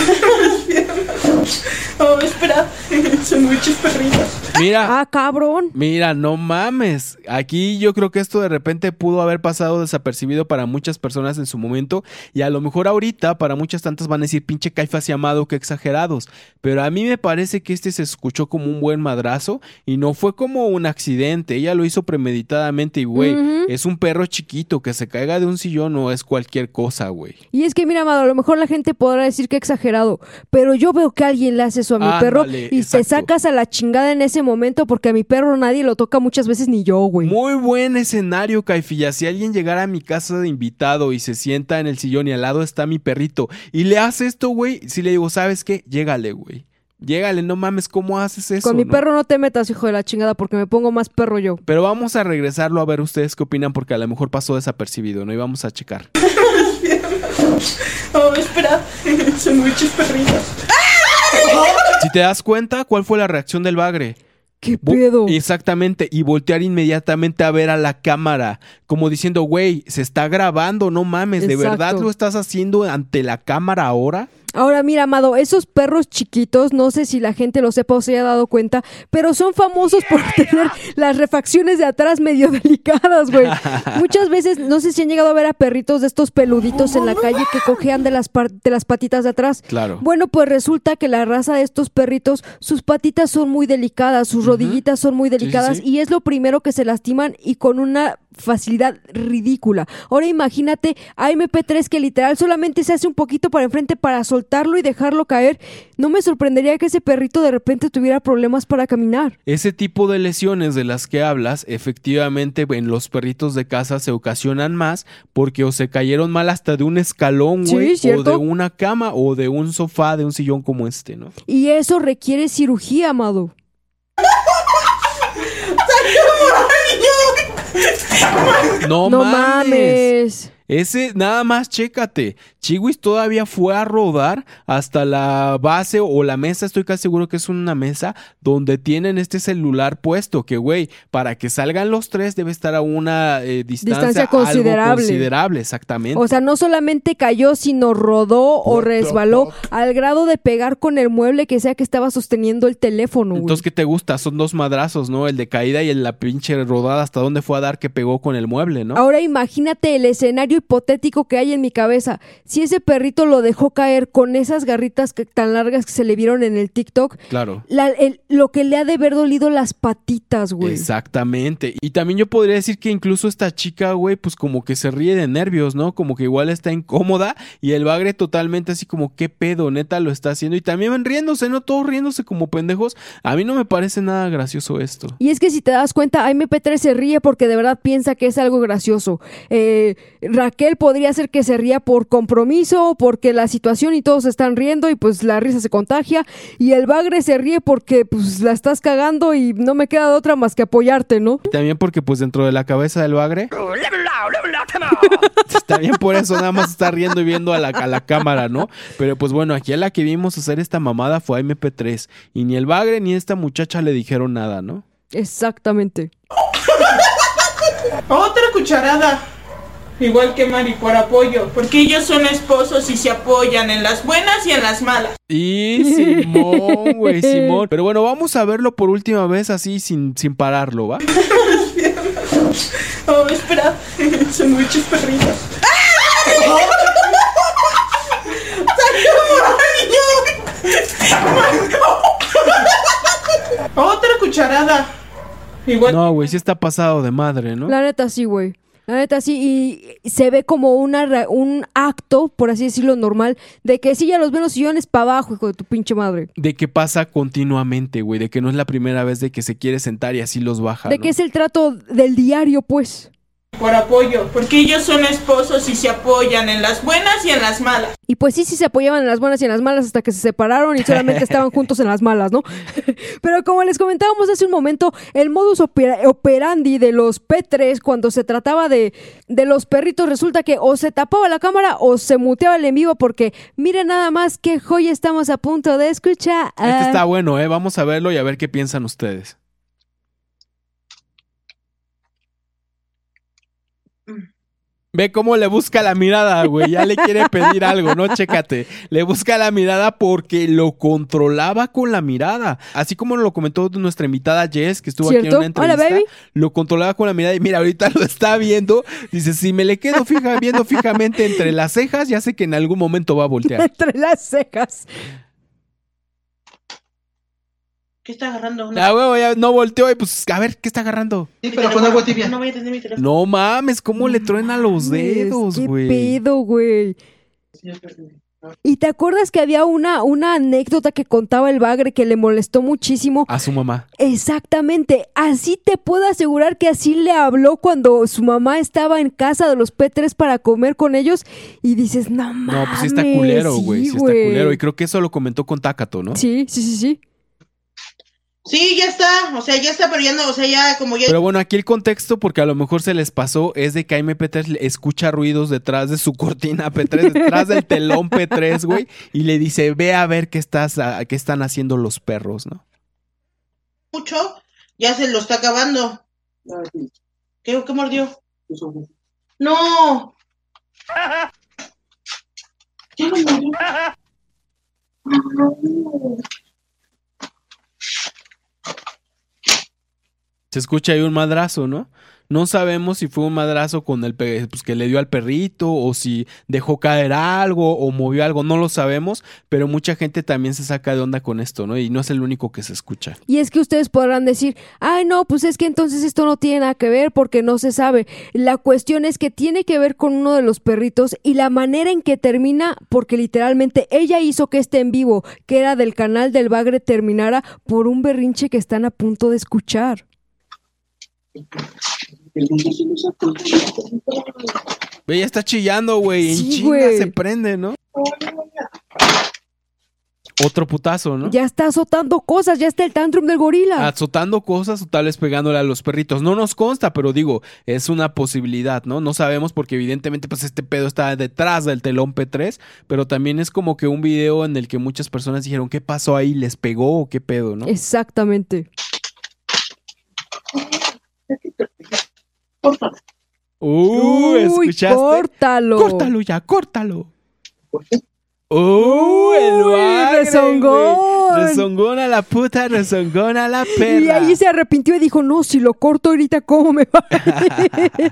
[laughs] oh, espera, [laughs] son muchos perritos. Mira. Ah, cabrón. Mira, no mames. Aquí yo creo que esto de repente pudo haber pasado desapercibido para muchas personas en su momento y a lo mejor ahorita para muchas tantas van a decir pinche caifas y amado que exagerados. Pero a mí me parece que este se escuchó como un buen madrazo y no fue como un accidente. Ella lo hizo premeditadamente y güey, es un perro chiquito que se caiga de un sillón no es cualquier cosa, güey. Y es que, mira, Amado, a lo mejor la gente podrá decir que exagerado, pero yo veo que alguien le hace eso a mi perro y te exacto. sacas a la chingada en ese momento porque a mi perro nadie lo toca muchas veces ni yo, güey. Muy buen escenario, Caifilla. Si alguien llegara a mi casa de invitado y se sienta en el sillón y al lado está mi perrito y le hace esto, güey, si le digo, ¿sabes qué? Llégale, güey. Llégale, no mames, ¿cómo haces eso? Con mi no? perro no te metas, hijo de la chingada, porque me pongo más perro yo. Pero vamos a regresarlo a ver ustedes qué opinan porque a lo mejor pasó desapercibido, ¿no? Y vamos a checar. [laughs] Oh, espera, [laughs] son muchos perritos. Si te das cuenta, ¿cuál fue la reacción del bagre? ¿Qué pedo? Exactamente, y voltear inmediatamente a ver a la cámara, como diciendo, güey, se está grabando, no mames, ¿de Exacto. verdad lo estás haciendo ante la cámara ahora? Ahora, mira, Amado, esos perros chiquitos, no sé si la gente lo sepa o se haya dado cuenta, pero son famosos por tener las refacciones de atrás medio [laughs] delicadas, güey. Muchas veces, no sé si han llegado a ver a perritos de estos peluditos en la calle que cojean de las, de las patitas de atrás. Claro. Bueno, pues resulta que la raza de estos perritos, sus patitas son muy delicadas, sus rodillitas son muy delicadas sí. y es lo primero que se lastiman y con una facilidad ridícula. Ahora imagínate a MP3 que literal solamente se hace un poquito para enfrente para soltarlo y dejarlo caer. No me sorprendería que ese perrito de repente tuviera problemas para caminar. Ese tipo de lesiones de las que hablas, efectivamente en los perritos de casa se ocasionan más porque o se cayeron mal hasta de un escalón, Sí, güey, o de una cama o de un sofá, de un sillón como este, ¿no? Y eso requiere cirugía, amado. No, No mames. mames. Ese, nada más, chécate. Chiwis todavía fue a rodar hasta la base o la mesa, estoy casi seguro que es una mesa, donde tienen este celular puesto. Que, güey, para que salgan los tres debe estar a una eh, distancia, Distancia algo considerable. considerable, exactamente. O sea, no solamente cayó, sino rodó o resbaló al grado de pegar con el mueble que sea que estaba sosteniendo el teléfono, güey. Entonces, ¿qué te gusta? Son dos madrazos, ¿no? El de caída y el la pinche rodada hasta dónde fue a dar que pegó con el mueble, ¿no? Ahora imagínate el escenario hipotético que hay en mi cabeza. Si ese perrito lo dejó caer con esas garritas que- tan largas que se le vieron en el TikTok, Claro. la- el- lo que le ha de haber dolido las patitas, güey. Exactamente. Y también yo podría decir que incluso esta chica, güey, pues como que se ríe de nervios, ¿no? Como que igual está incómoda y el bagre totalmente así como, ¿qué pedo? Neta lo está haciendo. Y también van riéndose, ¿no? Todos riéndose como pendejos. A mí no me parece nada gracioso esto. Y es que si te das cuenta, MP3 se ríe porque de verdad piensa que es algo gracioso. Eh, Raquel podría ser que se ría por compromiso, porque la situación y todos están riendo y pues la risa se contagia. Y el bagre se ríe porque pues la estás cagando y no me queda de otra más que apoyarte, ¿no? Y también porque pues dentro de la cabeza del bagre... [laughs] También por eso nada más está riendo y viendo a la, a la cámara, ¿no? Pero pues bueno, aquí a la que vimos hacer esta mamada fue a MP3. Y ni el bagre ni esta muchacha le dijeron nada, ¿no? Exactamente. [laughs] Otra cucharada. Igual que Mari, por apoyo. Porque ellos son esposos y se apoyan en las buenas y en las malas. Y Simón, güey, [laughs] Simón. Pero bueno, vamos a verlo por última vez así sin, sin pararlo, ¿va? Oh, espera. [laughs] Son muchos perritos. [laughs] Otra cucharada. Igual. No, güey, sí está pasado de madre, ¿no? La neta sí, güey. La neta sí, y se ve como una un acto, por así decirlo, normal, de que sí ya los ven los sillones para abajo, hijo de tu pinche madre. De que pasa continuamente, güey. De que no es la primera vez de que se quiere sentar y así los baja. De ¿no? que es el trato del diario, pues. Por apoyo, porque ellos son esposos y se apoyan en las buenas y en las malas. Y pues sí, sí se apoyaban en las buenas y en las malas hasta que se separaron y solamente [laughs] estaban juntos en las malas, ¿no? [laughs] Pero como les comentábamos hace un momento, el modus opera- operandi de los P3 cuando se trataba de, de los perritos resulta que o se tapaba la cámara o se muteaba el en vivo porque miren nada más qué joya estamos a punto de escuchar. Este está bueno, ¿eh? Vamos a verlo y a ver qué piensan ustedes. Ve cómo le busca la mirada, güey. Ya le quiere pedir algo, ¿no? Chécate. Le busca la mirada porque lo controlaba con la mirada. Así como lo comentó nuestra invitada Jess, que estuvo aquí en una Hola, entrevista. baby. Lo controlaba con la mirada y mira, ahorita lo está viendo. Dice, si me le quedo fija, viendo fijamente entre las cejas, ya sé que en algún momento va a voltear. [laughs] Entre las cejas. ¿Qué está agarrando? Una... Ah, huevo, ya no volteó y pues, a ver, ¿qué está agarrando? Sí, pero con agua tibia. No voy a tener mi teléfono. No mames, cómo le truena los dedos, ¿Qué güey. pedo, güey? ¿Y te acuerdas que había una, una anécdota que contaba el bagre que le molestó muchísimo? A su mamá. Exactamente, así te puedo asegurar que así le habló cuando su mamá estaba en casa de los P3 para comer con ellos y dices, no mames. No, pues sí está culero, güey. Sí, está culero. Y creo que eso lo comentó con Takato, ¿no? Sí, sí, sí, sí. Sí, ya está, o sea, ya está, pero ya no, o sea, ya como ya... Pero bueno, aquí el contexto, porque a lo mejor se les pasó, es de que Jaime P3 le escucha ruidos detrás de su cortina P3, detrás del telón P3, güey, y le dice, ve a ver qué, estás, a- qué están haciendo los perros, ¿no? mucho, ya se lo está acabando. ¿Qué, qué mordió? No. [laughs] Ya lo mordió. [laughs] Se escucha ahí un madrazo, ¿no? No sabemos si fue un madrazo con el pues, que le dio al perrito o si dejó caer algo o movió algo, no lo sabemos, pero mucha gente también se saca de onda con esto, ¿no? Y no es el único que se escucha. Y es que ustedes podrán decir, ay no, pues es que entonces esto no tiene nada que ver porque no se sabe. La cuestión es que tiene que ver con uno de los perritos y la manera en que termina, porque literalmente ella hizo que este en vivo, que era del canal del Bagre, terminara por un berrinche que están a punto de escuchar. Ve, ya está chillando, güey. En Sí, chinga güey. se prende, ¿no? Otro putazo, ¿no? Ya está azotando cosas, ya está el tantrum del gorila. Azotando cosas o tal vez pegándole a los perritos. No nos consta, pero digo, es una posibilidad, ¿no? No sabemos porque evidentemente pues este pedo está detrás del telón P3, pero también es como que un video en el que muchas personas dijeron, ¿qué pasó ahí? ¿Les pegó o qué pedo, no? Exactamente. Uh, Uy, ¿escuchaste? córtalo. Córtalo ya, córtalo. ¡Uh! El Uy, bagre, rezongón. güey. Rezongón a la puta, rezongón a la perra. Y ahí se arrepintió y dijo, no, si lo corto ahorita, ¿cómo me va a ir?"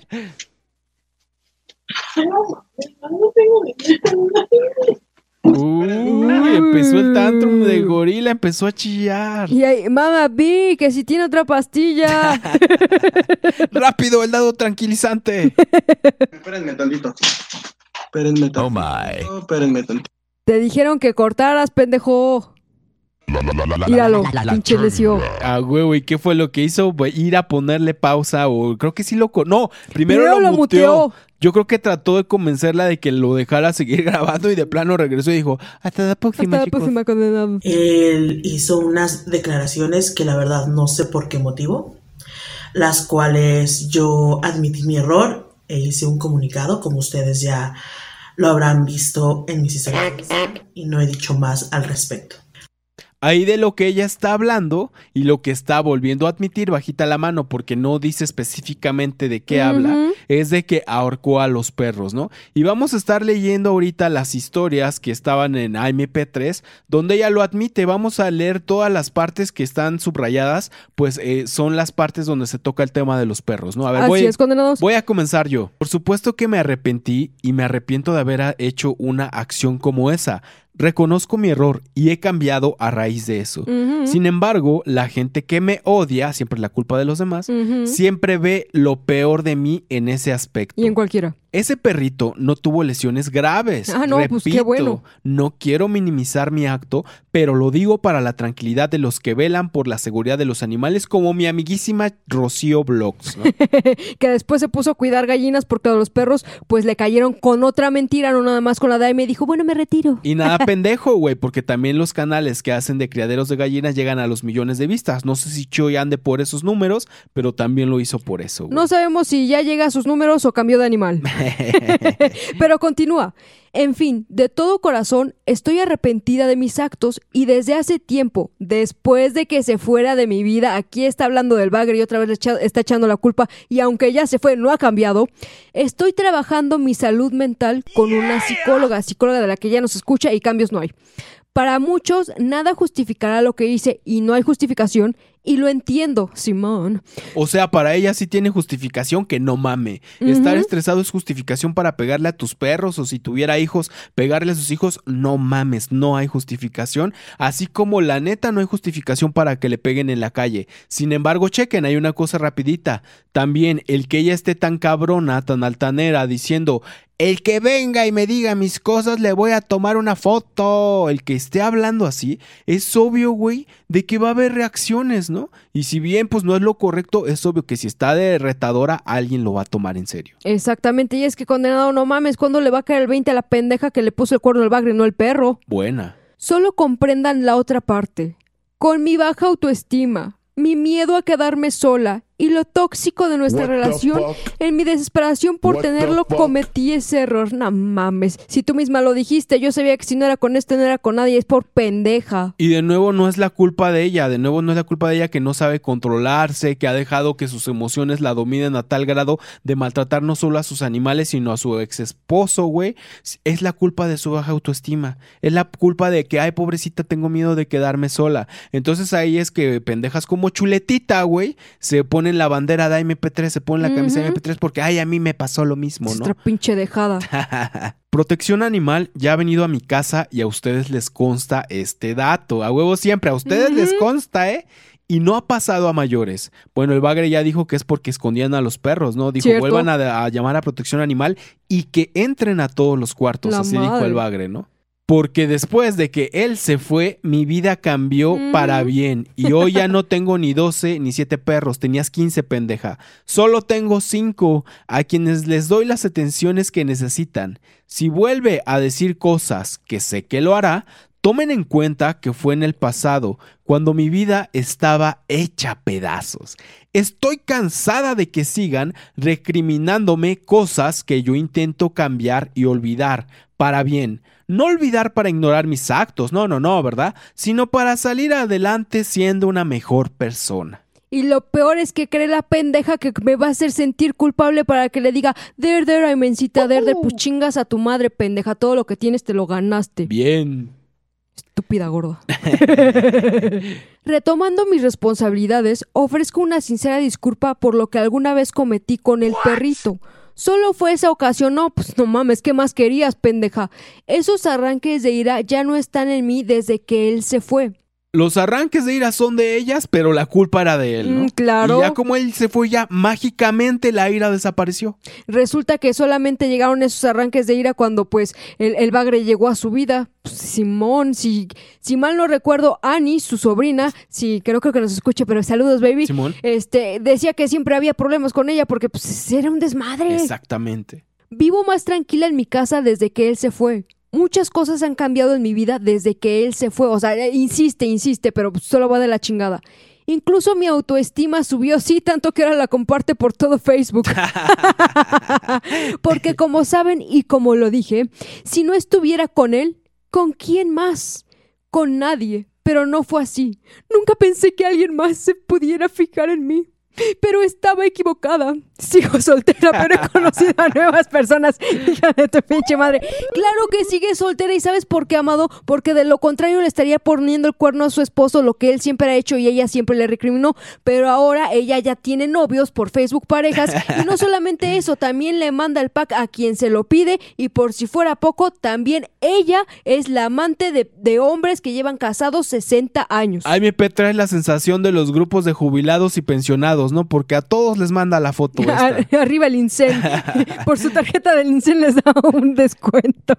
[laughs] Uy, empezó el tantrum de gorila, empezó a chillar. Y ahí, mamá, vi que si tiene otra pastilla. [laughs] Rápido, el dado tranquilizante. [laughs] Espérenme tantito. Espérenme tantito. Oh my. Espérenme tantito. Te dijeron que cortaras, pendejo. Míralo, pinche lesió. Ah, huevo, ¿y qué fue lo que hizo? Ir a ponerle pausa o creo que sí lo... co- No, primero, Primero lo, lo muteó. muteó. Yo creo que trató de convencerla de que lo dejara seguir [laughs] grabando y de plano regresó y dijo, hasta la próxima, Hasta la chicos". próxima condenado. Él hizo unas declaraciones que la verdad no sé por qué motivo, las cuales yo admití mi error e hice un comunicado, como ustedes ya lo habrán visto en mis historias y no he dicho más al respecto. Ahí de lo que ella está hablando y lo que está volviendo a admitir bajita la mano porque no dice específicamente de qué habla, es de que ahorcó a los perros, ¿no? Y vamos a estar leyendo ahorita las historias que estaban en AMP3 donde ella lo admite. Vamos a leer todas las partes que están subrayadas, pues eh, son las partes donde se toca el tema de los perros, ¿no? A ver, Así voy, es, condenados. Voy a comenzar yo. Por supuesto que me arrepentí y me arrepiento de haber hecho una acción como esa. Reconozco mi error y he cambiado a raíz de eso. Sin embargo, la gente que me odia, siempre la culpa de los demás, siempre ve lo peor de mí en ese aspecto. Y en cualquiera. Ese perrito no tuvo lesiones graves. Ah, no, pues, qué bueno. No quiero minimizar mi acto, pero lo digo para la tranquilidad de los que velan por la seguridad de los animales, como mi amiguísima Rocío Blogs. ¿no? [laughs] que después se puso a cuidar gallinas porque a los perros pues le cayeron con otra mentira, no nada más con la de y me dijo, bueno, me retiro. Y nada [laughs] pendejo, güey, porque también los canales que hacen de criaderos de gallinas llegan a los millones de vistas. No sé si Choy ande por esos números, pero también lo hizo por eso. No sabemos si ya llega a sus números o cambió de animal. [laughs] [laughs] Pero continúa. En fin, de todo corazón, estoy arrepentida de mis actos y desde hace tiempo, después de que se fuera de mi vida, aquí está hablando del bagre y otra vez le está echando la culpa y aunque ya se fue, no ha cambiado, estoy trabajando mi salud mental con una psicóloga, psicóloga de la que ya nos escucha y cambios no hay. Para muchos, nada justificará lo que hice y no hay justificación y lo entiendo, Simón. O sea, para ella sí tiene justificación que no mame. Estar estresado es justificación para pegarle a tus perros o si tuviera hijos, pegarle a sus hijos, no mames, no hay justificación. Así como la neta no hay justificación para que le peguen en la calle. Sin embargo, chequen, hay una cosa rapidita. También el que ella esté tan cabrona, tan altanera, diciendo, el que venga y me diga mis cosas, le voy a tomar una foto. El que esté hablando así, es obvio, güey, de que va a haber reacciones, ¿no? Y si bien, pues no es lo correcto, es obvio que si está de retadora, alguien lo va a tomar en serio. Exactamente, y es que condenado, no mames, ¿cuándo le va a caer el 20 a la pendeja que le puso el cuerno al bagre, no el perro? Buena. Solo comprendan la otra parte. Con mi baja autoestima, mi miedo a quedarme sola y lo tóxico de nuestra What relación, en mi desesperación por What tenerlo, cometí ese error. No mames, si tú misma lo dijiste, yo sabía que si no era con este, no era con nadie, es por pendeja. Y de nuevo no es la culpa de ella, de nuevo no es la culpa de ella que no sabe controlarse, que ha dejado que sus emociones la dominen a tal grado de maltratar no solo a sus animales, sino a su ex esposo, güey. Es la culpa de su baja autoestima. Es la culpa de que, ay, pobrecita, tengo miedo de quedarme sola. Entonces ahí es que pendejas como chuletita, güey, se ponen la bandera de MP3, se ponen la camisa de Ujú. MP3 porque, ay, a mí me pasó lo mismo, ¿no? otra pinche dejada. [laughs] Protección Animal ya ha venido a mi casa y a ustedes les consta este dato. A huevo siempre, a ustedes les consta, ¿eh? Y no ha pasado a mayores. Bueno, el bagre ya dijo que es porque escondían a los perros, ¿no? Dijo, Cierto. vuelvan a, a llamar a Protección Animal y que entren a todos los cuartos. La así dijo el bagre, ¿no? Porque después de que él se fue, mi vida cambió Mm. para bien. Y hoy ya no tengo ni 12 ni 7 perros. Tenías 15, pendeja. Solo tengo 5 a quienes les doy las atenciones que necesitan. Si vuelve a decir cosas que sé que lo hará, tomen en cuenta que fue en el pasado, cuando mi vida estaba hecha a pedazos. Estoy cansada de que sigan recriminándome cosas que yo intento cambiar y olvidar para bien. No olvidar para ignorar mis actos, no, no, no, ¿verdad? Sino para salir adelante siendo una mejor persona. Y lo peor es que cree la pendeja que me va a hacer sentir culpable para que le diga, der, der, ay, mencita, der, der, pues chingas a tu madre, pendeja, todo lo que tienes te lo ganaste. Bien. Estúpida gorda. [laughs] [laughs] Retomando mis responsabilidades, ofrezco una sincera disculpa por lo que alguna vez cometí con el perrito. Solo fue esa ocasión, no, pues no mames, ¿qué más querías, pendeja? Esos arranques de ira ya no están en mí desde que él se fue. Los arranques de ira son de ellas, pero la culpa era de él, ¿no? Mm, claro. Y ya como él se fue, ya mágicamente la ira desapareció. Resulta que solamente llegaron esos arranques de ira cuando pues el, el bagre llegó a su vida. Pues, Simón, si, si mal no recuerdo, Annie, su sobrina, sí, que no creo que nos escuche, pero saludos, baby. Simón. Este, decía que siempre había problemas con ella porque pues era un desmadre. Exactamente. Vivo más tranquila en mi casa desde que él se fue. Muchas cosas han cambiado en mi vida desde que él se fue. O sea, eh, insiste, insiste, pero solo va de la chingada. Incluso mi autoestima subió, sí, tanto que ahora la comparte por todo Facebook. [laughs] Porque como saben y como lo dije, si no estuviera con él, ¿con quién más? Con nadie. Pero no fue así. Nunca pensé que alguien más se pudiera fijar en mí. Pero estaba equivocada. Sigo [laughs] soltera, pero he conocido a nuevas personas. Hija de tu pinche madre. Claro que sigue soltera y ¿sabes por qué, Amado? Porque de lo contrario le estaría poniendo el cuerno a su esposo, lo que él siempre ha hecho y ella siempre le recriminó. Pero ahora ella ya tiene novios por Facebook parejas. Y no solamente eso, también le manda el pack a quien se lo pide. Y por si fuera poco, también ella es la amante de, de hombres que llevan casados 60 años. AMP trae la sensación de los grupos de jubilados y pensionados. ¿No? Porque a todos les manda la foto [laughs] esta. [laughs] Arriba el incel. [laughs] Por su tarjeta del incel les da un descuento.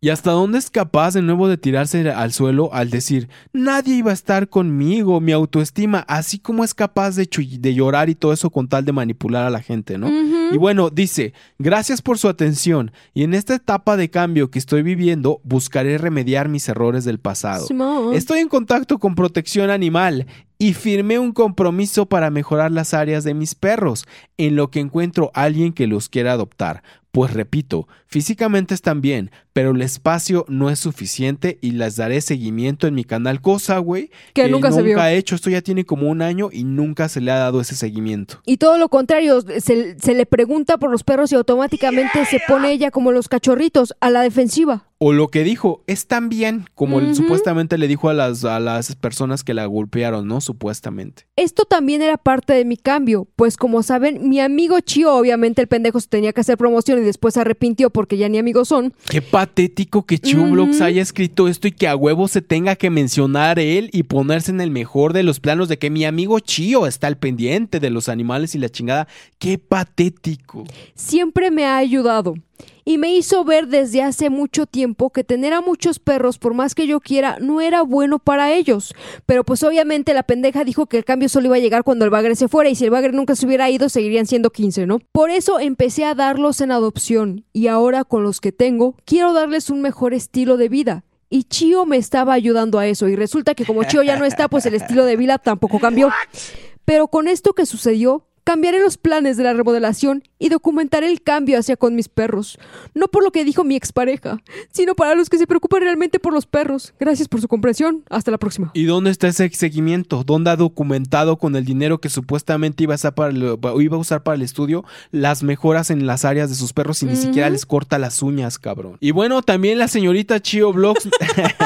¿Y hasta dónde es capaz de nuevo de tirarse al suelo al decir, nadie iba a estar conmigo, mi autoestima, así como es capaz de, de llorar y todo eso con tal de manipular a la gente, ¿no? Y bueno, dice, gracias por su atención y en esta etapa de cambio que estoy viviendo, buscaré remediar mis errores del pasado. Simón. Estoy en contacto con protección animal y firmé un compromiso para mejorar las áreas de mis perros, en lo que encuentro a alguien que los quiera adoptar. Pues repito, físicamente están bien, pero el espacio no es suficiente y les daré seguimiento en mi canal, cosa, güey, Que nunca se vio. he hecho. Esto ya tiene como un año y nunca se le ha dado ese seguimiento. Y todo lo contrario, se, se le pregunta por los perros y automáticamente se pone ella como los cachorritos a la defensiva. O lo que dijo, están bien, como él supuestamente le dijo a las, a las personas que la golpearon, ¿no? Supuestamente. Esto también era parte de mi cambio, pues como saben, mi amigo Chio, obviamente el pendejo se tenía que hacer promoción y después se arrepintió porque ya ni amigos son. Qué patético que Chublox haya escrito esto y que a huevo se tenga que mencionar él y ponerse en el mejor de los planos de que mi amigo Chio está al pendiente de los animales y la chingada. Qué patético. Siempre me ha ayudado. Y me hizo ver desde hace mucho tiempo que tener a muchos perros, por más que yo quiera, no era bueno para ellos. Pero pues obviamente la pendeja dijo que el cambio solo iba a llegar cuando el bagre se fuera y si el bagre nunca se hubiera ido seguirían siendo 15, ¿no? Por eso empecé a darlos en adopción y ahora con los que tengo quiero darles un mejor estilo de vida. Y Chio me estaba ayudando a eso y resulta que como Chio ya no está, pues el estilo de vida tampoco cambió. [laughs] Pero con esto que sucedió, cambiaré los planes de la remodelación y documentaré el cambio hacia con mis perros. No por lo que dijo mi expareja, sino para los que se preocupan realmente por los perros. Gracias por su comprensión. Hasta la próxima. ¿Y dónde está ese seguimiento? ¿Dónde ha documentado con el dinero que supuestamente iba a, usar para el, iba a usar para el estudio las mejoras en las áreas de sus perros y ni siquiera les corta las uñas, cabrón? Y bueno, también la señorita Chio Vlogs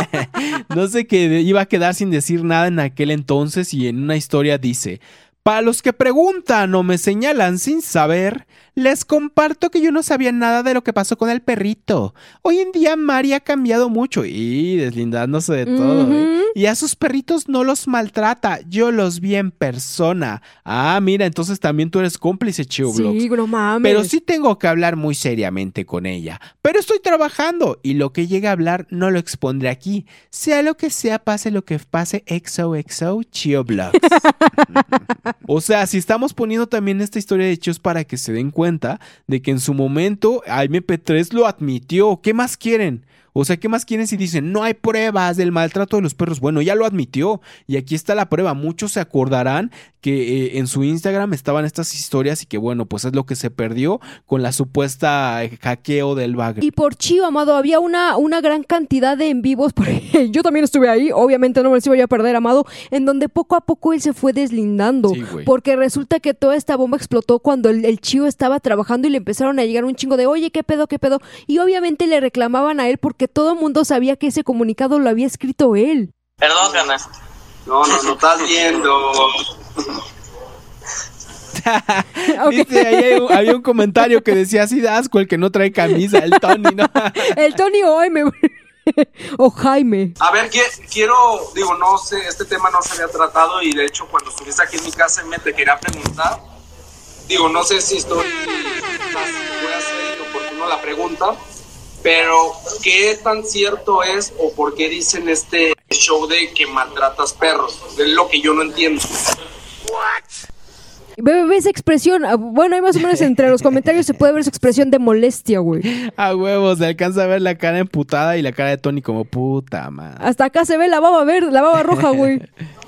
[laughs] no sé que iba a quedar sin decir nada en aquel entonces y en una historia dice, para los que preguntan o me señalan sin saber, les comparto que yo no sabía nada de lo que pasó con el perrito. Hoy en día Mari ha cambiado mucho y deslindándose de todo. ¿eh? Y a sus perritos no los maltrata, yo los vi en persona. Ah, mira, entonces también tú eres cómplice, Vlogs. Sí, no mames. Pero sí tengo que hablar muy seriamente con ella. Pero estoy trabajando y lo que llegue a hablar no lo expondré aquí. Sea lo que sea, pase lo que pase, XOXO Chio Vlogs. [laughs] o sea, si estamos poniendo también esta historia de Chios para que se den cuenta de que en su momento MP3 lo admitió. ¿Qué más quieren? O sea, ¿qué más quieren si dicen no hay pruebas del maltrato de los perros? Bueno, ya lo admitió y aquí está la prueba. Muchos se acordarán que eh, en su Instagram estaban estas historias y que bueno, pues es lo que se perdió con la supuesta eh, hackeo del bagre. Y por Chio, amado, había una, una gran cantidad de en vivos, porque [laughs] yo también estuve ahí, obviamente no me los iba yo a perder, amado, en donde poco a poco él se fue deslindando. Sí, porque resulta que toda esta bomba explotó cuando el, el Chio estaba trabajando y le empezaron a llegar un chingo de, oye, ¿qué pedo, qué pedo? Y obviamente le reclamaban a él porque todo el mundo sabía que ese comunicado lo había escrito él. Perdón, carnal. No, no, no estás viendo. [laughs] Viste, ahí un- había un comentario que decía así de asco el que no trae camisa, el Tony, ¿no? [laughs] el Tony o Jaime. [laughs] o Jaime. A ver, qui- quiero, digo, no sé, este tema no se había tratado y de hecho cuando estuviste aquí en mi casa me te quería preguntar, digo, no sé si estoy, voy a hacer oportuno la pregunta, pero ¿qué tan cierto es o por qué dicen este show de que maltratas perros? Es lo que yo no entiendo. Ve, esa expresión. ah, Bueno, ahí más o menos entre los comentarios se puede ver su expresión de molestia, güey. A huevos, se alcanza a ver la cara emputada y la cara de Tony como puta madre. Hasta acá se ve la baba verde, la baba roja, güey. [laughs]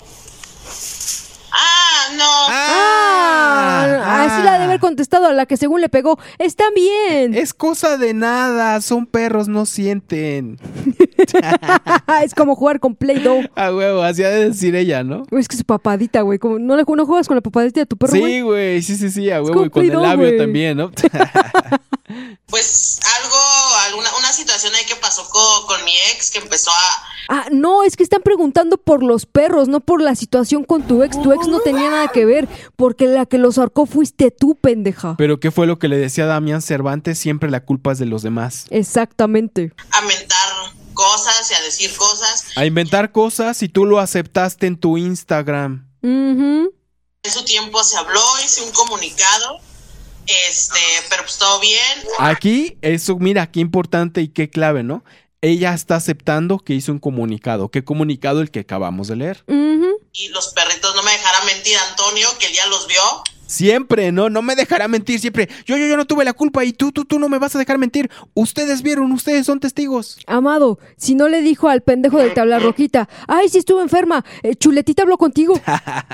Ah, no. Ah, así la de haber contestado a la que según le pegó. Están bien. Es cosa de nada, son perros, no sienten. [laughs] es como jugar con Play-Doh. A huevo, así ha de decir ella, ¿no? Güey, Es que su papadita, güey. como- ¿No, le, ¿No juegas con la papadita de tu perro? Sí, güey, sí, sí, sí, a huevo, y con el labio güey. también, ¿no? [laughs] Pues algo, alguna, una situación ahí que pasó co- con, mi ex que empezó a... Ah, no, es que están preguntando por los perros, no por la situación con tu ex. Tu ex no tenía nada que ver, porque la que los ahorcó fuiste tú, pendeja. Pero ¿qué fue lo que le decía Damián Cervantes? Siempre la culpa es de los demás. Exactamente. a mentar cosas y a decir cosas. A inventar cosas y tú lo aceptaste en tu Instagram. Ujú. En su tiempo se habló, hice un comunicado, este, pero pues todo bien. Aquí, eso, mira, qué importante y qué clave, ¿no? Ella está aceptando que hizo un comunicado. ¿Qué comunicado el que acabamos de leer? Y los perritos no me dejarán mentir, Antonio, que él ya los vio. Siempre, ¿no? No me dejará mentir, siempre. Yo, yo, yo no tuve la culpa y tú, tú, tú no me vas a dejar mentir. Ustedes vieron, ustedes son testigos. Amado, si no le dijo al pendejo del tabla roquita, ay, si estuvo enferma, eh, Chuletita habló contigo.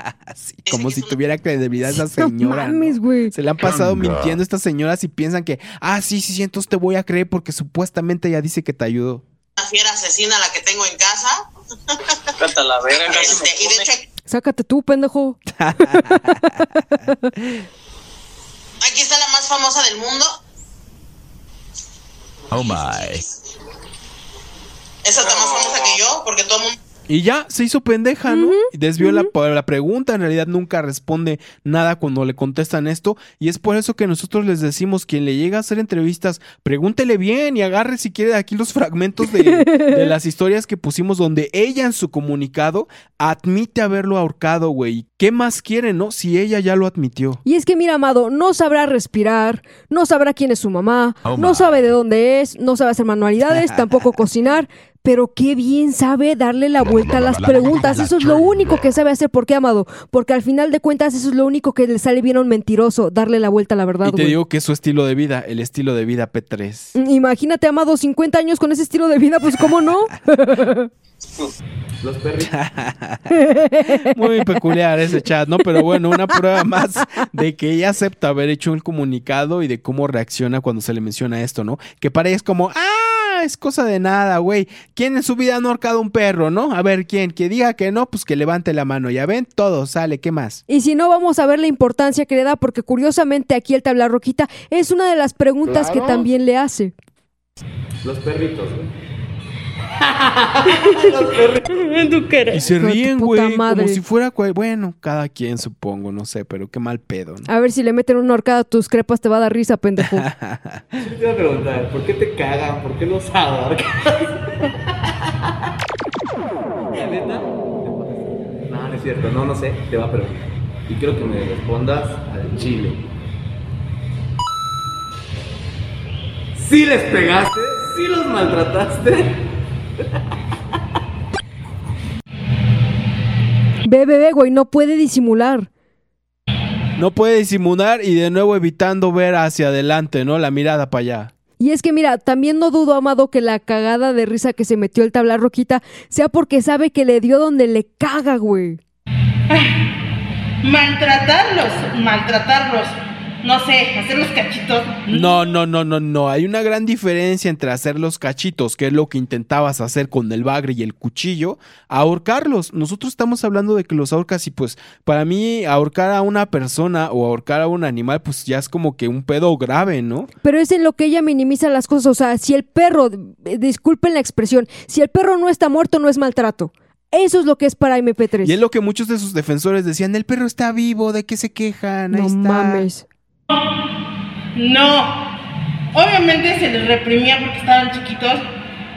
[laughs] Como si tuviera credibilidad esa señora. ¿no? mames, güey. Se le han pasado Anda. mintiendo estas señoras y piensan que, ah, sí, sí, sí, entonces te voy a creer porque supuestamente ella dice que te ayudó. Una fiera asesina la que tengo en casa. Canta la verga. Este, y de hecho, Sácate tú, pendejo. [laughs] aquí está la más famosa del mundo. Oh my. Esa está más famosa que yo, porque todo el mundo Y ya se hizo pendeja, ¿no? Y desvió la, la pregunta. En realidad nunca responde nada cuando le contestan esto. Y es por eso que nosotros les decimos: quien le llega a hacer entrevistas, pregúntele bien y agarre si quiere de aquí los fragmentos de, [laughs] de las historias que pusimos, donde ella en su comunicado admite haberlo ahorcado, güey. ¿Qué más quiere, no? Si ella ya lo admitió. Y es que mira, Amado, no sabrá respirar, no sabrá quién es su mamá, Oh, no sabe de dónde es, no sabe hacer manualidades, tampoco [laughs] cocinar, pero qué bien sabe darle la vuelta a las preguntas. Eso es lo único que sabe hacer. ¿Por qué, Amado? Porque al final de cuentas eso es lo único que le sale bien a un mentiroso, darle la vuelta a la verdad. Y te digo que es su estilo de vida, el estilo de vida P3. Mm, Imagínate, Amado, 50 años con ese estilo de vida, pues cómo no. Los perritos. [laughs] Muy peculiar ese chat, ¿no? Pero bueno, una prueba más de que ella acepta haber hecho el comunicado y de cómo reacciona cuando se le menciona esto, ¿no? Que para ella es como, ah, es cosa de nada, güey. ¿Quién en su vida no ha ahorcado un perro, no? A ver, ¿quién? Que diga que no, pues que levante la mano. Ya ven, todo sale, ¿qué más? Y si no, vamos a ver la importancia que le da, porque curiosamente aquí el tabla roquita es una de las preguntas que también le hace. Los perritos, güey. [laughs] Y se ríen, güey, como si fuera, cual- bueno, cada quien supongo, no sé, pero qué mal pedo, ¿no? A ver si le meten una horcada a tus crepas, te va a dar risa, pendejo. [laughs] Yo te iba a preguntar, ¿por qué te cagan? ¿Por qué los ahorcas? [laughs] ¿La neta? No, no es cierto, no, no sé, te va a preguntar. Y quiero que me respondas al chile. ¿Sí les pegaste? ¿Sí los maltrataste? Ve, bebé, güey, no puede disimular. No puede disimular y de nuevo evitando ver hacia adelante, ¿no? La mirada para allá. Y es que mira, también no dudo, Amado, que la cagada de risa que se metió el tabla roquita sea porque sabe que le dio donde le caga, güey. Maltratarlos, maltratarlos. No sé, hacerlos cachitos. No, no, no, no, no. Hay una gran diferencia entre hacer los cachitos, que es lo que intentabas hacer con el bagre y el cuchillo, a ahorcarlos. Nosotros estamos hablando de que los ahorcas y pues para mí ahorcar a una persona o ahorcar a un animal pues ya es como que un pedo grave, ¿no? Pero es en lo que ella minimiza las cosas. O sea, si el perro, eh, disculpen la expresión, si el perro no está muerto, no es maltrato. Eso es lo que es para MP3. Y es lo que muchos de sus defensores decían, el perro está vivo, ¿de qué se quejan? Ahí No está". mames. No. Obviamente se les reprimía porque estaban chiquitos.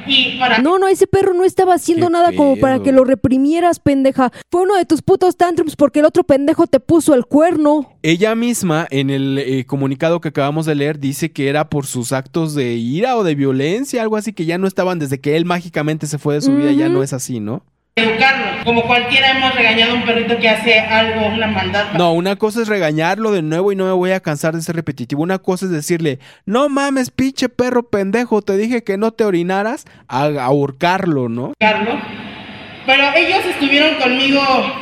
Y para. No, no, ese perro no estaba haciendo nada como para que lo reprimieras, pendeja. Fue uno de tus putos tantrums porque el otro pendejo te puso el cuerno. Ella misma, en el eh, comunicado que acabamos de leer, dice que era por sus actos de ira o de violencia, algo así, que ya no estaban desde que él mágicamente se fue de su vida, ya no es así, ¿no? Educarlo. Como cualquiera hemos regañado a un perrito que hace algo, una maldad. No, una cosa es regañarlo de nuevo y no me voy a cansar de ser repetitivo. Una cosa es decirle, no mames, pinche perro pendejo, te dije que no te orinaras, a ahorcarlo, ¿no? Educarlo. Pero ellos estuvieron conmigo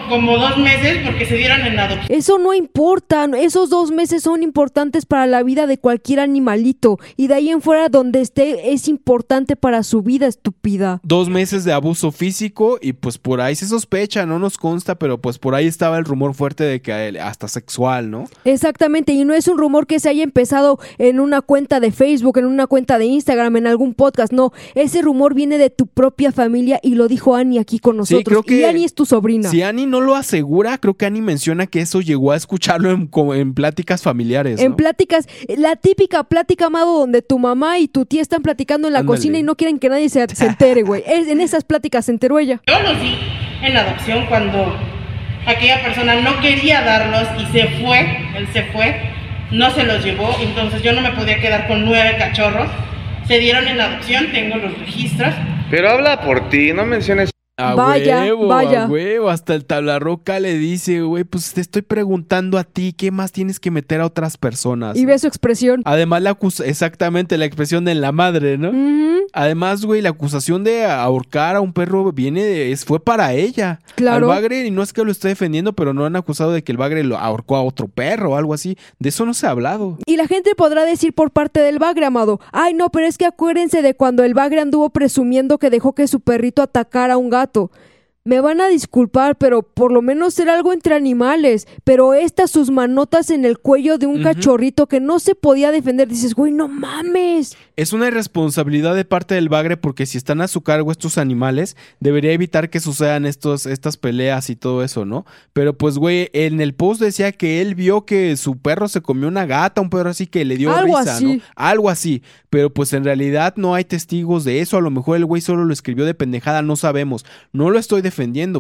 como dos meses porque se dieron en adopción. Eso no importa, esos dos meses son importantes para la vida de cualquier animalito y de ahí en fuera donde esté es importante para su vida, estúpida. Dos meses de abuso físico y pues por ahí se sospecha, no nos consta, pero pues por ahí estaba el rumor fuerte de que él- hasta sexual, ¿no? Exactamente, y no es un rumor que se haya empezado en una cuenta de Facebook, en una cuenta de Instagram, en algún podcast, no, ese rumor viene de tu propia familia y lo dijo Annie aquí con nosotros. creo que y Annie es tu sobrina. Si Annie no lo asegura, creo que Annie menciona que eso llegó a escucharlo en, pláticas familiares. En ¿no? pláticas, la típica plática, amado, donde tu mamá y tu tía están platicando en la Ándale. cocina y no quieren que nadie se, [laughs] se entere, güey. Es- En esas pláticas se enteró ella. Yo los di en adopción cuando aquella persona no quería darlos y se fue, él se fue, no se los llevó, entonces yo no me podía quedar con nueve cachorros. Se dieron en adopción, tengo los registros. Pero habla por ti, no menciones. A Vaya, huevo, vaya. a huevo. Hasta el tablarroca le dice, güey, pues te estoy preguntando a ti, ¿qué más tienes que meter a otras personas? Y ve su expresión. Además, la exactamente la expresión de la madre, ¿no? Además, güey, la acusación de ahorcar a un perro viene de, es, fue para ella. Claro. Al bagre, y no es que lo esté defendiendo, pero no han acusado de que el bagre lo ahorcó a otro perro o algo así. De eso no se ha hablado. Y la gente podrá decir por parte del bagre, amado, ay no, pero es que acuérdense de cuando el bagre anduvo presumiendo que dejó que su perrito atacara a un gato. fato Me van a disculpar, pero por lo menos era algo entre animales. Pero estas sus manotas en el cuello de un cachorrito que no se podía defender. Dices, güey, no mames. Es una irresponsabilidad de parte del bagre porque si están a su cargo estos animales, debería evitar que sucedan estos, estas peleas y todo eso, ¿no? Pero pues, güey, en el post decía que él vio que su perro se comió una gata, un perro así que le dio Algo risa, así. ¿no? Algo así. Pero pues en realidad no hay testigos de eso. A lo mejor el güey solo lo escribió de pendejada, no sabemos. No lo estoy defendiendo,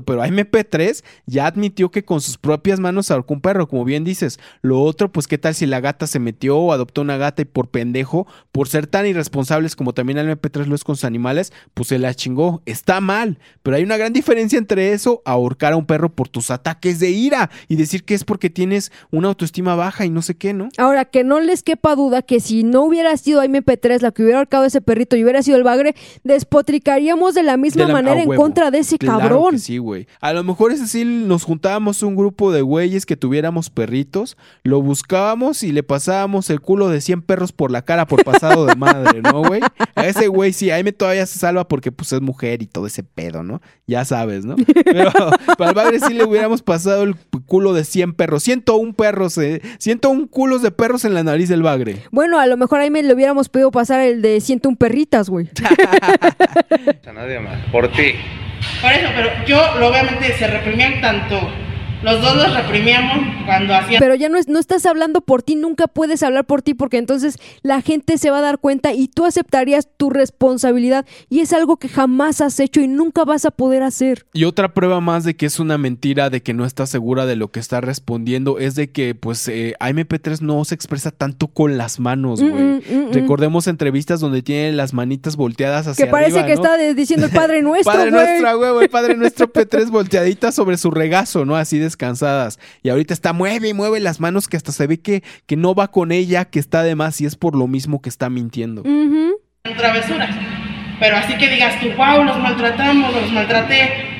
pero MP3 ya admitió que con sus propias manos ahorcó un perro, como bien dices. Lo otro, pues, ¿qué tal si la gata se metió o adoptó una gata y por pendejo, por ser tan irresponsables como también el MP3 lo es con sus animales, pues se la chingó? Está mal, pero hay una gran diferencia entre eso, ahorcar a un perro por tus ataques de ira y decir que es porque tienes una autoestima baja y no sé qué, ¿no? Ahora, que no les quepa duda que si no hubiera sido MP3 la que hubiera ahorcado a ese perrito y hubiera sido el bagre, despotricaríamos de la misma De la- manera en huevo. contra de ese Claro cabrón. Que sí, güey. A lo mejor es así, nos juntábamos un grupo de güeyes que tuviéramos perritos, lo buscábamos y le pasábamos el culo de 100 perros por la cara por pasado de madre, ¿no, güey? A ese güey sí, a mí todavía se salva porque pues es mujer y todo ese pedo, ¿no? Ya sabes, ¿no? Pero [laughs] para el padre sí le hubiéramos pasado el culo de 100 perros, 101 perros, eh, 101 culos de perros en la nariz del bagre. Bueno, a lo mejor ahí me le hubiéramos podido pasar el de 101 perritas, güey. [laughs] A nadie más. Por ti. Por eso, pero yo obviamente se reprimían tanto. Los dos los reprimíamos cuando hacían. Pero ya no, es, no estás hablando por ti, nunca puedes hablar por ti porque entonces la gente se va a dar cuenta y tú aceptarías tu responsabilidad y es algo que jamás has hecho y nunca vas a poder hacer. Y otra prueba más de que es una mentira, de que no está segura de lo que está respondiendo, es de que, pues, eh, AMP3 no se expresa tanto con las manos, güey. Mm, mm, mm, mm. Recordemos entrevistas donde tiene las manitas volteadas hacia que parece arriba, que ¿no? está de- diciendo el Padre [laughs] Nuestro, Padre güey. nuestro, huevo, el Padre nuestro P3 volteaditas sobre su regazo, ¿no? Así descansadas. Y ahorita está mueve y mueve las manos que hasta se ve que, que no va con ella, que está de más y es por lo mismo que está mintiendo. travesuras. Pero así que digas tú, wow, los maltratamos, los maltraté.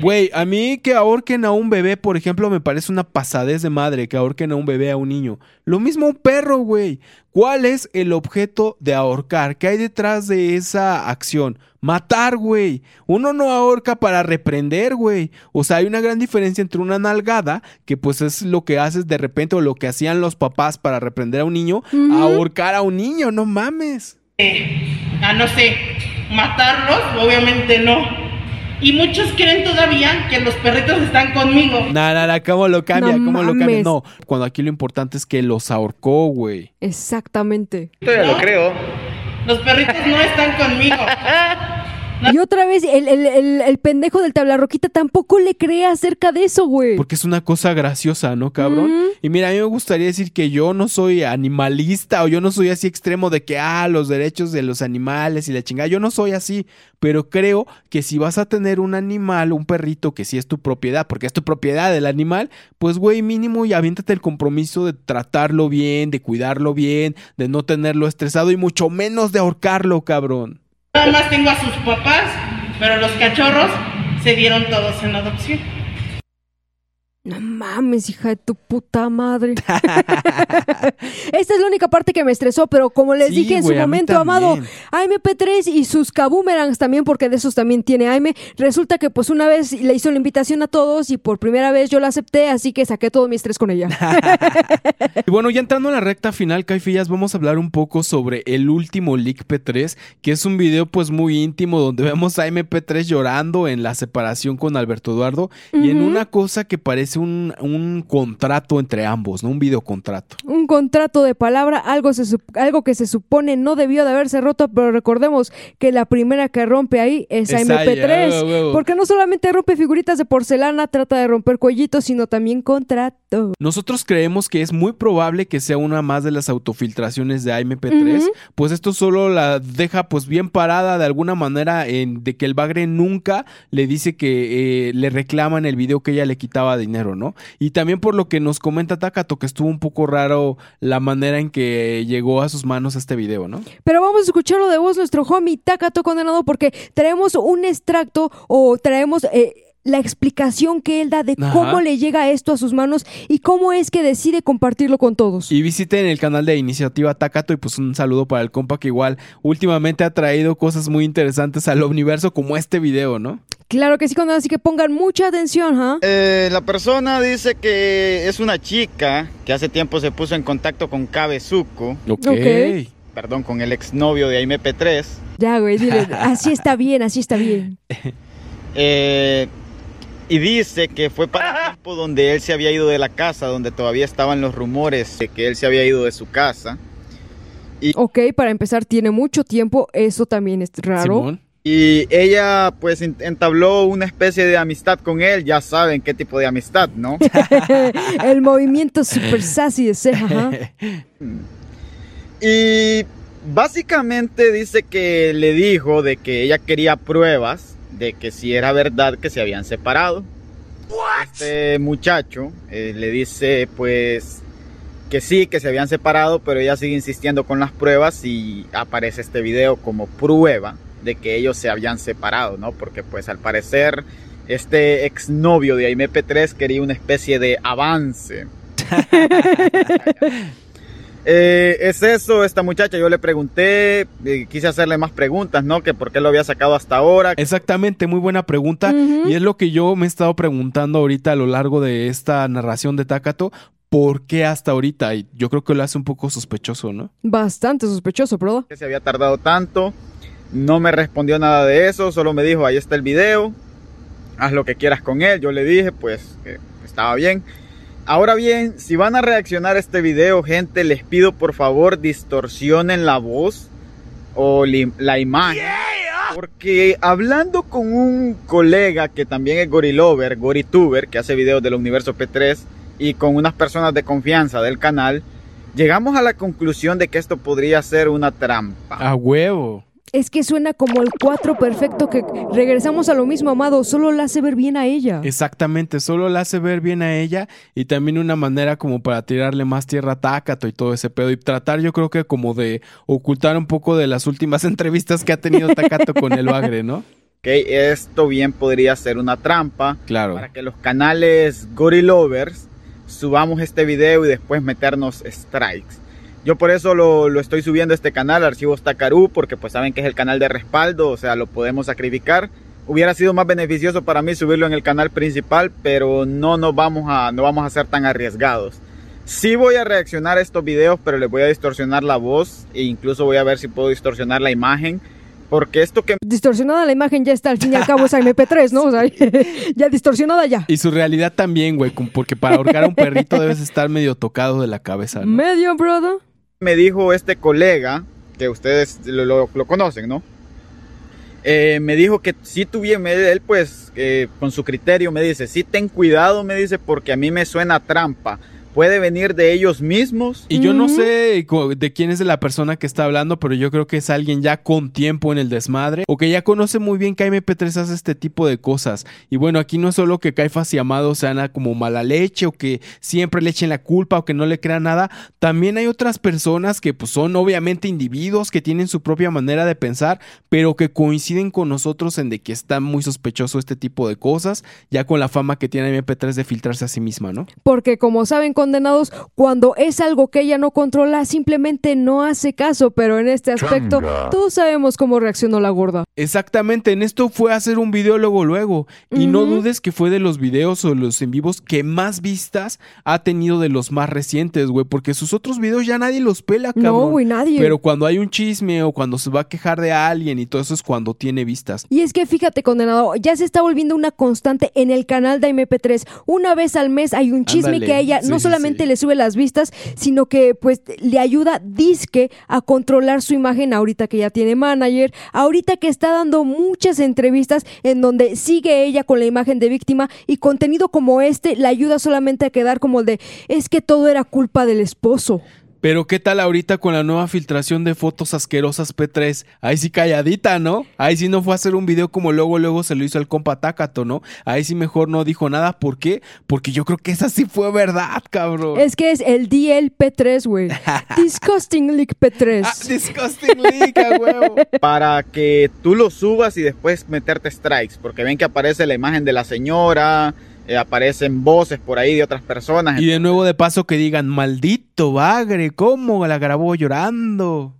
Güey, a mí que ahorquen a un bebé, por ejemplo, me parece una pasadez de madre que ahorquen a un bebé a un niño. Lo mismo un perro, güey. ¿Cuál es el objeto de ahorcar? ¿Qué hay detrás de esa acción? Matar, güey. Uno no ahorca para reprender, güey. O sea, hay una gran diferencia entre una nalgada, que pues es lo que haces de repente o lo que hacían los papás para reprender a un niño, a ahorcar a un niño, no mames. A no sé, matarlos, obviamente no. Y muchos creen todavía que los perritos están conmigo. Nah, nah, nah, ¿cómo lo cambia? No ¿Cómo lo cambia? No, cuando aquí lo importante es que los ahorcó, güey. Exactamente. Todavía lo creo. Los perritos no están conmigo. [laughs] Y otra vez, el, el- el- el pendejo del tablarroquita tampoco le cree acerca de eso, güey. Porque es una cosa graciosa, ¿no, cabrón? Y mira, a mí me gustaría decir que yo no soy animalista o yo no soy así extremo de que, ah, los derechos de los animales y la chingada. Yo no soy así, pero creo que si vas a tener un animal, un perrito que sí es tu propiedad, porque es tu propiedad el animal, pues, güey, mínimo y aviéntate el compromiso de tratarlo bien, de cuidarlo bien, de no tenerlo estresado y mucho menos de ahorcarlo, cabrón. Nada más tengo a sus papás, pero los cachorros se dieron todos en adopción. No mames, hija de tu puta madre. [laughs] Esta es la única parte que me estresó, pero como les Sí, dije en su momento, amado, también. AMP3 y sus kaboomerangs también, porque de esos también tiene AM, resulta que pues una vez le hizo la invitación a todos y por primera vez yo la acepté, así que saqué todo mi estrés con ella. [laughs] [laughs] Y bueno, ya entrando en la recta final, Caifillas, vamos a hablar un poco sobre el último Leak P3, que es un video pues muy íntimo donde vemos a MP3 llorando en la separación con Alberto Eduardo y en una cosa que parece un, un contrato entre ambos, ¿no? Un videocontrato. Un contrato de palabra, algo, se, algo que se supone no debió de haberse roto, pero recordemos que la primera que rompe ahí es, Es AMP3. ella, huevo, huevo. Porque no solamente rompe figuritas de porcelana, trata de romper cuellitos, sino también contrato. Nosotros creemos que es muy probable que sea una más de las autofiltraciones de AMP3, Ujú. pues esto solo la deja pues bien parada de alguna manera en, de que el bagre nunca le dice que eh, le reclaman el video que ella le quitaba dinero, ¿no? Y también por lo que nos comenta Takato que estuvo un poco raro la manera en que llegó a sus manos este video, ¿no? Pero vamos a escucharlo de voz nuestro homie Takato Condenado porque traemos un extracto o traemos eh, la explicación que él da de Ajá. cómo le llega esto a sus manos y cómo es que decide compartirlo con todos. Y visiten el canal de Iniciativa Takato y pues un saludo para el compa que igual últimamente ha traído cosas muy interesantes al universo como este video, ¿no? Claro que sí, así que pongan mucha atención, ¿ah? Eh, la persona dice que es una chica que hace tiempo se puso en contacto con Kabezuko. Ok. Ok. Perdón, con el exnovio de AMP3. Ya, güey, dile, así está bien, así está bien. [laughs] Eh, y dice que fue para el tiempo donde él se había ido de la casa, donde todavía estaban los rumores de que él se había ido de su casa. Ok, para empezar, tiene mucho tiempo, eso también es raro. Y ella pues en- entabló una especie de amistad con él, ya saben qué tipo de amistad, ¿no? [laughs] El movimiento super sassy de ceja. Y básicamente dice que le dijo de que ella quería pruebas de que si era verdad que se habían separado. Este muchacho eh, le dice pues que sí, que se habían separado, pero ella sigue insistiendo con las pruebas y aparece este video como prueba de que ellos se habían separado, ¿no? Porque pues al parecer este exnovio de AMP3 quería una especie de avance. [laughs] Eh, es eso, esta muchacha, yo le pregunté, eh, quise hacerle más preguntas, ¿no? Que por qué lo había sacado hasta ahora. Exactamente, muy buena pregunta. Y es lo que yo me he estado preguntando ahorita a lo largo de esta narración de Takato. ¿Por qué hasta ahorita? Y yo creo que lo hace un poco sospechoso, ¿no? Bastante sospechoso, bro. que se había tardado tanto. No me respondió nada de eso, solo me dijo, ahí está el video, haz lo que quieras con él. Yo le dije, pues, que estaba bien. Ahora bien, si van a reaccionar a este video, gente, les pido por favor distorsionen la voz o la imagen. Porque hablando con un colega que también es gorilover, gorituber, que hace videos del universo P3, y con unas personas de confianza del canal, llegamos a la conclusión de que esto podría ser una trampa. A huevo. Es que suena como el 4 perfecto que regresamos a lo mismo, amado, solo la hace ver bien a ella. Exactamente, solo la hace ver bien a ella y también una manera como para tirarle más tierra a Takato y todo ese pedo y tratar yo creo que como de ocultar un poco de las últimas [laughs] entrevistas que ha tenido Takato con el bagre, ¿no? Ok, esto bien podría ser una trampa Claro. para que los canales Gorilovers subamos este video y después meternos strikes. Yo por eso lo, lo estoy subiendo a este canal, Archivos Takaru, porque pues saben que es el canal de respaldo, o sea, lo podemos sacrificar. Hubiera sido más beneficioso para mí subirlo en el canal principal, pero no nos vamos a, no vamos a ser tan arriesgados. Sí voy a reaccionar a estos videos, pero les voy a distorsionar la voz e incluso voy a ver si puedo distorsionar la imagen. Porque esto que Distorsionada la imagen ya está, al fin y al cabo es MP3, ¿no? O sea, [laughs] ya distorsionada ya. Y su realidad también, güey, porque para ahorcar a un perrito debes estar medio tocado de la cabeza, ¿no? Medio, brother. Me dijo este colega, que ustedes lo, conocen, ¿no? Eh, me dijo que si tuviera, él pues con su criterio me dice, sí ten cuidado, me dice, porque a mí me suena trampa. Puede venir de ellos mismos. Y yo no sé de quién es la persona que está hablando, pero yo creo que es alguien ya con tiempo en el desmadre o que ya conoce muy bien que MP3 hace este tipo de cosas. Y bueno, aquí no es solo que Caifas y Amado sean a como mala leche o que siempre le echen la culpa o que no le crean nada, también hay otras personas que pues son obviamente individuos que tienen su propia manera de pensar, pero que coinciden con nosotros en de que está muy sospechoso este tipo de cosas, ya con la fama que tiene MP3 de filtrarse a sí misma, ¿no? Porque como saben, condenados cuando es algo que ella no controla, simplemente no hace caso, pero en este aspecto Changa. todos sabemos cómo reaccionó la gorda. Exactamente, en esto fue a hacer un video luego luego. Y no dudes que fue de los videos o los en vivos que más vistas ha tenido de los más recientes, güey. Porque sus otros videos ya nadie los pela, No, cabrón. güey, nadie. Pero cuando hay un chisme o cuando se va a quejar de alguien y todo eso es cuando tiene vistas. Y es que fíjate, condenado, ya se está volviendo una constante en el canal de MP3. Una vez al mes hay un chisme Ándale, que a ella sí, no sí, solamente le sube las vistas, sino que pues le ayuda disque a controlar su imagen ahorita que ya tiene manager, ahorita que está dando muchas entrevistas en donde sigue ella con la imagen de víctima y contenido como este le ayuda solamente a quedar como el de es que todo era culpa del esposo. Pero qué tal ahorita con la nueva filtración de fotos asquerosas P3? Ahí sí calladita, ¿no? Ahí sí no fue a hacer un video como luego luego se lo hizo el compa Takato, ¿no? Ahí sí mejor no dijo nada. ¿Por qué? Porque yo creo que esa sí fue verdad, cabrón. Es que es el DL-P3, güey. [laughs] Disgusting Leak P3. Ah, disgusting Leak, a huevo. [laughs] Para que tú lo subas y después meterte strikes, porque ven que aparece la imagen de la señora, eh, aparecen voces por ahí de otras personas. Y de nuevo de paso que digan, maldito bagre, ¿cómo la grabó llorando?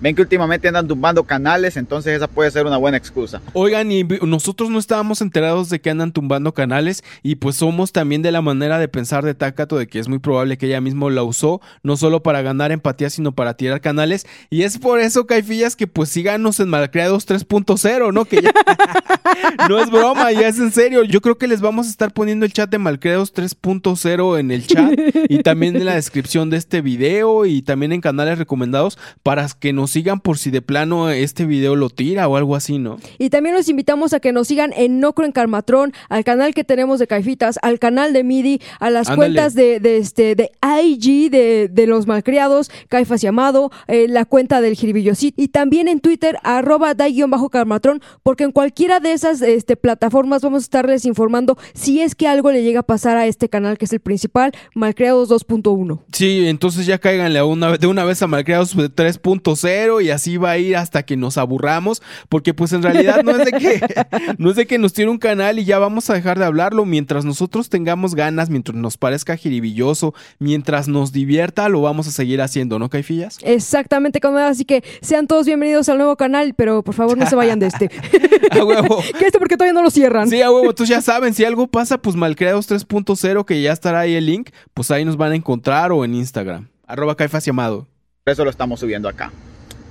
Ven que últimamente andan tumbando canales, entonces esa puede ser una buena excusa. Oigan, y nosotros no estábamos enterados de que andan tumbando canales y pues somos también de la manera de pensar de Takato de que es muy probable que ella mismo la usó, no solo para ganar empatía, sino para tirar canales. Y es por eso, Caifillas, que pues síganos en Malcriados 3.0, ¿no? Que ya [laughs] no es broma, ya es en serio. Yo creo que les vamos a estar poniendo el chat de Malcriados 3.0 en el chat y también en la descripción de este video y también en canales recomendados para que nos sigan por si de plano este video lo tira o algo así, ¿no? Y también los invitamos a que nos sigan en Nocro en Carmatrón, al canal que tenemos de Caifitas, al canal de MIDI, a las Ándale. cuentas de, de este de IG de, de los malcriados, Caifas y Amado, eh, la cuenta del Jiribillocit y también en Twitter arroba bajo carmatrón, porque en cualquiera de esas este, plataformas vamos a estarles informando si es que algo le llega a pasar a este canal que es el principal, Malcriados 2.1. Sí, entonces ya cáiganle a una, de una vez a Malcriados 3.0 y así va a ir hasta que nos aburramos, porque pues en realidad no es de que [laughs] no es de que nos tire un canal y ya vamos a dejar de hablarlo, mientras nosotros tengamos ganas, mientras nos parezca jiribilloso, mientras nos divierta, lo vamos a seguir haciendo, ¿no, Caifillas? Exactamente, como así que sean todos bienvenidos al nuevo canal, pero por favor no se vayan de este. [laughs] A huevo. [laughs] que este porque todavía no lo cierran. Sí, a huevo, entonces ya saben, si algo pasa, pues Malcriados 3.0, que ya estará ahí el link, pues ahí nos van a encontrar o en Instagram. Arroba Caifas llamado. Por eso lo estamos subiendo acá.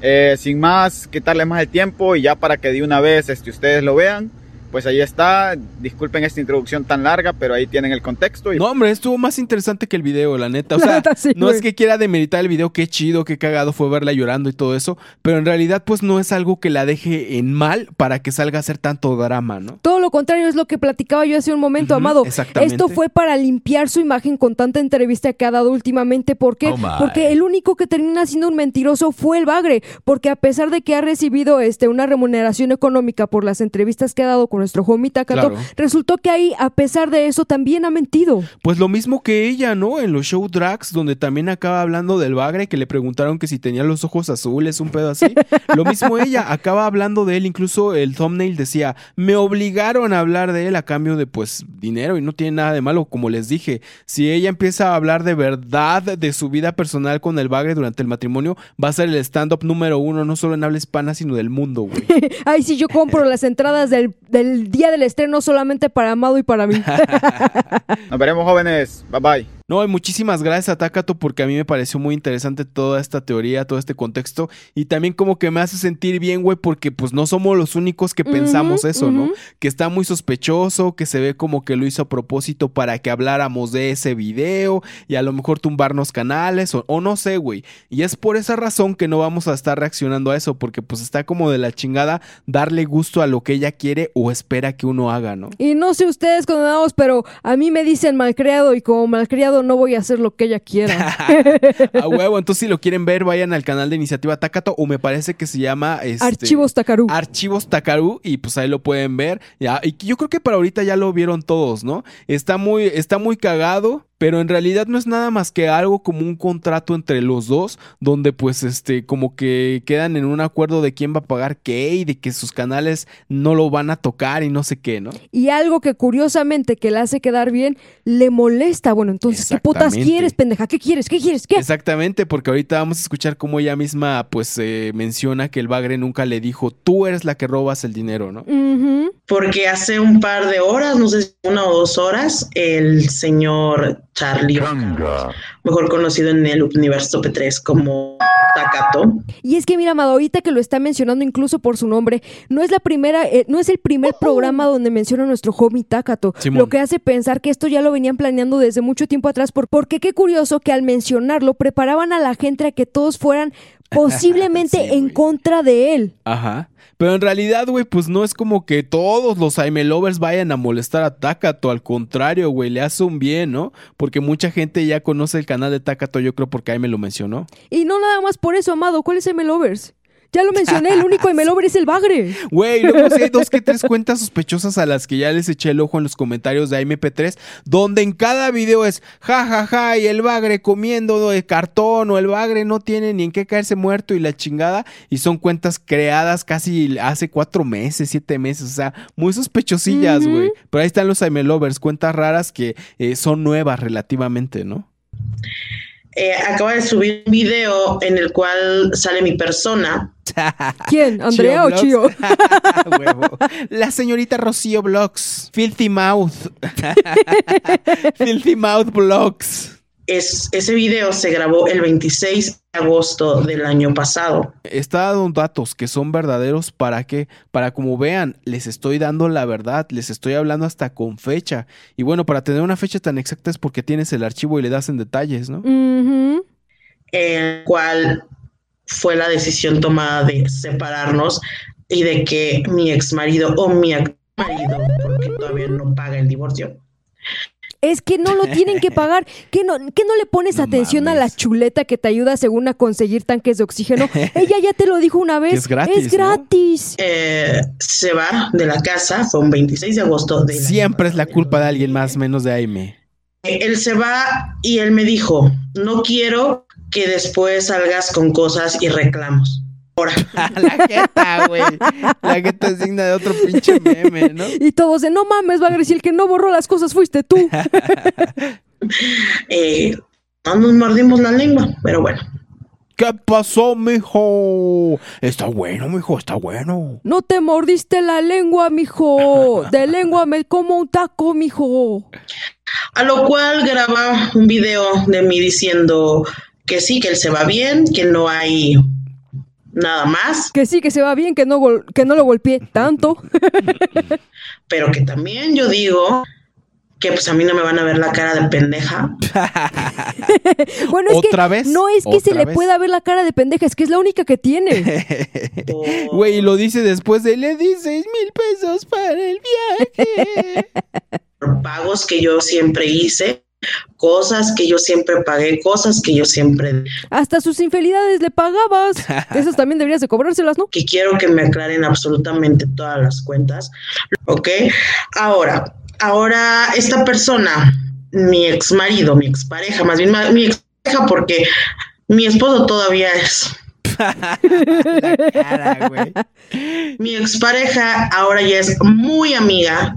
Eh, sin más, quitarle más el tiempo y ya para que de una vez este, ustedes lo vean, pues ahí está. Disculpen esta introducción tan larga, pero ahí tienen el contexto. Y... No, hombre, estuvo más interesante que el video, la neta. O La sea, neta, sí, no güey. es que quiera demeritar el video, qué chido, qué cagado fue verla llorando y todo eso, pero en realidad, pues no es algo que la deje en mal para que salga a hacer tanto drama, ¿no? Todo lo contrario es lo que platicaba yo hace un momento, Amado. exactamente. Esto fue para limpiar su imagen con tanta entrevista que ha dado últimamente. ¿Por qué? Oh, porque el único que termina siendo un mentiroso fue el Bagre. Porque a pesar de que ha recibido este, una remuneración económica por las entrevistas que ha dado con nuestro homie Takato, Claro. resultó que ahí, a pesar de eso, también ha mentido. Pues lo mismo que ella, ¿no? En los show drags, donde también acaba hablando del bagre, que le preguntaron que si tenía los ojos azules, un pedo así. [laughs] lo mismo ella, acaba hablando de él, incluso el thumbnail decía, me obligaron a hablar de él a cambio de, pues, dinero y no tiene nada de malo, como les dije. Si ella empieza a hablar de verdad de su vida personal con el bagre durante el matrimonio, va a ser el stand-up número uno, no solo en habla hispana, sino del mundo, güey. [laughs] Ay, sí, yo compro las entradas del, del día del estreno solamente para Amado y para mí. [laughs] Nos veremos jóvenes. Bye bye. No, y muchísimas gracias a Takato porque a mí me pareció muy interesante toda esta teoría, todo este contexto y también como que me hace sentir bien, güey, porque pues no somos los únicos que pensamos eso, ¿no? Que está muy sospechoso, que se ve como que lo hizo a propósito para que habláramos de ese video y a lo mejor tumbarnos canales o, o no sé, güey. Y es por esa razón que no vamos a estar reaccionando a eso porque pues está como de la chingada darle gusto a lo que ella quiere o espera que uno haga, ¿no? Y no sé ustedes condenados, pero a mí me dicen malcriado y como malcriado no voy a hacer lo que ella quiera. [laughs] A huevo, entonces si lo quieren ver, vayan al canal de Iniciativa Takato o me parece que se llama este, Archivos Takaru. Archivos Takaru y pues ahí lo pueden ver. Ya, y yo creo que para ahorita ya lo vieron todos, ¿no? Está muy, está muy cagado. Pero en realidad no es nada más que algo como un contrato entre los dos, donde pues este, como que quedan en un acuerdo de quién va a pagar qué y de que sus canales no lo van a tocar y no sé qué, ¿no? Y algo que curiosamente que le hace quedar bien, le molesta. Bueno, entonces, ¿qué putas quieres, pendeja? ¿Qué quieres? ¿Qué quieres? ¿Qué? Exactamente, porque ahorita vamos a escuchar cómo ella misma pues eh, menciona que el bagre nunca le dijo, tú eres la que robas el dinero, ¿no? Porque hace un par de horas, no sé si una o dos horas, el señor Charlie, mejor conocido en el universo P3 como Takato, Y es que mira, Amado, ahorita que lo está mencionando incluso por su nombre, no es la primera, eh, no es el primer programa donde menciona a nuestro homie Takato, Simón. lo que hace pensar que esto ya lo venían planeando desde mucho tiempo atrás, por, porque qué curioso que al mencionarlo preparaban a la gente a que todos fueran posiblemente en contra de él. Ajá. Pero en realidad, güey, pues no es como que todos los Aime Lovers vayan a molestar a Takato. Al contrario, güey, le hace un bien, ¿no? Porque mucha gente ya conoce el canal de Takato, yo creo, porque Aime lo mencionó. Y no nada más por eso, Amado, ¿cuál es M Lovers? Ya lo mencioné, el único M Lover es el Bagre. Güey, [laughs] luego sí hay dos que tres cuentas sospechosas a las que ya les eché el ojo en los comentarios de AMP3, donde en cada video es ja ja ja y el bagre comiendo de cartón o el bagre no tiene ni en qué caerse muerto y la chingada y son cuentas creadas casi hace cuatro meses, siete meses, o sea, muy sospechosillas, güey. Pero ahí están los AIM Lovers, cuentas raras que eh, son nuevas relativamente, ¿no? Eh, acaba de subir un video en el cual sale mi persona. [laughs] ¿Quién? ¿Andrea o Chío? [laughs] Huevo. La señorita Rocío Blogs. Filthy Mouth. [laughs] Filthy Mouth Blogs. Es, ese video se grabó el 26 de agosto del año pasado. Está dando datos que son verdaderos para que, para como vean, les estoy dando la verdad, les estoy hablando hasta con fecha. Y bueno, para tener una fecha tan exacta es porque tienes el archivo y le das en detalles, ¿no? El cual fue la decisión tomada de separarnos y de que mi ex marido o mi ex marido, porque todavía no paga el divorcio, Es que no lo tienen que [laughs] pagar. ¿Qué no, qué no le pones atención a la chuleta que te ayuda según a conseguir tanques de oxígeno? [laughs] Ella ya te lo dijo una vez. Que es gratis, Es ¿no? gratis. eh, se va de la casa, fue un 26 de agosto de Siempre es la culpa de alguien más menos de Aime. Él se va y él me dijo, no quiero que después salgas con cosas y reclamos. Ahora. [laughs] la jeta, güey. La jeta es digna de otro pinche meme, ¿no? Y todos de no mames, Bagre, si el que no borró las cosas fuiste tú. [laughs] Eh, no nos mordimos la lengua, pero bueno. ¿Qué pasó, mijo? Está bueno, mijo, está bueno. No te mordiste la lengua, mijo. De lengua me como un taco, mijo. A lo cual graba un video de mí diciendo que sí, que él se va bien, que no hay nada más, Que sí, que se va bien, que no, gol- que no lo golpeé tanto. [laughs] pero que también yo digo que pues a mí no me van a ver la cara de pendeja. [laughs] Bueno, es ¿Otra que vez? no es que se ¿Otra le pueda ver la cara de pendeja, es que es la única que tiene. [laughs] Güey, y lo dice después de le di seis mil pesos para el viaje. Pagos que yo siempre hice, cosas que yo siempre pagué, cosas que yo siempre... Hasta sus infidelidades le pagabas. [laughs] Esas también deberías de cobrárselas, ¿no? que quiero que me aclaren absolutamente todas las cuentas. ¿Ok? Ahora, ahora esta persona, mi ex marido, mi ex pareja, más bien ma- mi ex pareja, porque mi esposo todavía es. [laughs] Mi expareja ahora ya es muy amiga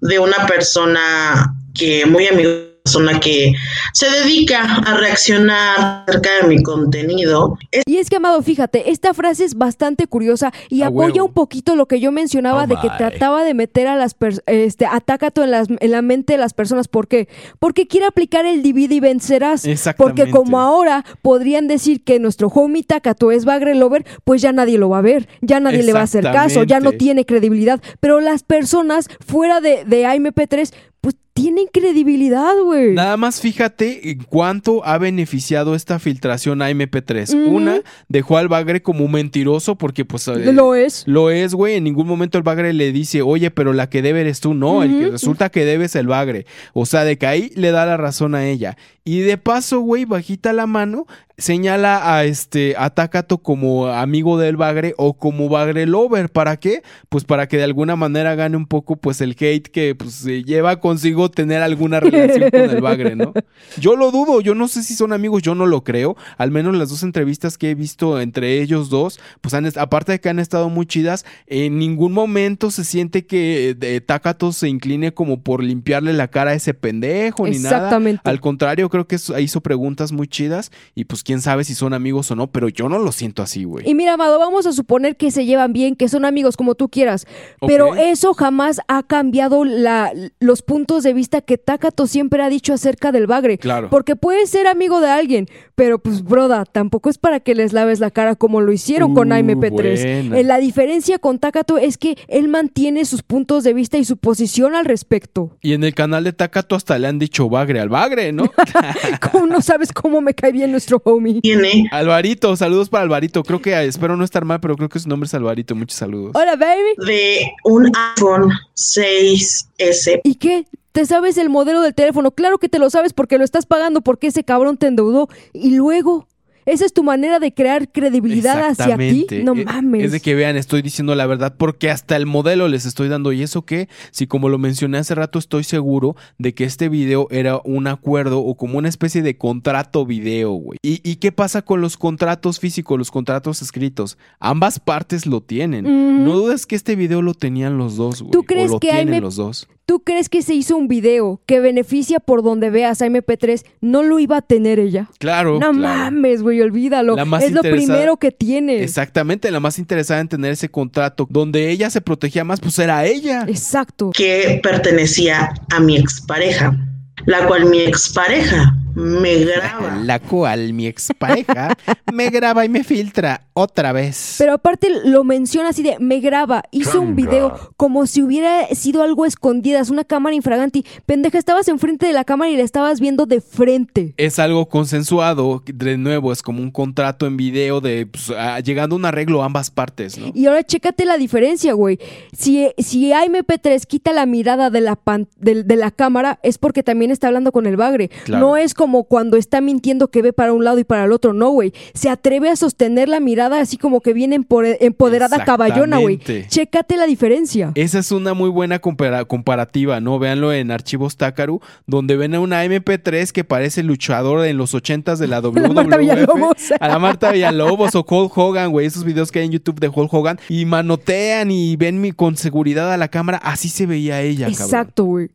de una persona que, muy una persona que se dedica a reaccionar acerca de mi contenido. Y es que, Amado, fíjate, esta frase es bastante curiosa y A apoya huevo. un poquito lo que yo mencionaba Oh de que my. trataba de meter a las personas, este, a Takato en, las, en la mente de las personas. ¿Por qué? Porque quiere aplicar el divide y vencerás. Exactamente. Porque como ahora podrían decir que nuestro homie Takato es Bagre Lover, pues ya nadie lo va a ver, ya nadie le va a hacer caso, ya no tiene credibilidad. Pero las personas fuera de, de AMP3, pues tienen credibilidad, güey. Nada más fíjate en cuánto ha beneficiado esta filtración a MP3. Ujú. Una, dejó al Bagre como un mentiroso porque pues... eh, Lo es. Lo es, güey. En ningún momento el Bagre le dice, oye, pero la que debe eres tú. No, el que resulta que debe es el Bagre. O sea, de que ahí le da la razón a ella. Y de paso, güey, bajita la mano, señala a este a Takato como amigo del Bagre o como Bagre Lover. ¿Para qué? Pues para que de alguna manera gane un poco pues el hate que pues se lleva consigo tener alguna relación con el Bagre, ¿no? [laughs] Yo lo dudo, yo no sé si son amigos, yo no lo creo. Al menos las dos entrevistas que he visto entre ellos dos, pues han, aparte de que han estado muy chidas, en ningún momento se siente que eh, Takato se incline como por limpiarle la cara a ese pendejo ni nada. Exactamente. Al contrario, creo que hizo preguntas muy chidas y pues quién sabe si son amigos o no, pero yo no lo siento así, güey. Y mira, Amado, vamos a suponer que se llevan bien, que son amigos como tú quieras, pero eso jamás ha cambiado la, los puntos de vista que Takato siempre ha dicho acerca del bagre. Claro. Porque puedes ser amigo de alguien, pero pues, broda, tampoco es para que les laves la cara como lo hicieron con Uh, AMP3. buena. Eh, La diferencia con Takato es que él mantiene sus puntos de vista y su posición al respecto. Y en el canal de Takato hasta le han dicho bagre al bagre, ¿no? [laughs] ¿Cómo no sabes cómo me cae bien nuestro Tiene. Alvarito, saludos para Alvarito. Creo que, espero no estar mal, pero creo que su nombre es Alvarito. Muchos saludos. Hola, baby. De un iPhone 6S. ¿Y qué? ¿Te sabes el modelo del teléfono? Claro que te lo sabes porque lo estás pagando porque ese cabrón te endeudó. Y luego, ¿esa es tu manera de crear credibilidad hacia ti? No Eh, mames. Es de que vean, estoy diciendo la verdad porque hasta el modelo les estoy dando. Y eso que, si como lo mencioné hace rato, estoy seguro de que este video era un acuerdo o como una especie de contrato video, güey. ¿Y, y qué pasa con los contratos físicos, los contratos escritos? Ambas partes lo tienen. No dudes que este video lo tenían los dos, güey. ¿Tú crees o lo que tienen los dos. ¿Tú crees que se hizo un video que beneficia por donde veas a MP3? No lo iba a tener ella. Claro. no claro. mames, güey, olvídalo. La más Es lo primero que tienes. Exactamente, la más interesada en tener ese contrato donde ella se protegía más, pues era ella. Exacto. Que pertenecía a mi expareja. La cual mi expareja me [laughs] graba. La cual mi expareja me graba y me filtra otra vez. Pero aparte lo menciona así de me graba, hizo un video como si hubiera sido algo escondidas, una cámara infraganti. Pendeja, estabas enfrente de la cámara y la estabas viendo de frente. Es algo consensuado, de nuevo, es como un contrato en video de pues, llegando a un arreglo a ambas partes, ¿no? Y ahora chécate la diferencia, güey. Si, si AMP3 quita la mirada de la, pan- de, de la cámara, es porque también está hablando con el bagre. Claro. No es como cuando está mintiendo que ve para un lado y para el otro, no, güey. Se atreve a sostener la mirada así como que viene empoderada caballona, güey. Chécate la diferencia. Esa es una muy buena compara- comparativa, ¿no? Véanlo en Archivos Takaru, donde ven a una MP3 que parece luchador en los 80s de la [laughs] WWF. Marta Villalobos. A la Marta Villalobos o Hulk Hogan, güey. Esos videos que hay en YouTube de Hulk Hogan. Y manotean y ven mi, con seguridad a la cámara. Así se veía ella. Exacto, güey.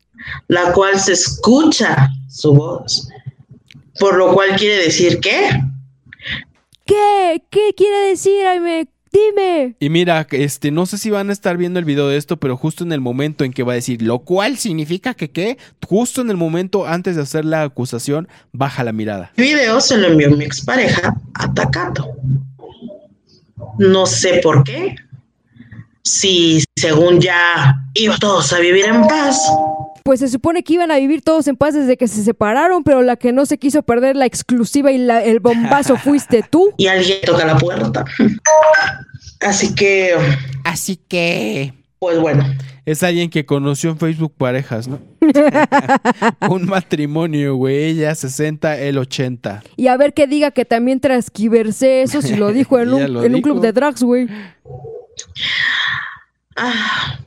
La cual se escucha su voz. Por lo cual quiere decir que ¿Qué? ¿Qué quiere decir, Aime? Dime. Y mira, este, no sé si van a estar viendo el video de esto, pero justo en el momento en que va a decir, lo cual significa que qué, justo en el momento antes de hacer la acusación, baja la mirada. el video se lo envió mi expareja atacando. No sé por qué. Si según ya iban todos a vivir en paz. Pues se supone que iban a vivir todos en paz desde que se separaron, pero la que no se quiso perder la exclusiva y la- el bombazo [laughs] fuiste tú. Y alguien toca la puerta. Así que. Así que. Pues bueno. Es alguien que conoció en Facebook parejas, ¿no? [laughs] Un matrimonio, güey. Ella 60, él 80. Y a ver que diga que también transquiversé eso si lo dijo [laughs] en, un, lo en un club de drags, güey. Ah,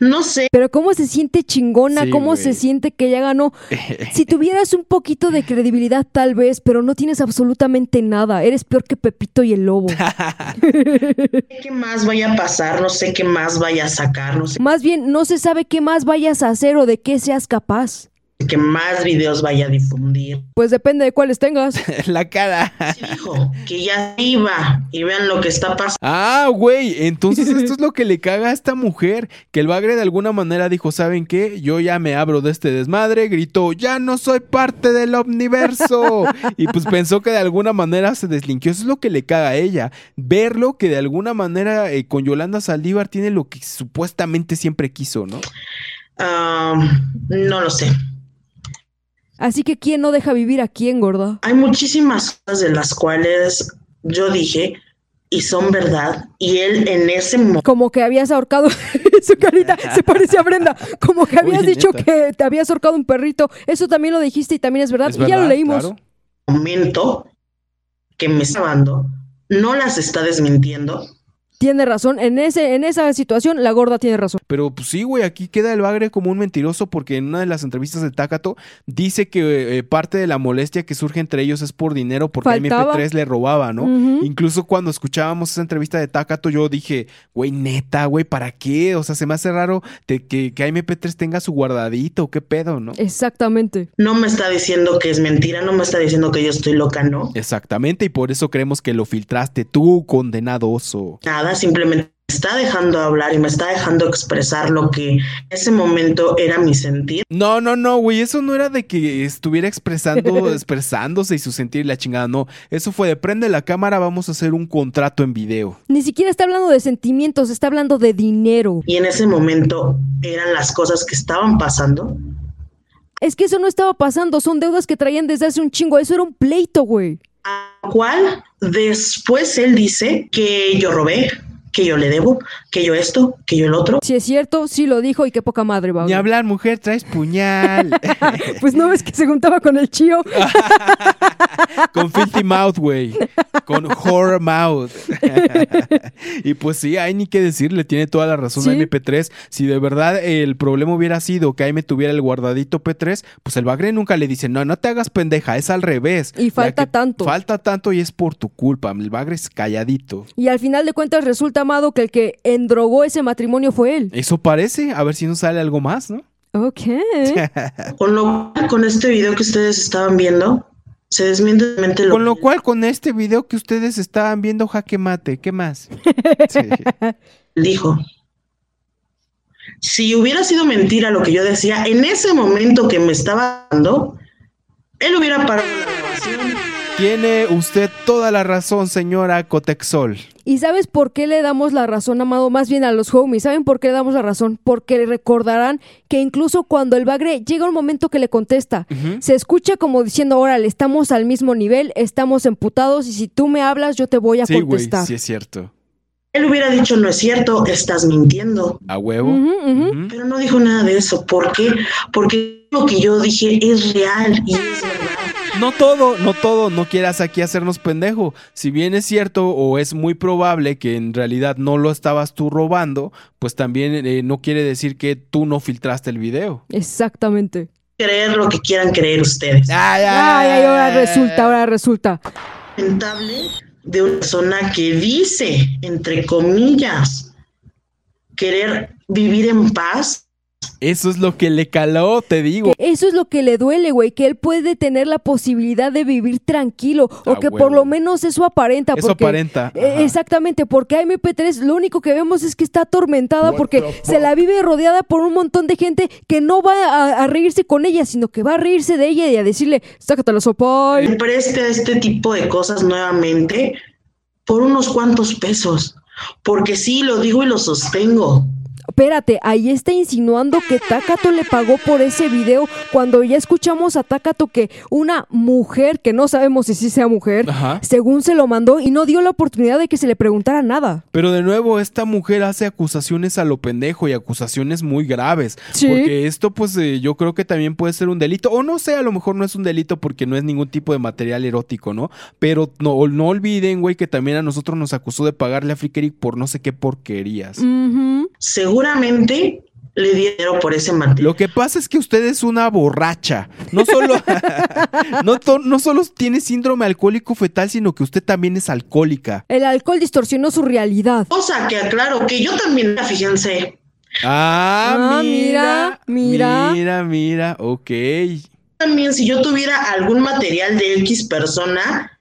no sé. Pero cómo se siente chingona, Sí, cómo se siente que ya ganó. [laughs] Si tuvieras un poquito de credibilidad tal vez, pero no tienes absolutamente nada. Eres peor que Pepito y el lobo. [laughs] sé qué más vaya a pasar, no sé qué más vaya a sacar, no sé Más bien, no se sabe qué más vayas a hacer o de qué seas capaz. Qué más videos vaya a difundir. Pues depende de cuáles tengas. [laughs] la cara. Dijo que ya iba y vean lo que está pasando. Ah, güey, entonces esto es lo que le caga a esta mujer, que el bagre de alguna manera dijo, ¿saben qué? Yo ya me abro de este desmadre, gritó, ya no soy parte del omniverso. [laughs] y pues pensó que de alguna manera se deslinquió, eso es lo que le caga a ella, verlo que de alguna manera eh, con Yolanda Saldívar tiene lo que supuestamente siempre quiso, ¿no? Ah, no lo sé. Así que ¿quién no deja vivir a quién, gorda? Hay muchísimas cosas de las cuales yo dije y son verdad y él en ese momento Como que habías ahorcado [laughs] su carita, se parece a Brenda. Como que habías dicho neta. que te habías ahorcado un perrito. Eso también lo dijiste y también es verdad. Es y ya lo leímos. claro. momento que me está dando no las está desmintiendo. Tiene razón, en, ese, en esa situación la gorda tiene razón. Pero pues sí, güey, aquí queda el bagre como un mentiroso porque en una de las entrevistas de Takato dice que eh, parte de la molestia que surge entre ellos es por dinero porque Faltaba. MP3 le robaba, ¿no? Incluso cuando escuchábamos esa entrevista de Takato yo dije, güey, neta, güey, ¿para qué? O sea, se me hace raro te- que, que MP3 tenga su guardadito, ¿qué pedo, no? Exactamente. No me está diciendo que es mentira, no me está diciendo que yo estoy loca, no. Exactamente, y por eso creemos que lo filtraste tú, condenado oso. Nada, simplemente me está dejando hablar y me está dejando expresar lo que en ese momento era mi sentir. No, no, no, güey, eso no era de que estuviera expresando, [laughs] expresándose y su sentir y la chingada, no. Eso fue de prende la cámara, vamos a hacer un contrato en video. Ni siquiera está hablando de sentimientos, está hablando de dinero. Y en ese momento eran las cosas que estaban pasando. Es que eso no estaba pasando, son deudas que traían desde hace un chingo, eso era un pleito, güey. Cual después él dice que yo robé, que yo le debo, que yo esto, que yo el otro. Si es cierto, sí lo dijo y qué poca madre, va. Ni hablar, mujer, traes puñal. [laughs] pues no ves que se juntaba con el chío. [laughs] [laughs] Con Filthy Mouth, güey. Con Horror Mouth. [laughs] y pues sí, hay ni que decirle, tiene toda la razón Sí. a MP3. Si de verdad el problema hubiera sido que Aime tuviera el guardadito P3, pues el bagre nunca le dice, no, no te hagas pendeja, es al revés. Y falta tanto. Falta tanto y es por tu culpa. El bagre es calladito. Y al final de cuentas resulta, Amado, que el que endrogó ese matrimonio fue él. Eso parece, a ver si nos sale algo más, ¿no? Ok. [laughs] Con lo cual, con este video que ustedes estaban viendo, se desmiente lo Con lo cual, con este video que ustedes estaban viendo, jaque mate, ¿qué más? [laughs] Sí. dijo. Si hubiera sido mentira lo que yo decía, en ese momento que me estaba dando, él hubiera parado la grabación. Tiene usted toda la razón, señora Cotexol. ¿Y sabes por qué le damos la razón, Amado? Más bien a los homies. ¿Saben por qué le damos la razón? Porque recordarán que incluso cuando el bagre llega un momento que le contesta, se escucha como diciendo, órale, estamos al mismo nivel, estamos emputados y si tú me hablas yo te voy a Sí, contestar. sí es cierto. Él hubiera dicho, no es cierto, estás mintiendo. A huevo. Pero no dijo nada de eso. ¿Por qué? Porque lo que yo dije es real y es verdad. No todo, no todo, no quieras aquí hacernos pendejo. Si bien es cierto o es muy probable que en realidad no lo estabas tú robando, pues también eh, no quiere decir que tú no filtraste el video. Exactamente. Creer lo que quieran creer ustedes. Ay, Ay, ay, ahora resulta, ahora resulta. lamentable de una persona que dice, entre comillas, querer vivir en paz. Eso es lo que le caló, te digo. Que eso es lo que le duele, güey, que él puede tener la posibilidad de vivir tranquilo o A que huevo. por lo menos eso aparenta. Eso porque, aparenta, Eh, ajá. exactamente, porque a MP3 lo único que vemos es que está atormentada porque se la vive rodeada por un montón de gente que no va a, a reírse con ella, sino que va a reírse de ella y a decirle, sácate la sopa. Me preste a este tipo de cosas nuevamente por unos cuantos pesos. Porque sí, lo digo y lo sostengo. Espérate, ahí está insinuando que Takato le pagó por ese video cuando ya escuchamos a Takato que una mujer, que no sabemos si sí sea mujer, Ajá. según se lo mandó y no dio la oportunidad de que se le preguntara nada. Pero de nuevo, esta mujer hace acusaciones a lo pendejo y acusaciones muy graves. Sí. Porque esto, pues, eh, yo creo que también puede ser un delito. O no sé, a lo mejor no es un delito porque no es ningún tipo de material erótico, ¿no? Pero no, no olviden, güey, que también a nosotros nos acusó de pagarle a Frikery por no sé qué porquerías. Seguramente le di dinero por ese material. Lo que pasa es que usted es una borracha. No solo, [laughs] no, to- no solo tiene síndrome alcohólico fetal, sino que usted también es alcohólica. El alcohol distorsionó su realidad. Cosa que aclaro que yo también, fíjense, Ah, Ah, mira, mira, mira. Mira, mira, ok. también si yo tuviera algún material de X persona,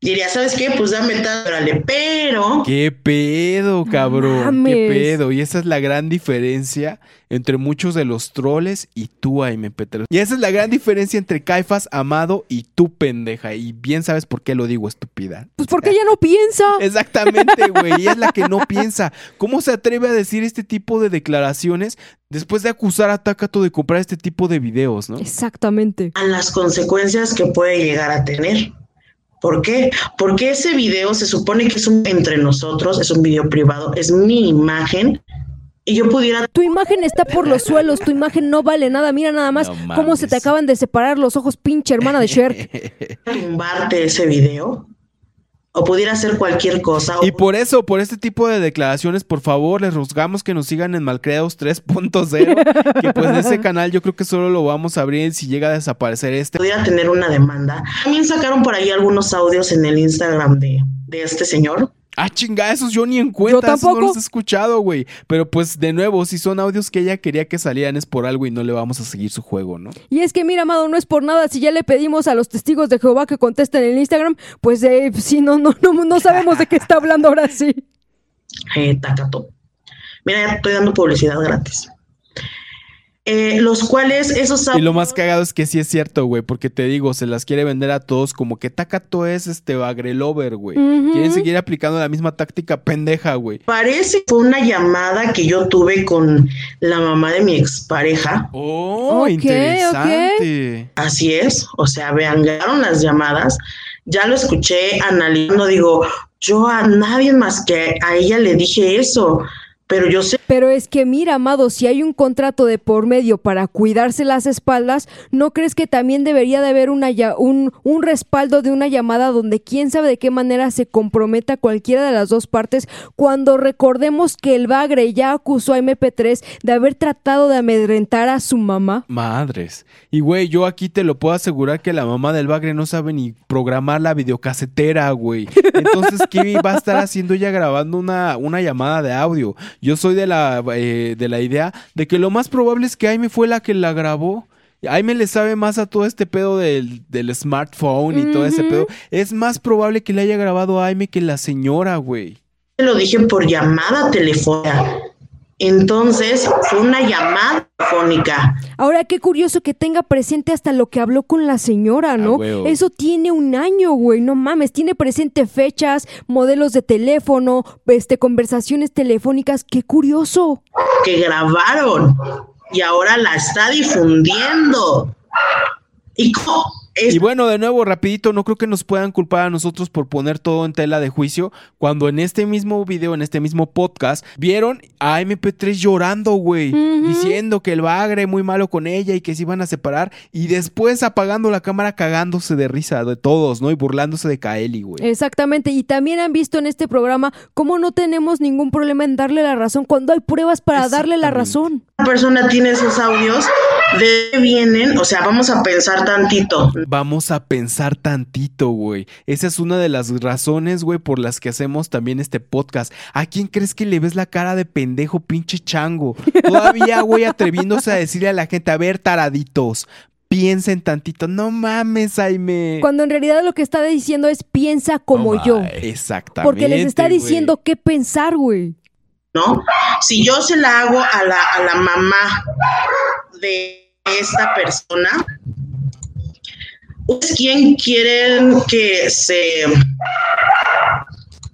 diría, ¿sabes qué? Pues dame tal, órale, pero ¿Qué pedo, cabrón? mames. ¿Qué pedo? Y esa es la gran diferencia entre muchos de los troles y tú, AMP3. Y esa es la gran diferencia entre Caifas, Amado y tú, pendeja. Y bien sabes por qué lo digo, estúpida. Pues porque [laughs] ella no piensa. Exactamente, [laughs] güey. Ella es la que no piensa. ¿Cómo se atreve a decir este tipo de declaraciones después de acusar a Takato de comprar este tipo de videos, no? Exactamente. a las consecuencias que puede llegar a tener. ¿Por qué? Porque ese video se supone que es un entre nosotros, es un video privado, es mi imagen y yo pudiera Tu imagen está por los suelos, tu imagen no vale nada. Mira nada más No cómo se te acaban de separar los ojos, pinche hermana de Sherk. [laughs] tumbarte ese video o pudiera ser cualquier cosa. Y por eso, por este tipo de declaraciones, por favor, les rogamos que nos sigan en Malcreados 3.0, [laughs] que pues ese canal yo creo que solo lo vamos a abrir si llega a desaparecer este. Pudiera tener una demanda. También sacaron por ahí algunos audios en el Instagram de, de este señor. Ah, chinga, esos yo ni en cuenta, Yo esos no tampoco. los he escuchado, güey. Pero pues de nuevo, si son audios que ella quería que salieran es por algo y no le vamos a seguir su juego, ¿no? Y es que mira, Amado, no es por nada. Si ya le pedimos a los testigos de Jehová que contesten en el Instagram, pues eh, sí, no, no, no, no [laughs] sabemos de qué está hablando ahora sí. Eh, Tacato. Mira, ya estoy dando publicidad gratis. Eh, los cuales esos Y lo más cagado es que sí es cierto, güey, porque te digo, se las quiere vender a todos como que Takato es este bagre lover, güey. Ujú. Quieren seguir aplicando la misma táctica pendeja, güey. Parece que fue una llamada que yo tuve con la mamá de mi expareja. Oh, interesante. Así es, o sea, vean, las llamadas, ya lo escuché analizando, digo, yo a nadie más que a ella le dije eso, pero yo sé Pero es que mira, Amado, si hay un contrato de por medio para cuidarse las espaldas, ¿no crees que también debería de haber una un, un respaldo de una llamada donde quién sabe de qué manera se comprometa cualquiera de las dos partes cuando recordemos que el Bagre ya acusó a MP3 de haber tratado de amedrentar a su mamá? Madres. Y güey, yo aquí te lo puedo asegurar que la mamá del bagre no sabe ni programar la videocasetera, güey. Entonces, ¿qué va a estar haciendo ella grabando una, una llamada de audio? Yo soy de la, eh, de la idea de que lo más probable es que Aime fue la que la grabó. Aime le sabe más a todo este pedo del, del smartphone y todo ese pedo. Es más probable que le haya grabado a Aime que la señora, güey. lo dije por llamada telefónica. Entonces, fue una llamada telefónica. Ahora, qué curioso que tenga presente hasta lo que habló con la señora, ¿no? huevo. Eso tiene un año, güey, no mames, tiene presente fechas, modelos de teléfono, este, conversaciones telefónicas, qué curioso. que grabaron y ahora la está difundiendo. ¿Y cómo? Y bueno, de nuevo, rapidito, no creo que nos puedan culpar a nosotros por poner todo en tela de juicio, cuando en este mismo video, en este mismo podcast, vieron a MP3 llorando, güey, diciendo que el bagre muy malo con ella y que se iban a separar, y después apagando la cámara cagándose de risa de todos, ¿no? Y burlándose de Kaeli, güey. Exactamente, y también han visto en este programa cómo no tenemos ningún problema en darle la razón cuando hay pruebas para darle la razón. Una persona tiene esos audios, ¿de dónde vienen? O sea, vamos a pensar tantito. Vamos a pensar tantito, güey. Esa es una de las razones, güey, por las que hacemos también este podcast. ¿A quién crees que le ves la cara de pendejo, pinche chango? Todavía, güey, atreviéndose a decirle a la gente, a ver, taraditos, piensen tantito. No mames, Jaime. Cuando en realidad lo que está diciendo es piensa como yo. Exactamente. Porque les está diciendo qué pensar, güey. ¿no? Si yo se la hago a la, a la mamá de esta persona, ¿ustedes quién quieren que se,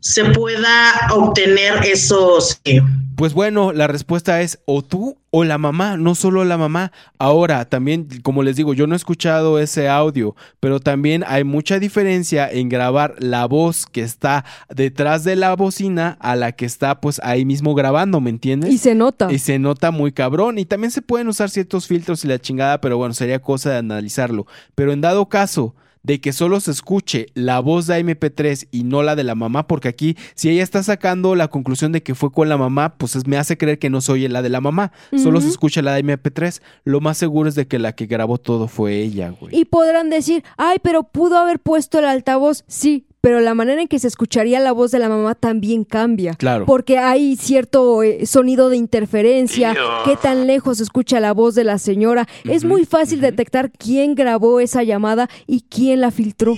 se pueda obtener esos... eh, Pues bueno, la respuesta es o tú o la mamá, no solo la mamá. Ahora, también, como les digo, yo no he escuchado ese audio, pero también hay mucha diferencia en grabar la voz que está detrás de la bocina a la que está pues ahí mismo grabando, ¿me entiendes? Y se nota. Y se nota muy cabrón. Y también se pueden usar ciertos filtros y la chingada, pero bueno, sería cosa de analizarlo. Pero en dado caso de que solo se escuche la voz de MP3 y no la de la mamá, porque aquí si ella está sacando la conclusión de que fue con la mamá, pues es- me hace creer que no soy la de la mamá, solo se escucha la de MP3. Lo más seguro es de que la que grabó todo fue ella, güey. Y podrán decir, ay, pero pudo haber puesto el altavoz. Sí, pero la manera en que se escucharía la voz de la mamá también cambia. Claro. Porque hay cierto eh, sonido de interferencia, qué tan lejos se escucha la voz de la señora. es muy fácil detectar quién grabó esa llamada y quién la filtró.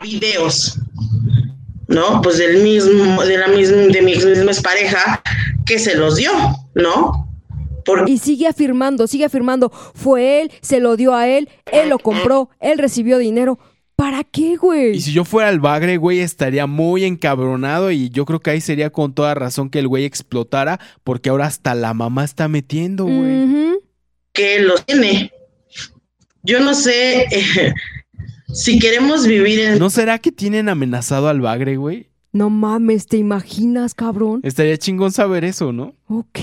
videos, ¿no? Pues del mismo, de la misma, de mi misma pareja que se los dio, ¿no? Y sigue afirmando, sigue afirmando, fue él, se lo dio a él, él lo compró, él recibió dinero. ¿Para qué, güey? Y si yo fuera el bagre, güey, estaría muy encabronado y yo creo que ahí sería con toda razón que el güey explotara porque ahora hasta la mamá está metiendo, güey. que los tiene. Yo no sé eh, [laughs] si queremos vivir en ¿No será que tienen amenazado al bagre, güey? No mames, ¿te imaginas, cabrón? Estaría chingón saber eso, ¿no? Ok.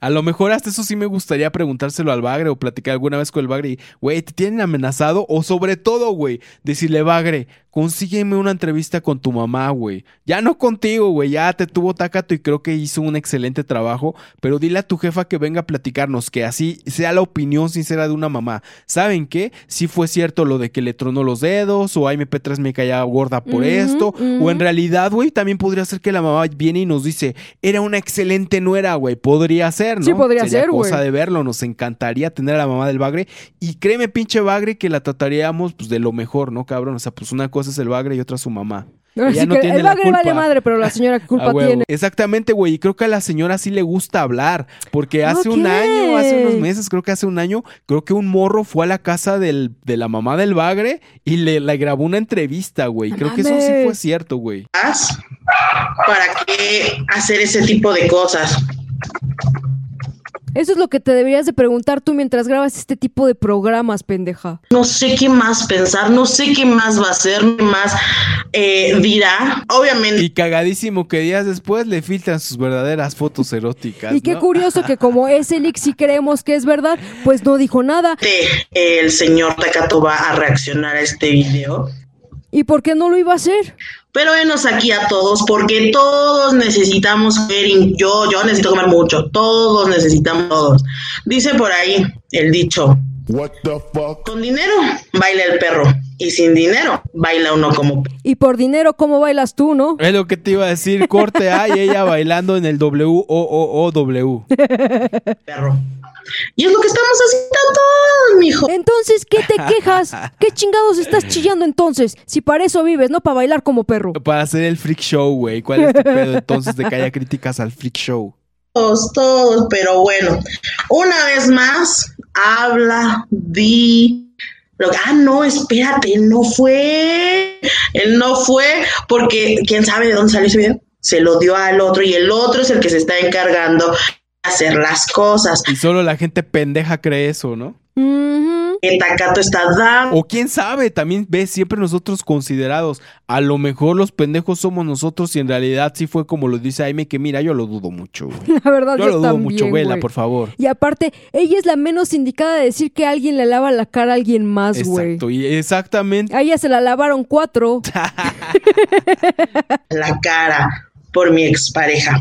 A lo mejor hasta eso sí me gustaría preguntárselo al Bagre o platicar alguna vez con el Bagre y, güey, ¿te tienen amenazado? O sobre todo, güey, decirle, Bagre, consígueme una entrevista con tu mamá, güey. Ya no contigo, güey, ya te tuvo Takato y creo que hizo un excelente trabajo, pero dile a tu jefa que venga a platicarnos, que así sea la opinión sincera de una mamá. ¿Saben qué? Si fue cierto lo de que le tronó los dedos, o MP3 me caía gorda por esto, o en realidad, güey, también podría ser que la mamá viene y nos dice, era una excelente nuera, güey, podría ser, ¿no? Sí, podría Sería ser, güey. cosa de verlo, nos encantaría tener a la mamá del bagre, y créeme, pinche bagre, que la trataríamos, pues, de lo mejor, ¿no, cabrón? O sea, pues una cosa es el bagre y otra su mamá. Ahora Ella sí no que tiene el la bagre vale madre, pero la señora qué culpa tiene. Exactamente, güey. Y creo que a la señora sí le gusta hablar. Porque hace un año, hace unos meses, creo que hace un año, creo que un morro fue a la casa del, de la mamá del bagre y le, le grabó una entrevista, güey. Creo que eso sí fue cierto, güey. ¿Para qué hacer ese tipo de cosas? Eso es lo que te deberías de preguntar tú mientras grabas este tipo de programas, pendeja. No sé qué más pensar, no sé qué más va a hacer, qué más eh, dirá. Obviamente. Y cagadísimo que días después le filtran sus verdaderas fotos eróticas. Y qué ¿no? curioso que como ese leak sí creemos que es verdad, pues no dijo nada. El señor Takato va a reaccionar a este video. ¿Y por qué no lo iba a hacer? Pero venos aquí a todos, porque todos necesitamos comer. Yo, yo necesito comer mucho. Todos necesitamos todos. Dice por ahí el dicho. Con dinero baila el perro. Y sin dinero baila uno como Y por dinero, ¿cómo bailas tú, no? Es lo que te iba a decir, corte A y ella bailando en el W-O-O-O-W. perro. Y es lo que estamos haciendo todos, mijo. Entonces, ¿qué te quejas? [laughs] ¿Qué chingados estás chillando entonces? Si para eso vives, no para bailar como perro. Para hacer el freak show, güey. ¿Cuál es tu pedo entonces de que haya críticas al freak show? Todos, todos, pero bueno, una vez más, habla, di. Lo, ah, no, espérate, él no fue. Él no fue porque quién sabe de dónde salió ese video. Se lo dio al otro y el otro es el que se está encargando de hacer las cosas. Y solo la gente pendeja cree eso, ¿no? El Takato está dando. O quién sabe, también ves siempre nosotros considerados. A lo mejor los pendejos somos nosotros y en realidad sí fue como lo dice Aime, que mira, yo lo dudo mucho, güey. [laughs] La verdad, Yo yo, lo dudo también, mucho, vela, güey. por favor. Y aparte, ella es la menos indicada de decir que alguien le lava la cara a alguien más, güey. Exacto, y exactamente. A ella se la lavaron cuatro. [laughs] la cara por mi expareja.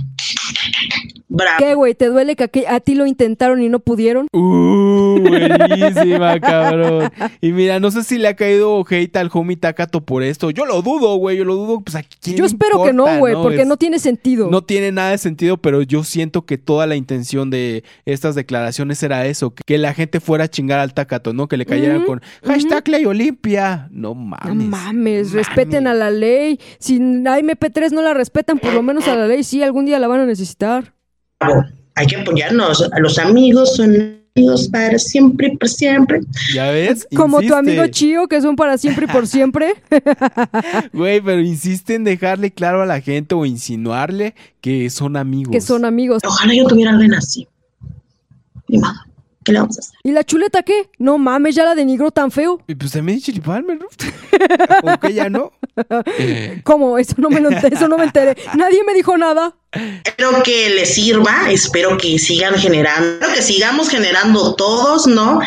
Bravo. ¿Qué, güey? ¿Te duele que a, ti lo intentaron y no pudieron? Uh, buenísima, cabrón. Y mira, no sé si le ha caído hate al homie Takato por esto. Yo lo dudo, güey. Yo lo dudo. Pues a quién Yo le espero que no, güey, porque Es- no tiene sentido. No tiene nada de sentido, pero yo siento que toda la intención de estas declaraciones era eso, que la gente fuera a chingar al Takato, ¿no? Que le cayeran con hashtag ley Olimpia. No mames. No mames, respeten a la ley. Si a MP3 no la respetan, por lo menos a la ley sí, algún día la van a necesitar. Hay que apoyarnos. Los amigos son amigos para siempre y por siempre. ¿Ya ves? Como tu amigo Chío, que son para siempre y por siempre. [laughs] Güey, pero insiste en dejarle claro a la gente o insinuarle que son amigos. que son amigos. Ojalá yo tuviera alguien así. Ni modo. ¿Qué le vamos a hacer? ¿Y la chuleta qué? No mames, ya la denigró tan feo. Y pues también Chili Palmer, ¿no? [laughs] ¿O que ya no? ¿Cómo? Eso no me lo eso no me enteré. Nadie me dijo nada. Espero que les sirva, espero que sigan generando, espero que sigamos generando todos, ¿no?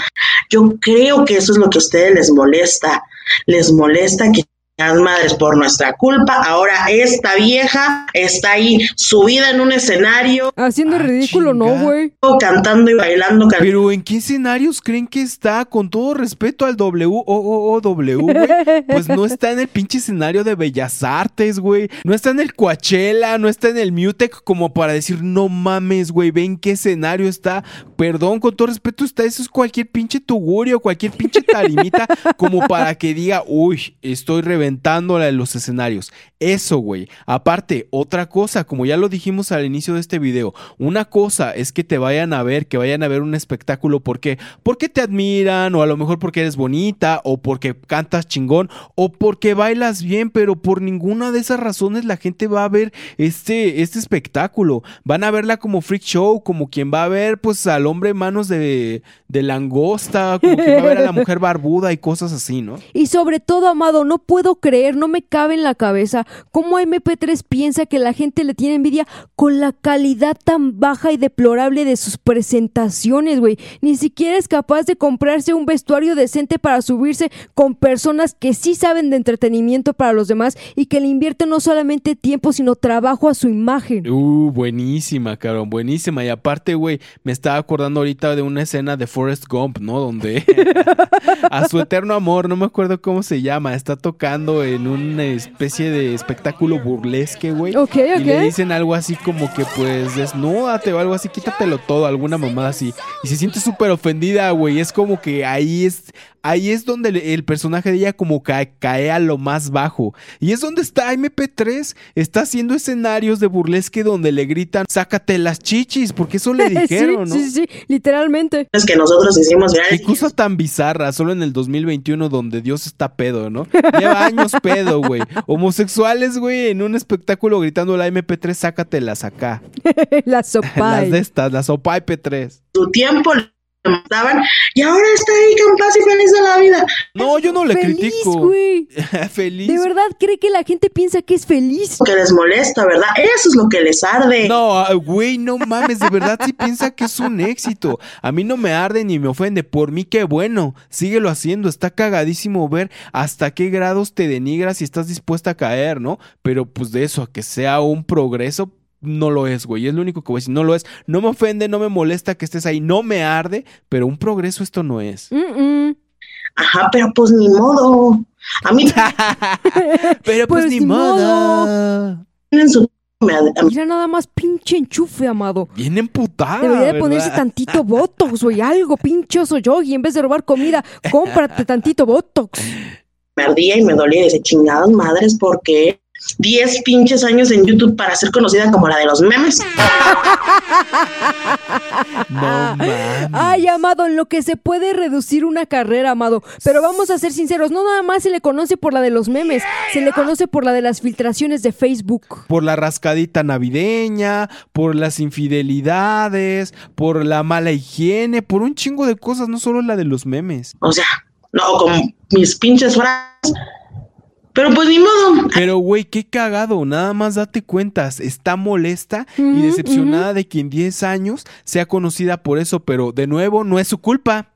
Yo creo que eso es lo que a ustedes les molesta, les molesta que las madres por nuestra culpa, ahora esta vieja está ahí subida en un escenario. Haciendo Ah, ridículo, no, güey. Cantando y bailando. can- Pero ¿en qué escenarios creen que está? Con todo respeto al W-O-O-O-W, güey. [laughs] Pues no está en el pinche escenario de Bellas Artes, güey. No está en el Coachella, no está en el Mutec como para decir, no mames, güey, ven qué escenario está. Perdón, con todo respeto, está eso es cualquier pinche tugurio, cualquier pinche tarimita, como para que diga, uy, estoy reventándola en los escenarios. Eso, güey. Aparte, otra cosa, como ya lo dijimos al inicio de este video, una cosa es que te vayan a ver, que vayan a ver un espectáculo porque porque te admiran o a lo mejor porque eres bonita o porque cantas chingón o porque bailas bien, pero por ninguna de esas razones la gente va a ver este este espectáculo. Van a verla como freak show, como quien va a ver pues al hombre manos de de langosta, como quien va a ver a la [laughs] mujer barbuda y cosas así, ¿no? Y sobre todo, Amado, no puedo creer, no me cabe en la cabeza cómo MP3 piensa que la gente le tiene envidia con la calidad tan baja y deplorable de sus presentaciones, güey. Ni siquiera es capaz de comprarse un vestuario decente para subirse con personas que sí saben de entretenimiento para los demás y que le invierten no solamente tiempo, sino trabajo a su imagen. Uh, buenísima, cabrón, buenísima. Y aparte, güey, me estaba acordando ahorita de una escena de Forrest Gump, ¿no? Donde [laughs] a su eterno amor, no me acuerdo cómo se llama, está tocando en una especie de espectáculo burlesque, güey. Ok, Y le ok. dicen algo así como que, pues, desnúdate o algo así, quítatelo todo, alguna mamada así. Y se siente súper ofendida, güey. Es como que ahí es, ahí es donde el, personaje de ella como cae, cae a lo más bajo. Y es donde está MP3. Está haciendo escenarios de burlesque donde le gritan, sácate las chichis, porque eso le [laughs] dijeron, sí, ¿no? sí, sí, literalmente. Es que nosotros hicimos Qué cosa tan bizarra, solo en el 2021 donde Dios está pedo, ¿no? Lleva años [laughs] pedo, güey. Homosexuales, güey, en un espectáculo gritando la MP3, sácatelas acá. [laughs] la Las sopa. de estas, las Opay P3. su tiempo, le mataban y ahora está ahí con paz y feliz de la vida. No, yo no le Feliz, critico. güey. [laughs] Feliz. De verdad cree que la gente piensa que es feliz. Que les molesta, ¿verdad? Eso es lo que les arde. No, ah, güey, no mames, de verdad sí piensa que es un éxito. A mí no me arde ni me ofende. Por mí, qué bueno. Síguelo haciendo. Está cagadísimo ver hasta qué grados te denigras y estás dispuesta a caer, ¿no? Pero pues de eso a que sea un progreso, no lo es, güey. Es lo único que voy a decir. No lo es. No me ofende, no me molesta que estés ahí. No me arde, pero un progreso esto no es. Ajá, pero pues ni modo. A mí [laughs] Pero pues, ni modo. ad- Mira nada más pinche enchufe, amado. Bien emputada. Debería de ¿verdad? ponerse tantito botox, güey, algo, pinchoso yogi. En vez de robar comida, cómprate tantito botox. [laughs] me ardía y me dolía y decía, chingadas madres, porque 10 pinches años en YouTube para ser conocida como la de los memes. No. Ay, amado, en lo que se puede reducir una carrera, amado. Pero vamos a ser sinceros, no nada más se le conoce por la de los memes, se le conoce por la de las filtraciones de Facebook. por la rascadita navideña, por las infidelidades, por la mala higiene, por un chingo de cosas, no solo la de los memes. O sea, no, con mis pinches frases. Pero pues ni modo. Pero güey, qué cagado, nada más date cuentas, está molesta y decepcionada de que en 10 años sea conocida por eso, pero de nuevo no es su culpa.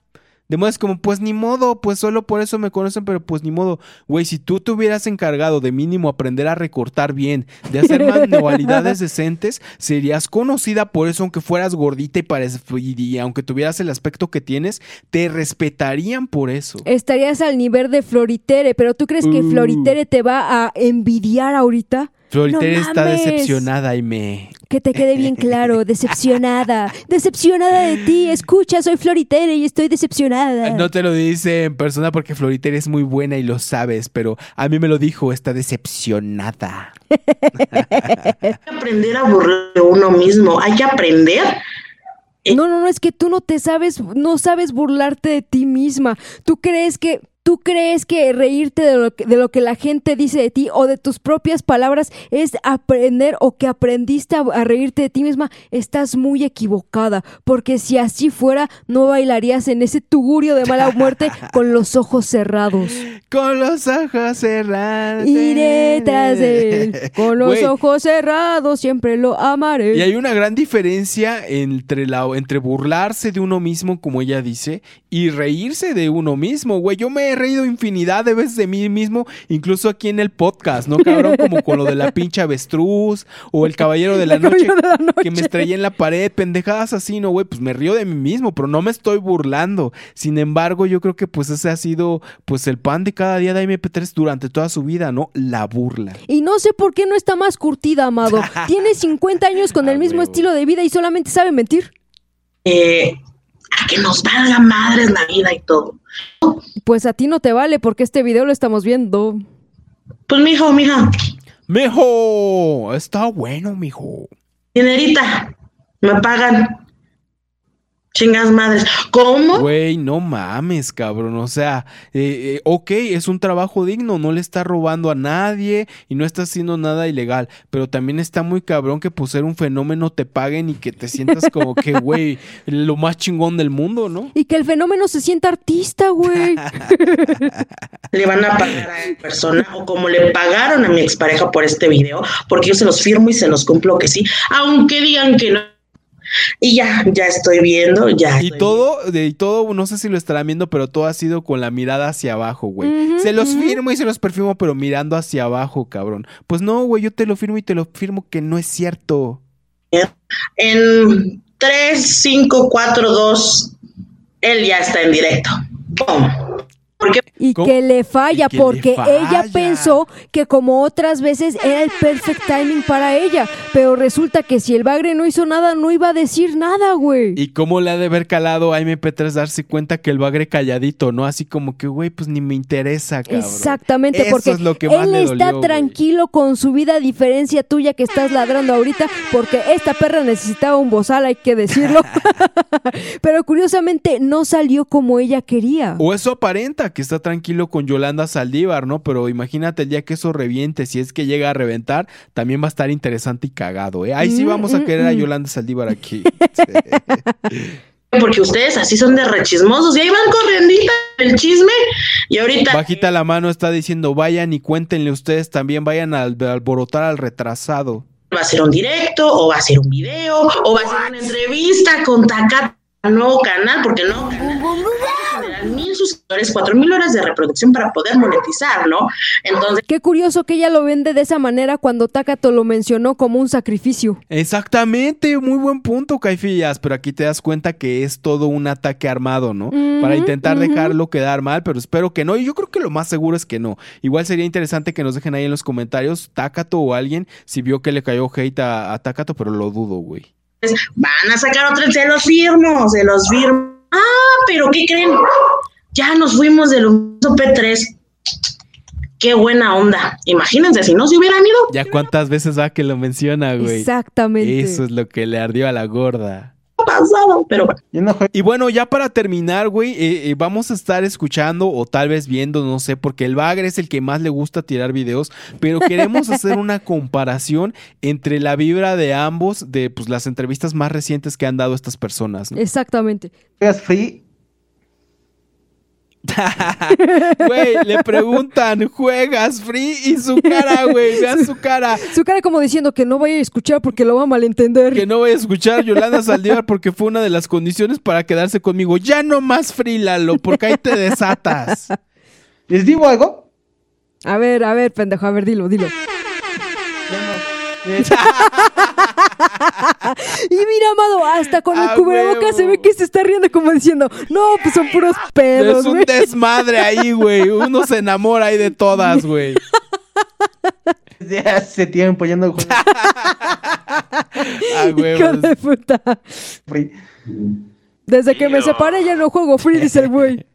De modo es como, pues ni modo, pues solo por eso me conocen, pero pues ni modo. Güey, si tú te hubieras encargado de mínimo aprender a recortar bien, de hacer [laughs] manualidades decentes, serías conocida por eso, aunque fueras gordita y, y aunque tuvieras el aspecto que tienes, te respetarían por eso. Estarías al nivel de Floritere, pero ¿tú crees que Uh. Floritere te va a envidiar ahorita? Floritere No está decepcionada y me... Que te quede bien claro, [laughs] decepcionada, decepcionada de ti. Escucha, soy Floritere y estoy decepcionada. No te lo dice en persona porque Floriter es muy buena y lo sabes, pero a mí me lo dijo, está decepcionada. Hay que aprender a burlar de uno mismo. Hay que aprender. No, no, no, es que tú no te sabes, no sabes burlarte de ti misma. Tú crees que, tú crees que reírte de lo que, de lo que la gente dice de ti o de tus propias palabras es aprender o que aprendiste a, a reírte de ti misma. Estás muy equivocada, porque si así fuera, no bailarías en ese tugurio de mala muerte [laughs] con los ojos cerrados. Con los ojos cerrados. Iré tras él, [laughs] con los ojos cerrados, siempre lo amaré. Y hay una gran diferencia entre, la, entre burlarse de uno mismo, como ella dice, y reírse de uno mismo, güey. Yo me he reído infinidad de veces de mí mismo, incluso aquí en el podcast, ¿no, cabrón? Como con lo de la pinche avestruz o el caballero de la [laughs] El noche, caballero de la noche. que me estrellé en la pared, pendejadas así, ¿no, güey? Pues me río de mí mismo, pero no me estoy burlando. Sin embargo, yo creo que pues ese ha sido pues el pan de cada día de MP3 durante toda su vida, ¿no? La burla. Y no sé por qué no está más curtida, amado. [laughs] Tiene 50 años con el mismo estilo de vida y solamente sabe mentir. Eh, a que nos valga madres la vida y todo. Pues a ti no te vale porque este video lo estamos viendo. Pues mijo, mija, ¡Mijo! Está bueno, mijo. dinerita, me pagan. Chingas madres. ¿Cómo? Güey, no mames, cabrón. O sea, eh, eh, ok, es un trabajo digno, no le está robando a nadie y no está haciendo nada ilegal. Pero también está muy cabrón que por ser un fenómeno te paguen y que te sientas como que, [laughs] güey, lo más chingón del mundo, ¿no? Y que el fenómeno se sienta artista, güey. [laughs] le van a pagar a esa persona o como le pagaron a mi expareja por este video, porque yo se los firmo y se los cumplo que sí, aunque digan que no. Y ya, ya estoy viendo, ya. Y todo, de, y todo, no sé si lo estarán viendo, pero todo ha sido con la mirada hacia abajo, güey. se los firmo y se los perfirmo, pero mirando hacia abajo, cabrón. Pues no, güey, yo te lo firmo y te lo firmo que no es cierto. En 3, 5, 4, 2, él ya está en directo. Y que le falla que porque le falla. ella pensó que como otras veces era el perfect timing para ella, pero resulta que si el bagre no hizo nada no iba a decir nada, güey. ¿Y cómo le ha de haber calado a MP3 darse cuenta que el bagre calladito, no? Así como que, güey, pues ni me interesa, cabrón. Exactamente, Eso porque es lo que más él le está güey. tranquilo con su vida, a diferencia tuya que estás ladrando ahorita, porque esta perra necesitaba un bozal, hay que decirlo. [laughs] [laughs] pero curiosamente no salió como ella quería. O eso aparenta, que está tranquilo con Yolanda Saldívar, ¿no? Pero imagínate el día que eso reviente, si es que llega a reventar, también va a estar interesante y cagado, ¿eh? Ahí sí Mm, vamos a mm, querer a mm. Yolanda Saldívar aquí. [laughs] Porque ustedes así son de rechismosos y ahí van corriendo el chisme y ahorita Bajita la mano está diciendo, vayan y cuéntenle ustedes también, vayan a al- alborotar al retrasado. va a ser un directo o va a ser un video o va a ser una entrevista con Takata nuevo canal porque el nuevo canal generar mil suscriptores, cuatro mil horas de reproducción para poder monetizar, ¿no? Entonces, Qué curioso que ella lo vende de esa manera cuando Takato lo mencionó como un sacrificio. Exactamente, muy buen punto, Caifillas, pero aquí te das cuenta que es todo un ataque armado, ¿no? Para intentar dejarlo quedar mal, pero espero que no, y yo creo que lo más seguro es que no. Igual sería interesante que nos dejen ahí en los comentarios, Takato o alguien, si vio que le cayó hate a, a Takato, pero lo dudo, güey. van a sacar otro, se los firmo, se los firmo. Ah, pero ¿qué creen? Ya nos fuimos del P3. Qué buena onda. Imagínense si no se hubieran ido. Ya cuántas veces va que lo menciona, güey. Exactamente. Eso es lo que le ardió a la gorda. Pasado, pero bueno. Y bueno, ya para terminar, güey, eh, eh, vamos a estar escuchando o tal vez viendo, no sé, porque el Bagre es el que más le gusta tirar videos, pero queremos hacer una comparación entre la vibra de ambos, de pues las entrevistas más recientes que han dado estas personas. ¿no? Exactamente. free? [laughs] Güey, le preguntan, ¿juegas free? Y su cara, güey, vean su cara. Su cara como diciendo que no vaya a escuchar porque lo va a malentender. Que no voy a escuchar a Yolanda Saldívar porque fue una de las condiciones para quedarse conmigo. Ya no más free, Lalo, porque ahí te desatas. ¿Les digo algo? A ver, a ver, pendejo, a ver, dilo, dilo. Y mira, Amado, hasta con el Ah, cubrebocas se ve que se está riendo como diciendo, no, pues son puros pedos, Es un desmadre ahí, güey. Uno se enamora ahí de todas, güey. Desde hace tiempo ya no juego. Ah, güey. Hijo de puta. Desde que me separé ya no juego free, dice el güey.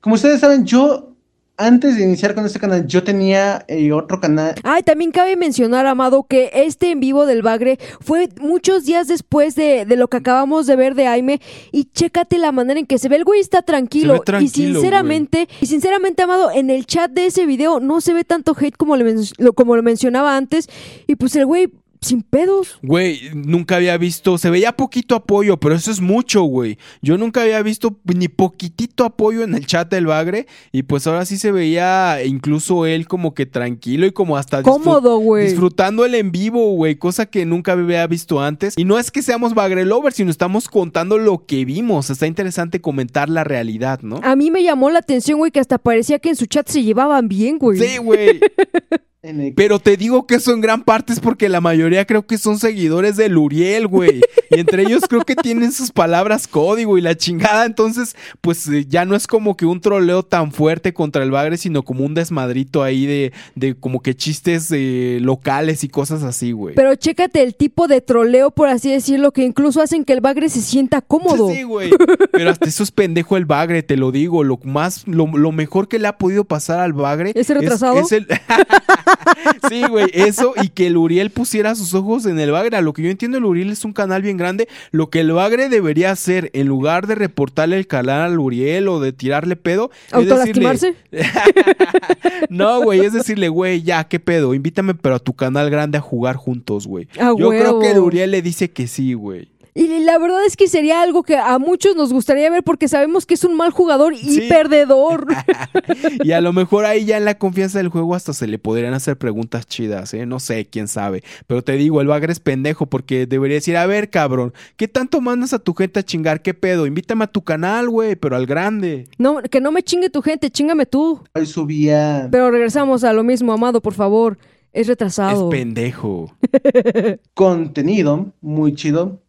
Como ustedes saben, yo antes de iniciar con este canal, yo tenía eh, otro canal. Ay, también cabe mencionar, Amado, que este en vivo del Bagre fue muchos días después de, de lo que acabamos de ver de Aime. Y chécate la manera en que se ve. El güey está tranquilo. Se ve tranquilo, y sinceramente, y sinceramente, Amado, en el chat de ese video no se ve tanto hate como, le men- lo, como lo mencionaba antes. Y pues el güey sin pedos. Güey, nunca había visto, se veía poquito apoyo, pero eso es mucho, güey. Yo nunca había visto ni poquitito apoyo en el chat del Bagre y pues ahora sí se veía incluso él como que tranquilo y como hasta Cómodo, güey. disfrutando el en vivo, güey, cosa que nunca había visto antes. Y no es que seamos Bagre lovers, sino estamos contando lo que vimos. Está interesante comentar la realidad, ¿no? A mí me llamó la atención, güey, que hasta parecía que en su chat se llevaban bien, güey. Sí, güey. [laughs] Pero te digo que eso en gran parte es porque la mayoría creo que son seguidores de Luriel, güey. Y entre ellos creo que tienen sus palabras código y la chingada. Entonces, pues eh, ya no es como que un troleo tan fuerte contra el bagre, sino como un desmadrito ahí de, de como que chistes eh, locales y cosas así, güey. Pero chécate el tipo de troleo, por así decirlo, que incluso hacen que el bagre se sienta cómodo. Sí, güey. Pero hasta eso es pendejo el bagre, te lo digo. Lo más, lo, lo mejor que le ha podido pasar al bagre ¿Ese retrasado? es el. [laughs] [laughs] Sí, güey, eso y que el Uriel pusiera sus ojos en el bagre. A lo que yo entiendo, el Uriel es un canal bien grande. Lo que el bagre debería hacer, en lugar de reportarle el canal al Uriel o de tirarle pedo, es decirle... [laughs] No, güey, es decirle, güey, ya, ¿qué pedo? Invítame, pero a tu canal grande a jugar juntos, güey. A Yo creo que el. Uriel le dice que sí, güey. Y la verdad es que sería algo que a muchos nos gustaría ver porque sabemos que es un mal jugador y Sí. perdedor. [laughs] Y a lo mejor ahí ya en la confianza del juego hasta se le podrían hacer preguntas chidas, ¿eh? No sé, quién sabe. Pero te digo, el bagre es pendejo porque debería decir, a ver, cabrón, ¿qué tanto mandas a tu gente a chingar? ¿Qué pedo? Invítame a tu canal, güey, pero al grande. No, que no me chingue tu gente, chingame tú. Hoy subía Pero regresamos a lo mismo, Amado, por favor. Es Es retrasado. pendejo. [laughs] contenido muy chido.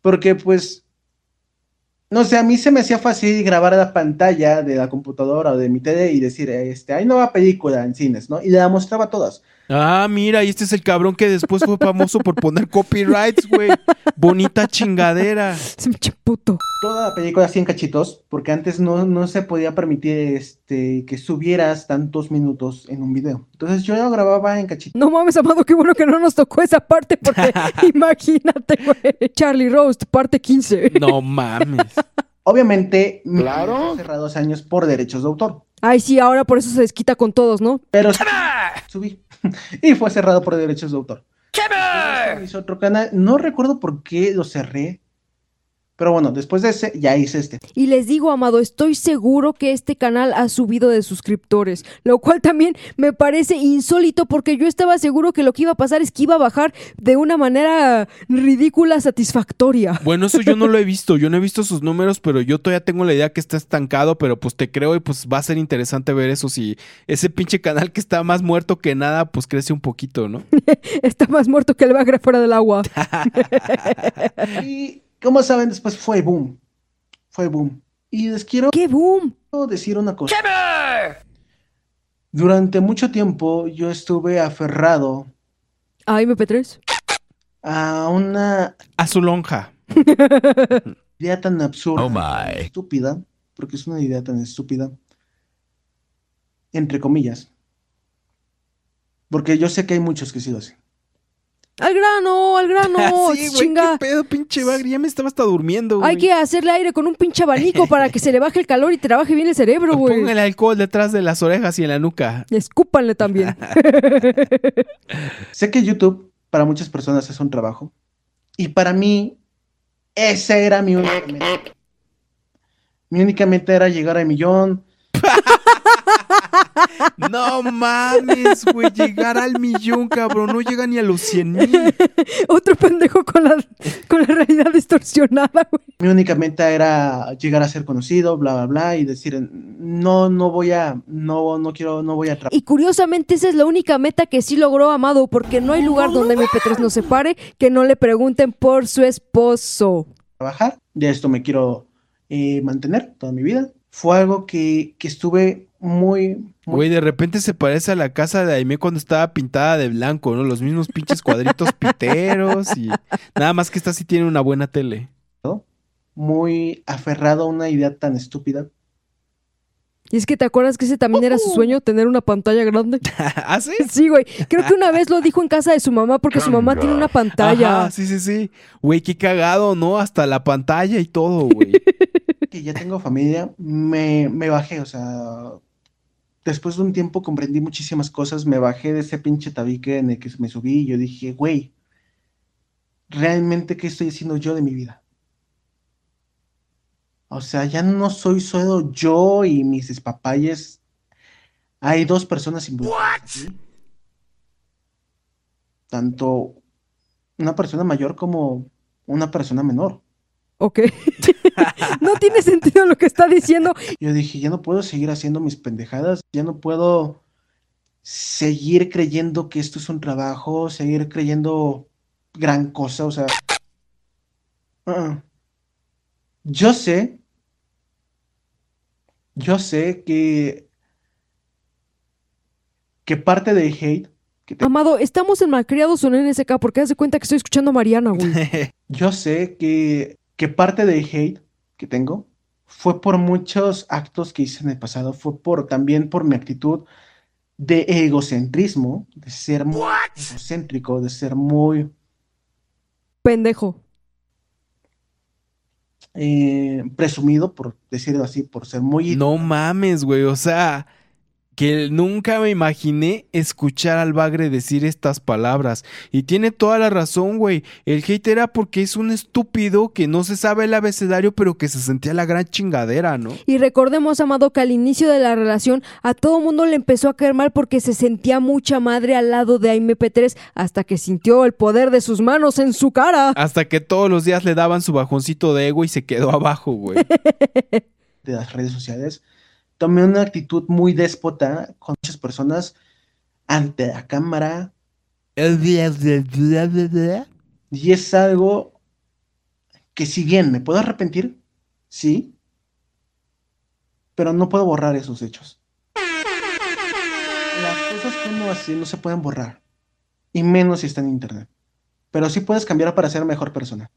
Porque pues, no sé, a mí se me hacía fácil grabar la pantalla de la computadora o de mi tele y decir, este, hay nueva película en cines, ¿no? Y la mostraba todas. Ah, mira, y este es el cabrón que después fue famoso por poner copyrights, güey. Bonita chingadera. puto. Toda la película así en cachitos, porque antes no, no se podía permitir este, que subieras tantos minutos en un video. Entonces yo lo grababa en cachitos. No mames, Amado, qué bueno que no nos tocó esa parte porque [laughs] imagínate, güey. Charlie Roast, parte 15. No mames. Obviamente, claro. cerrados años por derechos de autor. Ay, sí, ahora por eso se desquita con todos, ¿no? Pero subí. [laughs] y fue cerrado por derechos de autor. Hice otro canal. No recuerdo por qué lo cerré. Pero bueno, después de ese, ya hice este. Y les digo, Amado, estoy seguro que este canal ha subido de suscriptores, lo cual también me parece insólito porque yo estaba seguro que lo que iba a pasar es que iba a bajar de una manera ridícula, satisfactoria. Bueno, eso yo no lo he [laughs] visto. Yo no he visto sus números, pero yo todavía tengo la idea que está estancado, pero pues te creo y pues va a ser interesante ver eso. Si ese pinche canal que está más muerto que nada, pues crece un poquito, ¿no? [laughs] Está más muerto que el bagre fuera del agua. [laughs] y como saben, después fue boom. Fue boom. Y les quiero ¿Qué boom? decir una cosa. Durante mucho tiempo yo estuve aferrado ¿A MP3? a una A su lonja. [laughs] idea tan absurda, Oh tan estúpida, porque es una idea tan estúpida, entre comillas. Porque yo sé que hay muchos que sí lo hacen. ¡Al grano! ¡Al grano! [laughs] sí, güey, chinga! qué pedo, pinche bagre. Ya me estaba hasta durmiendo, güey. Hay que hacerle aire con un pinche abanico para que se le baje el calor y trabaje bien el cerebro, güey. Póngale alcohol detrás de las orejas y en la nuca. Escúpanle también. [laughs] Sé que YouTube para muchas personas es un trabajo. Y para mí, ese era mi única meta. Mi única meta era llegar a millón. [laughs] No mames, güey. Llegar al millón, cabrón. No llega ni a los 100 mil. Otro pendejo con la, con la realidad distorsionada, güey. Mi única meta era llegar a ser conocido, bla, bla, bla, y decir, no, no voy a, no, no quiero, no voy a trabajar. Y curiosamente esa es la única meta que sí logró Amado, porque no hay lugar donde MP3 no se pare que no le pregunten por su esposo. trabajar. De esto me quiero eh, mantener toda mi vida. Fue algo que, que estuve muy, Güey, de repente se parece a la casa de Aimee cuando estaba pintada de blanco, ¿no? Los mismos pinches cuadritos [laughs] piteros y nada más que esta sí tiene una buena tele. muy aferrado a una idea tan estúpida. Y es que te acuerdas que ese también era su sueño, tener una pantalla grande. [laughs] ¿Ah, sí? [laughs] Sí, güey. Creo que una vez lo dijo en casa de su mamá porque su mamá tiene una pantalla. Ajá, sí, sí, sí. Güey, qué cagado, ¿no? Hasta la pantalla y todo, güey. Que ya tengo familia, me, me bajé, o sea, después de un tiempo comprendí muchísimas cosas, me bajé de ese pinche tabique en el que me subí y yo dije, güey, ¿realmente qué estoy haciendo yo de mi vida? O sea, ya no soy solo yo y mis despapalles. Hay dos personas involucradas. aquí. Tanto una persona mayor como una persona menor. Ok. [laughs] no tiene sentido lo que está diciendo. Yo dije, ya no puedo seguir haciendo mis pendejadas, ya no puedo seguir creyendo que esto es un trabajo, seguir creyendo gran cosa, o sea. uh-uh. Yo sé, yo sé que, que parte del hate, Amado, estamos en Malcriados o en NSK porque hace cuenta que estoy escuchando a Mariana, güey. [laughs] yo sé que, que parte del hate que tengo fue por muchos actos que hice en el pasado, fue por también por mi actitud de egocentrismo, de ser muy egocéntrico, de ser muy Pendejo. eh, presumido, por decirlo así, por ser muy... No mames, güey. O sea, que nunca me imaginé escuchar al Bagre decir estas palabras. Y tiene toda la razón, güey. El hate era porque es un estúpido que no se sabe el abecedario, pero que se sentía la gran chingadera, ¿no? Y recordemos, Amado, que al inicio de la relación a todo mundo le empezó a caer mal porque se sentía mucha madre al lado de AMP3 hasta que sintió el poder de sus manos en su cara. Hasta que todos los días le daban su bajoncito de ego y se quedó [laughs] abajo, güey. [laughs] de las redes sociales, tomé una actitud muy déspota con muchas personas ante la cámara. Y es algo que si bien me puedo arrepentir, sí, pero no puedo borrar esos hechos. Las cosas que uno hace no se pueden borrar, y menos si está en internet. Pero sí puedes cambiar para ser mejor persona.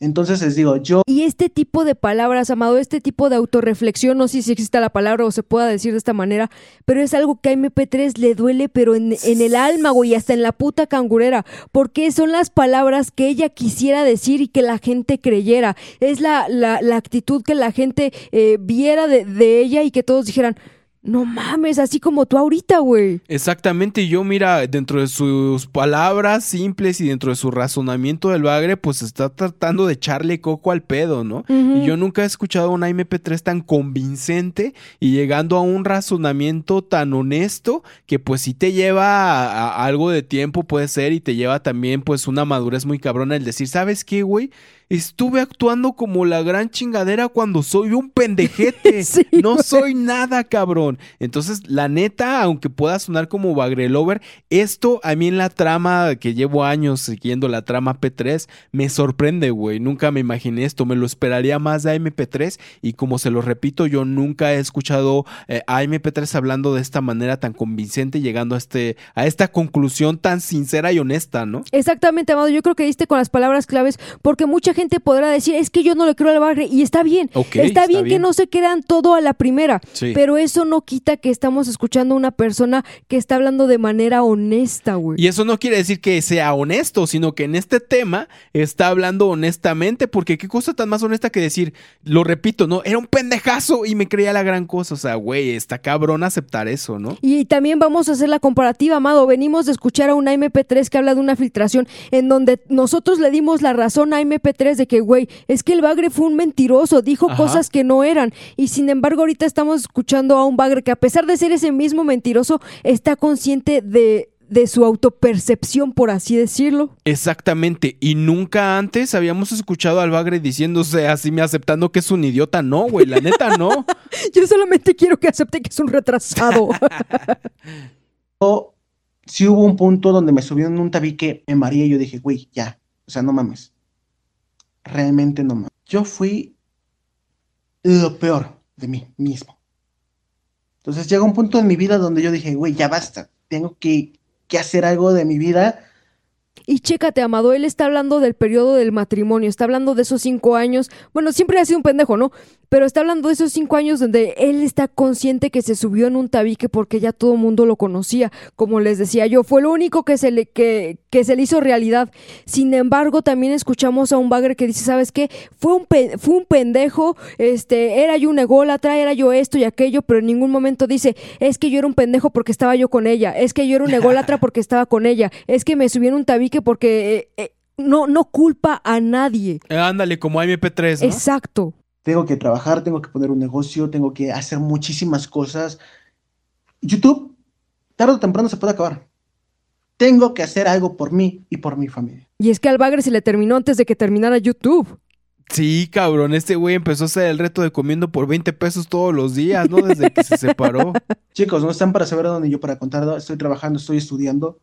Entonces les digo, yo Y este tipo de palabras, Amado, este tipo de autorreflexión, no sé si existe la palabra o se pueda decir de esta manera, pero es algo que a MP3 le duele, pero en, el alma, güey, hasta en la puta cangurera, porque son las palabras que ella quisiera decir y que la gente creyera. Es la, la, la actitud que la gente eh, viera de, de ella y que todos dijeran, no mames, así como tú ahorita, güey. Exactamente, y yo mira, dentro de sus palabras simples y dentro de su razonamiento del bagre, pues está tratando de echarle coco al pedo, ¿no? Y yo nunca he escuchado una MP3 tan convincente y llegando a un razonamiento tan honesto que pues sí te lleva a, a algo de tiempo, puede ser, y te lleva también pues una madurez muy cabrona el decir, ¿sabes qué, güey? Estuve actuando como la gran chingadera cuando soy un pendejete. [laughs] no soy nada, cabrón. Entonces, la neta, aunque pueda sonar como Bagre Lover, esto a mí en la trama que llevo años siguiendo la trama P3 me sorprende, güey. Nunca me imaginé esto. Me lo esperaría más de MP3 y como se lo repito, yo nunca he escuchado eh, a MP3 hablando de esta manera tan convincente, llegando a, este, a esta conclusión tan sincera y honesta, ¿no? Exactamente, Amado. Yo creo que diste con las palabras claves porque mucha gente podrá decir, es que yo no le creo al bagre y está bien. Está, bien, que no se crean todo a la primera, Sí. pero eso no quita que estamos escuchando a una persona que está hablando de manera honesta, güey. Y eso no quiere decir que sea honesto, sino que en este tema está hablando honestamente, porque qué cosa tan más honesta que decir, lo repito, ¿no? Era un pendejazo y me creía la gran cosa. O sea, güey, está cabrón aceptar eso, ¿no? Y también vamos a hacer la comparativa, Amado. Venimos de escuchar a una MP3 que habla de una filtración en donde nosotros le dimos la razón a MP3 de que, güey, es que el bagre fue un mentiroso, dijo Ajá. cosas que no eran. Y sin embargo, ahorita estamos escuchando a un bagre que a pesar de ser ese mismo mentiroso, está consciente de, de su autopercepción, por así decirlo. Exactamente. Y nunca antes habíamos escuchado al Bagre diciéndose así, me aceptando que es un idiota. No, güey, la neta no. [laughs] Yo solamente quiero que acepte que es un retrasado. [laughs] yo- sí hubo un punto donde me subió en un tabique, me mareé y yo dije, güey, ya, o sea, no mames. Realmente no mames. Yo fui lo peor de mí mismo. Entonces llega un punto en mi vida donde yo dije, güey, ya basta, tengo que, que hacer algo de mi vida. Y chécate, Amado, él está hablando del periodo del matrimonio, está hablando de esos cinco años. Bueno, siempre ha sido un pendejo, ¿no? Pero está hablando de esos cinco años donde él está consciente que se subió en un tabique porque ya todo el mundo lo conocía. Como les decía yo, fue lo único que se le, que, que se le hizo realidad. Sin embargo, también escuchamos a un bagre que dice, ¿sabes qué? Fue un, pe- fue un pendejo, este, era yo un ególatra, era yo esto y aquello, pero en ningún momento dice, es que yo era un pendejo porque estaba yo con ella, es que yo era un ególatra [laughs] porque estaba con ella, es que me subí en un tabique porque eh, eh, no, no culpa a nadie. Eh, Ándale, como MP3, ¿no? Exacto. Tengo que trabajar, tengo que poner un negocio, tengo que hacer muchísimas cosas. YouTube, tarde o temprano se puede acabar. Tengo que hacer algo por mí y por mi familia. Y es que al bagre se le terminó antes de que terminara YouTube. Sí, cabrón, este güey empezó a hacer el reto de comiendo por 20 pesos todos los días, ¿no? Desde que se separó. [laughs] Chicos, no están para saber dónde yo para contar. Estoy trabajando, estoy estudiando.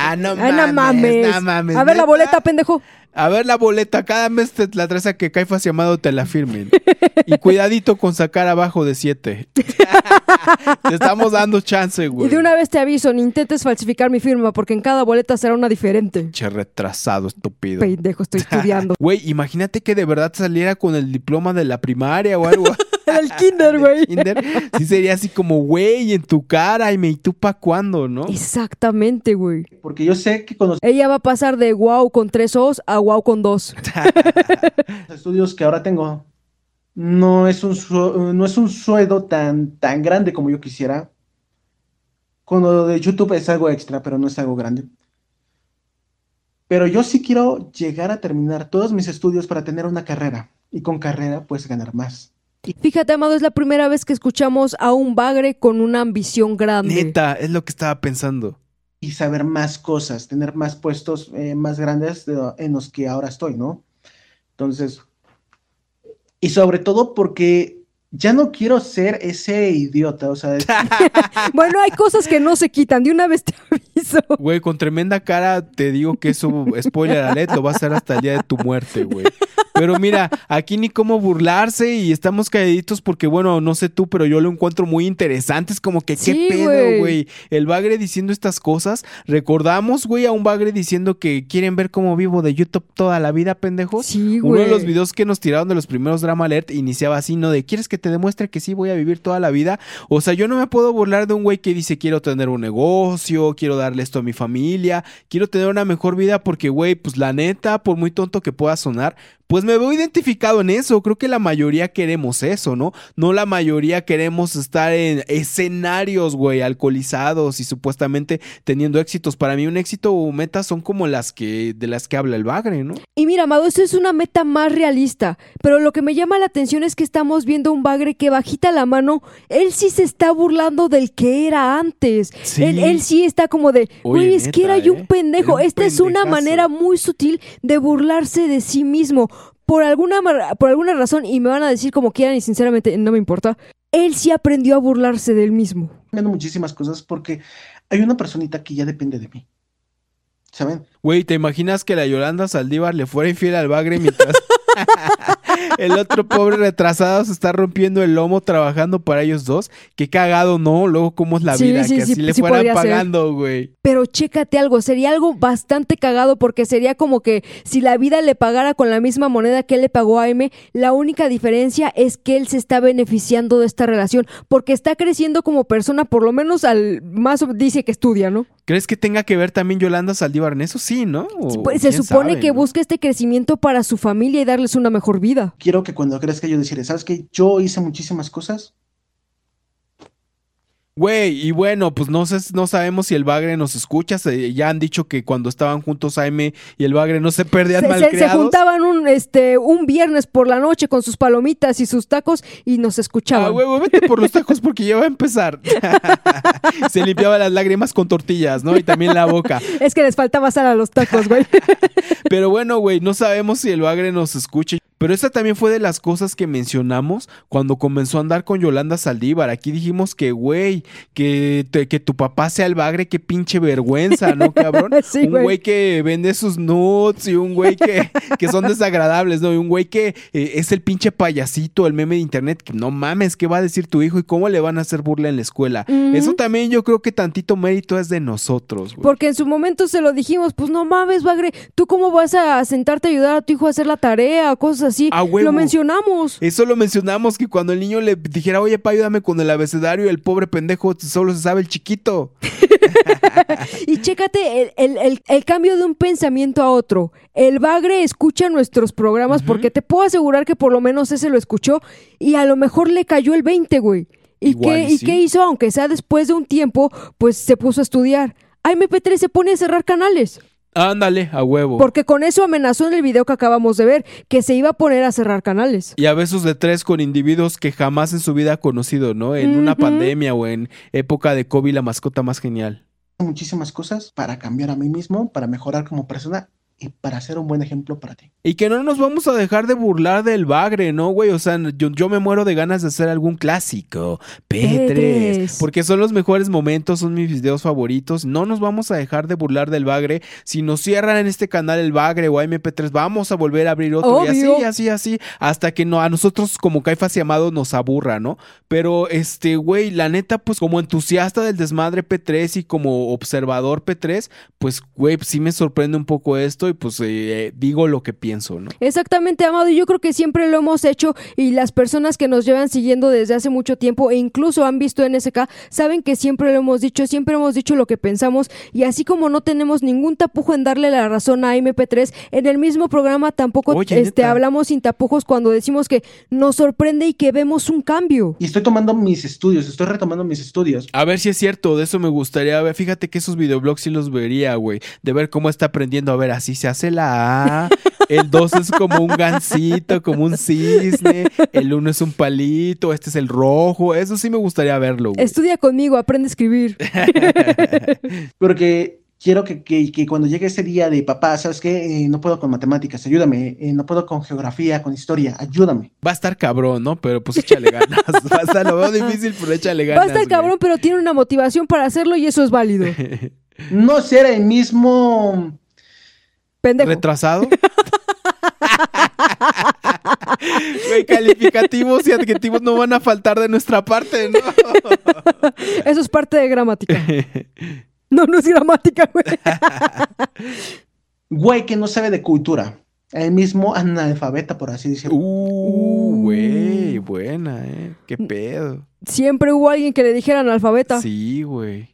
Ah, no Ay, no mames. no mames, a ver la boleta, pendejo. A ver la boleta, cada mes te la traes a que Caifas llamado te la firmen. Y cuidadito con sacar abajo de 7. [laughs] te estamos dando chance, Y güey. de una vez te aviso, ni intentes falsificar mi firma porque en cada boleta será una diferente. Che retrasado, estúpido. Pendejo, estoy estudiando. [laughs] Güey, imagínate que de verdad saliera con el diploma de la primaria o algo. [laughs] [laughs] Del kinder, güey. Kinder, sí sería así como, güey, en tu cara, y me, ¿y tú pa' cuándo, no? Exactamente, güey. Porque yo sé que con los Ella va a pasar de wow con tres O's a wow con dos. [laughs] estudios que ahora tengo, no es un, su- no es un sueldo tan, tan grande como yo quisiera. Con lo de YouTube es algo extra, pero no es algo grande. Pero yo sí quiero llegar a terminar todos mis estudios para tener una carrera. Y con carrera, pues ganar más. Fíjate, Amado, es la primera vez que escuchamos a un bagre con una ambición grande. Neta, es lo que estaba pensando. y saber más cosas, tener más puestos eh, más grandes de en los que ahora estoy, ¿no? Entonces, y sobre todo porque ya no quiero ser ese idiota, o sea, es- [laughs] [laughs] Bueno, hay cosas que no se quitan. De una vez te aviso. Güey, con tremenda cara te digo que eso, spoiler alert, lo va a hacer hasta el día de tu muerte, güey. Pero mira, aquí ni cómo burlarse y estamos calladitos porque, bueno, no sé tú, pero yo lo encuentro muy interesante. Es como que, Sí, ¿qué pedo, güey. güey? El bagre diciendo estas cosas. Recordamos, güey, a un bagre diciendo que quieren ver cómo vivo de YouTube toda la vida, pendejos. Sí, Uno de güey. los videos que nos tiraron de los primeros Drama Alert iniciaba así, ¿no? De ¿quieres que te demuestre que sí voy a vivir toda la vida? O sea, yo no me puedo burlar de un güey que dice quiero tener un negocio, quiero darle esto a mi familia, quiero tener una mejor vida porque, güey, pues la neta, por muy tonto que pueda sonar, pues me veo identificado en eso. Creo que la mayoría queremos eso, ¿no? No la mayoría queremos estar en escenarios, güey, alcoholizados y supuestamente teniendo éxitos. Para mí un éxito o meta son como las que de las que habla el bagre, ¿no? Y mira, Amado, eso es una meta más realista. Pero lo que me llama la atención es que estamos viendo un bagre que bajita la mano, él sí se está burlando del que era antes. Sí. Él, él sí está como de, güey, es que era yo ¿eh? un pendejo. Era un Esta es una manera muy sutil de burlarse de sí mismo. Por alguna, por alguna razón, y me van a decir como quieran y sinceramente no me importa, él sí aprendió a burlarse del mismo. cambiando muchísimas cosas porque hay una personita que ya depende de mí. ¿Saben? Güey, ¿te imaginas que la Yolanda Saldívar le fuera infiel al bagre mientras [laughs] el otro pobre retrasado se está rompiendo el lomo trabajando para ellos dos? Qué cagado, ¿no? Luego, ¿cómo es la Sí, vida? sí, que sí, así le sí fueran podría ser. pagando, güey. Pero chécate algo, sería algo bastante cagado porque sería como que si la vida le pagara con la misma moneda que él le pagó a M, la única diferencia es que él se está beneficiando de esta relación porque está creciendo como persona, por lo menos al más dice que estudia, ¿no? ¿Crees que tenga que ver también Yolanda Saldívar en eso? Sí, ¿no? O Pues se supone sabe, que ¿no? busca este crecimiento para su familia y darles una mejor vida. Quiero que cuando crezca yo decirle, ¿sabes qué? Yo hice muchísimas cosas. Güey, y bueno, pues no sé, no sabemos si el bagre nos escucha. se- ya han dicho que cuando estaban juntos AM y el bagre no se perdían Se, se- se malcriados. juntaban un, este, un viernes por la noche con sus palomitas y sus tacos y nos escuchaban. Ah, huevo, vete por los tacos porque ya va a empezar. [laughs] Se limpiaba las lágrimas con tortillas, ¿no? Y también la boca. [laughs] Es que les faltaba sal a los tacos, güey. [laughs] Pero bueno, güey, no sabemos si el bagre nos escuche. Pero esta también fue de las cosas que mencionamos cuando comenzó a andar con Yolanda Saldívar. Aquí dijimos que, güey, que, te- que tu papá sea el bagre, qué pinche vergüenza, ¿no, [laughs] cabrón? Sí, un güey. güey que vende sus nudes y un güey que, que son desagradables, ¿no? Y un güey que eh, es el pinche payasito, el meme de internet. Que no mames, ¿qué va a decir tu hijo y cómo le van a hacer burla en la escuela? Eso también yo creo que tantito mérito es de nosotros, güey. Porque en su momento se lo dijimos, pues no mames, Bagre, ¿tú cómo vas a sentarte a ayudar a tu hijo a hacer la tarea o cosas así? A huevo. Lo mencionamos. Eso lo mencionamos que cuando el niño le dijera, oye, pa, ayúdame con el abecedario, el pobre pendejo solo se sabe el chiquito. [laughs] Y chécate el, el- el- el cambio de un pensamiento a otro. El Bagre escucha nuestros programas porque te puedo asegurar que por lo menos ese lo escuchó y a lo mejor le cayó el 20, güey. ¿Y, Igual qué, y ¿Y sí. qué hizo? Aunque sea después de un tiempo, pues se puso a estudiar. A MP3 se pone a cerrar canales. Ándale, a huevo. Porque con eso amenazó en el video que acabamos de ver, que se iba a poner a cerrar canales. Y a besos de tres con individuos que jamás en su vida ha conocido, ¿no? En una pandemia o en época de COVID, la mascota más genial. Muchísimas cosas para cambiar a mí mismo, para mejorar como persona y para ser un buen ejemplo para ti. Y que no nos vamos a dejar de burlar del bagre, ¿no, güey? O sea, yo, yo me muero de ganas de hacer algún clásico. P3. P3. Porque son los mejores momentos, son mis videos favoritos. No nos vamos a dejar de burlar del bagre. Si nos cierran en este canal el bagre o MP3, vamos a volver a abrir otro. Y así, así, así. Hasta que no, a nosotros como Caifas y Amado nos aburra, ¿no? Pero, este, güey, la neta, pues como entusiasta del desmadre P3 y como observador P3, pues, güey, sí me sorprende un poco esto. Y pues eh, digo lo que pienso, ¿no? Exactamente, Amado. y Yo creo que siempre lo hemos hecho y las personas que nos llevan siguiendo desde hace mucho tiempo e incluso han visto NSK saben que siempre lo hemos dicho, siempre hemos dicho lo que pensamos y así como no tenemos ningún tapujo en darle la razón a MP3, en el mismo programa tampoco Oye, este, neta. hablamos sin tapujos cuando decimos que nos sorprende y que vemos un cambio. Y estoy tomando mis estudios, estoy retomando mis estudios. A ver si es cierto, de eso me gustaría ver. Fíjate que esos videoblogs sí los vería, güey. De ver cómo está aprendiendo. A ver, así se hace la A. El 2 es como un gansito, como un cisne. El 1 es un palito. Este es el rojo. Eso sí me gustaría verlo, güey. Estudia conmigo, aprende a escribir. [laughs] Porque quiero que, que- que cuando llegue ese día de papá, ¿sabes qué? Eh, no puedo con matemáticas, ayúdame. Eh, no puedo con geografía, con historia, ayúdame. Va a estar cabrón, ¿no? Pero pues échale ganas. Va a estar, lo veo difícil, pero échale ganas. Va a estar güey. cabrón, pero tiene una motivación para hacerlo y eso es válido. [laughs] No ser el mismo... Pendejo. ¿Retrasado? [laughs] Güey, calificativos y adjetivos no van a faltar de nuestra parte, ¿no? [laughs] Eso es parte de gramática. [laughs] No, no es gramática, güey. Güey que no sabe de cultura. El mismo analfabeta, por así decirlo. Uh, güey, buena, ¿eh? ¿Qué pedo? Siempre hubo alguien que le dijera analfabeta. Sí, güey.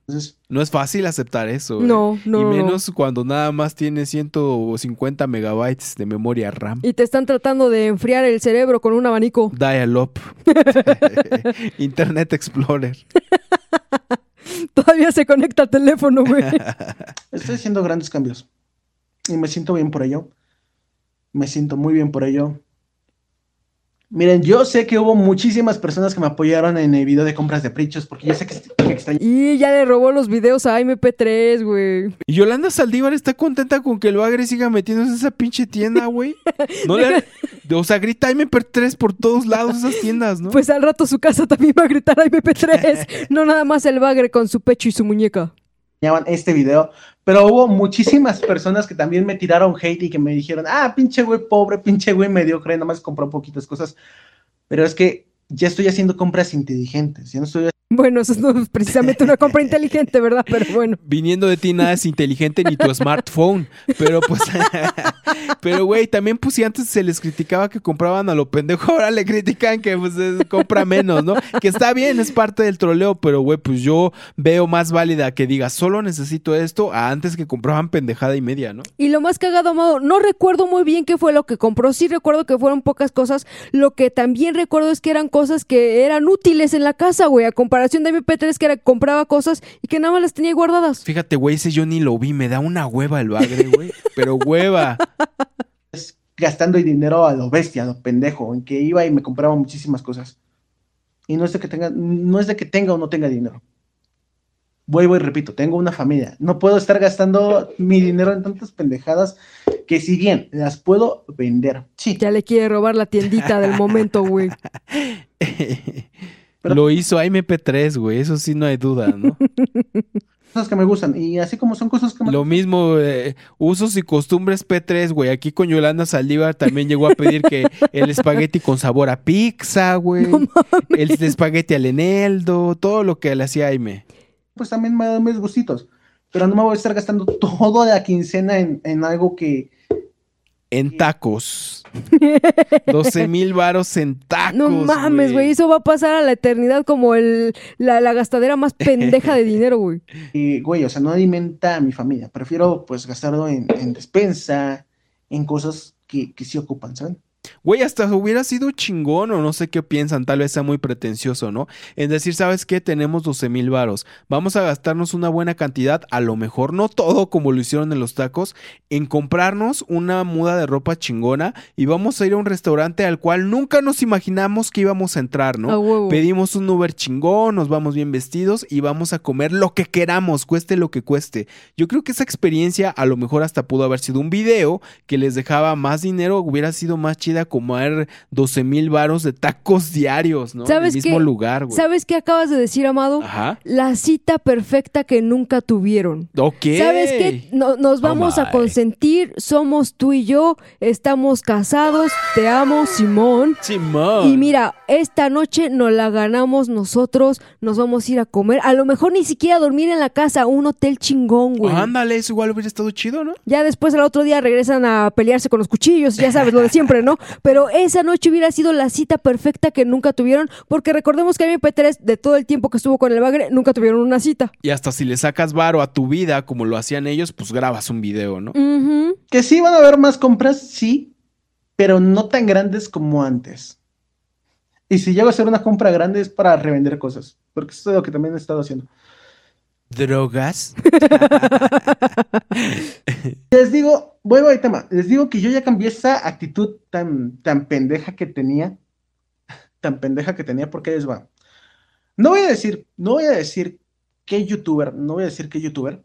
No es fácil aceptar eso. ¿eh? No, no, Y no, menos cuando nada más tiene 150 megabytes de memoria RAM. Y te están tratando de enfriar el cerebro con un abanico. [laughs] Dial-up. [laughs] Internet Explorer. [laughs] Todavía se conecta al teléfono, güey. Estoy haciendo grandes cambios. Y me siento bien por ello. Me siento muy bien por ello. Miren, yo sé que hubo muchísimas personas que me apoyaron en el video de compras de prichos porque yo sé que, que extrañé. Y ya le robó los videos a MP3, güey. Y Yolanda Saldívar está contenta con que el bagre siga metiéndose en esa pinche tienda, güey. [laughs] No le- O sea, grita MP3 por todos lados esas tiendas, ¿no? Pues al rato su casa también va a gritar a MP3. no nada más el bagre con su pecho y su muñeca. este video, pero hubo muchísimas personas que también me tiraron hate y que me dijeron, ah, pinche güey pobre, pinche güey mediocre, nada más compró poquitas cosas. Pero es que ya estoy haciendo compras inteligentes, ya no estoy Bueno, eso no es precisamente una compra inteligente, ¿verdad? Pero bueno. Viniendo de ti nada es inteligente ni tu smartphone. Pero pues. [laughs] pero güey, también pues si antes se les criticaba que compraban a lo pendejo, ahora le critican que pues compra menos, ¿no? Que está bien, es parte del troleo, pero güey, pues yo veo más válida que diga solo necesito esto a antes que compraban pendejada y media, ¿no? Y lo más cagado, Amado, no recuerdo muy bien qué fue lo que compró. Sí recuerdo que fueron pocas cosas. Lo que también recuerdo es que eran cosas que eran útiles en la casa, güey. A comparación de MP3 que era, compraba cosas y que nada más las tenía guardadas. Fíjate, güey, ese yo ni lo vi, me da una hueva el bagre, güey. Pero hueva. gastando el dinero a lo bestia, a lo pendejo, en que iba y me compraba muchísimas cosas. Y no es de que tenga, no es de que tenga o no tenga dinero. Vuelvo y repito, tengo una familia. No puedo estar gastando mi dinero en tantas pendejadas que si bien las puedo vender. Sí. Ya le quiere robar la tiendita del momento, güey. [laughs] Lo hizo a MP3, güey, eso sí no hay duda, ¿no? [laughs] Cosas que me gustan. Y así como son cosas que me Lo mismo, eh, usos y costumbres P3, güey. Aquí con Yolanda Saldívar también llegó a pedir que el espagueti con sabor a pizza, güey. [laughs] el espagueti al eneldo, todo lo que le hacía Aime. Pues también me da mis gustitos. Pero no me voy a estar gastando toda la quincena en, en algo que, En tacos. 12 [laughs] mil varos en tacos. No mames, güey. Eso va a pasar a la eternidad como el, la, la gastadera más pendeja de [laughs] dinero, güey. que, güey, o sea, no alimenta a mi familia. Prefiero, pues, gastarlo en, en despensa, en cosas que, que sí ocupan, ¿saben? Güey, hasta hubiera sido chingón o no sé qué piensan, tal vez sea muy pretencioso, ¿no? En decir, ¿sabes qué? Tenemos 12 mil varos, vamos a gastarnos una buena cantidad, a lo mejor no todo como lo hicieron en los tacos, en comprarnos una muda de ropa chingona y vamos a ir a un restaurante al cual nunca nos imaginamos que íbamos a entrar, ¿no? Pedimos un Uber chingón, nos vamos bien vestidos y vamos a comer lo que queramos, cueste lo que cueste. Yo creo que esa experiencia a lo mejor hasta pudo haber sido un video que les dejaba más dinero, hubiera sido más chida ir a comer 12 mil varos de tacos diarios, ¿no? ¿Sabes en el mismo qué? lugar, güey. ¿Sabes qué acabas de decir, Amado? Ajá. La cita perfecta que nunca tuvieron. Ok. ¿Sabes qué? No- nos vamos a consentir, somos tú y yo, estamos casados, te amo, Simón. Simón. Y mira, esta noche nos la ganamos nosotros, nos vamos a ir a comer, a lo mejor ni siquiera dormir en la casa, un hotel chingón, güey. Ándale, eso igual hubiera estado chido, ¿no? Ya después al otro día regresan a pelearse con los cuchillos, ya sabes, lo de siempre, ¿no? Pero esa noche hubiera sido la cita perfecta que nunca tuvieron, porque recordemos que MP3, de todo el tiempo que estuvo con el bagre, nunca tuvieron una cita. Y hasta si le sacas varo a tu vida, como lo hacían ellos, pues grabas un video, ¿no? Que sí van a haber más compras, sí, pero no tan grandes como antes. Y si llego a hacer una compra grande es para revender cosas, porque eso es lo que también he estado haciendo. ¿Drogas? [laughs] Les digo, vuelvo al tema, les digo que yo ya cambié esa actitud tan, tan pendeja que tenía, tan pendeja que tenía, porque les va. No voy a decir, no voy a decir qué youtuber, no voy a decir qué youtuber,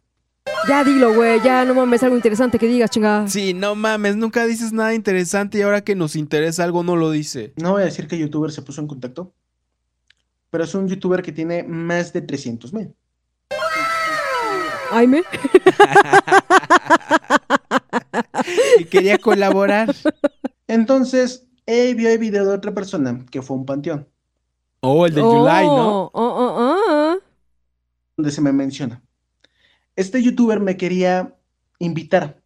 Ya dilo, güey, ya no mames, algo interesante que digas, chingada. Sí, no mames, nunca dices nada interesante y ahora que nos interesa algo no lo dice. no voy a decir qué youtuber se puso en contacto, pero es un youtuber que tiene más de 300 mil. Aime. [laughs] Y quería colaborar. Entonces, él vio el video de otra persona que fue a un panteón, Oh, el de July, ¿no? Oh, oh, oh, oh. donde se me menciona. Este youtuber me quería invitar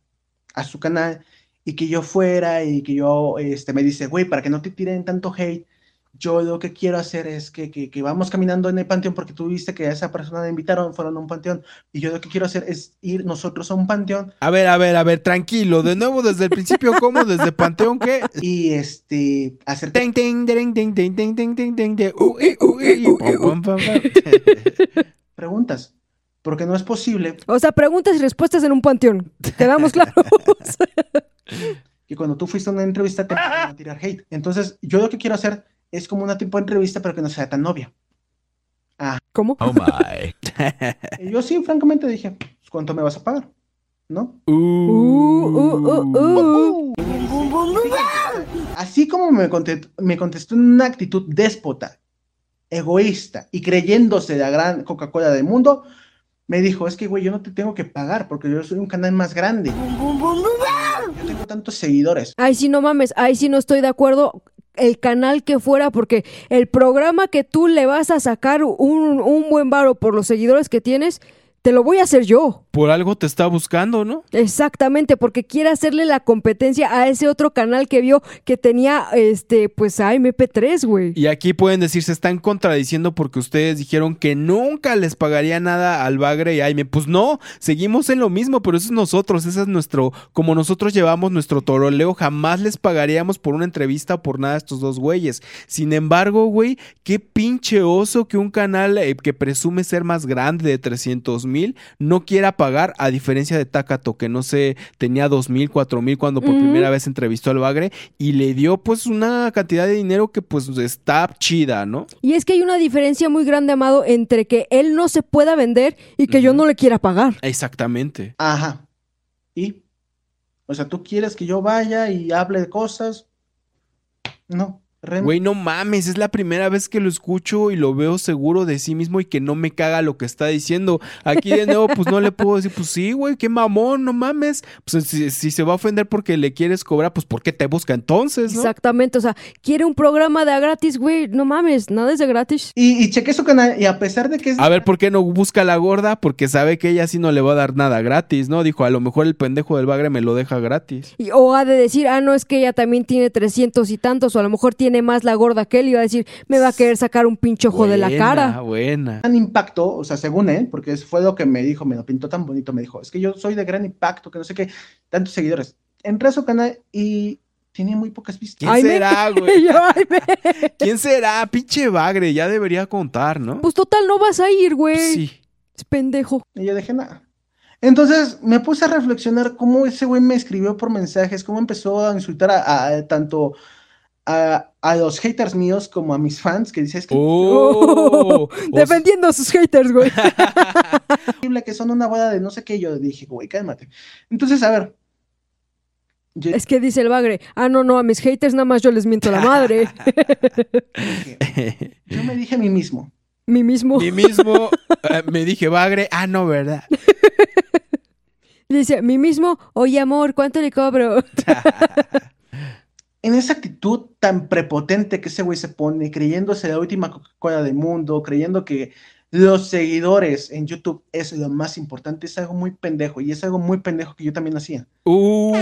a su canal y que yo fuera y que yo, este, me dice, güey, para que no te tiren tanto hate, yo lo que quiero hacer es que, que, vamos caminando en el panteón porque tú viste que a esa persona la invitaron, fueron a un panteón. Y yo lo que quiero hacer es ir nosotros a un panteón. A ver, a ver, a ver, tranquilo. De nuevo, desde el principio, ¿cómo? ¿Desde panteón qué? [laughs] Y este, hacer... E, e, e, [laughs] preguntas. Porque no es posible. O sea, preguntas y respuestas en un panteón. Quedamos claros. [laughs] que cuando tú fuiste a una entrevista te a tirar hate. Entonces, yo lo que quiero hacer es como una tipo de entrevista, pero que no sea tan novia. Ah. ¿Cómo? Oh my. [laughs] Yo sí, francamente dije, pues, ¿cuánto me vas a pagar? ¿No? Uh, uh, uh, uh. Así como me contestó, me contestó en una actitud déspota, egoísta y creyéndose la gran Coca-Cola del mundo, me dijo, es que güey, yo no te tengo que pagar porque yo soy un canal más grande. Yo tengo tantos seguidores. Ay, sí, no mames, ay, sí no estoy de acuerdo. El canal que fuera, porque el programa que tú le vas a sacar un, un buen varo por los seguidores que tienes, te lo voy a hacer yo. Por algo te está buscando, ¿no? Exactamente, porque quiere hacerle la competencia a ese otro canal que vio que tenía, este, pues a MP3, güey. Y aquí pueden decir, se están contradiciendo porque ustedes dijeron que nunca les pagaría nada al Bagre y Aime. Pues no, seguimos en lo mismo, pero eso es nosotros, ese es nuestro, como nosotros llevamos nuestro toroleo, jamás les pagaríamos por una entrevista o por nada a estos dos güeyes. Sin embargo, güey, qué pinche oso que un canal eh, que presume ser más grande de 300 mil no quiera pagar, a diferencia de Takato, que no sé, tenía dos mil, cuatro mil cuando por primera vez entrevistó al Bagre y le dio pues una cantidad de dinero que pues está chida, ¿no? Y es que hay una diferencia muy grande, Amado, entre que él no se pueda vender y que yo no le quiera pagar. Exactamente. Ajá. ¿Y? O sea, ¿tú quieres que yo vaya y hable de cosas? No. Rem- Güey, no mames, es la primera vez que lo escucho y lo veo seguro de sí mismo y que no me caga lo que está diciendo. Aquí de nuevo, pues no le puedo decir, pues sí, güey, qué mamón, no mames. Pues si, si se va a ofender porque le quieres cobrar, pues ¿por qué te busca entonces, no? Exactamente, o sea, quiere un programa de a gratis, güey, no mames, nada es de gratis. Y, y chequé su canal y a pesar de que es... A ver, ¿por qué no busca a la gorda? Porque sabe que ella sí no le va a dar nada gratis, ¿no? Dijo, a lo mejor el pendejo del bagre me lo deja gratis. Y- o ha de decir, ah, no, es que ella también tiene 300 y tantos, o a lo mejor tiene más la gorda que él, y va a decir, me va a querer sacar un pinche ojo de la cara. buena. gran impacto, o sea, según él, porque eso fue lo que me dijo, me lo pintó tan bonito, me dijo, es que yo soy de gran impacto, que no sé qué, tantos seguidores. Entré a su canal y tenía muy pocas vistas. ¿Quién será, [laughs] güey? Me- [laughs] ¿Quién será? Pinche bagre, ya debería contar, ¿no? Pues total, no vas a ir, güey. Sí. Es pendejo. Y yo dije, nada. Entonces me puse a reflexionar cómo ese güey me escribió por mensajes, cómo empezó a insultar a, a- tanto a, a los haters míos como a mis fans, que dices que, [laughs] Oh, Defendiendo a sus haters, güey. [laughs] que son una boda de no sé qué. Yo dije, güey, cálmate. Entonces, a ver, Es que dice el bagre, ah, no, no, a mis haters nada más yo les miento la madre. [laughs] Yo me dije a mí mismo. Mi mismo. Mi mismo, eh, me dije bagre, ah, no, ¿verdad? Dice, mi mismo, oye amor, ¿cuánto le cobro? En esa actitud tan prepotente que ese güey se pone, creyéndose la última Coca-Cola del mundo, creyendo que los seguidores en YouTube es lo más importante, es algo muy pendejo y es algo muy pendejo que yo también hacía. Uh.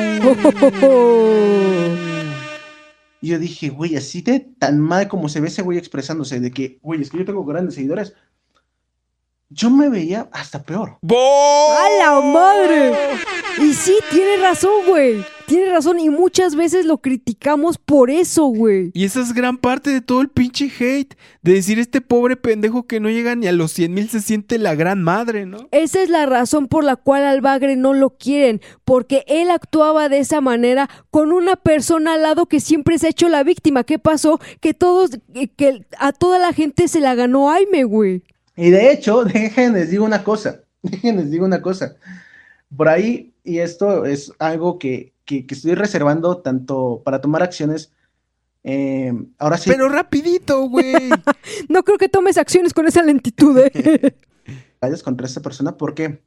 Y yo dije, güey, así de tan mal como se ve ese güey expresándose, de que, güey, es que yo tengo grandes seguidores. Yo me veía hasta peor. ¡A la madre! Y sí, tiene razón, güey. Tiene razón y muchas veces lo criticamos por eso, güey. Y esa es gran parte de todo el pinche hate. De decir este pobre pendejo que no llega ni a los 100 mil se siente la gran madre, ¿no? Esa es la razón por la cual al bagre no lo quieren, porque él actuaba de esa manera con una persona al lado que siempre se ha hecho la víctima. ¿Qué pasó? Que todos, que a toda la gente se la ganó Aime, güey. Y de hecho, [laughs] déjenles les digo una cosa, [laughs] déjenles les digo una cosa. Por ahí, y esto es algo que, que, que estoy reservando tanto para tomar acciones, eh, ahora sí. Pero rapidito, güey. [laughs] no creo que tomes acciones con esa lentitud, ¿eh? [laughs] Contra esta persona, ¿por qué?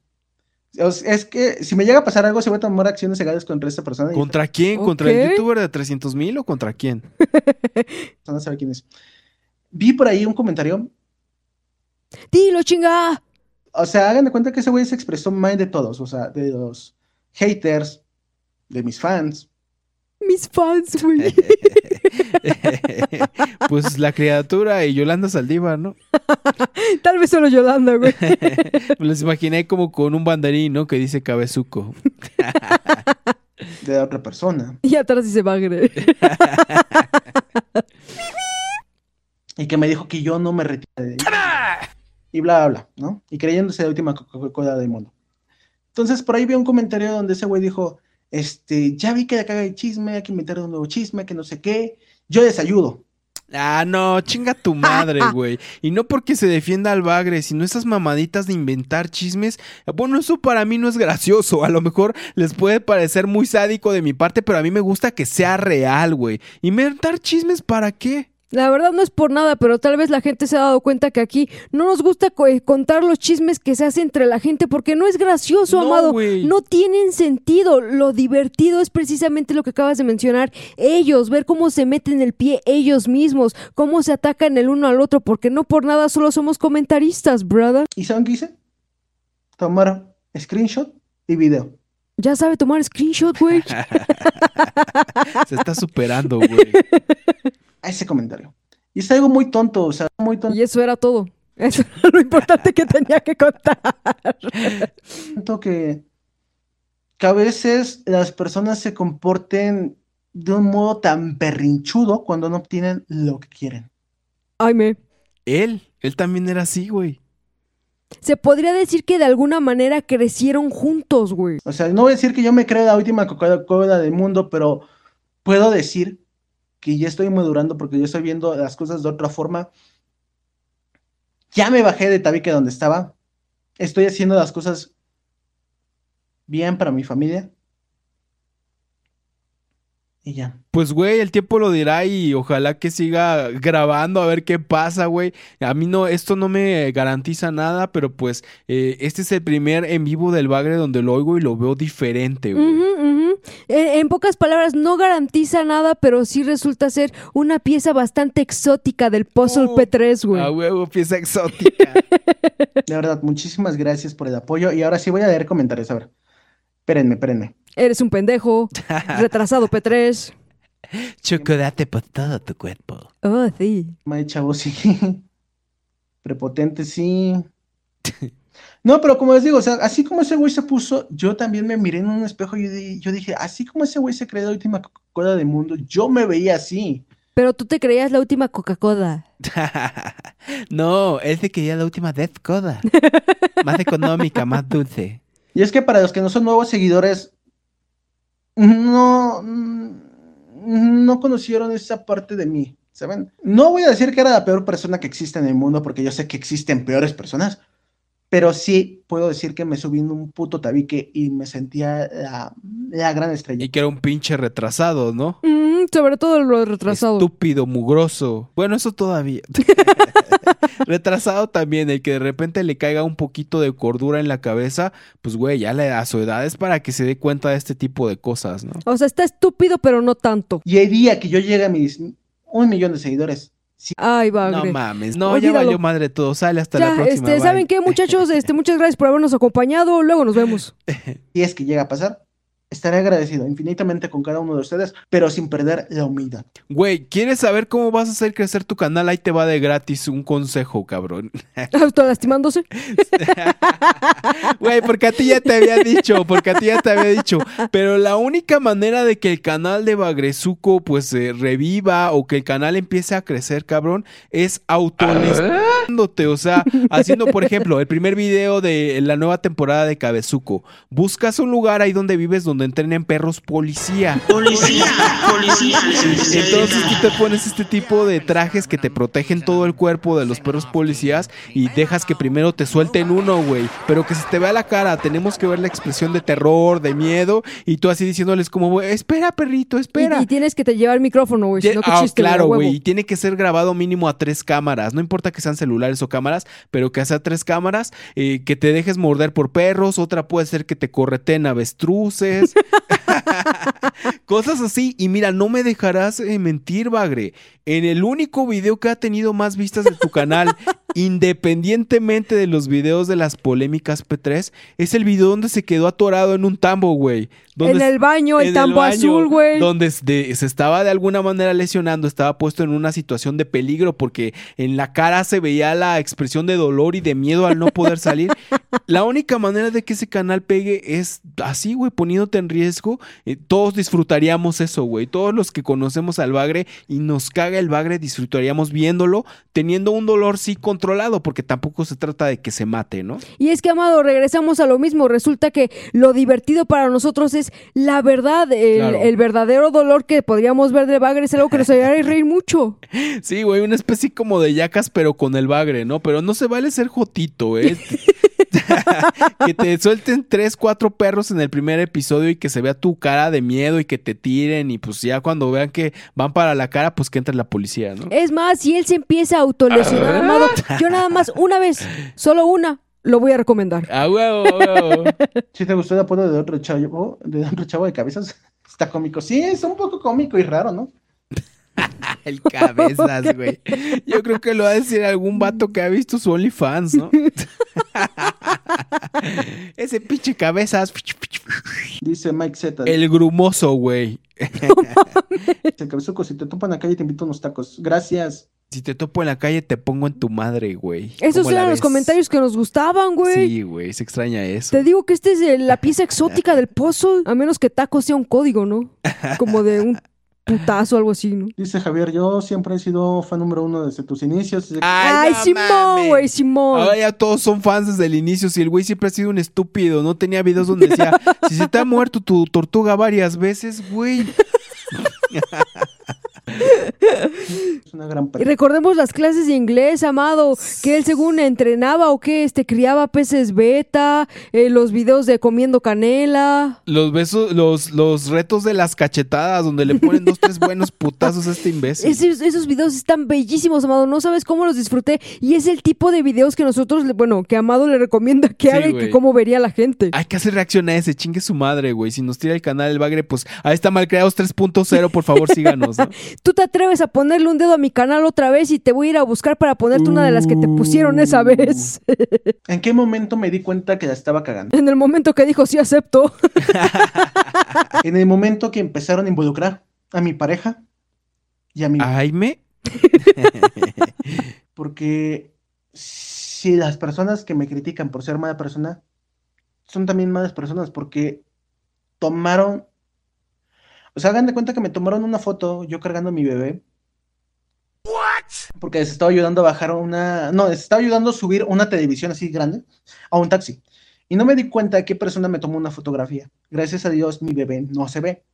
Es que si me llega a pasar algo, se voy a tomar acciones legales contra esta persona. ¿Contra quién? ¿Contra el youtuber de 300 mil o contra quién? [laughs] no sabe quién es. Vi por ahí un comentario Dilo, chinga. O sea, hagan de cuenta que ese güey se expresó mal de todos, o sea, de los haters, de mis fans. Mis fans, güey. [laughs] pues la criatura y Yolanda Saldívar, ¿no? [laughs] Tal vez solo Yolanda, güey. [laughs] Me los imaginé como con un banderín, ¿no? Que dice cabezuco. de otra persona. Y atrás dice bagre. y que me dijo que yo no me retiré de y bla, bla, bla, ¿no? Y creyéndose la última Coca-Cola del mundo. Entonces, por ahí vi un comentario donde ese güey dijo, este, ya vi que caga de chisme, hay que inventar un nuevo chisme, que no sé qué, yo les ayudo. Ah, no, chinga tu madre, [laughs] güey. Y no porque se defienda al bagre, sino esas mamaditas de inventar chismes. Bueno, eso para mí no es gracioso. A lo mejor les puede parecer muy sádico de mi parte, pero a mí me gusta que sea real, güey. ¿Inventar chismes para qué? La verdad no es por nada, pero tal vez la gente se ha dado cuenta que aquí no nos gusta eh, contar los chismes que se hacen entre la gente porque no es gracioso, amado. No tienen sentido. Lo divertido es precisamente lo que acabas de mencionar. Ellos, ver cómo se meten el pie ellos mismos, cómo se atacan el uno al otro, porque no por nada solo somos comentaristas, brother. ¿Y saben qué hice? Tomar screenshot y video. Ya sabe tomar screenshot, güey. [laughs] se está superando, güey [laughs] a ese comentario. Y es algo muy tonto, o sea, muy tonto. Y eso era todo. Eso era lo importante que tenía que contar. Siento que, que a veces las personas se comporten de un modo tan perrinchudo cuando no obtienen lo que quieren. Ay, me. Él, él también era así, güey. Se podría decir que de alguna manera crecieron juntos, güey. O sea, no voy a decir que yo me creo la última Coca-Cola del mundo, pero puedo decir que ya estoy madurando porque yo estoy viendo las cosas de otra forma. Ya me bajé de tabique donde estaba. Estoy haciendo las cosas bien para mi familia. Y ya. Pues, güey, el tiempo lo dirá y ojalá que siga grabando a ver qué pasa, güey. A mí no, esto no me garantiza nada, pero pues eh, este es el primer en vivo del Bagre donde lo oigo y lo veo diferente, güey. En, pocas palabras, no garantiza nada, pero sí resulta ser una pieza bastante exótica del puzzle oh, P3, güey. A huevo, pieza exótica. [laughs] De verdad, muchísimas gracias por el apoyo. Y ahora sí voy a leer comentarios. A ver, espérenme, espérenme. Eres un pendejo. [laughs] Retrasado P3. Chocolate por todo tu cuerpo. Oh, sí. May chavo, sí. Prepotente, sí. No, pero como les digo, o sea, así como ese güey se puso, yo también me miré en un espejo y yo dije, así como ese güey se creó la última Coca-Cola del mundo, yo me veía así. Pero tú te creías la última Coca-Cola. [laughs] no, él se creía la última Death Cola. [laughs] más económica, más dulce. Y es que para los que no son nuevos seguidores, no, no conocieron esa parte de mí, ¿saben? No voy a decir que era la peor persona que existe en el mundo, porque yo sé que existen peores personas Pero sí puedo decir que me subí en un puto tabique y me sentía la, la gran estrella. Y que era un pinche retrasado, ¿no? Mm, sobre todo lo retrasado. Estúpido, mugroso. Bueno, eso todavía. [laughs] retrasado también, el que de repente le caiga un poquito de cordura en la cabeza, pues güey, ya le a su edad es para que se dé cuenta de este tipo de cosas, ¿no? O sea, está estúpido, pero no tanto. Y el día que yo llegue a mis un millón de seguidores, Ay, bagre. No mames, no, ya Olvídalo. valió madre todo. Sale hasta Ya, la próxima. este, bye. ¿saben qué, muchachos? [laughs] Este, muchas gracias por habernos acompañado. Luego nos vemos. [laughs] si es que llega a pasar, estaré agradecido infinitamente con cada uno de ustedes, pero sin perder la humildad. Güey, ¿quieres saber cómo vas a hacer crecer tu canal? Ahí te va de gratis un consejo, cabrón. [laughs] Autolastimándose. [laughs] Güey, porque a ti ya te había dicho, porque a ti ya te había dicho. Pero la única manera de que el canal de Bagrezuco pues eh, reviva o que el canal empiece a crecer, cabrón, es autolistándote. O sea, haciendo, por ejemplo, el primer video de la nueva temporada de Cabezuco. Buscas un lugar ahí donde vives donde entrenen perros policía. Policía, policía. Entonces tú te pones este tipo de trajes que te protegen todo el cuerpo de los perros policías y dejas que primero te suelten uno, güey. Pero que se te vea la cara. Tenemos que ver la expresión de terror, de miedo. Y tú así diciéndoles como, güey, espera, perrito, espera. Y, y tienes que te llevar el micrófono, güey. Si no, Ah, claro, güey. Y tiene que ser grabado mínimo a tres cámaras. No importa que sean celulares o cámaras, pero que sea tres cámaras. eh, que te dejes morder por perros. Otra puede ser que te correten avestruces. [laughs] Cosas así. Y mira, no me dejarás eh, mentir, Bagre. En el único video que ha tenido más vistas de tu canal, independientemente de los videos de las polémicas P3, es el video donde se quedó atorado en un tambo, güey. En el baño, el tambo baño, azul, güey. Donde de- se estaba de alguna manera lesionando, estaba puesto en una situación de peligro porque en la cara se veía la expresión de dolor y de miedo al no poder salir. [laughs] la única manera de que ese canal pegue es así, güey, poniéndote en riesgo. Eh, todos disfrutaríamos eso, güey. Todos los que conocemos al bagre y nos caga el bagre, disfrutaríamos viéndolo, teniendo un dolor sí controlado, porque tampoco se trata de que se mate, ¿no? Y es que, Amado, regresamos a lo mismo. Resulta que lo divertido para nosotros es la verdad, el, Claro. el verdadero dolor que podríamos ver de Bagre es algo que nos haría reír mucho. [laughs] Sí, güey, una especie como de yacas, pero con el bagre, ¿no? Pero no se vale ser jotito, ¿eh? [laughs] [laughs] que te suelten tres, cuatro perros en el primer episodio y que se vea tu cara de miedo y que te tiren y pues ya cuando vean que van para la cara, pues que entre la policía, ¿no? Es más, si él se empieza a autolesionar, Amado, yo nada más una vez, solo una, lo voy a recomendar. Ah, huevo, a huevo. [laughs] Si te gustó el apodo de otro chavo, de otro chavo de cabezas, [laughs] está cómico. Sí, es un poco cómico y raro, ¿no? [laughs] El cabezas, güey. Yo creo que lo va a decir algún vato que ha visto su OnlyFans, ¿no? Ese pinche cabezas. Dice Mike Z. El grumoso, güey. El cabezuco, si te topan la calle te invito a unos tacos. Gracias. Si te topo en la calle, te pongo en tu madre, güey. Esos ¿Cómo la eran los comentarios que nos gustaban, güey. Sí, güey, se extraña eso. Te digo que esta es la pieza [laughs] exótica del pozo, a menos que taco sea un código, ¿no? Como de un putazo o algo así, ¿no? Dice Javier, yo siempre he sido fan número uno desde tus inicios. Ay, no Simón, güey, Simón. Ahora ya todos son fans desde el inicio. Si el güey siempre ha sido un estúpido, no tenía videos donde decía, [laughs] si se te ha muerto tu tortuga varias veces, güey. [laughs] Es una gran Y recordemos las clases de inglés, amado, que él según entrenaba o que este criaba peces beta, eh, los videos de comiendo canela. Los besos, los, los retos de las cachetadas, donde le ponen dos, tres buenos [laughs] putazos a este imbécil. Esos, esos videos están bellísimos, Amado. No sabes cómo los disfruté. Y es el tipo de videos que nosotros, le- bueno, que Amado le recomienda que Sí, haga y que cómo vería la gente. Hay que hacer reacción a ese, chingue su madre, güey. Si nos tira el canal el bagre, pues ahí está Malcreados 3.0, por favor, síganos, ¿no? [laughs] Tú te atreves a ponerle un dedo a mi canal otra vez y te voy a ir a buscar para ponerte una de las que te pusieron esa vez. [laughs] ¿En qué momento me di cuenta que la estaba cagando? en el momento que dijo sí acepto. [laughs] En el momento que empezaron a involucrar a mi pareja y a mi... Jaime. [laughs] Porque si las personas que me critican por ser mala persona son también malas personas porque tomaron, o sea, hagan de cuenta que me tomaron una foto yo cargando a mi bebé. Porque les estaba ayudando a bajar una, no, les estaba ayudando a subir una televisión así grande a un taxi. Y no me di cuenta de qué persona me tomó una fotografía. Gracias a Dios mi bebé no se ve.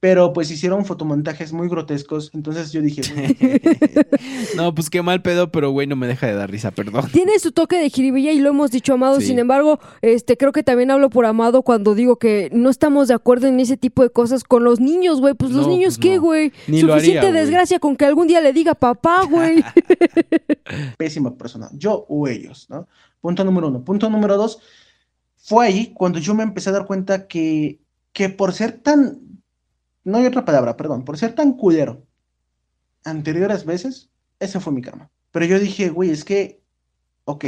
Pero pues hicieron fotomontajes muy grotescos, entonces yo dije, "Güey, [laughs] No, pues qué mal pedo, pero güey, no me deja de dar risa, perdón. Tiene su toque de jiribilla y lo hemos dicho, Amado. Sí. Sin embargo, este, creo que también hablo por Amado cuando digo que no estamos de acuerdo en ese tipo de cosas con los niños, güey. Pues los No, niños, pues ¿qué, no. güey? Suficiente haría, desgracia con que algún día le diga papá, güey. [laughs] pésima persona, yo o ellos, ¿no? Punto número uno. Punto número dos, fue ahí cuando yo me empecé a dar cuenta que, que por ser tan, no hay otra palabra, perdón, por ser tan culero anteriores veces, ese fue mi karma. Pero yo dije, güey, es que, ok,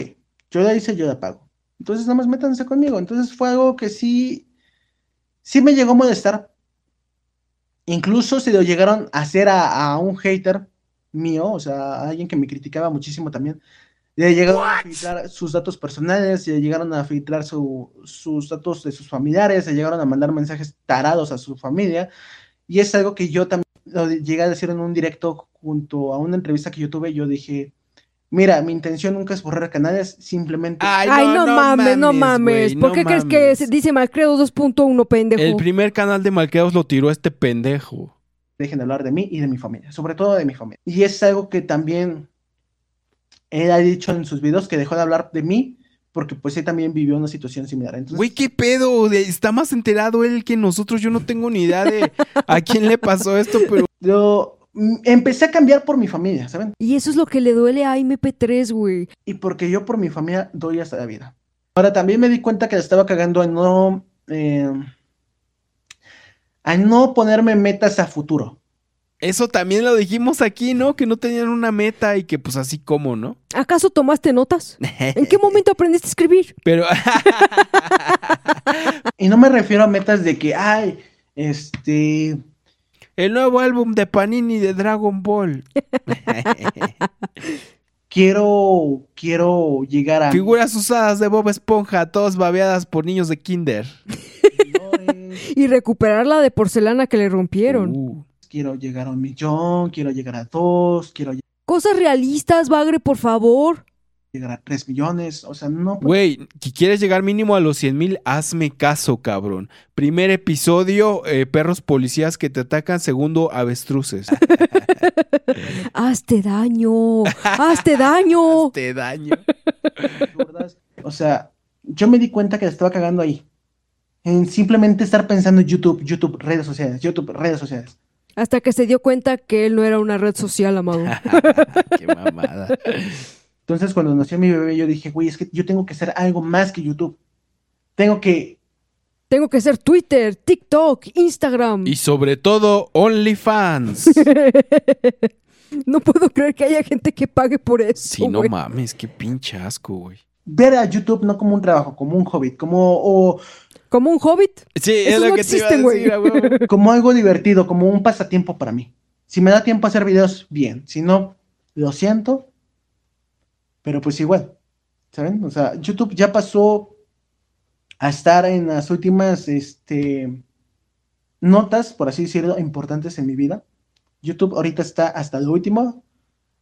yo la hice, yo la pago. Entonces nada más métanse conmigo. Entonces fue algo que sí, sí me llegó a molestar. Incluso se lo llegaron a hacer a, a un hater mío, o sea, a alguien que me criticaba muchísimo también. Le llegaron a filtrar sus datos personales, le llegaron a filtrar su- sus datos de sus familiares, le llegaron a mandar mensajes tarados a su familia. Y es algo que yo también lo llegué a decir en un directo junto a una entrevista que yo tuve. Yo dije, mira, mi intención nunca es borrar canales, simplemente... Ay, Ay, no, mames, no mames, ¿Por no qué crees que dice Malcredo 2.1, pendejo? El primer canal de Malqueados lo tiró este pendejo. dejen de hablar de mí y de mi familia, sobre todo de mi familia. Y es algo que también él ha dicho en sus videos que dejó de hablar de mí porque pues él también vivió una situación similar. Entonces, Güey, qué pedo. Está más enterado él que nosotros. Yo no tengo ni idea de a quién le pasó esto, pero. yo mm, empecé a cambiar por mi familia, ¿saben? Y eso es lo que le duele a MP3, güey. Y porque yo por mi familia doy hasta la vida. Ahora también me di cuenta que le estaba cagando en no... eh, a no ponerme metas a futuro. Eso también lo dijimos aquí, ¿no? Que no tenían una meta y que pues así como, ¿no? ¿Acaso tomaste notas? [laughs] ¿En qué momento aprendiste a escribir? Pero [laughs] Y no me refiero a metas de que, ay, este... el nuevo álbum de Panini de Dragon Ball. [laughs] Quiero, quiero llegar a... Figuras usadas de Bob Esponja, todas babeadas por niños de kinder. Y recuperar la de porcelana que le rompieron. Uh. Quiero llegar a un millón, quiero llegar a dos, quiero Cosas realistas, Bagre, por favor. llegar a tres millones. O sea, no... Güey, si quieres llegar mínimo a los 100 mil, hazme caso, cabrón. Primer episodio, eh, perros policías que te atacan. Segundo, avestruces. [laughs] [laughs] Hazte daño. Hazte daño. Te daño. O sea, yo me di cuenta que la estaba cagando ahí. En simplemente estar pensando en YouTube, YouTube, redes sociales, YouTube, redes sociales. Hasta que se dio cuenta que él no era una red social, Amado. [laughs] Qué mamada. Entonces, cuando nació mi bebé, yo dije, güey, es que yo tengo que hacer algo más que YouTube. Tengo que Tengo que ser Twitter, TikTok, Instagram. Y sobre todo, OnlyFans. [laughs] No puedo creer que haya gente que pague por eso. Sí, no güey. mames, qué pinche asco, güey. ver a YouTube no como un trabajo, como un hobby, como, o, ¿Como un hobbit? Sí, es lo que a decir, a huevo. [laughs] como algo divertido, como un pasatiempo para mí. Si me da tiempo a hacer videos, bien. Si no, lo siento. Pero pues igual, ¿saben? O sea, YouTube ya pasó a estar en las últimas este, notas, por así decirlo, importantes en mi vida. YouTube ahorita está hasta lo último.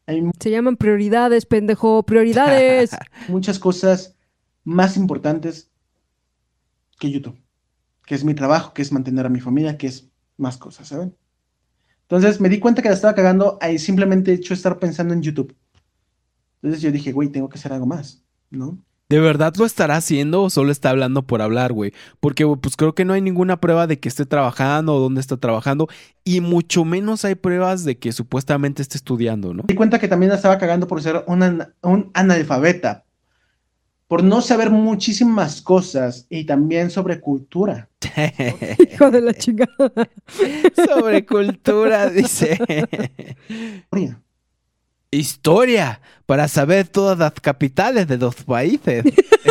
Hay Se llaman prioridades, pendejo, prioridades. [laughs] muchas cosas más importantes que YouTube, que es mi trabajo, que es mantener a mi familia, que es más cosas, ¿saben? Entonces me di cuenta que la estaba cagando ahí simplemente hecho estar pensando en YouTube. Entonces yo dije, güey, tengo que hacer algo más, ¿no? ¿De verdad lo estará haciendo o solo está hablando por hablar, güey? Porque pues creo que no hay ninguna prueba de que esté trabajando o dónde está trabajando y mucho menos hay pruebas de que supuestamente esté estudiando, ¿no? Me di cuenta que también la estaba cagando por ser un, un analfabeta, por no saber muchísimas cosas y también sobre cultura. [laughs] Hijo de la chingada. Sobre [laughs] cultura, dice. Historia. Historia, para saber todas las capitales de los países.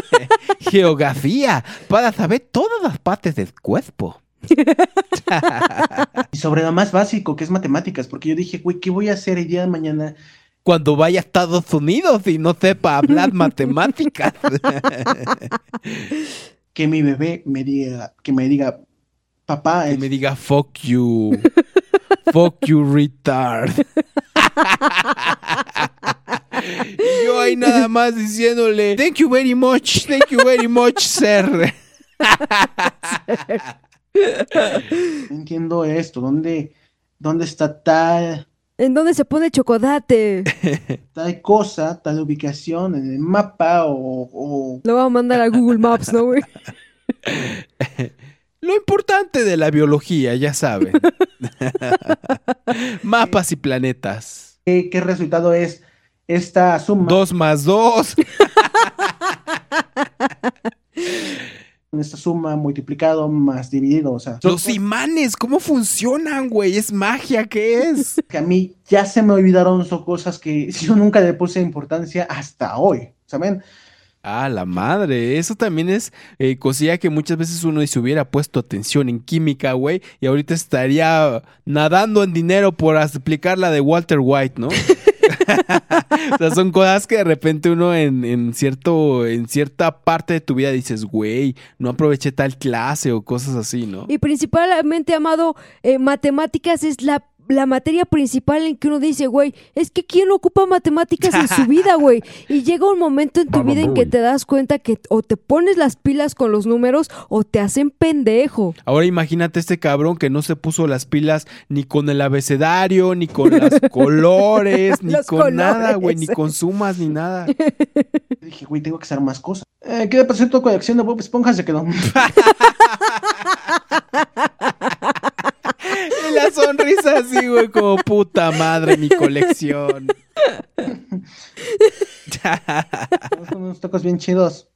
[laughs] Geografía, para saber todas las partes del cuerpo. Y sobre lo más básico, que es matemáticas, porque yo dije, güey, ¿qué voy a hacer el día de mañana? Cuando vaya a Estados Unidos y no sepa hablar matemáticas. [laughs] Que mi bebé me diga, que me diga, papá, Que me diga fuck you. fuck you retard. [laughs] y yo ahí nada más diciéndole, thank you very much, thank you very much, sir. [laughs] No entiendo esto. ¿Dónde, dónde está tal, ¿En dónde se pone chocolate? [laughs] tal cosa, tal ubicación en el mapa o, o- Lo vamos a mandar a Google Maps, ¿no, güey? [laughs] Lo importante de la biología, ya saben. [laughs] Mapas y planetas. qué, qué resultado es esta suma? Dos más dos. Esta suma multiplicado más dividido. O sea, Los imanes, ¿cómo funcionan, güey? Es magia, ¿qué es? [laughs] que a mí ya se me olvidaron, son cosas que [laughs] yo nunca le puse importancia hasta hoy. ¿Saben? Ah, la madre. Eso también es eh, cosilla que muchas veces uno se hubiera puesto atención en química, güey, y ahorita estaría nadando en dinero por explicar la de Walter White, ¿no? [laughs] [laughs] o sea, son cosas que de repente uno en, en cierto, en cierta parte de tu vida dices, güey, no aproveché tal clase o cosas así, ¿no? Y principalmente, amado, eh, matemáticas es la, la materia principal en que uno dice, güey, es que ¿quién ocupa matemáticas en su vida, güey? Y llega un momento en tu vida en que te das cuenta que o te pones las pilas con los números o te hacen pendejo. Ahora imagínate este cabrón que no se puso las pilas ni con el abecedario, ni con los [laughs] colores, ni Los con nada, güey, ni con sumas, ni nada. [laughs] Dije, güey, tengo que hacer más cosas. Eh, ¿Qué le pasó a tu colección de Bob Esponja? Se quedó. [laughs] La sonrisa así, güey, como puta madre, mi colección. [laughs] Son unos tacos bien chidos.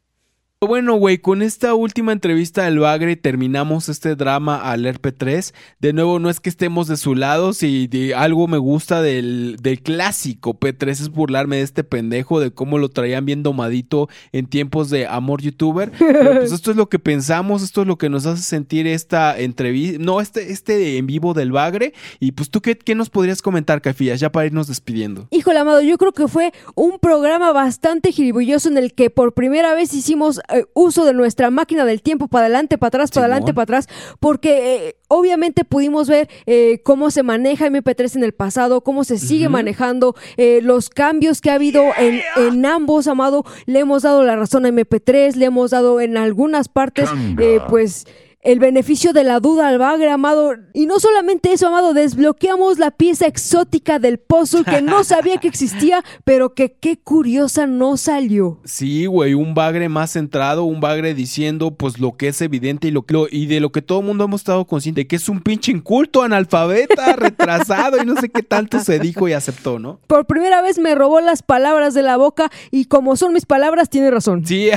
Bueno, güey, con esta última entrevista del Bagre terminamos este drama al RP3. De nuevo, no es que estemos de su lado, si de algo me gusta del, del clásico P3 es burlarme de este pendejo, de cómo lo traían bien domadito en tiempos de amor youtuber. [laughs] Pero pues esto es lo que pensamos, esto es lo que nos hace sentir esta entrevista, no, este, este en vivo del Bagre. Y pues tú, ¿qué, qué nos podrías comentar, Cafías, ya para irnos despidiendo? Híjole, amado, yo creo que fue un programa bastante gilibulloso en el que por primera vez hicimos eh, uso de nuestra máquina del tiempo para adelante, para atrás, para adelante, para atrás, porque eh, obviamente pudimos ver eh, cómo se maneja MP3 en el pasado, cómo se sigue Ujú. manejando, eh, los cambios que ha habido en, en ambos, amado. Le hemos dado la razón a MP3, le hemos dado en algunas partes, eh, pues el beneficio de la duda al bagre, amado. Y no solamente eso, amado, desbloqueamos la pieza exótica del puzzle que no sabía que existía, [laughs] pero que qué curiosa no salió. Sí, güey, un bagre más centrado, un bagre diciendo pues lo que es evidente y lo que lo- y de lo que todo el mundo hemos estado consciente, que es un pinche inculto, analfabeta, [laughs] retrasado y no sé qué tanto se dijo y aceptó, ¿no? Por primera vez me robó las palabras de la boca y como son mis palabras, tiene razón. Sí,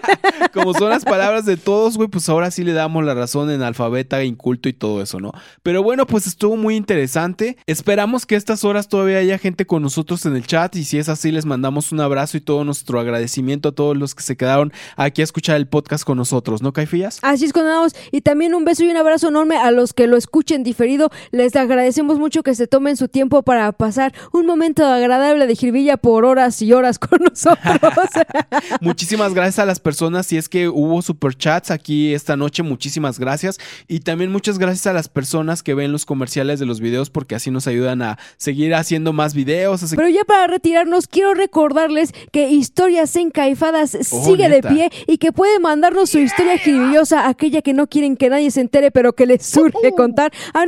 [laughs] como son las palabras de todos, güey, pues ahora sí le damos la razón en alfabeta, inculto y todo eso, ¿no? Pero bueno, pues estuvo muy interesante. Esperamos que a estas horas todavía haya gente con nosotros en el chat y si es así les mandamos un abrazo y todo nuestro agradecimiento a todos los que se quedaron aquí a escuchar el podcast con nosotros, ¿no, Caifías? Así es, condenados. Y también un beso y un abrazo enorme a los que lo escuchen diferido. Les agradecemos mucho que se tomen su tiempo para pasar un momento agradable de jirvilla por horas y horas con [laughs] nosotros. [laughs] Muchísimas gracias a las personas. Si es que hubo superchats aquí esta noche, muchísimas gracias. Y también muchas gracias a las personas que ven los comerciales de los videos porque así nos ayudan a seguir haciendo más videos. Pero ya para retirarnos, quiero recordarles que Historias Encaifadas Oh, sigue neta. de pie y que puede mandarnos su historia jirbillosa, aquella que no quieren que nadie se entere, pero que les surge contar a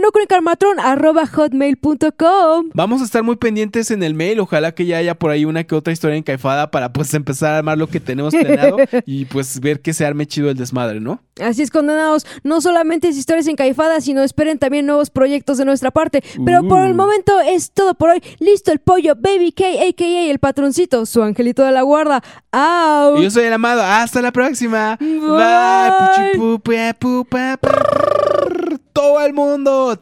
hotmail.com Vamos a estar muy pendientes en el mail. Ojalá que ya haya por ahí una que otra historia encaifada para pues empezar a armar lo que tenemos planeado [laughs] y pues ver que se arme chido el desmadre, ¿no? Así es, condenados. No solamente es historias encaifadas, sino esperen también nuevos proyectos de nuestra parte. Pero por el Uh. momento es todo por hoy. Listo el pollo, Baby K, a.k.a. el patroncito, su angelito de la guarda. ¡Au! Y yo soy el amado. Hasta la próxima. Bye. Prrr. Todo el mundo.